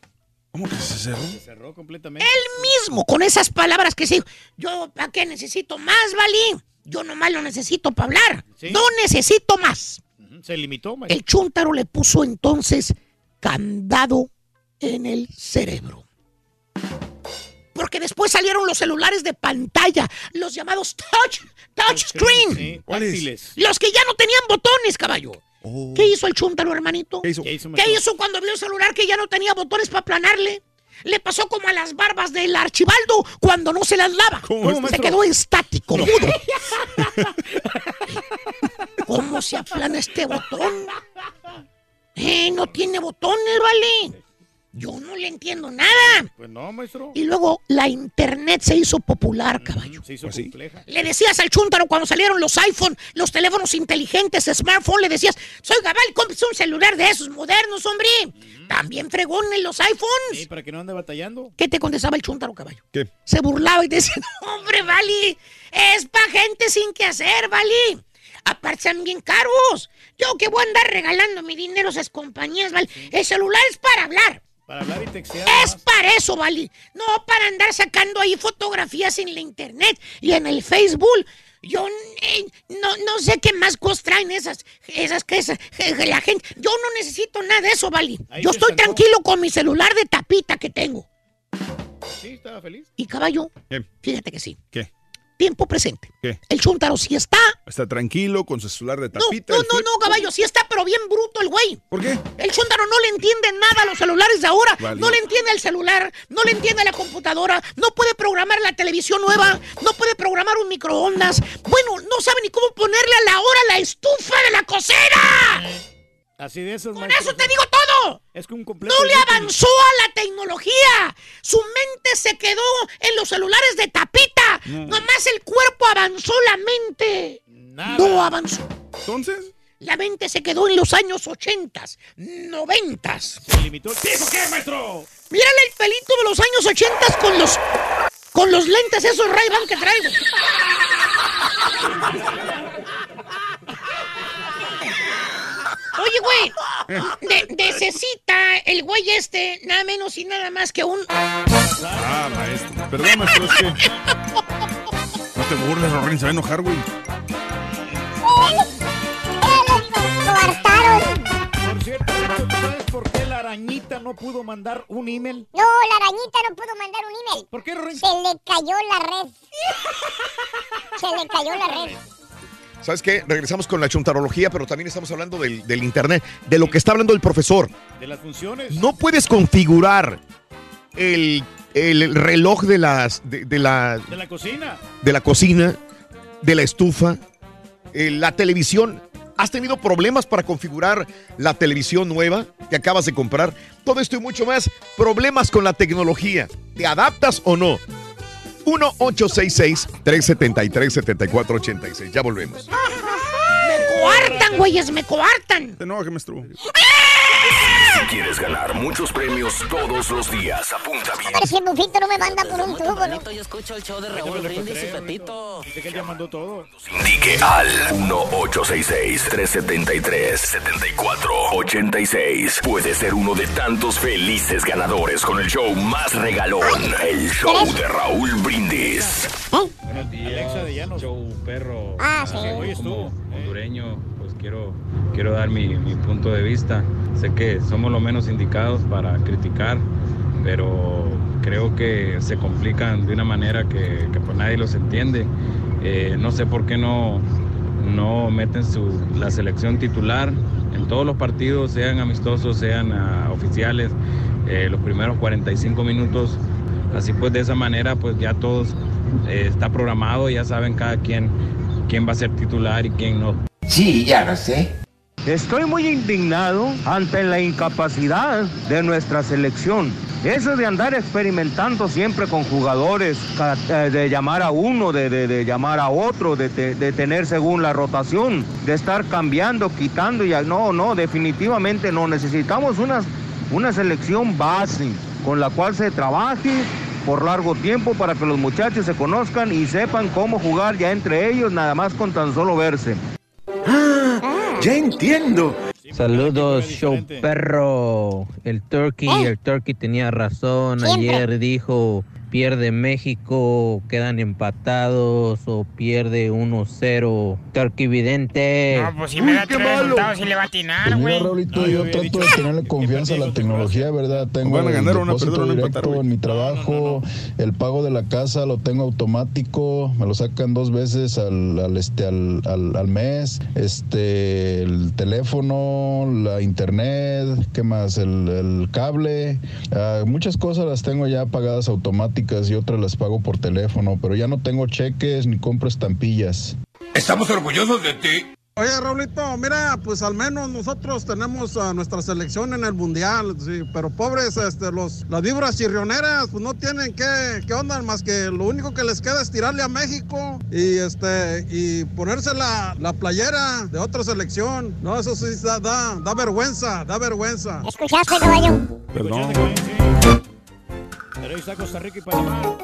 ¿Cómo que se cerró? Se cerró completamente. Él mismo, con esas palabras que se dijo, yo, ¿para qué necesito más, Valí? Yo nomás lo necesito para hablar. Sí. No necesito más. Se limitó, maestro. El chúntaro le puso entonces candado en el cerebro. Porque después salieron los celulares de pantalla, los llamados touch, touch screen. Sí. Los que ya no tenían botones, caballo. Oh. ¿Qué hizo el chúntaro, hermanito? ¿Qué hizo? ¿Qué hizo, ¿Qué hizo cuando vio el celular que ya no tenía botones para aplanarle? Le pasó como a las barbas del archibaldo cuando no se las lava. ¿Cómo, se maestro? quedó estático, mudo. ¿Cómo se aplana este botón? Eh, no tiene botones, vale. Yo no le entiendo nada. Pues no, maestro. Y luego la internet se hizo popular, caballo. Se hizo Pues sí. compleja. Le decías al chúntaro cuando salieron los iPhone, los teléfonos inteligentes, smartphone, le decías, soy Gabal, cómprese un celular de esos modernos, hombre. También fregón en los Sí, iPhones. para que no ande batallando. ¿Qué te contestaba el chúntaro, caballo? ¿Qué? Se burlaba y te decía, "No, hombre, Vali, es pa' gente sin que hacer, Vali. Aparte son bien caros. Yo que voy a andar regalando mi dinero a esas compañías, ¿vale? El celular es para hablar. Para hablar y textear. Es más. para eso, ¿vale? No para andar sacando ahí fotografías en la internet y en el Facebook. Yo eh, no, no sé qué más cosas traen esas, esas, que la gente. Yo no necesito nada de eso. Ahí Yo estoy tranquilo con mi celular de tapita que tengo. Sí, estaba feliz. Y caballo, ¿Qué? fíjate que sí. ¿Qué? Tiempo presente. ¿Qué? El chúntaro sí está. Está tranquilo con su celular de tapita. no, no, no, caballo, sí está, pero bien bruto el güey. ¿Por qué? El chúntaro no le entiende nada a los celulares de ahora. Vale. No le entiende el celular, no le entiende la computadora, no puede programar la televisión nueva, no puede programar un microondas. Bueno, no sabe ni cómo ponerle a la hora la estufa de la cocina. Así de esos, Con maestro. eso te digo todo. Es que un completo. No le avanzó a la tecnología. Su mente se quedó en los celulares de tapita. No. Nomás el cuerpo avanzó la mente. Nada. No avanzó. Entonces, La mente se quedó en los años 80, 90. Se limitó. ¿Dijo qué, maestro? Mírale el pelito de los años 80 con los con los lentes esos Ray-Ban que traigo. Oye, güey, necesita el güey este nada menos y nada más que un ah, maestro. Perdón, maestro, es que. No te burles, Rorín, se va a enojar, güey. coartaron. Por cierto, maestro, ¿tú ¿sabes por qué la arañita no pudo mandar un email? No, la arañita no pudo mandar un email. ¿Por qué, Rorín? Se le cayó la red. Se le cayó la red. ¿Sabes qué? Regresamos con la chuntarología, pero también estamos hablando del, del Internet, de lo que está hablando el profesor. De las funciones. No puedes configurar el, el reloj de, las, de, de la, De la cocina. de la cocina, de la estufa, eh, la televisión. ¿Has tenido problemas para configurar la televisión nueva que acabas de comprar? Todo esto y mucho más. Problemas con la tecnología. ¿Te adaptas o no? 1-866-373-7486. Ya volvemos. Me coartan, güeyes, me coartan. Te enoja, maestro. Si quieres ganar muchos premios todos los días, apunta bien. Si el bufito no me manda por un tubo, ¿no? Yo escucho el show de Raúl Brindis y Pepito. Dice que él ya mandó todo. Indique al 1-866-373-7486. Puede ser uno de tantos felices ganadores con el show más regalón, el show de Raúl Brindis. Alexa de Llanos. Show perro. Ah, sí. Hoy estuvo. Hondureño, pues quiero, quiero dar mi, mi punto de vista. Sé que somos los menos indicados para criticar, pero creo que se complican de una manera que, que pues nadie los entiende. Eh, no sé por qué no, no meten su, la selección titular en todos los partidos, sean amistosos, sean ah, oficiales, eh, los primeros 45 minutos. Así pues, de esa manera, pues ya todos eh, está programado, ya saben cada quien quién va a ser titular y quién no. Sí, ya lo sé. Estoy muy indignado ante la incapacidad de nuestra selección. Eso de andar experimentando siempre con jugadores, eh, de llamar a uno, de, de- de llamar a otro, de, de tener según la rotación, de estar cambiando, quitando y no, no, definitivamente no. Necesitamos una, una selección base con la cual se trabaje por largo tiempo para que los muchachos se conozcan y sepan cómo jugar ya entre ellos, nada más con tan solo verse. Ya entiendo. Saludos, show perro. El Turkey, el Turkey tenía razón. Siempre. Ayer dijo, pierde México, quedan empatados o pierde 1-0. Turkey vidente. No, pues si me da tres resultados y le va a atinar, güey. Raulito, yo trato de tenerle confianza a la tecnología, ¿verdad? Tengo Van a ganar el no, no directo empatar, en mi trabajo, el pago de la casa lo tengo automático, me lo sacan dos veces al, al, este, al, al- al mes, este, el teléfono, la internet, ¿qué más? El, el cable, ah, muchas cosas las tengo ya pagadas automáticas y otras las pago por teléfono, pero ya no tengo cheques ni compro estampillas. Estamos orgullosos de ti. Oye, Raulito, mira, pues al menos nosotros tenemos a nuestra selección en el mundial, sí, pero pobres, este, los, las vibras chirrioneras, pues no tienen que, qué onda, más que lo único que les queda es tirarle a México y este, y ponerse la, la playera de otra selección. No, eso sí da, da, da vergüenza, da vergüenza. ¿Escuchaste, caballo? Perdón. Pero ahí está Costa Rica y Panamá.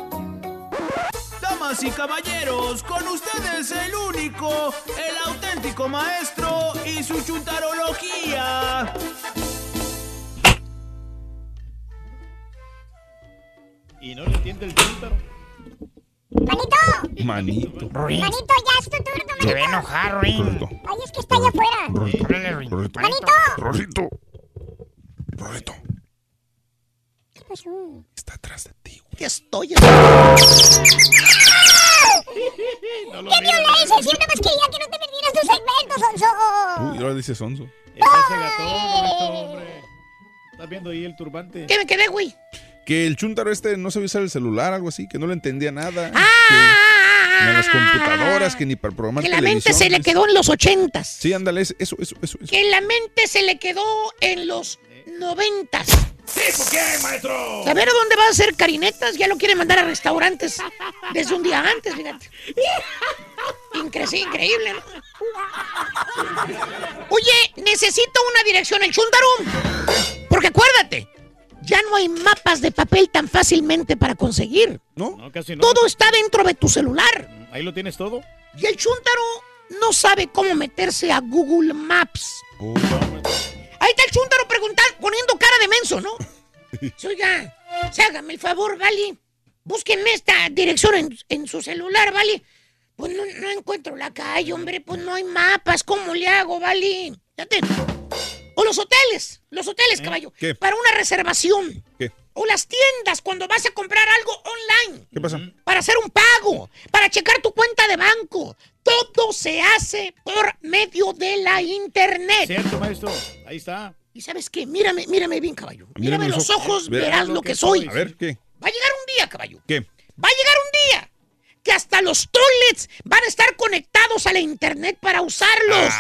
Damas y caballeros, con ustedes el único, el auténtico maestro y su chuntarología. Y no le entiende el chúntaro. ¡Manito! Manito. ¡Manito, ya es tu turno, Se va a manito! enojar, Ruin. Ay, es que está allá afuera. Ruin. ¡Manito! Rorrito. Rorrito. ¿Qué pasó? Está atrás de ti. Que estoy. ¡Qué violencia! Siempre más quería que no te perdieras tu segmento, Sonso. Uy, ahora dice Sonso. Ese gatón, hombre. ¿Estás viendo ahí el turbante? ¿Qué me quedé, güey? Que el chuntaro este no sabía usar el celular, algo así, que no le entendía nada. Ah, que ni a las computadoras, que ni para programar Que la mente se le quedó en los ochentas. Sí, ándale, eso, eso, eso. eso. Que la mente se le quedó en los noventas. ¿Por qué, maestro? A ver dónde va a hacer carinetas. Ya lo quiere mandar a restaurantes desde un día antes, fíjate. Incre- increíble, ¿no? Oye, necesito una dirección en Chuntarum. Porque acuérdate, ya no hay mapas de papel tan fácilmente para conseguir. ¿No? No, casi no. Todo está dentro de tu celular. Ahí lo tienes todo. Y el Chuntaro no sabe cómo meterse a Google Maps. Oh. Ahí está el Chuntaro preguntando, poniendo cara de menso, ¿no? Oiga, hágame el favor, ¿vale? Búsquenme esta dirección en, en su celular, ¿vale? Pues no, no encuentro la calle, hombre, pues no hay mapas, ¿cómo le hago, vale? Fíjate. O los hoteles, los hoteles, caballo. ¿Qué? Para una reservación. ¿Qué? O las tiendas cuando vas a comprar algo online. ¿Qué pasa? Para hacer un pago, para checar tu cuenta de banco. Todo se hace por medio de la internet. Cierto, maestro. Ahí está. ¿Y sabes qué? Mírame, mírame bien, caballo. Mírame, Mírame los ojos, ojos. Ver- verás lo que soy. A ver, ¿qué? Va a llegar un día, caballo. ¿Qué? Va a llegar un día que hasta los toilets van a estar conectados a la internet para usarlos.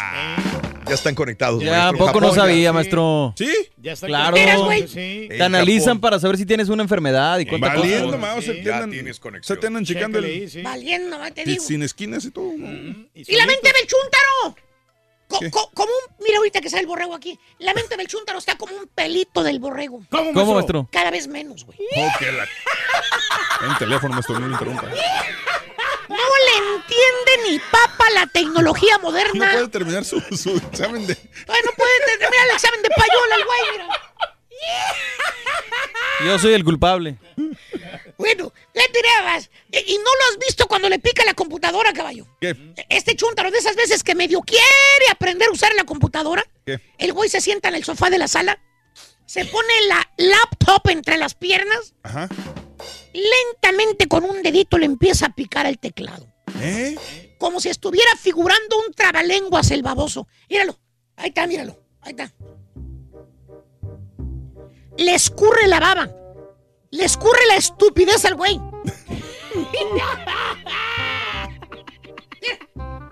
Ya están conectados. Ya, maestro. poco no ya- sabía, maestro. ¿Sí? Ya está Claro. ¿Eras, güey? Sí. Te analizan para saber si tienes una enfermedad y cuánta Valiendo, cosa. más, Sí, se tienes se conexión. te andan checando el, sí. Valiendo, te digo. sin esquinas y todo. ¿no? Y la mente del chúntaro. Co- ¿Qué? co- como un, mira ahorita que sale el borrego aquí. La mente del chúntaro está como un pelito del borrego. ¿Cómo, ¿Cómo, maestro? Cada vez menos, güey. Oh, que la... En teléfono, maestro, no lo interrumpa. No le entiende ni papa la tecnología No moderna. puede terminar su, su examen de... Ay, no puede terminar el examen de payola el güey, mira. Yo soy el culpable. Bueno, ya tirabas. Y, y no lo has visto cuando le pica la computadora, caballo. ¿Qué? Este chúntaro de esas veces que medio quiere aprender a usar la computadora. ¿Qué? El güey se sienta en el sofá de la sala. Se pone la laptop entre las piernas. Ajá. Lentamente con un dedito le empieza a picar el teclado. ¿Eh? Como si estuviera figurando un trabalenguas el baboso. Míralo. Ahí está, míralo. Ahí está. Le escurre la baba. Le escurre la estupidez al güey. Mira,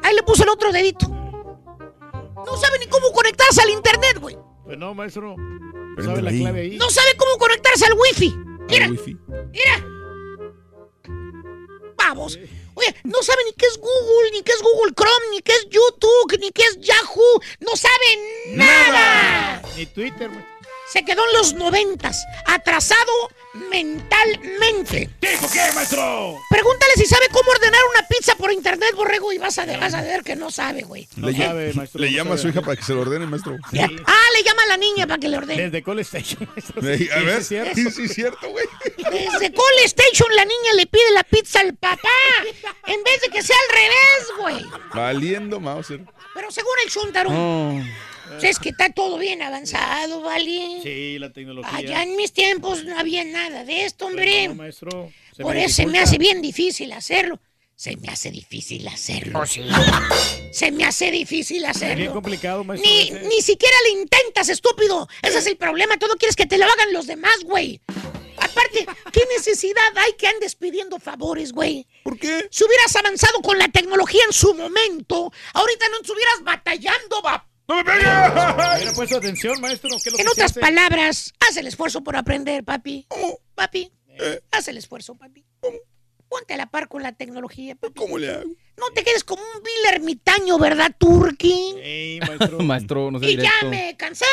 Ahí le puso el otro dedito. No sabe ni cómo conectar Pues no, maestro. Préndela ¿Sabe la clave ahí? No sabe cómo conectarse al wifi. Mira, Wifi. mira. Oye, no sabe ni qué es Google, ni qué es Google Chrome, ni qué es YouTube, ni qué es Yahoo. No sabe nada. Ni Twitter, maestro. Se quedó en los noventas, atrasado mentalmente. ¿Tipo qué, maestro? Pregúntale si sabe cómo ordenar una pizza por internet, borrego, y vas a, vas a ver que no sabe, güey. No Le, sabe, maestro, le no llama a su hija para que se lo ordene, maestro. Ah, le llama a la niña para que le ordene. Desde Call Station, maestro. Sí, a sí, ver, es cierto. sí, sí, es cierto, güey. Desde Call Station la niña le pide la pizza al papá, en vez de que sea al revés, güey. Valiendo, Mauser. Pero según el Chuntaro, Oh. Es que está todo bien avanzado, ¿vale? Sí, la tecnología. Allá en mis tiempos no había nada de esto, Pero hombre. no, maestro. se Por eso se me hace bien difícil hacerlo. Se me hace difícil hacerlo. Oh, sí. Se me hace difícil Es bien hacerlo. complicado, maestro. Ni, ni siquiera le intentas, estúpido. Ese es el problema. Todo quieres que te lo hagan los demás, güey. Aparte, ¿qué necesidad hay que andes pidiendo favores, güey? ¿Por qué? Si hubieras avanzado con la tecnología en su momento, ahorita no estuvieras batallando, va. ¡No me pegues! Hubiera puesto atención, maestro. ¿qué es lo En que se otras hace? palabras, haz el esfuerzo por aprender, papi. Papi, haz el esfuerzo, papi. Ponte a la par con la tecnología, papi. ¿Cómo le hago? No te quedes como un vil ermitaño, ¿verdad, Turki? Ey, maestro. Maestro, no sé Y ya me cansé.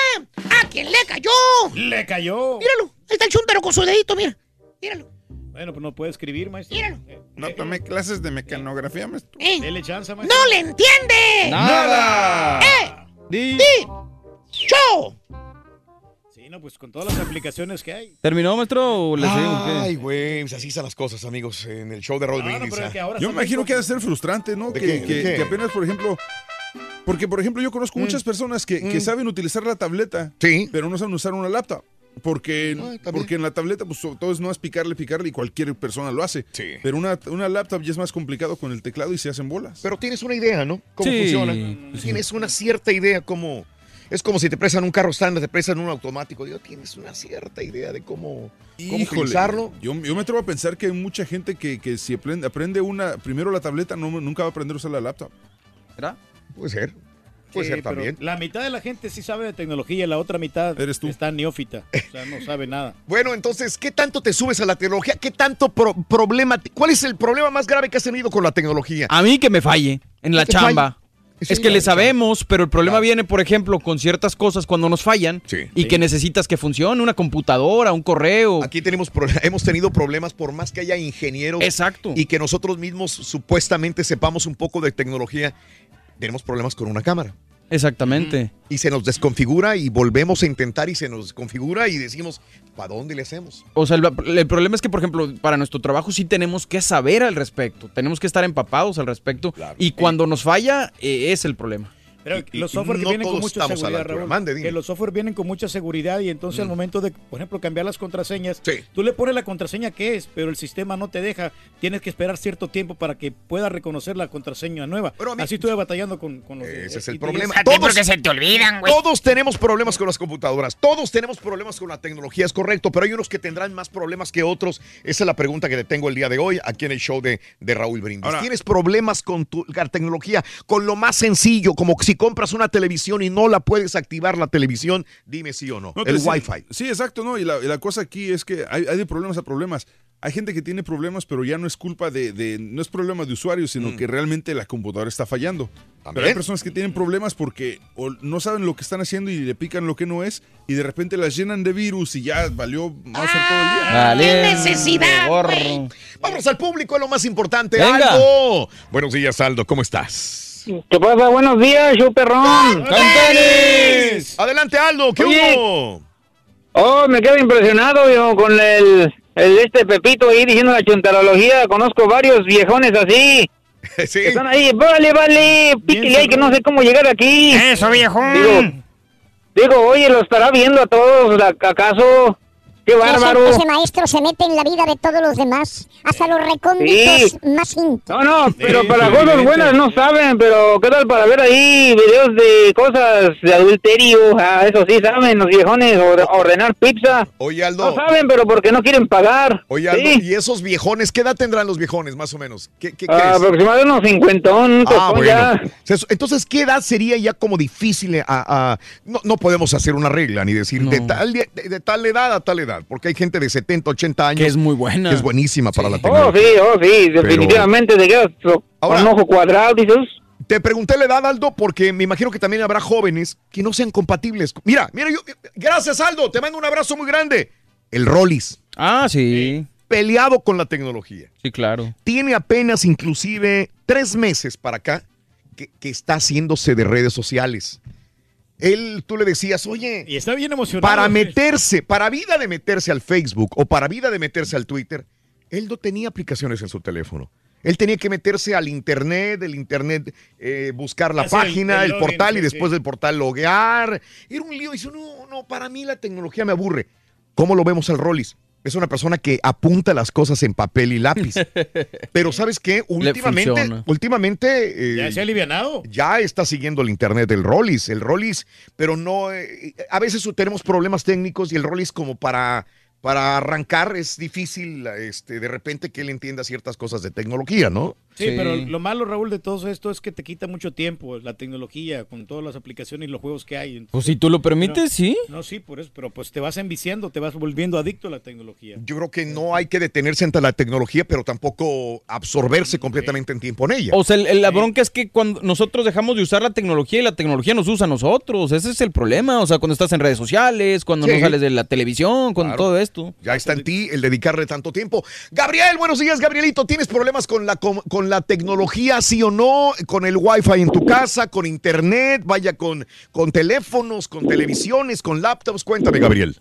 ¿A quién le cayó? Le cayó. Míralo, ahí está el chúntaro con su dedito, mira. Míralo, Bueno, pues no puede escribir, maestro. míralo. No tomé clases de mecanografía, maestro. Eh, Dele chance, maestro. ¡No le entiende! ¡Nada! ¡Eh! Di. ¡Show! Sí, no, pues con todas las aplicaciones que hay. ¿Terminó, maestro? ¿O le seguimos? qué? Ay, güey, pues así están las cosas, amigos, en el show de Raúl Ah, no, Brindis. pero es que ahora Yo me imagino que ha de ser frustrante, ¿no? ¿De Que, qué? ¿De que- qué? que apenas, por ejemplo. Porque, por ejemplo, yo conozco muchas personas que, que saben utilizar la tableta, Sí. pero no saben usar una laptop. Porque, porque en la tableta, pues todo es no es picarle, picarle y cualquier persona lo hace. Sí. Pero una, una laptop ya es más complicado con el teclado y se hacen bolas. Pero tienes una idea, ¿no? ¿Cómo Sí, funciona? sí. Tienes una cierta idea cómo... Es como si te prestan un carro estándar, te prestan un automático. Digo, tienes una cierta idea de cómo, cómo Híjole, utilizarlo. Yo, yo me atrevo a pensar que hay mucha gente que, que si aprende, aprende una, primero la tableta, no, nunca va a aprender a usar la laptop. ¿Será? Puede ser. Puede Sí, ser también. La mitad de la gente sí sabe de tecnología y la otra mitad Eres tú. está neófita. O sea, no sabe nada. Bueno, entonces, ¿qué tanto te subes a la tecnología? ¿Qué tanto pro- problema? ¿Cuál es el problema más grave que has tenido con la tecnología? A mí que me falle en la falle? chamba. Sí, es que le sabemos, pero el problema Claro. viene, por ejemplo, con ciertas cosas cuando nos fallan Sí. y Sí. que necesitas que funcione, una computadora, un correo. Aquí tenemos hemos tenido problemas por más que haya ingenieros Exacto. y que nosotros mismos supuestamente sepamos un poco de tecnología. Tenemos problemas con una cámara. Exactamente. Y se nos desconfigura y volvemos a intentar y se nos desconfigura y decimos, ¿para dónde le hacemos? O sea, el, el problema es que, por ejemplo, para nuestro trabajo sí tenemos que saber al respecto, tenemos que estar empapados al respecto Claro. y cuando nos falla eh, es el problema. Pero Y- los y software que no vienen con todos mucha seguridad. Raúl, Mande, que los software vienen con mucha seguridad y entonces al momento de, por ejemplo, cambiar las contraseñas, Sí. tú le pones la contraseña que es, pero el sistema no te deja. Tienes que esperar cierto tiempo para que pueda reconocer la contraseña nueva. Pero mí- Así estuve batallando con, con los... Ese es el problema. A ti porque se te olvidan, güey. Todos tenemos problemas con las computadoras, todos tenemos problemas con la tecnología, es correcto, pero hay unos que tendrán más problemas que otros. Esa es la pregunta que te tengo el día de hoy aquí en el show de, de Raúl Brindis. Ahora- ¿Tienes problemas con tu la tecnología? Con lo más sencillo, como si compras una televisión y no la puedes activar la televisión, dime sí o no. No, el te- sí, Wi-Fi. Sí, exacto, ¿no? Y la, y la cosa aquí es que hay, hay de problemas a problemas. Hay gente que tiene problemas, pero ya no es culpa de, de- no es problema de usuario, sino que realmente la computadora está fallando. Pero hay También. personas que tienen problemas porque o no saben lo que están haciendo y le pican lo que no es, y de repente las llenan de virus y ya valió Mauser todo el día. Vale. ¡Qué necesidad! Vámonos al público, es lo más importante. Venga. Aldo. Buenos días, Aldo, ¿cómo estás? ¿Qué pasa? Buenos días, show perrón. ¡Con tenis! Adelante, Aldo, ¿qué Oye. hubo? Oh, me quedo impresionado yo con el, el este Pepito ahí diciendo la chuntarología. Conozco varios viejones así. sí. que Están ahí, vale, vale, píquele ahí que no sé cómo llegar aquí. Eso, viejo. Digo, digo, oye, lo estará viendo a todos, ¿acaso? ¡Qué bárbaro! Ese, ese maestro se mete en la vida de todos los demás, hasta los recónditos Sí. más íntimos. No, no, pero Sí, para sí, cosas buenas no saben, pero ¿qué tal para ver ahí videos de cosas de adulterio? Ah, eso sí saben, los viejones, or- ordenar pizza. Oye, Aldo. No saben, pero porque no quieren pagar. Oye, Aldo, Sí. ¿y esos viejones? ¿Qué edad tendrán los viejones, más o menos? ¿Qué, qué Ah, crees? aproximadamente unos cincuentón, Ah, tocón bueno. ya. Entonces, ¿qué edad sería ya como difícil a... a- no, no podemos hacer una regla ni decir de, tal, de, de tal edad a tal edad, porque hay gente de 70, 80 años... Que es muy buena. Que es buenísima para la Oh, tecnología. sí, oh, sí, Pero- definitivamente te quedas con Ahora- un ojo cuadrado, dices. Te pregunté la edad, Aldo, porque me imagino que también habrá jóvenes que no sean compatibles. Mira, mira, yo... Gracias, Aldo, te mando un abrazo muy grande. El Rollis. Ah, sí. Peleado con la tecnología. Sí, claro. Tiene apenas inclusive tres meses para acá que, que está haciéndose de redes sociales. Él, tú le decías, oye, Y está bien emocionado. para meterse, para vida de meterse al Facebook o para vida de meterse al Twitter, él no tenía aplicaciones en su teléfono. Él tenía que meterse al internet, del internet, eh, buscar la el- página, el el, login, portal y después sí. del portal loguear. Era un lío. Dice, no, no, para mí la tecnología me aburre. ¿Cómo lo vemos al Rollis? Es una persona que apunta las cosas en papel y lápiz. Pero ¿sabes qué? Últimamente, últimamente... eh, Ya se ha alivianado. ya está siguiendo el internet del Rollis, el Rollis, pero no, eh, a veces tenemos problemas técnicos y el Rollis como para, para arrancar es difícil, este, de repente que él entienda ciertas cosas de tecnología, ¿no? Sí, pero lo malo, Raúl, de todo esto es que te quita mucho tiempo la tecnología con todas las aplicaciones y los juegos que hay. Pues si tú lo permites, sí. No, sí, por eso, pero pues te vas enviciando, te vas volviendo adicto a la tecnología. Yo creo que no hay que detenerse ante la tecnología, pero tampoco absorberse completamente en tiempo en ella. O sea, el- el- la bronca es que cuando nosotros dejamos de usar la tecnología y la tecnología nos usa a nosotros. Ese es el problema. O sea, cuando estás en redes sociales, cuando Sí. no sales de la televisión, con Claro. todo esto. Ya está en ti el dedicarle tanto tiempo. Gabriel, buenos días, Gabrielito. ¿Tienes problemas con la, con, con la tecnología, sí o no? ¿Con el wifi en tu casa, con internet, vaya con, con teléfonos, con televisiones, con laptops? Cuéntame, Gabriel.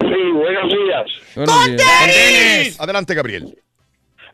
Sí, buenos días. ¡Con tenis! Adelante, Gabriel.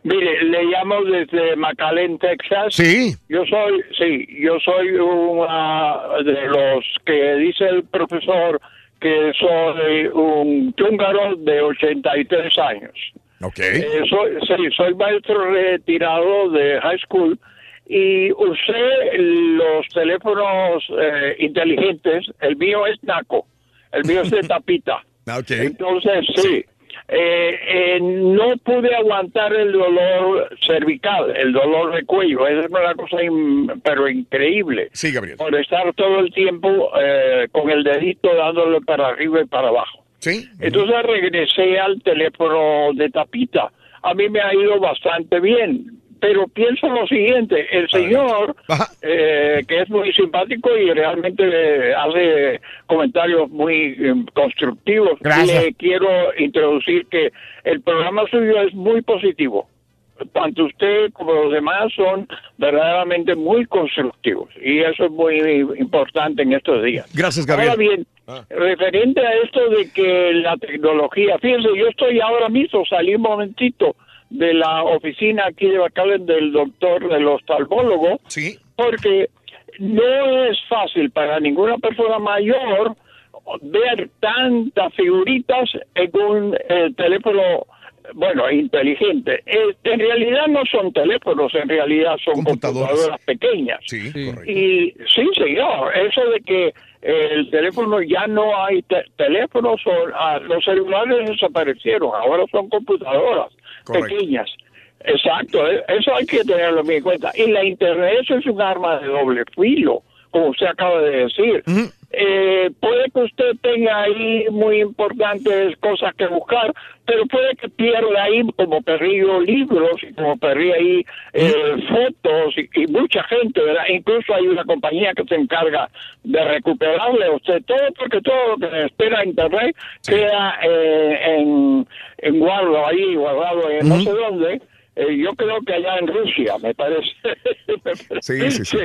Mire, le llamo desde McAllen, Texas. Sí. Yo soy, sí, yo soy una de los que dice el profesor que soy un túngaro de 83 años. Ok. Eh, soy, sí, soy maestro retirado de high school y usé los teléfonos eh, inteligentes. El mío es Naco, el mío es de tapita. Ok. Entonces, sí. Eh, eh, no pude aguantar el dolor cervical, el dolor de cuello. Es una cosa, in- pero increíble. Sí, Gabriel. Por estar todo el tiempo eh, con el dedito dándole para arriba y para abajo. Sí. Entonces regresé al teléfono de tapita. A mí me ha ido bastante bien. Pero pienso lo siguiente, el señor, eh, que es muy simpático y realmente hace comentarios muy eh, constructivos, Gracias. le quiero introducir que el programa suyo es muy positivo. Tanto usted como los demás son verdaderamente muy constructivos y eso es muy importante en estos días. Gracias, Gabriel. Ahora bien, referente a esto de que la tecnología, fíjense, yo estoy ahora mismo, salí un momentito de la oficina aquí de Bacalen del doctor, del oftalmólogo, sí. porque no es fácil para ninguna persona mayor ver tantas figuritas en un eh, teléfono, bueno, inteligente. Eh, en realidad no son teléfonos, en realidad son computadoras, pequeñas. Sí, correcto. Y sí, señor, eso de que el teléfono ya no hay te- teléfonos, o, ah, los celulares desaparecieron, ahora son computadoras Correcto. pequeñas. Exacto, eh, eso hay que tenerlo bien en cuenta. Y la Internet eso es un arma de doble filo, como usted acaba de decir. Eh, puede que usted tenga ahí muy importantes cosas que buscar, pero puede que pierda ahí como perrillo libros y como perrillo ahí eh, fotos y, y mucha gente, ¿verdad? Incluso hay una compañía que se encarga de recuperarle a usted todo, porque todo lo que le espera Internet queda eh, en, en guardo ahí, guardado en no sé dónde. Eh, yo creo que allá en Rusia, me parece. Sí, sí, sí.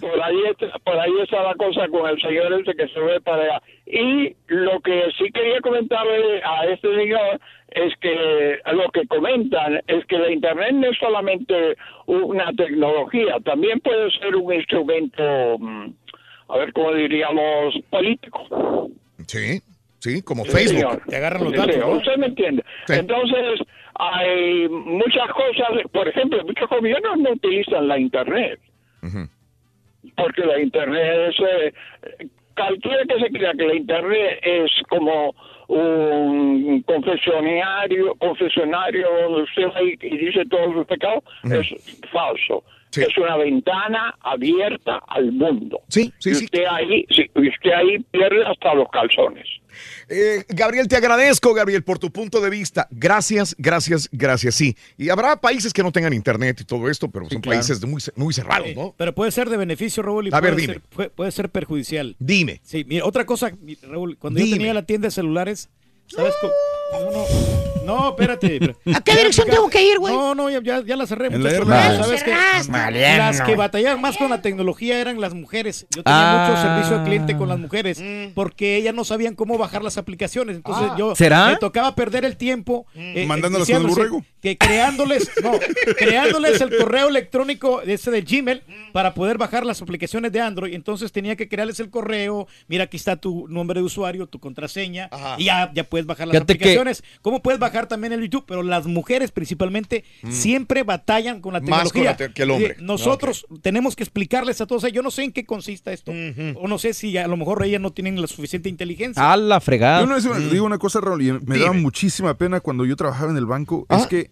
Por ahí, está, por ahí está la cosa con el señor ese que se ve para allá. Y lo que sí quería comentarle a este señor es que lo que comentan es que la Internet no es solamente una tecnología, también puede ser un instrumento, mm, a ver cómo diríamos, político. Sí. Sí, como Sí, Facebook. señor. Te agarran los datos. Usted me entiende. Sí. Entonces, hay muchas cosas, por ejemplo, muchos gobiernos no utilizan la Internet. Porque la Internet es... eh, cualquiera que se crea que la Internet es como un confesionario, confesionario donde usted va y, y dice todos sus pecados, es falso. Es una ventana abierta al mundo. Sí, sí, y sí. usted ahí, sí, y usted ahí pierde hasta los calzones. Eh, Gabriel, te agradezco, Gabriel, por tu punto de vista. Gracias, gracias, gracias. Sí. Y habrá países que no tengan internet y todo esto, pero son claro. países muy, muy cerrados, ¿no? Pero puede ser de beneficio, Raúl, y A puede, ver, dime. Ser, puede, puede ser perjudicial. Dime. Sí, mira, otra cosa, Raúl, cuando Dime. yo tenía la tienda de celulares, ¿sabes no, no, espérate. ¿A qué dirección tengo que ir, güey? No, no, ya, ya, ya la cerré. En. Las que batallaban más con la tecnología eran las mujeres. Yo tenía Ah. mucho servicio al cliente con las mujeres Mm. porque ellas no sabían cómo bajar las aplicaciones. Entonces Ah. yo ¿Será? me tocaba perder el tiempo eh, Mandándolas con el borrego. Que creándoles, no, creándoles el correo electrónico ese de Gmail para poder bajar las aplicaciones de Android. Entonces tenía que crearles el correo. Mira, aquí está tu nombre de usuario, tu contraseña. Y ya, ya puedes bajar las Fíjate que- aplicaciones. ¿Cómo puedes bajar también el YouTube? Pero las mujeres principalmente siempre batallan con la Mm. Más con tecnología. la te- que el hombre. Eh, Nosotros tenemos que explicarles a todos. Yo no sé en qué consiste esto. O no sé si a lo mejor ellas no tienen la suficiente inteligencia. A la fregada. Yo una vez digo una cosa, Raúl, y me daba muchísima pena cuando yo trabajaba en el banco, es que,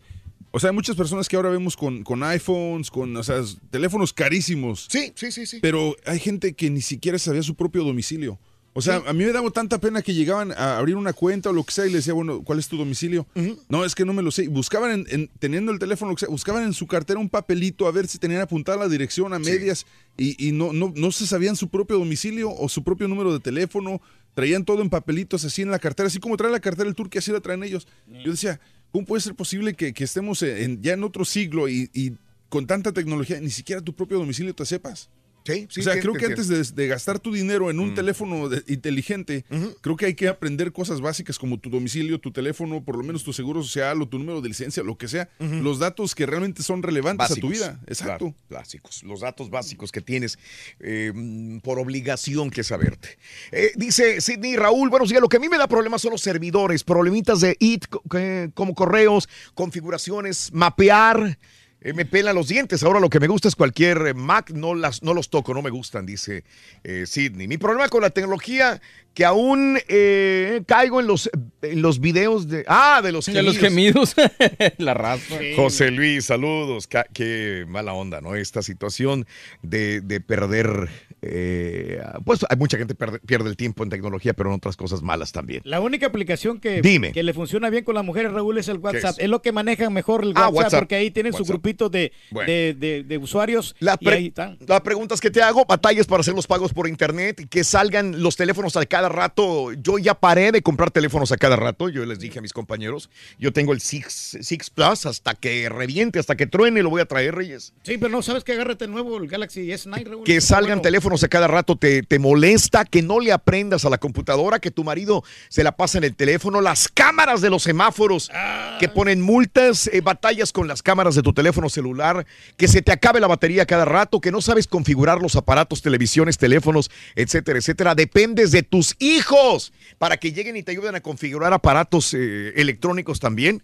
o sea, hay muchas personas que ahora vemos con, con iPhones, con, o sea, teléfonos carísimos. Sí, sí, sí, sí. Pero hay gente que ni siquiera sabía su propio domicilio. O sea, a mí me daba tanta pena que llegaban a abrir una cuenta o lo que sea y les decía, bueno, ¿cuál es tu domicilio? No, es que no me lo sé. Buscaban, en, en- teniendo el teléfono, lo que sea, buscaban en su cartera un papelito a ver si tenían apuntada la dirección a medias y, y no, no, no se sabían su propio domicilio o su propio número de teléfono. Traían todo en papelitos así en la cartera, así como trae la cartera el tour que así la traen ellos. Yo decía, ¿cómo puede ser posible que, que estemos en- ya en otro siglo y, y con tanta tecnología ni siquiera tu propio domicilio te sepas? Sí, sí. o sea, sí, creo que antes de, de gastar tu dinero en un teléfono de- inteligente, creo que hay que aprender cosas básicas como tu domicilio, tu teléfono, por lo menos tu seguro social o tu número de licencia, lo que sea. Los datos que realmente son relevantes a tu vida. Exacto. claro, básicos, los datos básicos que tienes eh, mm, por obligación que saberte. Eh, dice Sidney Raúl, buenos días, lo que a mí me da problemas son los servidores, problemitas de IT que- como correos, configuraciones, mapear. Eh, me pelan los dientes. Ahora lo que me gusta es cualquier eh, Mac, no, las, no los toco, no me gustan, dice eh, Sidney. Mi problema con la tecnología, que aún eh, caigo en los, en los videos de... Ah, de los De los gemidos. la raza. José Luis, saludos. Qué mala onda, ¿no? Esta situación de, de perder. eh, pues hay mucha gente pierde, pierde el tiempo en tecnología, pero en otras cosas malas también. La única aplicación que, Dime. que le funciona bien con las mujeres, Raúl, es el WhatsApp. es? Es? lo que manejan mejor el Ah, WhatsApp, porque ahí tienen su WhatsApp. De, Bueno. de, de- de usuarios. La, y pre- ahí están. la pregunta es que te hago, batallas para hacer los pagos por internet que salgan los teléfonos a cada rato. Yo ya paré de comprar teléfonos a cada rato. Yo les dije a mis compañeros, yo tengo el Six, Six Plus hasta que reviente, hasta que truene, lo voy a traer, Reyes. Sí, pero no, ¿sabes que Agárrate nuevo, el Galaxy S9, Raúl. que salgan bueno. teléfonos a cada rato te, te molesta, que no le aprendas a la computadora, que tu marido se la pasa en el teléfono, las cámaras de los semáforos que ponen multas, eh, batallas con las cámaras de tu teléfono celular, que se te acabe la batería cada rato, que no sabes configurar los aparatos, televisiones, teléfonos, etcétera, etcétera. Dependes de tus hijos para que lleguen y te ayuden a configurar aparatos eh, electrónicos también.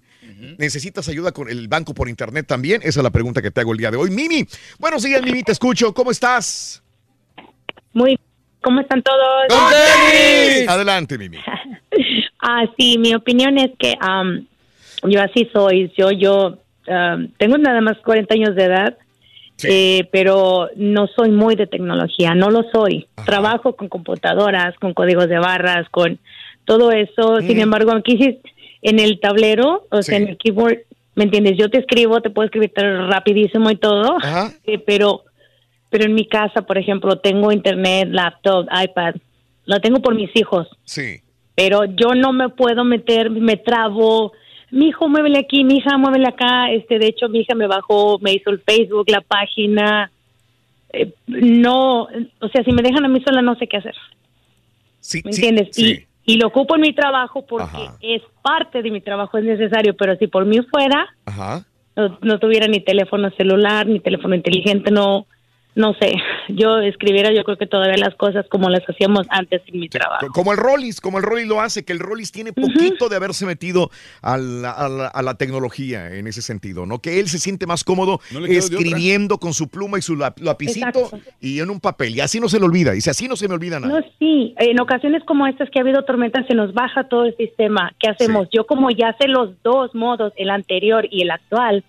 ¿Necesitas ayuda con el banco por internet también? Esa es la pregunta que te hago el día de hoy. Mimi, buenos días, Mimi, te escucho. ¿Cómo estás? Muy, ¿cómo están todos? Adelante, Mimi. Ah, sí, mi opinión es que yo así soy. Yo, yo am, tengo nada más 40 años de edad, eh, pero no soy muy de tecnología, no lo soy. Trabajo con computadoras, con códigos de barras, con todo eso. Sin embargo, aquí sí, en el tablero, o sea, en el keyboard, ¿me entiendes? Yo te escribo, te puedo escribir rapidísimo y todo, eh, pero pero en mi casa, por ejemplo, tengo internet, laptop, iPad, lo tengo por mis hijos Sí. pero yo no me puedo meter, me trabo. Mi hijo, muévele aquí, mi hija, muévele acá. Este, de hecho, mi hija me bajó, me hizo el Facebook, la página. Eh, no, o sea, si me dejan a mí sola, no sé qué hacer. Sí, ¿Me sí, entiendes? sí. Y, y lo ocupo en mi trabajo porque Ajá. es parte de mi trabajo, es necesario. Pero si por mí fuera, Ajá. no, no tuviera ni teléfono celular, ni teléfono inteligente, no, no sé, yo escribiera yo creo que todavía las cosas como las hacíamos antes en mi trabajo. Como el Rollis, como el Rollis lo hace, que el Rollis tiene poquito de haberse metido a la, a la- a la tecnología en ese sentido, ¿no? Que él se siente más cómodo No escribiendo con su pluma y su lap- lapicito Exacto. y en un papel. Y así no se le olvida. Dice, así no se me olvida nada. No, sí, en ocasiones como estas que ha habido tormentas se nos baja todo el sistema. ¿Qué hacemos? Yo como ya sé los dos modos, el anterior y el actual,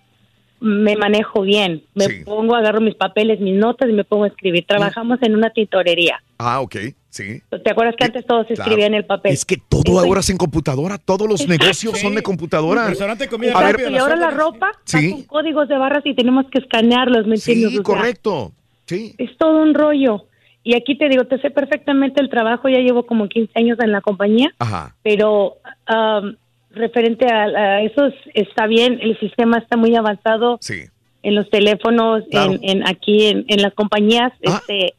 me manejo bien. Me pongo, agarro mis papeles, mis notas y me pongo a escribir. Trabajamos en una tintorería. Ah, ok, sí. ¿Te acuerdas que antes todo se Claro. escribía en el papel? Es que todo ahora es en computadora, todos los negocios son de computadora. Restaurante comida A ver, y ahora la ropa Sí. con códigos de barras y tenemos que escanearlos, ¿me entiendes? Sí, O sea, correcto. Sí. Es todo un rollo. Y aquí te digo, te sé perfectamente el trabajo, ya llevo como 15 años en la compañía, Ajá. pero um, referente a, a eso es- está bien, el sistema está muy avanzado Sí. en los teléfonos, Claro. en, en aquí en, en las compañías, Ah. este,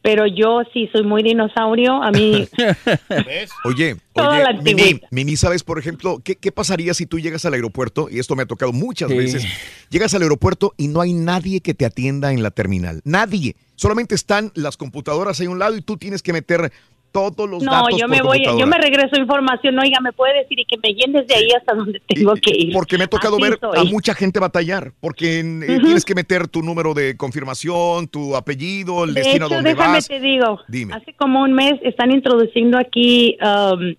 pero yo sí soy muy dinosaurio, a mí Oye, Toda oye, la Mimi. Mimi, ¿sabes, por ejemplo, qué, qué pasaría si tú llegas al aeropuerto? Y esto me ha tocado muchas Sí. veces. Llegas al aeropuerto y no hay nadie que te atienda en la terminal. Nadie. Solamente están las computadoras ahí a un lado y tú tienes que meter todos los no, datos yo por me voy, yo me regreso información, oiga, me puede decir y que me llenes de ahí hasta donde tengo que ir. Porque me ha tocado Así ver soy. a mucha gente batallar, porque eh, tienes que meter tu número de confirmación, tu apellido, el De destino a hecho, donde déjame vas. te digo, Dime. hace como un mes están introduciendo aquí, um,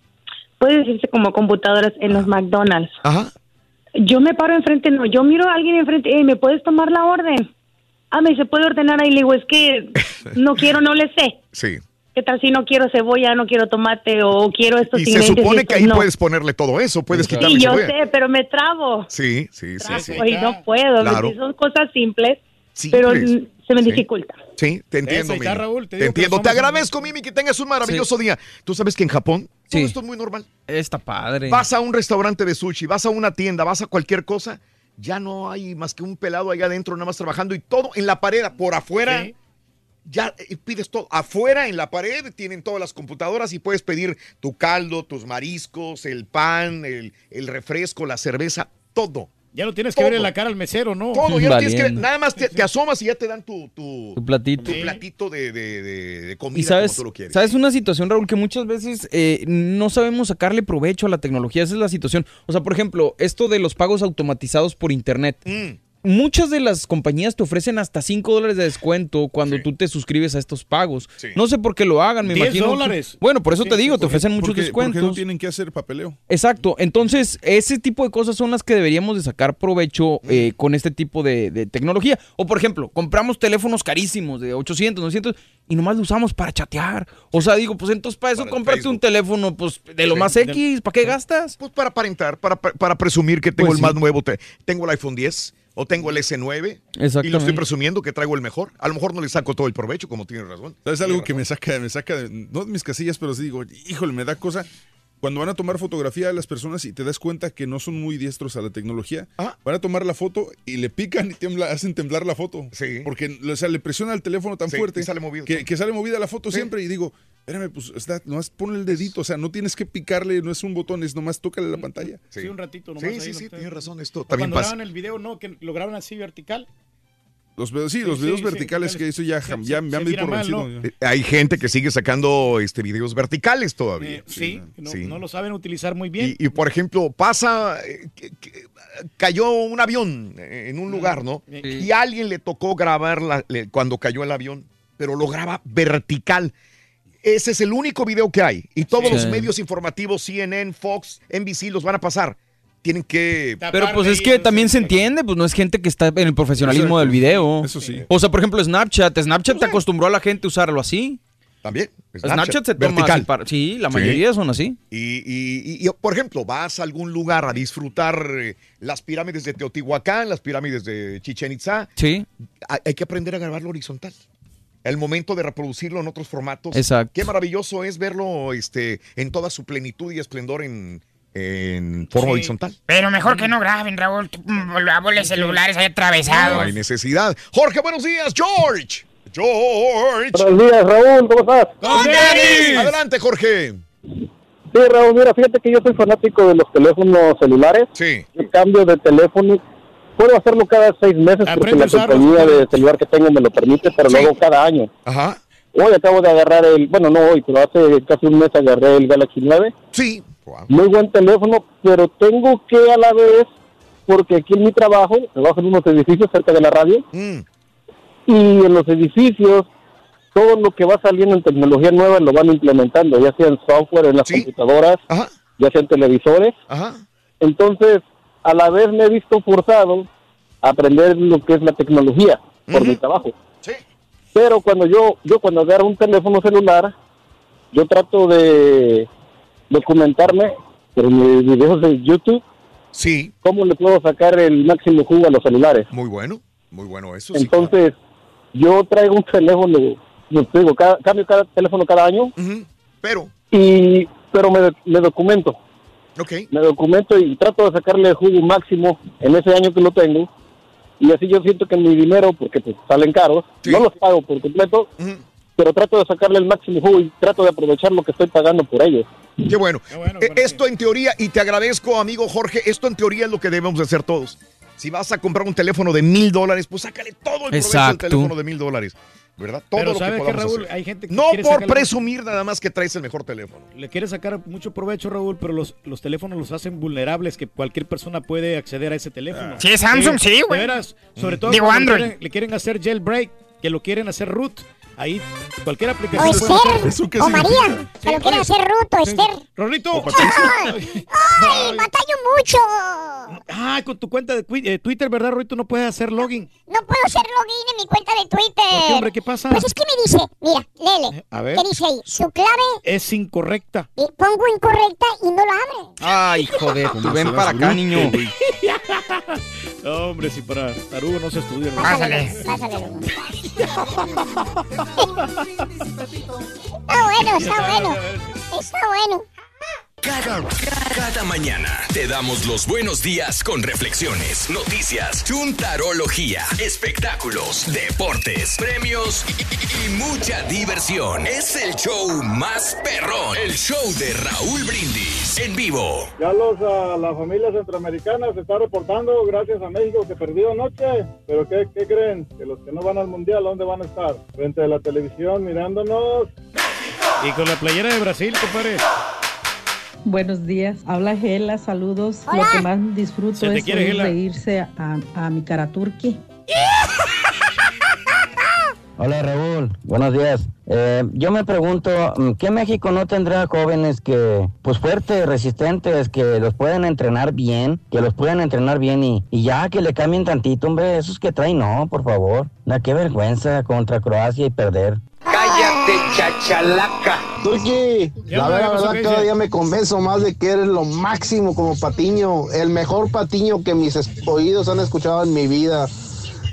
puede decirse como computadoras en los McDonald's. Ajá. Yo me paro enfrente, no, yo miro a alguien enfrente, "Ey, ¿me puedes tomar la orden? Ah, me dice, ¿puede ordenar ahí? Le digo, es que no quiero, no le sé. Sí. ¿Qué tal si no quiero cebolla, no quiero tomate o quiero estos Y se supone y que ahí no? puedes ponerle todo eso, puedes quitarle Sí, yo cebolla. sé, pero me trabo. Sí, sí, sí, sí. No puedo, Claro. son cosas simples, Simples. pero mm, se me Sí. dificulta. Sí, te entiendo, Mimi. Raúl, te entiendo. somos Te un- agradezco, Mimi, que tengas un maravilloso día. Tú sabes que en Japón todo esto es muy normal. Está padre. Vas a un restaurante de sushi, vas a una tienda, vas a cualquier cosa, ya no hay más que un pelado allá adentro nada más trabajando y todo en la pared, por afuera. Ya eh, pides todo. Afuera en la pared tienen todas las computadoras y puedes pedir tu caldo, tus mariscos, el pan, el, el refresco, la cerveza, todo. Ya lo tienes que ver en la cara al mesero, ¿no? Todo, ya lo tienes que ver. Nada más te, te asomas y ya te dan tu, tu, Tu platito. tu platito de, de- de- de comida Y sabes, como tú lo quieres. sabes una situación, Raúl, que muchas veces eh, no sabemos sacarle provecho a la tecnología. Esa es la situación. O sea, por ejemplo, esto de los pagos automatizados por internet. Mm. Muchas de las compañías te ofrecen hasta 5 dólares de descuento cuando tú te suscribes a estos pagos. No sé por qué lo hagan, me 10 imagino. dólares. Bueno, por eso Sí, te digo, te porque- ofrecen muchos porque- descuentos. Porque no tienen que hacer papeleo. Exacto. Entonces, ese tipo de cosas son las que deberíamos de sacar provecho eh, con este tipo de, de tecnología. O, por ejemplo, compramos teléfonos carísimos de 800, 900 y nomás lo usamos para chatear. O sea, digo, pues entonces para eso cómprate un teléfono pues de lo más X. ¿Para qué gastas? Pues para aparentar, para, para presumir que tengo Pues el más nuevo. te- tengo el iPhone 10 o tengo el S9 y lo estoy presumiendo que traigo el mejor. A lo mejor no le saco todo el provecho, como tienes razón. ¿Sabes algo que me saca, me saca de, no de mis casillas, pero sí digo, híjole, me da cosa. Cuando van a tomar fotografía a las personas y te das cuenta que no son muy diestros a la tecnología, van a tomar la foto y le pican y tiembla, hacen temblar la foto. Sí. Porque o sea, le presiona el teléfono tan Sí, fuerte y sale movido. que, que sale movida la foto siempre. Y digo, espérame, pues está, nomás ponle el dedito. O sea, no tienes que picarle, no es un botón, es nomás tócale la pantalla. Sí, un ratito nomás. Sí, ahí sí, lo sí, tienes razón. Esto O también cuando pasa. graban el video, ¿no? Que lo graban así vertical. Los videos, sí, Sí, los videos sí, verticales que eso ya, ya, me di mira por mal, vencido. ¿no? ya. Eh, Hay gente que sigue sacando este videos verticales todavía. Eh, sí, no, sí. no lo saben utilizar muy bien. Y, y, por ejemplo, pasa, eh, que- que cayó un avión en un lugar, ¿no? Y a alguien le tocó grabar la- le- cuando cayó el avión, pero lo graba vertical. Ese es el único video que hay. Y todos los medios informativos, CNN, Fox, NBC, los van a pasar. Tienen que... Pero pues es que también se entiende, pues no es gente que está en el profesionalismo Exacto. del video. Eso sí. O sea, por ejemplo, Snapchat. Snapchat te acostumbró a la gente a usarlo así. También. Snapchat, se toma vertical. para- Sí, la Sí. mayoría son así. Y, y- y- y, por ejemplo, vas a algún lugar a disfrutar eh, las pirámides de Teotihuacán, las pirámides de Chichen Itza. Sí. Hay, hay que aprender a grabarlo horizontal. El momento de reproducirlo en otros formatos. Exacto. Qué maravilloso es verlo este, en toda su plenitud y esplendor en, en forma horizontal. Pero mejor que no graben, Raúl. Tú, mm, Los celulares ahí atravesados. No hay necesidad. Jorge, buenos días, George. George. Buenos días, Raúl, ¿cómo estás? Adelante, Jorge. Sí, Raúl, mira, fíjate que yo soy fanático de los teléfonos celulares. Sí. Yo cambio de teléfono puedo hacerlo cada seis meses porque la compañía de celular que tengo me lo permite, pero lo hago cada año. Ajá. Hoy acabo de agarrar el, bueno, no hoy, pero hace casi un mes agarré el Galaxy 9. Sí. Muy buen teléfono, pero tengo que a la vez, porque aquí en mi trabajo, trabajo en unos edificios cerca de la radio, Mm. y en los edificios todo lo que va saliendo en tecnología nueva lo van implementando, ya sea en software, en las computadoras, ya sea en televisores. Entonces, a la vez me he visto forzado a aprender lo que es la tecnología por mi trabajo. Pero cuando yo, yo cuando agarro un teléfono celular, yo trato de documentarme por mis videos de YouTube. Sí. ¿Cómo le puedo sacar el máximo jugo a los celulares? Muy bueno, muy bueno eso sí. Entonces, yo traigo un teléfono, yo digo, cada, cambio cada teléfono cada año. Pero. Y, pero me, me documento. Ok. Me documento y trato de sacarle el jugo máximo en ese año que lo tengo. Y así yo siento que mi dinero, porque pues salen caros, no los pago por completo, pero trato de sacarle el máximo jugo y trato de aprovechar lo que estoy pagando por ellos. Qué bueno. Eh, esto en teoría, y te agradezco, amigo Jorge, esto en teoría es lo que debemos de hacer todos. Si vas a comprar un teléfono de mil dólares, pues sácale todo el provecho Exacto. del teléfono de mil dólares. ¿Verdad? Todo Pero lo que ¿sabes qué, podamos Raúl? hacer. Hay gente que no quiere por sacarle- presumir nada más que traes el mejor teléfono. Le quiere sacar mucho provecho, Raúl, pero los, los teléfonos los hacen vulnerables, que cualquier persona puede acceder a ese teléfono. Sí, Samsung, sí, güey. Sobre todo Digo, Android. quieren- le quieren hacer jailbreak, que lo quieren hacer root. Ahí cualquier O aplicación puede Esther, hacer- ¿Eso qué o significa? María, que lo quieren hacer ruto, Esther. Rorrito. ¡Ay! ¡Ay, batallo mucho! Ah, con tu cuenta de eh, Twitter, ¿verdad, Rorrito? No puedes hacer login. No puedo hacer login en mi cuenta de Twitter. ¿Por qué, hombre? ¿Qué pasa? Pues es que me dice, mira, léele. A ver. ¿Qué dice ahí? Su clave, Es incorrecta. y pongo incorrecta y no lo abre. Ay, joder, tú ven para acá, niño. No, hombre, si para tarugo no se estudia. Pásale, pásale. Está bueno, está bueno. Está bueno. Cada, cada mañana te damos los buenos días con reflexiones, noticias, chuntarología, espectáculos, deportes, premios y, y- y mucha diversión. Es el show más perrón, el show de Raúl Brindis en vivo. Ya los, ah, la familia centroamericana se está reportando gracias a México que perdió anoche. Pero ¿qué, qué creen? Que los que no van al mundial, ¿dónde van a estar? Frente a la televisión mirándonos. Y con la playera de Brasil, compadre. Buenos días, habla Gela, saludos. Lo que más disfruto es quiere, reírse a, a mi cara turqui. Hola Raúl, buenos días. Eh, yo me pregunto, mm, ¿qué México no tendrá jóvenes que, pues fuertes, resistentes, que los pueden entrenar bien, que los pueden entrenar bien y, y ya que le cambien tantito, hombre, esos que traen, no, por favor. Da qué vergüenza contra Croacia y perder. ¡Cállate, chachalaca! Turki, la verdad, ¿qué pasó? verdad, ¿Qué cada dice? día me convenzo más de que eres lo máximo como patiño, el mejor patiño que mis oídos han escuchado en mi vida.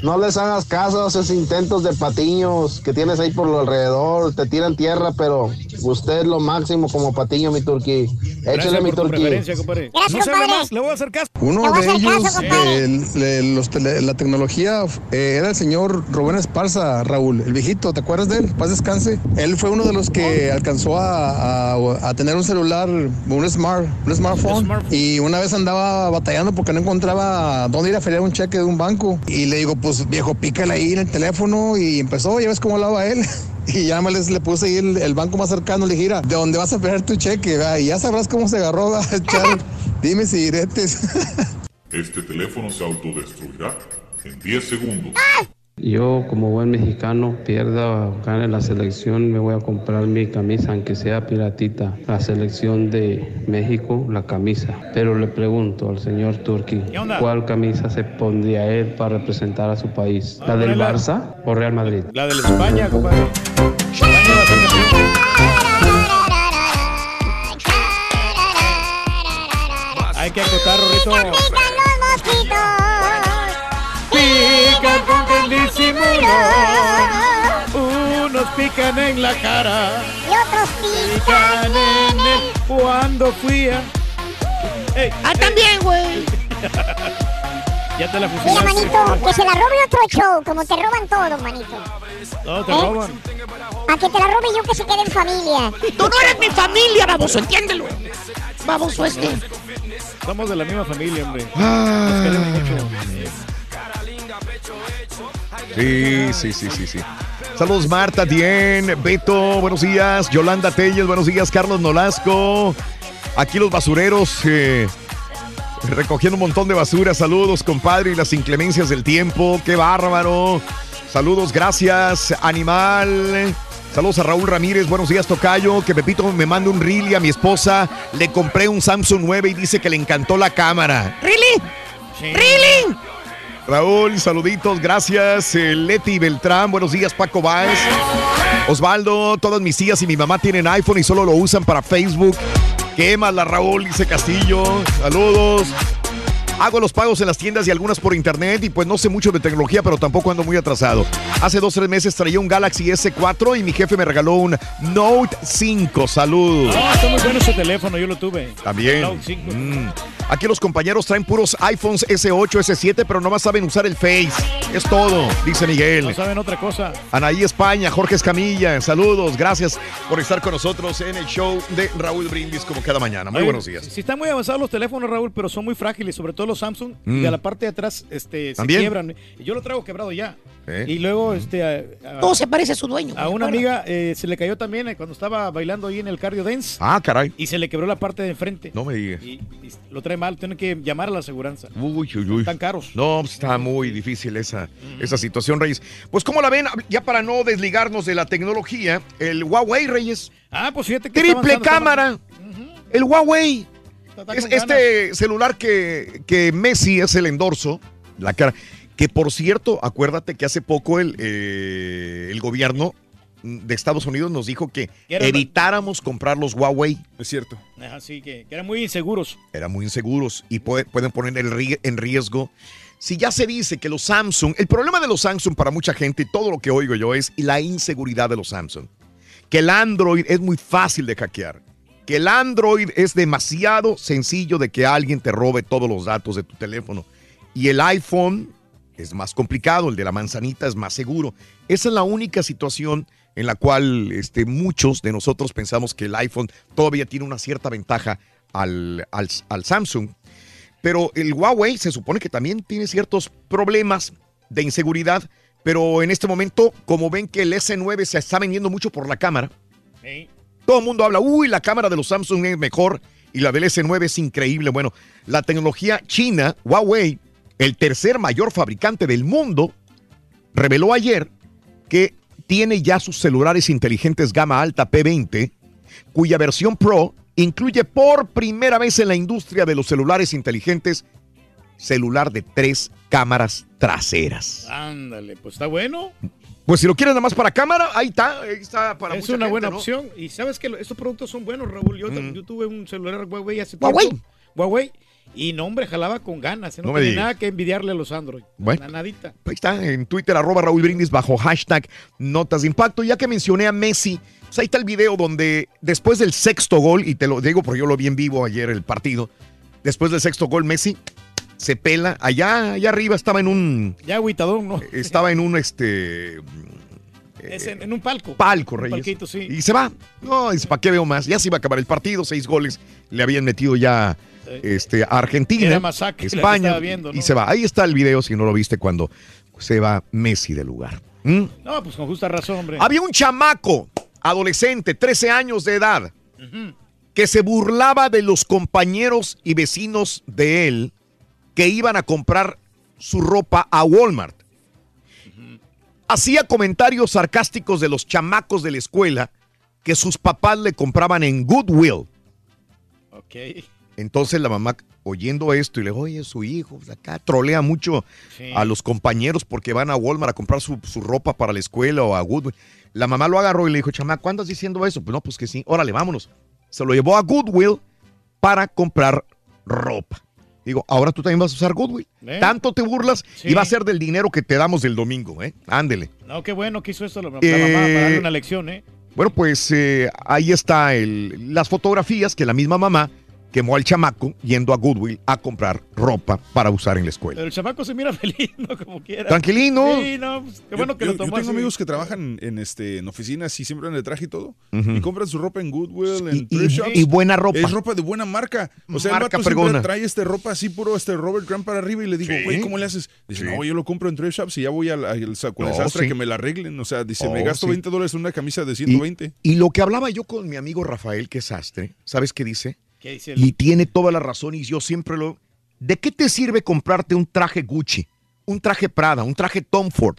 No les hagas caso a esos intentos de patiños que tienes ahí por lo alrededor, te tiran tierra, pero usted es lo máximo como patiño, mi Turki. Échale, mi por tu Turki. preferencia, compadre. Gracias, no se hable compadre. más, le voy a hacer caso. Uno de ellos, caso, eh, el- los tele- la tecnología, eh, era el señor Rubén Esparza, Raúl, el viejito, ¿te acuerdas de él? Paz descanse. Él fue uno de los que alcanzó a, a- a tener un celular, un, smart, un smartphone, y una vez andaba batallando porque no encontraba dónde ir a feriar un cheque de un banco. Y le digo, pues viejo, pícale ahí en el teléfono y empezó, ya ves cómo hablaba él. Y ya más les- le puse ahí el, el banco más cercano, le "Mira, de dónde vas a feriar tu cheque, ¿verdad? y ya sabrás cómo se agarró a echar, dime si diretes. Este teléfono se autodestruirá en 10 segundos. Yo como buen mexicano, pierda o gane la selección, me voy a comprar mi camisa, aunque sea piratita. La selección de México, la camisa. Pero le pregunto al señor Turki? ¿cuál camisa se pondría él para representar a su país? ¿La del. Barça o Real Madrid? La de la España, compadre. Hay que acotar, Rorrito. Pican en la cara. Y otros Pican en el... Cuando fui a... Ey, Ah, también, güey. ya te la Mira, fusilaste. manito, que se la robe otro show, como te roban todo, manito. No, te ¿Eh? roban. A que te la robe yo que se quede en familia. Tú no eres mi familia, baboso, entiéndelo. Baboso este. Somos de la misma familia, hombre. Ah. Nos queremos mucho. Sí, sí, sí, sí, sí. Saludos Marta, Dien, Beto, buenos días. Yolanda Telles, buenos días. Carlos Nolasco. Aquí los basureros eh, recogiendo un montón de basura. Saludos, compadre, y las inclemencias del tiempo. Qué bárbaro. Saludos, gracias, animal. Saludos a Raúl Ramírez, buenos días, Tocayo. Que Pepito me manda un reel a mi esposa. Le compré un Samsung 9 y dice que le encantó la cámara. ¿Really? ¿Really? Raúl, saluditos, gracias. Eh, Leti Beltrán, buenos días, Paco Báez. Osvaldo, todas mis tías y mi mamá tienen iPhone y solo lo usan para Facebook. la Raúl, dice Castillo. Saludos. Hago los pagos en las tiendas y algunas por internet y pues no sé mucho de tecnología, pero tampoco ando muy atrasado. Hace dos o tres meses traía un Galaxy S4 y mi jefe me regaló un Note 5. Saludos. Ah, está muy bueno ese teléfono, yo lo tuve. También. Note 5. Mm. Aquí los compañeros traen puros iPhones S8, S7, pero nomás saben usar el Face. Es todo, dice Miguel. No saben otra cosa. Anaí España, Jorge Escamilla, saludos, gracias por estar con nosotros en el show de Raúl Brindis como cada mañana. Muy buenos días. Si están muy avanzados los teléfonos, Raúl, pero son muy frágiles, sobre todo los Samsung, Mm. de la parte de atrás este, se quiebran. Yo lo traigo quebrado ya. ¿Eh? Y luego, este. A, a- Todo se parece a su dueño. a una amiga eh, se le cayó también eh, cuando estaba bailando ahí en el Cardio Dance. Ah, caray. Y se le quebró la parte de enfrente. No me digas. Y, y lo trae mal, tiene que llamar a la aseguranza. Uy, uy, uy. Están caros. No, pues, está muy difícil esa, esa situación, Reyes. Pues, ¿cómo la ven? Ya para no desligarnos de la tecnología, el Huawei, Reyes. Ah, pues fíjate que Triple cámara. El Huawei. Es este celular que, que Messi es el endorso, la cara. Que por cierto, acuérdate que hace poco el, eh, el gobierno de Estados Unidos nos dijo que evitáramos comprar los Huawei. Es cierto. Así que, que eran muy inseguros. Eran muy inseguros y puede- pueden poner el en riesgo. Si ya se dice que los Samsung, el problema de los Samsung para mucha gente y todo lo que oigo yo es la inseguridad de los Samsung. Que el Android es muy fácil de hackear. Que el Android es demasiado sencillo de que alguien te robe todos los datos de tu teléfono. Y el iPhone es más complicado, el de la manzanita es más seguro. Esa es la única situación en la cual este, muchos de nosotros pensamos que el iPhone todavía tiene una cierta ventaja al, al- al Samsung. Pero el Huawei se supone que también tiene ciertos problemas de inseguridad. Pero en este momento, como ven que el S9 se está vendiendo mucho por la cámara, todo el mundo habla, uy, la cámara de los Samsung es mejor y la del S9 es increíble. Bueno, la tecnología china, Huawei, el tercer mayor fabricante del mundo, reveló ayer que tiene ya sus celulares inteligentes gama alta P20, cuya versión Pro incluye por primera vez en la industria de los celulares inteligentes celular de tres cámaras traseras. Ándale, pues está bueno. Pues si lo quieres nada más para cámara, ahí está, ahí está para es mucha una gente, buena ¿no? opción. Y sabes que estos productos son buenos, Raúl. Yo, Mm. yo tuve un celular Huawei hace Huawei. tiempo. Huawei. Y no, hombre, jalaba con ganas. ¿eh? No, No me nada que envidiarle a los Android. Bueno. Na- Nadita. Ahí está, en Twitter, arroba Raúl Brindis, bajo hashtag Notas de Impacto. Ya que mencioné a Messi, pues ahí está el video donde después del sexto gol, y te lo digo porque yo lo vi en vivo ayer el partido, después del sexto gol, Messi se pela. Allá, allá arriba estaba en un... Ya agüitadón, ¿no? Estaba en un, este... Es en, en un palco. palco, Un Reyes. palquito, sí. Y se va. No, dice, ¿para qué veo más? Ya se iba a acabar el partido, seis goles le habían metido ya este, a Argentina, Era masacre España, estaba viendo, ¿no? y se va. Ahí está el video, si no lo viste, cuando se va Messi del lugar. ¿Mm? No, pues con justa razón, hombre. Había un chamaco, adolescente, 13 años de edad, que se burlaba de los compañeros y vecinos de él que iban a comprar su ropa a Walmart. Hacía comentarios sarcásticos de los chamacos de la escuela que sus papás le compraban en Goodwill. Ok. Entonces la mamá, oyendo esto, y le dijo, oye, su hijo, pues, acá trolea mucho Sí. a los compañeros porque van a Walmart a comprar su, su ropa para la escuela o a Goodwill. La mamá lo agarró y le dijo, chamaco, ¿cuándo andas diciendo eso? Pues no, pues que sí. Órale, vámonos. Se lo llevó a Goodwill para comprar ropa. Digo, ahora tú también vas a usar Goodwill. ¿Eh? Tanto te burlas Sí. y va a ser del dinero que te damos del domingo, ¿eh? Ándele. No, qué bueno que hizo esto la, la Eh, mamá para darle una lección, ¿eh? Bueno, pues eh, ahí está el- las fotografías que la misma mamá quemó al chamaco yendo a Goodwill a comprar ropa para usar en la escuela. Pero el chamaco se mira feliz, ¿no? Como quiera. Tranquilino. Sí, no, pues, qué bueno Yo- que yo, lo tomó yo tengo así. amigos que trabajan en este en oficinas y siempre en el traje y todo. Y compran su ropa en Goodwill, en y- thrift shops. y buena ropa. Es ropa de buena marca. O sea, Marca el vato siempre trae este ropa así puro este Robert Grant para arriba y le digo, Sí. güey, ¿cómo le haces? Dice, Sí. no, yo lo compro en thrift shops y ya voy al, al, sa- con el No, sastre sí. que me la arreglen. O sea, dice, me Oh, gasto sí. 20 dólares en una camisa de 120. Y lo que hablaba yo con mi amigo Rafael, que es sastre, ¿sabes qué dice? ¿Qué dice el- Y tiene toda la razón y yo siempre lo... ¿De qué te sirve comprarte un traje Gucci, un traje Prada, un traje Tom Ford?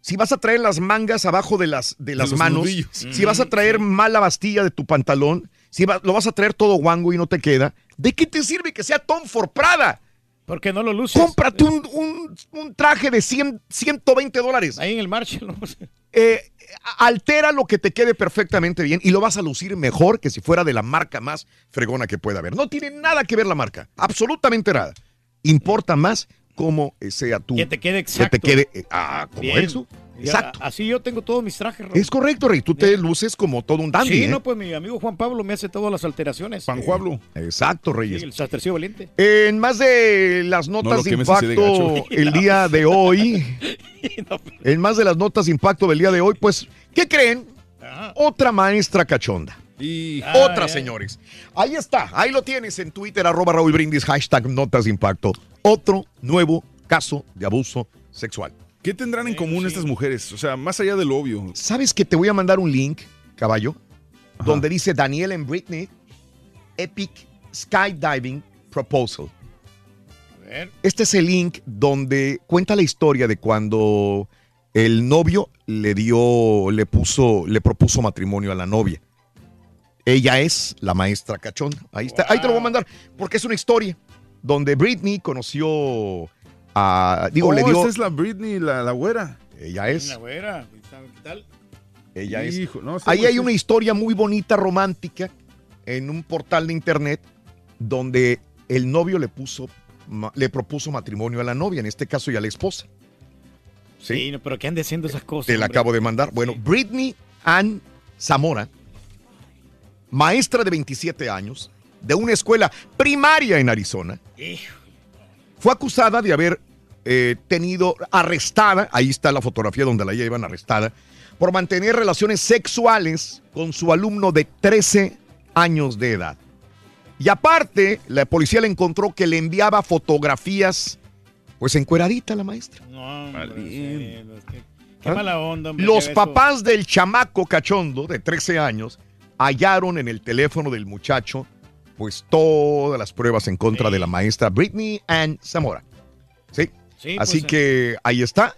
Si vas a traer las mangas abajo de las, de las manos, nudillos. si vas a traer mal la bastilla de tu pantalón, si va- lo vas a traer todo guango y no te queda, ¿de qué te sirve que sea Tom Ford Prada? Porque no lo luces. Cómprate un, un- un traje de 100, 120 dólares. Ahí en el Marshall. ¿no? Eh, altera lo que te quede perfectamente bien y lo vas a lucir mejor que si fuera de la marca más fregona que pueda haber. No tiene nada que ver la marca, absolutamente nada. Importa más cómo sea tu... Que te quede exacto. Que te quede... eh, ah, como Bien. eso. Ya, Exacto. Así yo tengo todos mis trajes. Raúl. Es correcto, Rey. Tú te luces como todo un dandy. Sí, ¿eh? no, pues mi amigo Juan Pablo me hace todas las alteraciones. Juan Pablo. Exacto, Sí, Reyes. el sastrecillo valiente. En más de las notas de impacto el día de hoy, en más de las notas de impacto del día de hoy, pues, ¿qué creen? Otra maestra cachonda. Y Otra, señores. Ahí está, ahí lo tienes en Twitter, arroba Raúl Brindis, hashtag notas de impacto. Otro nuevo caso de abuso sexual. ¿Qué tendrán en común estas mujeres? O sea, más allá de lo obvio. ¿Sabes que te voy a mandar un link, caballo? Donde dice Daniel and Britney, Epic Skydiving Proposal. Este es el link donde cuenta la historia de cuando el novio le dio, le puso, le propuso matrimonio a la novia. Ella es la maestra cachonda. Ahí está, ahí te lo voy a mandar, porque es una historia donde Britney conoció a, digo, oh, le dio, esta es la Britney, la, la güera. ella es, Una güera, ¿qué tal? ella es. No, Ahí hay una historia muy bonita, romántica, en un portal de internet donde el novio le puso, ma- le propuso matrimonio a la novia, en este caso y a la esposa. Sí, no, pero ¿qué andan haciendo esas cosas? Te la hombre? acabo de mandar. Bueno, Britney Ann Zamora, maestra de 27 años, de una escuela primaria en Arizona, Hijo. Fue acusada de haber eh, tenido arrestada, ahí está la fotografía donde la llevan arrestada, por mantener relaciones sexuales con su alumno de 13 años de edad. Y aparte, la policía le encontró que le enviaba fotografías, pues encueradita la maestra. No, hombre, sí, que- Qué ¿Ah? mala onda, hombre. Los eso- papás del chamaco cachondo de 13 años hallaron en el teléfono del muchacho pues todas las pruebas en contra de la maestra Britney Ann Zamora. ¿Sí? Sí, Así pues, que ahí está.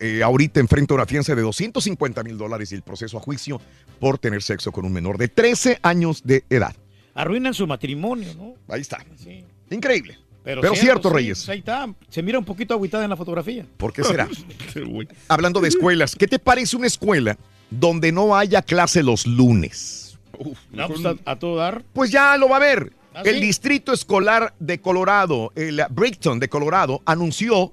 Eh, ahorita enfrenta una fianza de 250 mil dólares y el proceso a juicio por tener sexo con un menor de 13 años de edad. Arruinan su matrimonio, ¿no? Ahí está. Sí. Increíble. Pero, cierto, Reyes. ahí está. Se mira un poquito agüitada en la fotografía. ¿Por qué será? Hablando de escuelas, ¿qué te parece una escuela donde no haya clase los lunes? No, pues a, a todo dar. Pues ya lo va a ver. ¿Ah, el sí? Distrito Escolar de Colorado, el Brighton de Colorado, anunció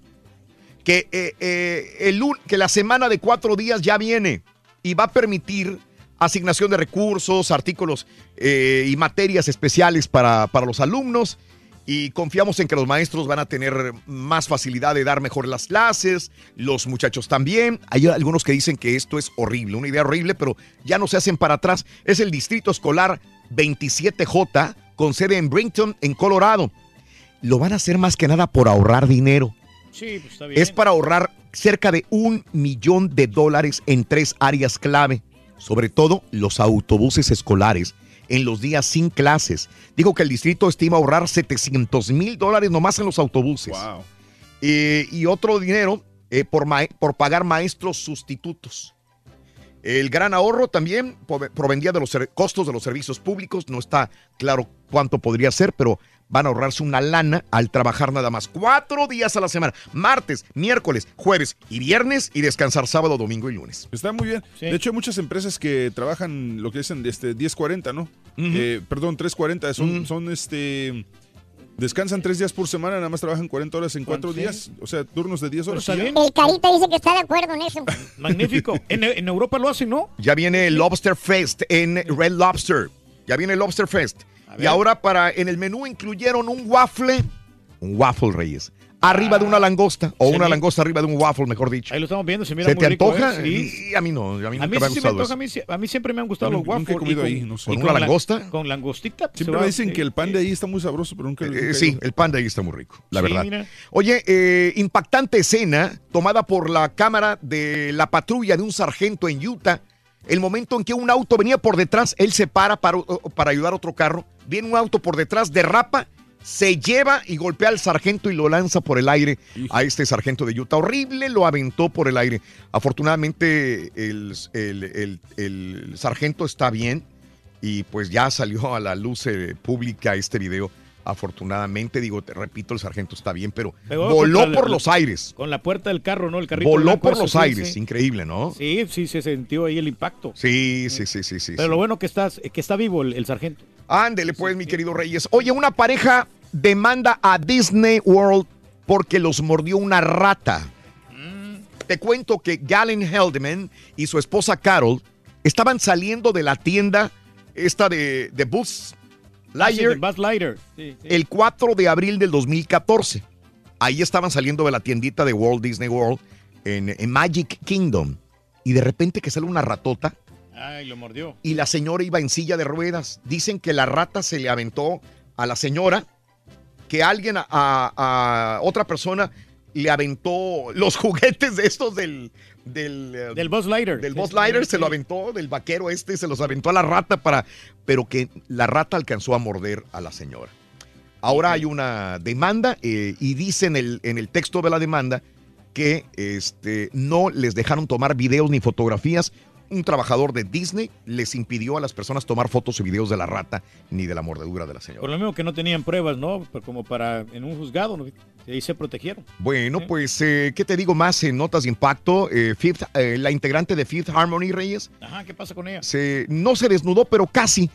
que, eh, eh, el, que la semana de cuatro días ya viene y va a permitir asignación de recursos, artículos eh, y materias especiales para, para los alumnos. Y confiamos en que los maestros van a tener más facilidad de dar mejor las clases, los muchachos también. Hay algunos que dicen que esto es horrible, una idea horrible, pero ya no se hacen para atrás. Es el Distrito Escolar 27J con sede en Brinton, en Colorado. Lo van a hacer más que nada por ahorrar dinero. Sí, pues está bien. Es para ahorrar cerca de un millón de dólares en tres áreas clave, sobre todo los autobuses escolares en los días sin clases. Digo que el distrito estima ahorrar 700 mil dólares nomás en los autobuses. Wow. Eh, y otro dinero eh, por, por pagar maestros sustitutos. El gran ahorro también provendría de los costos de los servicios públicos. No está claro cuánto podría ser, pero van a ahorrarse una lana al trabajar nada más cuatro días a la semana. Martes, miércoles, jueves y viernes y descansar sábado, domingo y lunes. Está muy bien. De hecho, hay muchas empresas que trabajan lo que dicen de este 1040, ¿no? Eh, perdón, 340. Son, son este. Descansan tres días por semana, nada más trabajan 40 horas en cuatro Sí. días. O sea, turnos de 10 horas. El Carita dice que está de acuerdo en eso. Magnífico. En, en Europa lo hacen, ¿no? Ya viene el Lobster Fest en Red Lobster. Ya viene el Lobster Fest. Y ahora para en el menú incluyeron un waffle, un waffle Reyes, arriba de una langosta o Se una me- langosta arriba de un waffle, mejor dicho. Ahí lo estamos viendo, se mira ¿Se muy te rico, antoja? ¿eh? Sí. Y a mí no, a mí A nunca mí me ha sí me gustado antoja, a mí, sí- a mí siempre me han gustado los nunca he waffles. con- ahí, no sé. ¿Con con una la- langosta? Con langostita. Siempre me dicen sí. que el pan de ahí está muy sabroso, pero nunca, Eh, nunca sí, el pan de ahí está muy rico, la Sí, verdad. mira. Oye, eh, impactante escena tomada por la cámara de la patrulla de un sargento en Utah. El momento en que un auto venía por detrás, él se para para, para ayudar a otro carro. Viene un auto por detrás, derrapa, se lleva y golpea al sargento y lo lanza por el aire a este sargento de Utah. Horrible, lo aventó por el aire. Afortunadamente, el, el- el- el sargento está bien y pues ya salió a la luz eh, pública este video. Afortunadamente, digo, te repito, el sargento está bien, pero Pegó voló por la- los aires. Con la puerta del carro, ¿no? El carrito Voló blanco por los sí, aires, sí. increíble, ¿no? Sí, sí, se sintió ahí el impacto. Sí, sí, sí, sí, sí. Pero lo bueno que estás, que está vivo el, el sargento. Ándele pues, mi querido Reyes. Oye, una pareja demanda a Disney World porque los mordió una rata. Te cuento que Galen Heldeman y su esposa Carol estaban saliendo de la tienda esta de, de sí, Lightyear del Buzz Lightyear. Sí, sí. el 4 de abril del 2014. Ahí estaban saliendo de la tiendita de Walt Disney World en, en Magic Kingdom. Y de repente que sale una ratota Ay, lo mordió. y la señora iba en silla de ruedas. Dicen que la rata se le aventó a la señora, que alguien, a, a- a otra persona, le aventó los juguetes de estos del... Del, eh, Del Buzz Lightyear. del Sí, Buzz sí, Lightyear sí. se lo aventó, del vaquero este se los aventó a la rata para... Pero que la rata alcanzó a morder a la señora. Ahora hay una demanda eh, y dice en el, en el texto de la demanda que este, no les dejaron tomar videos ni fotografías. Un trabajador de Disney les impidió a las personas tomar fotos y videos de la rata ni de la mordedura de la señora. Por lo mismo que no tenían pruebas, ¿no? Pero Como para en un juzgado, ¿no? Y ahí se protegieron. Bueno, pues, eh, ¿qué te digo más en notas de impacto? Eh, Fifth, eh, la integrante de Fifth Harmony Reyes Ajá, ¿qué pasa con ella? se, no se desnudó, pero casi.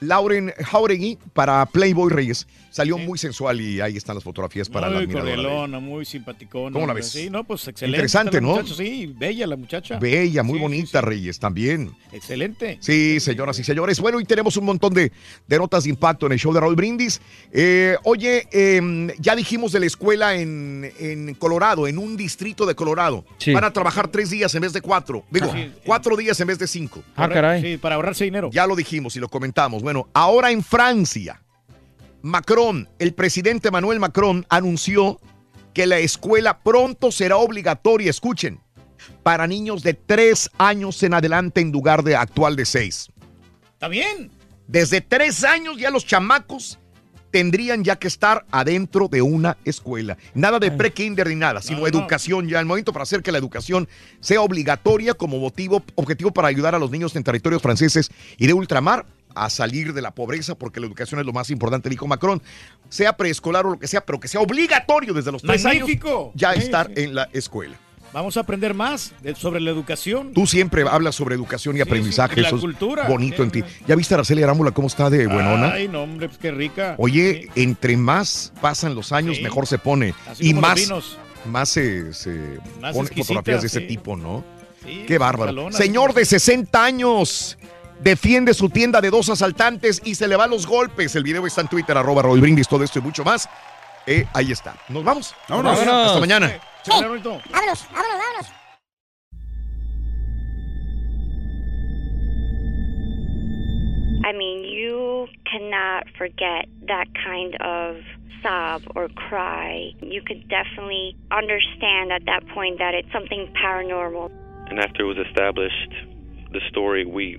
Lauren Jauregui para Playboy Reyes salió muy sensual y ahí están las fotografías para la muy admiradora ella. cordialona, muy simpaticona. ¿Cómo la ves? Sí, no, pues excelente. Interesante, la ¿no? muchacha, sí, bella la muchacha. Bella, muy bonita, Reyes, también. Excelente. Sí, señoras y señores. Bueno, y tenemos un montón de, de notas de impacto en el show de Raúl Brindis. Eh, oye, em, ya dijimos de la escuela en, en Colorado, en un distrito de Colorado. Sí. Van a trabajar tres días en vez de cuatro. Digo, Sí. cuatro días en vez de cinco. Ah, caray. Sí, para ahorrarse dinero. Ya lo dijimos y lo comentamos. Bueno, ahora en Francia, Macron, el presidente Manuel Macron, anunció que la escuela pronto será obligatoria, escuchen, para niños de tres años en adelante en lugar de actual de seis. Está bien. Desde tres años ya los chamacos tendrían ya que estar adentro de una escuela. Nada de pre-kinder ni nada, sino educación ya. El momento para hacer que la educación sea obligatoria como motivo, objetivo para ayudar a los niños en territorios franceses y de ultramar a salir de la pobreza, porque la educación es lo más importante, dijo Macron. Sea preescolar o lo que sea, pero que sea obligatorio desde los tres Magnífico. años ya estar en la escuela. Vamos a aprender más de- sobre la educación. Tú siempre hablas sobre educación y aprendizaje, sí, la eso es cultura. bonito Sí, en ti. ¿Ya viste a Araceli Arámbula cómo está de buenona? Ay, no, hombre, pues qué rica. Oye, entre más pasan los años, mejor se pone. Así y más, más se, se Más pone fotografías de ese tipo, ¿no? Sí, Qué bárbaro. salona, Señor de 60 años defiende su tienda de dos asaltantes y se le va los golpes. El video está en Twitter, arroba Raúl Brindis, todo esto y mucho más. Eh, ahí está. Nos vamos. Vámonos. Hasta mañana. Sí, Raulito. Vámonos, vámonos, vámonos. I mean, you cannot forget that kind of sob or cry. You could definitely understand at that point that it's something paranormal. And after it was established, the story, we